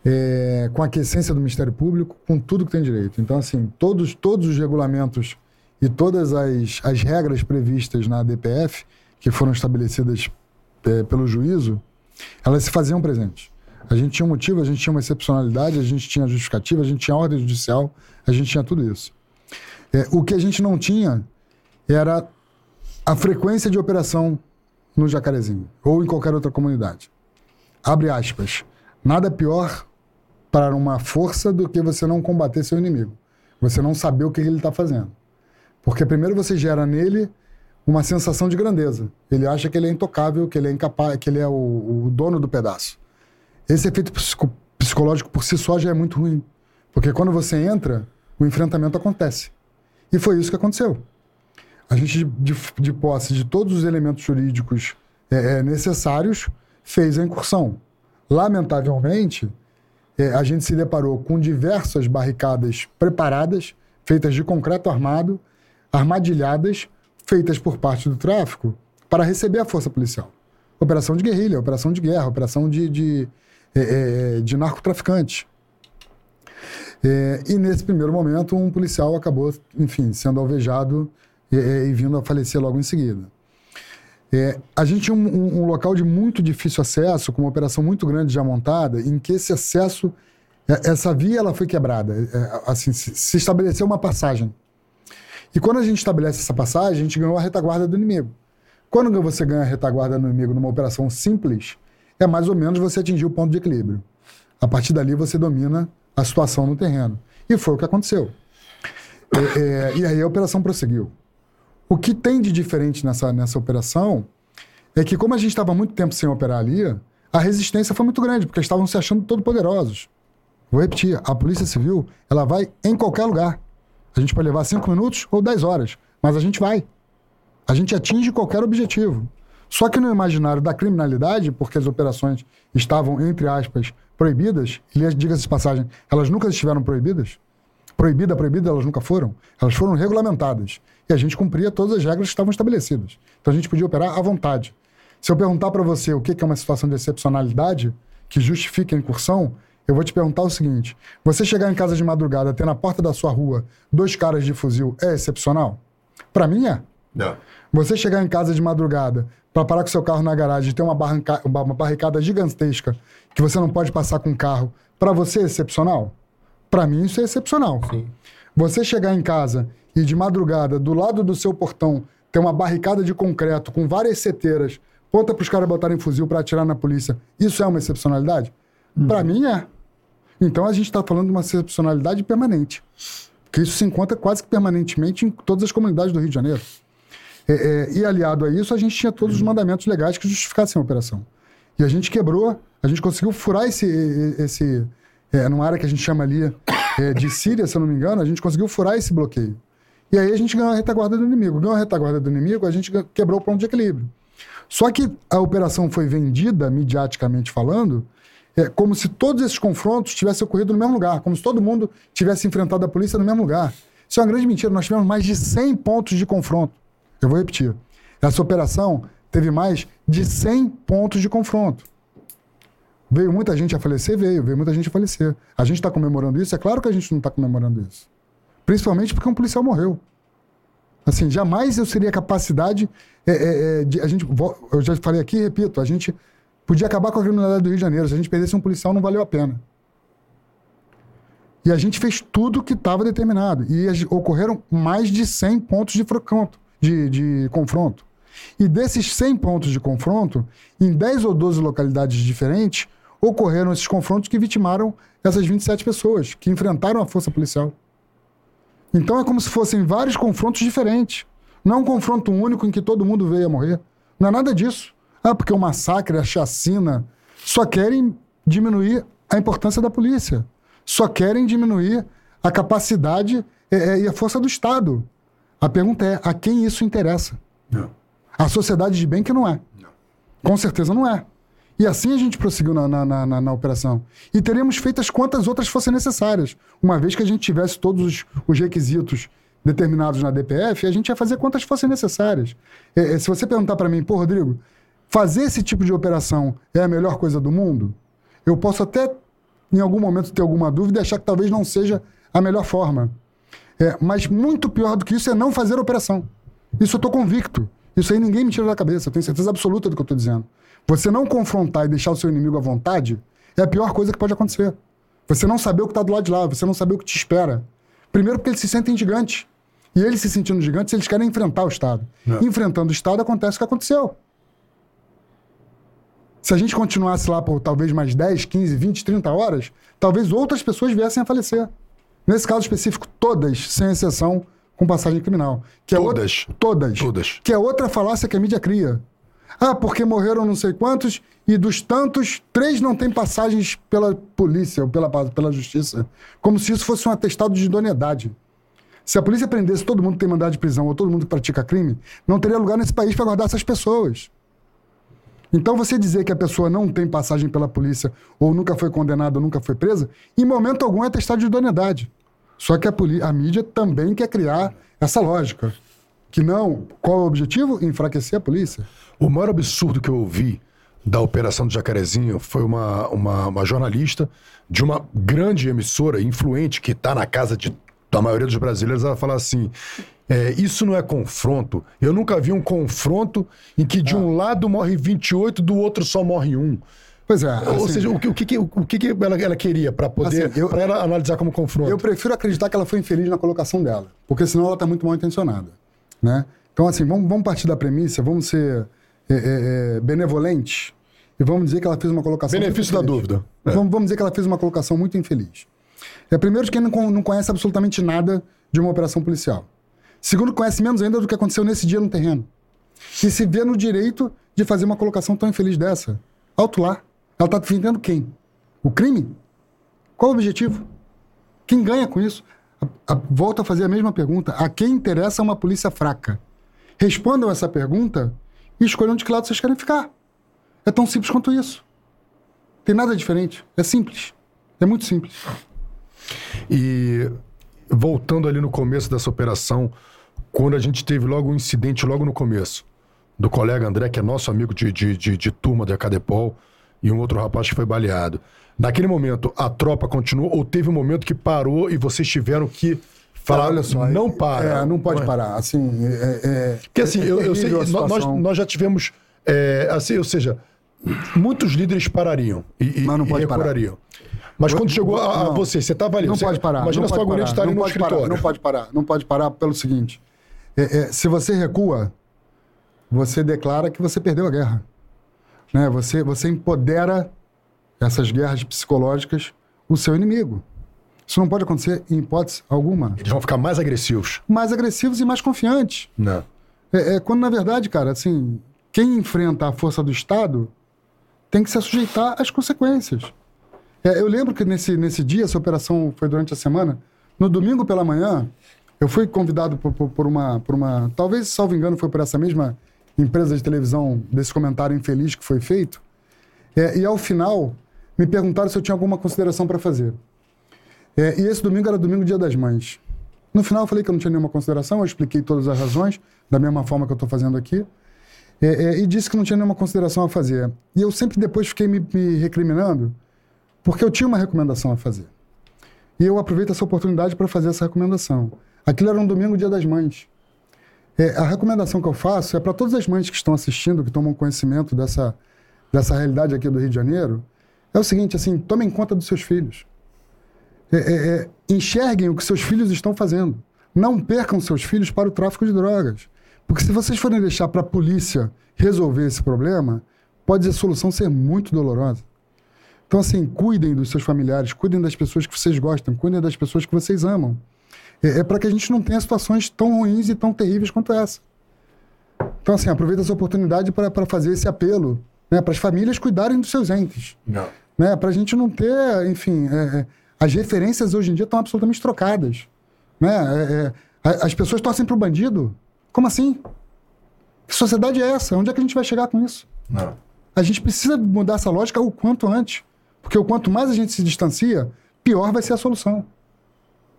é, com a aquiescência do Ministério Público, com tudo que tem direito. Então, assim, todos, todos os regulamentos e todas as, as regras previstas na DPF, que foram estabelecidas é, pelo juízo, elas se faziam presentes. A gente tinha um motivo, a gente tinha uma excepcionalidade, a gente tinha justificativa, a gente tinha ordem judicial, a gente tinha tudo isso. É, o que a gente não tinha era a frequência de operação no Jacarezinho ou em qualquer outra comunidade. Abre aspas. Nada pior para uma força do que você não combater seu inimigo. Você não saber o que ele está fazendo. Porque primeiro você gera nele uma sensação de grandeza. Ele acha que ele é intocável, que ele é incapaz, que ele é o, o dono do pedaço. Esse efeito psico, psicológico por si só já é muito ruim. Porque quando você entra, o enfrentamento acontece. E foi isso que aconteceu. A gente, de, de posse de todos os elementos jurídicos é, é, necessários, fez a incursão. Lamentavelmente, é, a gente se deparou com diversas barricadas preparadas, feitas de concreto armado, armadilhadas, feitas por parte do tráfico para receber a força policial. Operação de guerrilha, operação de guerra, operação de, de, é, é de narcotraficantes. É, e nesse primeiro momento, um policial acabou, enfim, sendo alvejado e, e vindo a falecer logo em seguida. É, a gente tinha um, um, um, local de muito difícil acesso, com uma operação muito grande já montada, em que esse acesso, essa via ela foi quebrada. É, assim, se, se, estabeleceu uma passagem. E quando a gente estabelece essa passagem, a gente ganhou a retaguarda do inimigo. Quando você ganha a retaguarda do inimigo numa operação simples, é mais ou menos você atingir o ponto de equilíbrio. A partir dali você domina a situação no terreno. E foi o que aconteceu. É, é, e aí a operação prosseguiu. O que tem de diferente nessa, nessa operação é que, como a gente estava muito tempo sem operar ali, a resistência foi muito grande, porque estavam se achando todo poderosos. Vou repetir, a Polícia Civil, ela vai em qualquer lugar. A gente pode levar cinco minutos ou dez horas, mas a gente vai. A gente atinge qualquer objetivo. Só que no imaginário da criminalidade, porque as operações estavam, entre aspas, proibidas, e diga-se de passagem, elas nunca estiveram proibidas, proibida, proibida, elas nunca foram. Elas foram regulamentadas. E a gente cumpria todas as regras que estavam estabelecidas. Então a gente podia operar à vontade. Se eu perguntar para você o que é uma situação de excepcionalidade que justifica a incursão, eu vou te perguntar o seguinte: você chegar em casa de madrugada, ter na porta da sua rua dois caras de fuzil, é excepcional? Para mim é. Não. Você chegar em casa de madrugada para parar com seu carro na garagem e ter uma, barranca, uma barricada gigantesca que você não pode passar com o carro, para você é excepcional? Para mim, isso é excepcional. Sim. Você chegar em casa e de madrugada, do lado do seu portão, ter uma barricada de concreto com várias seteiras, ponta para os caras botarem fuzil para atirar na polícia, isso é uma excepcionalidade? Uhum. Para mim, é. Então a gente está falando de uma excepcionalidade permanente. Porque isso se encontra quase que permanentemente em todas as comunidades do Rio de Janeiro. É, é, e aliado a isso, a gente tinha todos os mandamentos legais que justificassem a operação. E a gente quebrou, a gente conseguiu furar esse, esse, é, numa área que a gente chama ali é, de Síria, se eu não me engano, a gente conseguiu furar esse bloqueio. E aí a gente ganhou a retaguarda do inimigo. Ganhou a retaguarda do inimigo, a gente quebrou o ponto de equilíbrio. Só que a operação foi vendida, mediaticamente falando, é, como se todos esses confrontos tivessem ocorrido no mesmo lugar, como se todo mundo tivesse enfrentado a polícia no mesmo lugar. Isso é uma grande mentira. Nós tivemos mais de 100 pontos de confronto. Eu vou repetir. Essa operação teve mais de 100 pontos de confronto. Veio muita gente a falecer? Veio, veio muita gente a falecer. A gente está comemorando isso? É claro que a gente não está comemorando isso. Principalmente porque um policial morreu. Assim, jamais eu seria capacidade é, é, é de. A gente, eu já falei aqui e repito, a gente podia acabar com a criminalidade do Rio de Janeiro. Se a gente perdesse um policial, não valeu a pena. E a gente fez tudo que estava determinado. E ocorreram mais de 100 pontos de, confronto, de, de confronto. E desses 100 pontos de confronto, em 10 ou 12 localidades diferentes, ocorreram esses confrontos que vitimaram essas 27 pessoas, que enfrentaram a força policial. Então é como se fossem vários confrontos diferentes. Não é um confronto único em que todo mundo veio a morrer. Não é nada disso. Ah, porque o massacre, a chacina, só querem diminuir a importância da polícia. Só querem diminuir a capacidade é, é, e a força do Estado. A pergunta é: a quem isso interessa? Não. A sociedade de bem que não é. Não. Com certeza não é. E assim a gente prosseguiu na, na, na, na- operação. E teríamos feito as quantas outras fossem necessárias. Uma vez que a gente tivesse todos os, os requisitos determinados na DPF, a gente ia fazer quantas fossem necessárias. É, é, se você perguntar para mim, pô, Rodrigo, fazer esse tipo de operação é a melhor coisa do mundo? Eu posso até, em algum momento, ter alguma dúvida e achar que talvez não seja a melhor forma. É, mas muito pior do que isso é não fazer a operação. Isso eu estou convicto. Isso aí ninguém me tira da cabeça. Eu tenho certeza absoluta do que eu estou dizendo. Você não confrontar e deixar o seu inimigo à vontade é a pior coisa que pode acontecer. Você não saber o que está do lado de lá, você não saber o que te espera. Primeiro porque eles se sentem gigantes. E eles se sentindo gigantes, eles querem enfrentar o Estado. Enfrentando o Estado, acontece o que aconteceu. Se a gente continuasse lá por talvez mais 10, 15, 20, 30 horas, talvez outras pessoas viessem a falecer. Nesse caso específico, todas, sem exceção, com passagem criminal. Que é Todas? outra- todas. Todas. Que é outra falácia que a mídia cria. Ah, porque morreram não sei quantos e dos tantos, três não têm passagens pela polícia ou pela, pela justiça. Como se isso fosse um atestado de idoneidade. Se a polícia prendesse todo mundo que tem mandado de prisão ou todo mundo que pratica crime, não teria lugar nesse país para guardar essas pessoas. Então você dizer que a pessoa não tem passagem pela polícia ou nunca foi condenada ou nunca foi presa, em momento algum é atestado de idoneidade. Só que a, a mídia também quer criar essa lógica. Que não. Qual é o objetivo? Enfraquecer a polícia. O maior absurdo que eu ouvi da operação do Jacarezinho foi uma, uma, uma jornalista de uma grande emissora, influente, que está na casa de, da maioria dos brasileiros, ela fala assim: é, isso não é confronto. Eu nunca vi um confronto em que de um lado morre 28, do outro só morre um. Pois é. Ou assim, seja, o que, o que, o que, ela, ela queria para poder Assim, eu- pra ela analisar como confronto? Eu prefiro acreditar que ela foi infeliz na colocação dela, porque senão ela está muito mal intencionada, né? Então, assim, vamos, vamos partir da premissa, vamos ser é, é, é, benevolentes e vamos dizer que ela fez uma colocação... Benefício da dúvida. É. Vamos, vamos dizer que ela fez uma colocação muito infeliz. É, primeiro, de quem não, não conhece absolutamente nada de uma operação policial. Segundo, conhece menos ainda do que aconteceu nesse dia no terreno. E se vê no direito de fazer uma colocação tão infeliz dessa. Alto lá. Ela está defendendo quem? O crime? Qual o objetivo? Quem ganha com isso? A- a- volto a fazer a mesma pergunta. A quem interessa uma polícia fraca? Respondam essa pergunta e escolham de que lado vocês querem ficar. É tão simples quanto isso. Tem nada diferente. É simples. É muito simples. E voltando ali no começo dessa operação, quando a gente teve logo um incidente logo no começo, do colega André, que é nosso amigo de, de, de, de turma da Cadepol, e um outro rapaz que foi baleado. Naquele momento, a tropa continuou ou teve um momento que parou e vocês tiveram que falar, olha só. não para. É, não pode parar. Assim, é, é- Porque assim, é eu, eu sei, nós, nós já tivemos, é, assim, ou seja, muitos líderes parariam e, e, Mas não e pode parar. Mas quando chegou a, a você, você estava ali, Não você- pode parar. Imagina não a sua pode agonia parar, de estar ali não no pode parar, escritório. não pode parar. Não pode parar pelo seguinte: é, é, se você recua, você declara que você perdeu a guerra. Né? Você, você empodera essas guerras psicológicas o seu inimigo. Isso não pode acontecer em hipótese alguma. Eles vão ficar mais agressivos. Mais agressivos e mais confiantes. Não. É, é, quando, na verdade, cara, assim, quem enfrenta a força do Estado tem que se sujeitar às consequências. É, eu lembro que nesse, nesse dia, essa operação foi durante a semana, no domingo pela manhã, eu fui convidado por, por- por uma, por uma. Talvez, salvo engano, foi por essa mesma empresa de televisão, desse comentário infeliz que foi feito. É, e ao final, me perguntaram se eu tinha alguma consideração para fazer. É, e esse domingo era domingo Dia das Mães. No final eu falei que eu não tinha nenhuma consideração, eu expliquei todas as razões, da mesma forma que eu estou fazendo aqui, é, é, e disse que não tinha nenhuma consideração a fazer. E eu sempre depois fiquei me, me recriminando, porque eu tinha uma recomendação a fazer. E eu aproveito essa oportunidade para fazer essa recomendação. Aquilo era um domingo Dia das Mães. É, a recomendação que eu faço é para todas as mães que estão assistindo, que tomam conhecimento dessa, dessa realidade aqui do Rio de Janeiro, é o seguinte, assim, tomem conta dos seus filhos. É, é, é, enxerguem o que seus filhos estão fazendo. Não percam seus filhos para o tráfico de drogas. Porque se vocês forem deixar para a polícia resolver esse problema, pode a solução ser muito dolorosa. Então, assim, cuidem dos seus familiares, cuidem das pessoas que vocês gostam, cuidem das pessoas que vocês amam. É, é para que a gente não tenha situações tão ruins e tão terríveis quanto essa. Então, assim, aproveita essa oportunidade para fazer esse apelo né, para as famílias cuidarem dos seus entes Não. né? Para a gente não ter, enfim, é, é, as referências hoje em dia estão absolutamente trocadas, né? É, é, as pessoas torcem para o bandido. Como assim? Que sociedade é essa? Onde é que a gente vai chegar com isso? Não. A gente precisa mudar essa lógica o quanto antes. Porque o quanto mais a gente se distancia, pior vai ser a solução.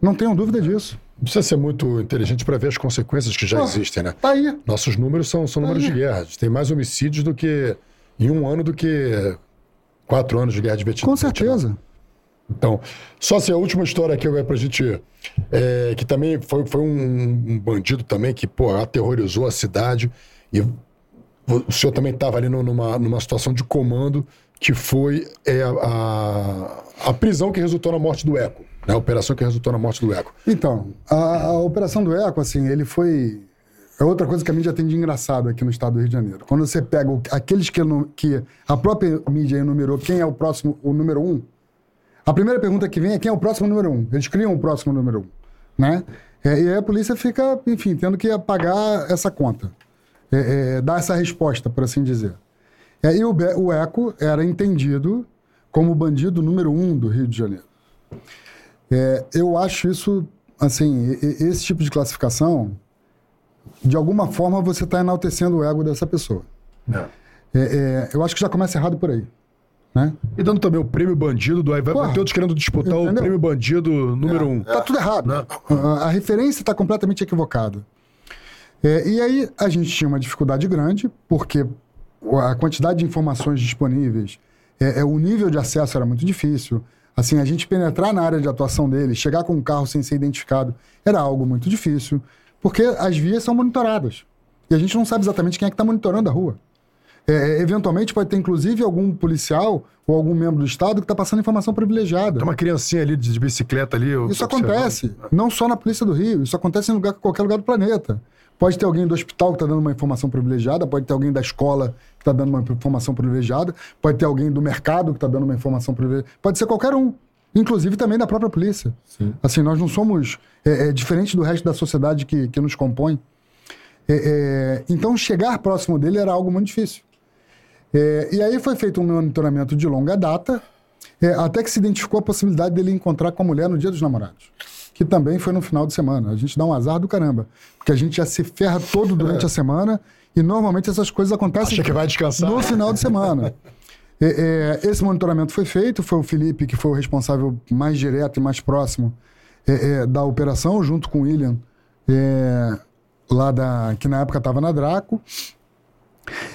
Não tenham dúvida disso. Não precisa ser muito inteligente para ver as consequências que já Pô, existem, né? Tá aí. Nossos números são, são números de guerra. A gente tem mais homicídios do que em um ano do que quatro anos de guerra de Vietnã. Com certeza. Então, só assim, a última história aqui agora pra gente. é, que também foi, foi um, um bandido também que, pô, aterrorizou a cidade. E o senhor também estava ali no- numa, numa situação de comando, que foi é, a, a prisão que resultou na morte do Eco. Né? A operação que resultou na morte do Eco. Então, a, a operação do Eco, assim, ele foi. É outra coisa que a mídia tem de engraçado aqui no estado do Rio de Janeiro. Quando você pega o- aqueles que, que a própria mídia enumerou quem é o próximo, o número um, a primeira pergunta que vem é quem é o próximo número um. Eles criam o próximo número um, né? É, e aí a polícia fica, enfim, tendo que pagar essa conta. É, é, dar essa resposta, por assim dizer. É, e o, o Eco era entendido como o bandido número um do Rio de Janeiro. É, eu acho isso, assim, esse tipo de classificação, de alguma forma você está enaltecendo o ego dessa pessoa. É, é, eu acho que já começa errado por aí. Né? E dando também o prêmio bandido do. Aí vai Porra. outros querendo disputar o Entendeu? prêmio bandido número um. Tá tudo errado. A, a referência está completamente equivocada. É, e aí a gente tinha uma dificuldade grande, porque a quantidade de informações disponíveis, é, é, o nível de acesso era muito difícil. Assim, a gente penetrar na área de atuação dele, chegar com um carro sem ser identificado, era algo muito difícil, porque as vias são monitoradas. E a gente não sabe exatamente quem é que está monitorando a rua. É, eventualmente pode ter, inclusive, algum policial ou algum membro do Estado que está passando informação privilegiada. Tem uma criancinha ali de bicicleta ali. Isso observando. acontece, não só na Polícia do Rio, isso acontece em lugar, qualquer lugar do planeta. Pode ter alguém do hospital que está dando uma informação privilegiada, pode ter alguém da escola que está dando uma informação privilegiada, pode ter alguém do mercado que está dando uma informação privilegiada, pode ser qualquer um, inclusive também da própria polícia. Assim, nós não somos é, é, diferente do resto da sociedade que, que nos compõe. É, é, então, chegar próximo dele era algo muito difícil. É, e aí foi feito um monitoramento de longa data, é, até que se identificou a possibilidade dele encontrar com a mulher no dia dos namorados. Que também foi no final de semana. A gente dá um azar do caramba. Porque a gente já se ferra todo durante a semana e normalmente essas coisas acontecem Acha que vai descansar? no final de semana. É, é, esse monitoramento foi feito, foi o Felipe que foi o responsável mais direto e mais próximo é, é, da operação, junto com o William, é, lá da, que na época estava na Draco.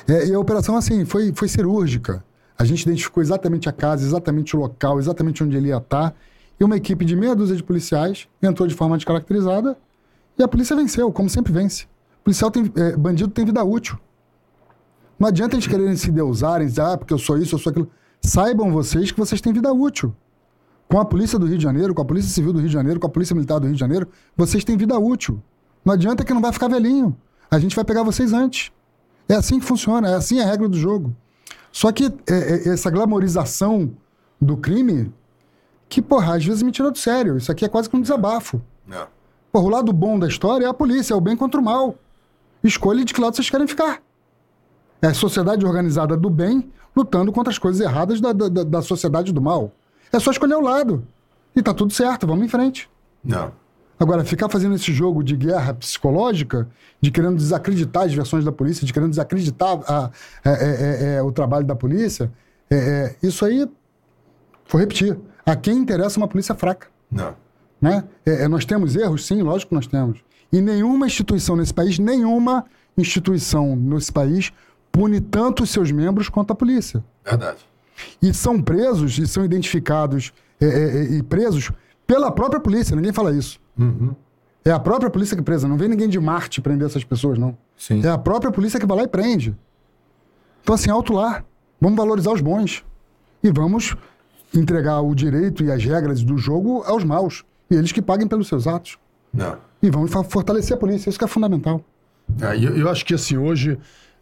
É, e a operação, assim, foi, foi cirúrgica. A gente identificou exatamente a casa, exatamente o local, exatamente onde ele ia estar. E uma equipe de meia dúzia de policiais entrou de forma descaracterizada e a polícia venceu, como sempre vence. O policial tem, é, bandido tem vida útil. Não adianta eles quererem se deusarem, dizer, ah, porque eu sou isso, eu sou aquilo. Saibam vocês que vocês têm vida útil. Com a Polícia do Rio de Janeiro, com a Polícia Civil do Rio de Janeiro, com a Polícia Militar do Rio de Janeiro, vocês têm vida útil. Não adianta que não vai ficar velhinho. A gente vai pegar vocês antes. É assim que funciona, é assim a regra do jogo. Só que é, é, essa glamorização do crime, que, porra, às vezes me tira do sério. Isso aqui é quase que um desabafo. Não. Porra, o lado bom da história é a polícia, é o bem contra o mal. Escolha de que lado vocês querem ficar. É a sociedade organizada do bem lutando contra as coisas erradas da, da, da- da sociedade do mal. É só escolher o lado. E tá tudo certo, vamos em frente. Não. Agora, ficar fazendo esse jogo de guerra psicológica, de querendo desacreditar as versões da polícia, de querendo desacreditar a- é, é, é, é, o trabalho da polícia, é, é, isso aí, vou repetir, a quem interessa uma polícia fraca. Não. Né? É, é, nós temos erros? Sim, lógico que nós temos. E nenhuma instituição nesse país, nenhuma instituição nesse país pune tanto os seus membros quanto a polícia. Verdade. E são presos e são identificados é, é, é, e presos pela própria polícia, ninguém fala isso. É a própria polícia que presa, não vem ninguém de Marte prender essas pessoas, não. Sim. É a própria polícia que vai lá e prende. Então, assim, alto lá. Vamos valorizar os bons. E vamos entregar o direito e as regras do jogo aos maus. E eles que paguem pelos seus atos. Não. E fa- fortalecer a polícia. Isso que é fundamental. É, eu, eu acho que assim, hoje,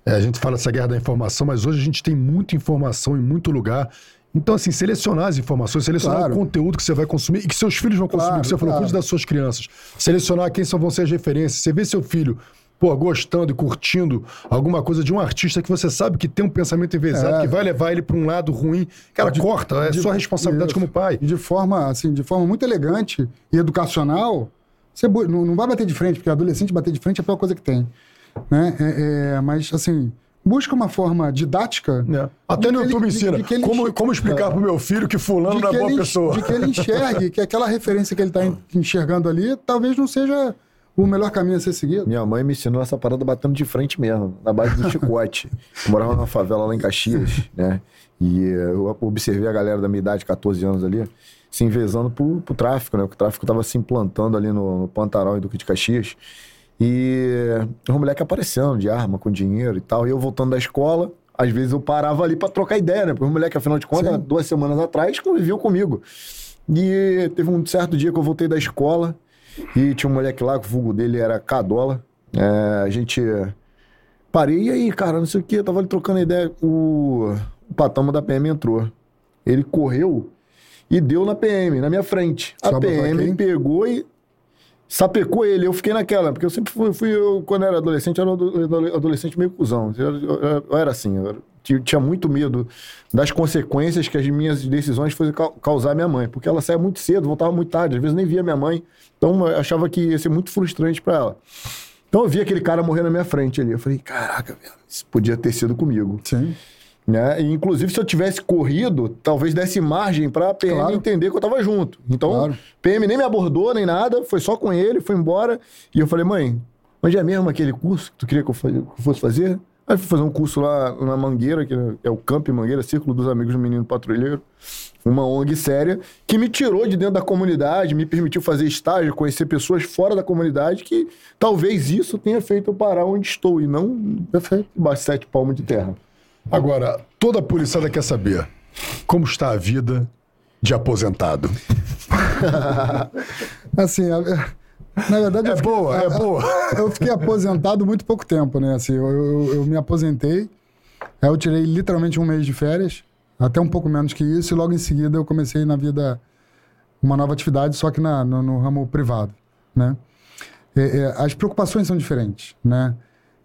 é, a gente fala essa guerra da informação, mas hoje a gente tem muita informação em muito lugar. Então, assim, selecionar as informações, selecionar Claro. o conteúdo que você vai consumir e que seus filhos vão consumir, Claro, que você falou, claro. das suas crianças. Selecionar quem são, vão ser as referências. Você vê seu filho, pô, gostando e curtindo alguma coisa de um artista que você sabe que tem um pensamento envezado, É. que vai levar ele para um lado ruim. Cara, corta, é De- sua responsabilidade Isso. como pai. De forma, assim, de forma muito elegante e educacional, você não, não vai bater de frente, porque adolescente bater de frente é a pior coisa que tem. Né? É- é, mas, assim, busca uma forma didática. É. Até de no ele- YouTube de- ensina de que ele como, como explicar pro meu filho que fulano de não é boa ele, pessoa. de que ele enxergue que aquela referência que ele está enxergando ali talvez não seja o melhor caminho a ser seguido. Minha mãe me ensinou essa parada batendo de frente mesmo, na base do chicote. Eu morava numa favela lá em Caxias, né? E eu observei a galera da minha idade, 14 anos ali, se envezando pro, pro tráfico, né? Porque o tráfico tava se implantando ali no, no Pantanal e Duque de Caxias. E um moleque aparecendo de arma, com dinheiro e tal. E eu voltando da escola, às vezes eu parava ali pra trocar ideia, né? Porque o moleque, afinal de contas, Sim. duas semanas atrás, conviveu comigo. E teve um certo dia que eu voltei da escola e tinha um moleque lá, que o vulgo dele era Cadola. É, a gente. Parei, e aí, cara, não sei o que, tava ali trocando ideia. O, o patama da PM entrou. Ele correu e deu na PM, na minha frente. A PM pegou e sapecou ele. Eu fiquei naquela, porque eu sempre fui, fui eu, quando eu era adolescente, eu era um ado- adolescente meio cuzão. Eu, eu- eu era assim, eu era- tinha- muito medo das consequências que as minhas decisões fossem cau- causar à minha mãe, porque ela saía muito cedo, voltava muito tarde, às vezes nem via minha mãe, então eu achava que ia ser muito frustrante pra ela. Então eu vi aquele cara morrer na minha frente ali, eu falei, caraca, velho, isso podia ter sido comigo. Sim. Né? E, inclusive, se eu tivesse corrido, talvez desse margem pra PM Claro. entender que eu tava junto. Então, Claro. PM nem me abordou, nem nada, foi só com ele, foi embora. E eu falei, mãe, onde é mesmo aquele curso que tu queria que eu fosse fazer? Aí fui fazer um curso lá na Mangueira, que é o Camp Mangueira, Círculo dos Amigos do Menino Patrulheiro. Uma ONG séria, que me tirou de dentro da comunidade, me permitiu fazer estágio, conhecer pessoas fora da comunidade, que talvez isso tenha feito eu parar onde estou, e não debaixo de sete palmos de terra. Agora, toda policiada quer saber como está a vida de aposentado. Assim, a- na verdade. É eu fiquei- boa, é a- boa. Eu fiquei aposentado muito pouco tempo, né? Assim, eu, eu- eu me aposentei, aí eu tirei literalmente um mês de férias, até um pouco menos que isso, e logo em seguida eu comecei na vida uma nova atividade, só que na, no, no ramo privado, né? É, é, as preocupações são diferentes, né?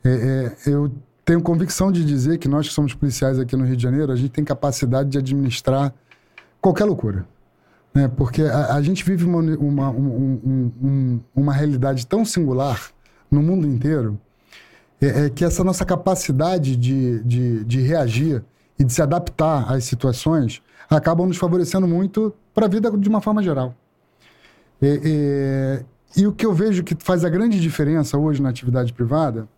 É, é, eu tenho convicção de dizer que nós que somos policiais aqui no Rio de Janeiro, a gente tem capacidade de administrar qualquer loucura né? Porque a, a gente vive uma, uma, um- um- um- uma realidade tão singular no mundo inteiro é, é que essa nossa capacidade de, de, de reagir e de se adaptar às situações acabam nos favorecendo muito para a vida de uma forma geral. É, é, e o que eu vejo que faz a grande diferença hoje na atividade privada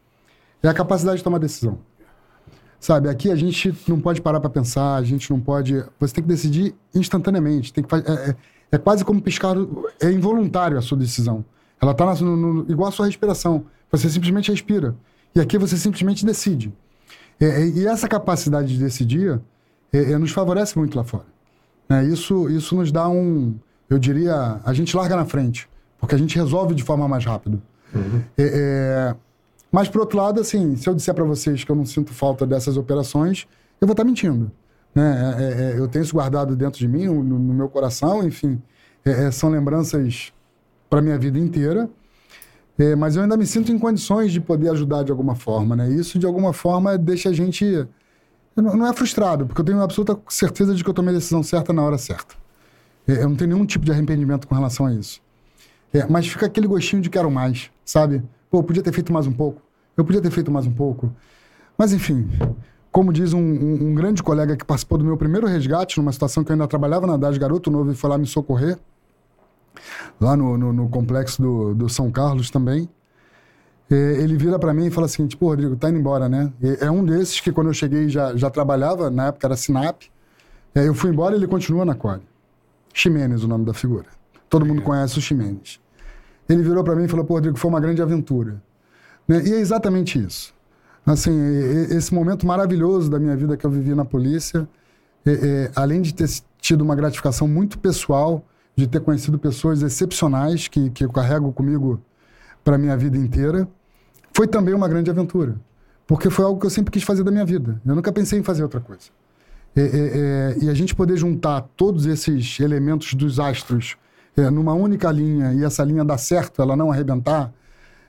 é a capacidade de tomar decisão. Sabe, aqui a gente não pode parar para pensar, a gente não pode. Você tem que decidir instantaneamente. Tem que, fa- é, é- é quase como piscar. É involuntário a sua decisão. Ela está igual a sua respiração. Você simplesmente respira. E aqui você simplesmente decide. É, é, e essa capacidade de decidir é, é, nos favorece muito lá fora. né? Isso, isso nos dá um. Eu diria. A gente larga na frente. Porque a gente resolve de forma mais rápida. É, é, mas, por outro lado, assim, se eu disser para vocês que eu não sinto falta dessas operações, eu vou estar mentindo. Né? É, é, é, eu tenho isso guardado dentro de mim, no, no meu coração, enfim. É, é, são lembranças para minha vida inteira. É, mas eu ainda me sinto em condições de poder ajudar de alguma forma. Né? Isso, de alguma forma, deixa a gente. Não, não é frustrado, porque eu tenho absoluta certeza de que eu tomei a decisão certa na hora certa. Eu não tenho nenhum tipo de arrependimento com relação a isso. Mas fica aquele gostinho de quero mais, sabe? Pô, eu podia ter feito mais um pouco. Eu podia ter feito mais um pouco. Mas, enfim, como diz um, um- um grande colega que participou do meu primeiro resgate, numa situação que eu ainda trabalhava na DAS Garoto Novo e foi lá me socorrer, lá no, no- no complexo do, do São Carlos também, é, ele vira para mim e fala assim, tipo, Rodrigo, tá indo embora, né? É um desses que quando eu cheguei já, já trabalhava, na época era Sinap, é, eu fui embora e ele continua na Core. Ximenes, o nome da figura. Todo mundo conhece o Ximenes. Ele virou para mim e falou: Pô, Rodrigo, foi uma grande aventura. Né? E é exatamente isso. Assim, esse momento maravilhoso da minha vida que eu vivi na polícia, é, é, além de ter tido uma gratificação muito pessoal, de ter conhecido pessoas excepcionais que, que eu carrego comigo para minha vida inteira, foi também uma grande aventura. Porque foi algo que eu sempre quis fazer da minha vida. Eu nunca pensei em fazer outra coisa. É, e a gente poder juntar todos esses elementos dos astros é, numa única linha e essa linha dar certo, ela não arrebentar,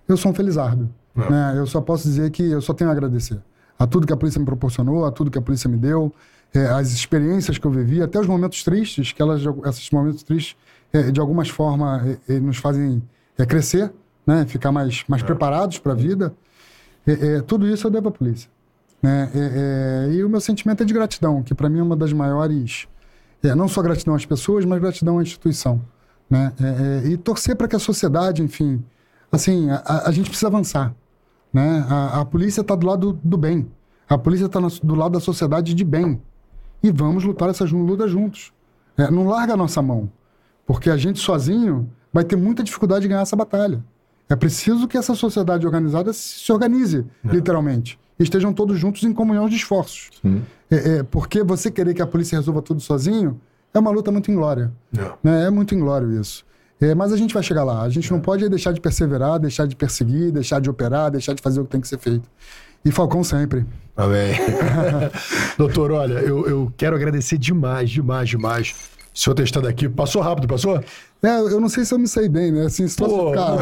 eu sou um felizardo. Né? Eu só posso dizer que eu só tenho a agradecer a tudo que a polícia me proporcionou, a tudo que a polícia me deu, é, as experiências que eu vivi, até os momentos tristes, que elas, esses momentos tristes, é, de algumas formas, é, é, nos fazem é, crescer, né? ficar mais, mais preparados para a vida. É, é, tudo isso eu devo à polícia. Né? É, é, e o meu sentimento é de gratidão, que para mim é uma das maiores. É, não só gratidão às pessoas, mas gratidão à instituição. Né? É, é, e torcer para que a sociedade, enfim, assim, a, a gente precisa avançar. Né? A, a polícia está do lado do bem. A polícia está do lado da sociedade de bem. E vamos lutar essas lutas juntos. É, não larga a nossa mão. Porque a gente sozinho vai ter muita dificuldade de ganhar essa batalha. É preciso que essa sociedade organizada se organize, é. literalmente. Estejam todos juntos em comunhão de esforços. É, é, porque você querer que a polícia resolva tudo sozinho é uma luta muito inglória. É, né? é muito inglório isso. É, mas a gente vai chegar lá. A gente não é. pode deixar de perseverar, deixar de perseguir, deixar de operar, deixar de fazer o que tem que ser feito. E Falcão sempre. Amém. Doutor, olha, eu, eu quero agradecer demais, demais, demais o senhor ter estado aqui. Passou rápido, passou? É, eu não sei se eu me saí bem, né? Assim, Pô, ficar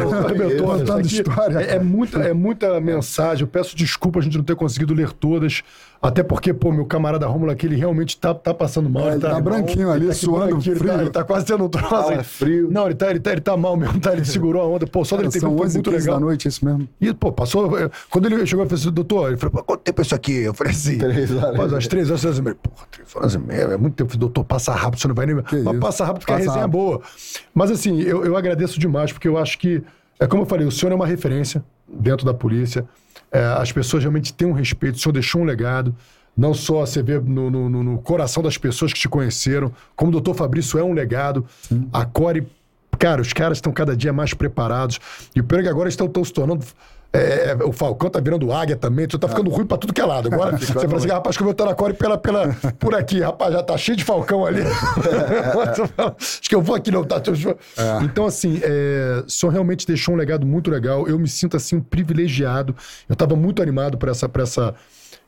contando história. É, é, muita, é muita mensagem. Eu peço desculpa a gente não ter conseguido ler todas. Até porque, pô, meu camarada Rômulo aqui, ele realmente tá, tá passando mal. É, ele tá, tá branquinho ali, tá suando frio. Ele tá, ele tá, quase tendo um troço. Ah, frio. Não, ele tá, ele, tá, ele tá mal mesmo, tá? Ele segurou a onda. Pô, só Cara, dele ter vindo foi muito legal. da noite, isso mesmo. E, pô, passou... É, quando ele chegou, eu falei assim, doutor, ele falou, quanto tempo é isso aqui? Eu falei assim... Três horas. Mas, às três horas, três horas e meia. Porra, três horas e meia, é muito tempo. Doutor, passa rápido, você não vai nem... Que Mas isso? passa rápido porque passa a resenha rápido. é boa. Mas, assim, eu, eu agradeço demais, porque eu acho que... É como eu falei, o senhor é uma referência dentro da polícia. É, as pessoas realmente têm um respeito. O senhor deixou um legado. Não só você vê no, no, no, coração das pessoas que te conheceram, como o doutor Fabrício é um legado. Sim. A Core, cara, os caras estão cada dia mais preparados. E o pior é que agora estão, estão se tornando. É, o Falcão tá virando águia também, tu tá ficando ah. ruim pra tudo que é lado. Agora você fala assim, rapaz, que eu vou estar na Core pela, pela, por aqui, rapaz, já tá cheio de Falcão ali. Acho que eu vou aqui, não, tá? É. Então, assim, é, o senhor realmente deixou um legado muito legal. Eu me sinto, assim, um privilegiado. Eu tava muito animado por essa, essa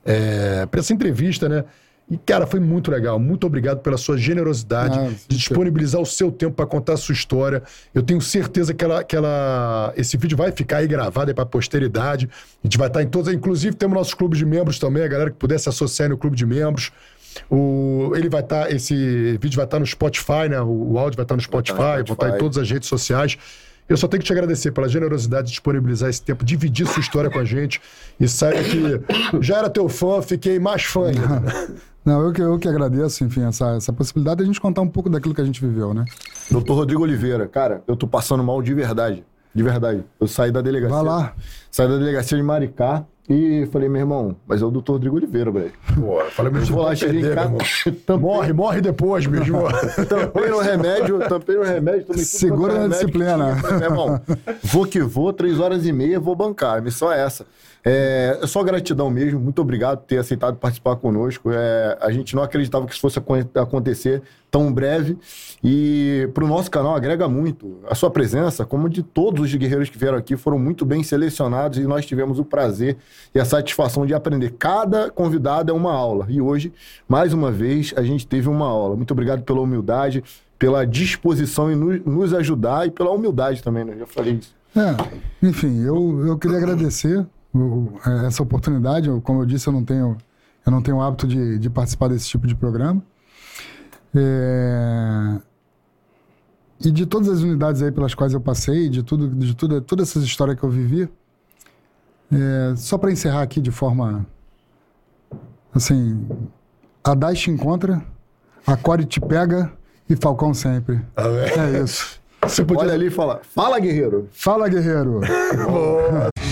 é, para essa entrevista, né? E, cara, foi muito legal. Muito obrigado pela sua generosidade ah, de disponibilizar o seu tempo para contar a sua história. Eu tenho certeza que, ela, que ela, esse vídeo vai ficar aí gravado para a posteridade. A gente vai estar tá em todos. Inclusive, temos nossos clubes de membros também, a galera que puder se associar no clube de membros. O, ele vai estar, tá, esse vídeo vai estar tá no Spotify, né? O, o áudio vai estar no Spotify, vai estar, Spotify. vai estar em todas as redes sociais. Eu só tenho que te agradecer pela generosidade de disponibilizar esse tempo, dividir sua história com a gente. E saiba que já era teu fã, fiquei mais fã ainda. Não, eu que, eu que agradeço, enfim, essa, essa possibilidade de a gente contar um pouco daquilo que a gente viveu, né? Doutor Rodrigo Oliveira, cara, eu tô passando mal de verdade. De verdade. Eu saí da delegacia. Vai lá. Saí da delegacia de Maricá e falei, meu irmão, mas é o doutor Rodrigo Oliveira, velho. Pô, falei, meu vou lá, cheguei em casa. Morre, morre depois, mesmo. tampei no remédio, tampei no remédio, tomei Segura na disciplina. Meu irmão, vou que vou, três horas e meia, vou bancar. A missão é essa. É, é só gratidão mesmo. Muito obrigado por ter aceitado participar conosco. É, a gente não acreditava que isso fosse acontecer tão breve. E para o nosso canal agrega muito. A sua presença, como de todos os guerreiros que vieram aqui, foram muito bem selecionados e nós tivemos o prazer e a satisfação de aprender. Cada convidado é uma aula. E hoje, mais uma vez, a gente teve uma aula. Muito obrigado pela humildade, pela disposição em nos ajudar e pela humildade também, né? Já falei isso. É, enfim, eu, eu queria agradecer essa oportunidade. Como eu disse, eu não tenho, eu não tenho o hábito de, de participar desse tipo de programa. É... E de todas as unidades aí pelas quais eu passei, de tudo, de tudo, todas essas histórias que eu vivi, é... só para encerrar aqui de forma assim, a DAS te encontra, a Core te pega e Falcão sempre. É isso. Você podia Olha ali e falar, fala guerreiro. Fala guerreiro.